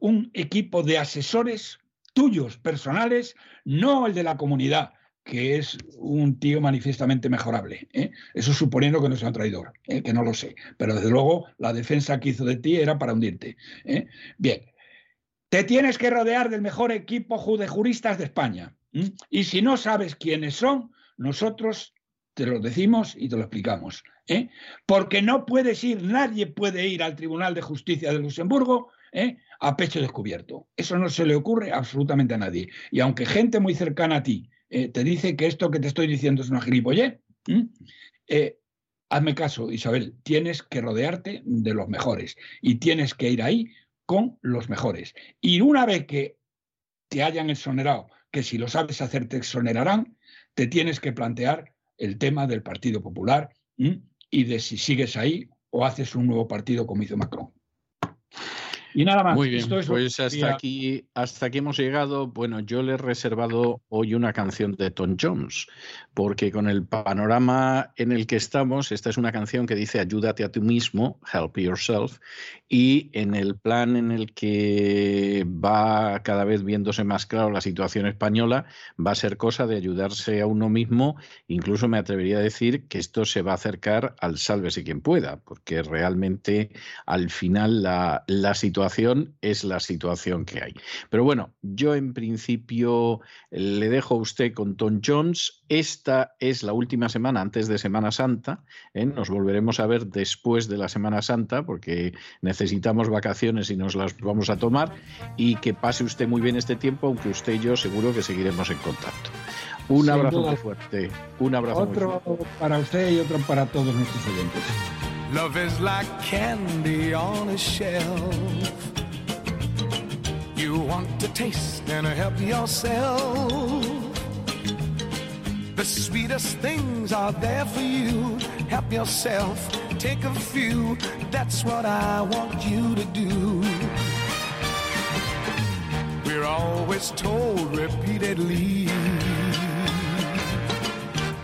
un equipo de asesores tuyos, personales, no el de la comunidad, que es un tío manifiestamente mejorable. ¿eh? Eso suponiendo que no sea un traidor, ¿eh? que no lo sé. Pero desde luego la defensa que hizo de ti era para hundirte. ¿eh? Bien, te tienes que rodear del mejor equipo de juristas de España. Y si no sabes quiénes son, nosotros te lo decimos y te lo explicamos. Porque no puedes ir, nadie puede ir al Tribunal de Justicia de Luxemburgo a pecho descubierto. Eso no se le ocurre absolutamente a nadie. Y aunque gente muy cercana a ti eh, te dice que esto que te estoy diciendo es una gilipollez, hazme caso, Isabel, tienes que rodearte de los mejores y tienes que ir ahí con los mejores. Y una vez que te hayan exonerado, que si lo sabes hacer te exonerarán, te tienes que plantear el tema del Partido Popular y de si sigues ahí o haces un nuevo partido como hizo Macron. Y nada más. Muy bien, pues hasta aquí, hasta aquí hemos llegado. Bueno, yo le he reservado hoy una canción de Tom Jones, porque con el panorama en el que estamos, esta es una canción que dice ayúdate a ti mismo, help yourself, y en el plan en el que va cada vez viéndose más claro la situación española, va a ser cosa de ayudarse a uno mismo, incluso me atrevería a decir que esto se va a acercar al sálvese quien pueda, porque realmente al final la, la situación es la situación que hay. Pero bueno, yo en principio le dejo a usted con Tom Jones. Esta es la última semana antes de Semana Santa. ¿eh? Nos volveremos a ver después de la Semana Santa porque necesitamos vacaciones y nos las vamos a tomar. Y que pase usted muy bien este tiempo, aunque usted y yo seguro que seguiremos en contacto. Un abrazo muy fuerte. Un abrazo otro para usted y otro para todos nuestros oyentes. Love is like candy on a shelf. You want to taste and help yourself. The sweetest things are there for you. Help yourself, take a few. That's what I want you to do. We're always told repeatedly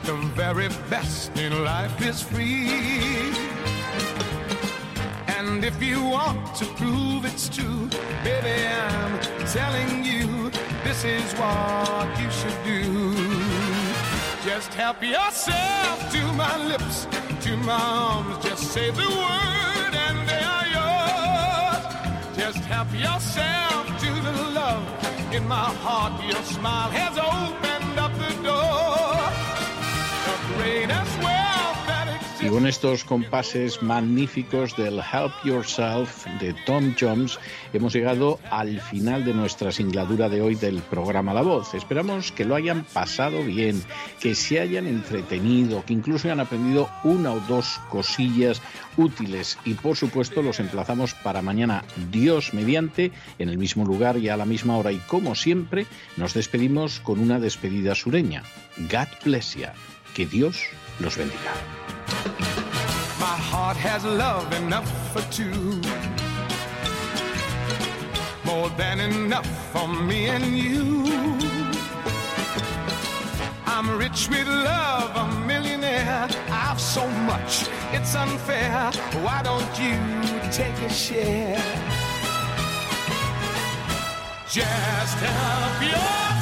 the very best in life is free. And if you want to prove it's true, baby, I'm telling you, this is what you should do. Just help yourself to my lips, to my arms. Just say the word and they are yours. Just help yourself to the love in my heart. Your smile has opened up the door. The greatest way. Y con estos compases magníficos del Help Yourself de Tom Jones, hemos llegado al final de nuestra singladura de hoy del programa La Voz. Esperamos que lo hayan pasado bien, que se hayan entretenido, que incluso hayan aprendido una o dos cosillas útiles. Y por supuesto, los emplazamos para mañana, Dios mediante, en el mismo lugar y a la misma hora. Y como siempre, nos despedimos con una despedida sureña. God bless you. Que Dios los bendiga. My heart has love enough for two. More than enough for me and you. I'm rich with love, a millionaire. I've so much, it's unfair. Why don't you take a share? Just help yourself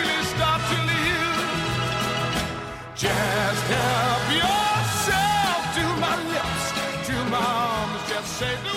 Just help yourself to my lips, to my arms. Just say.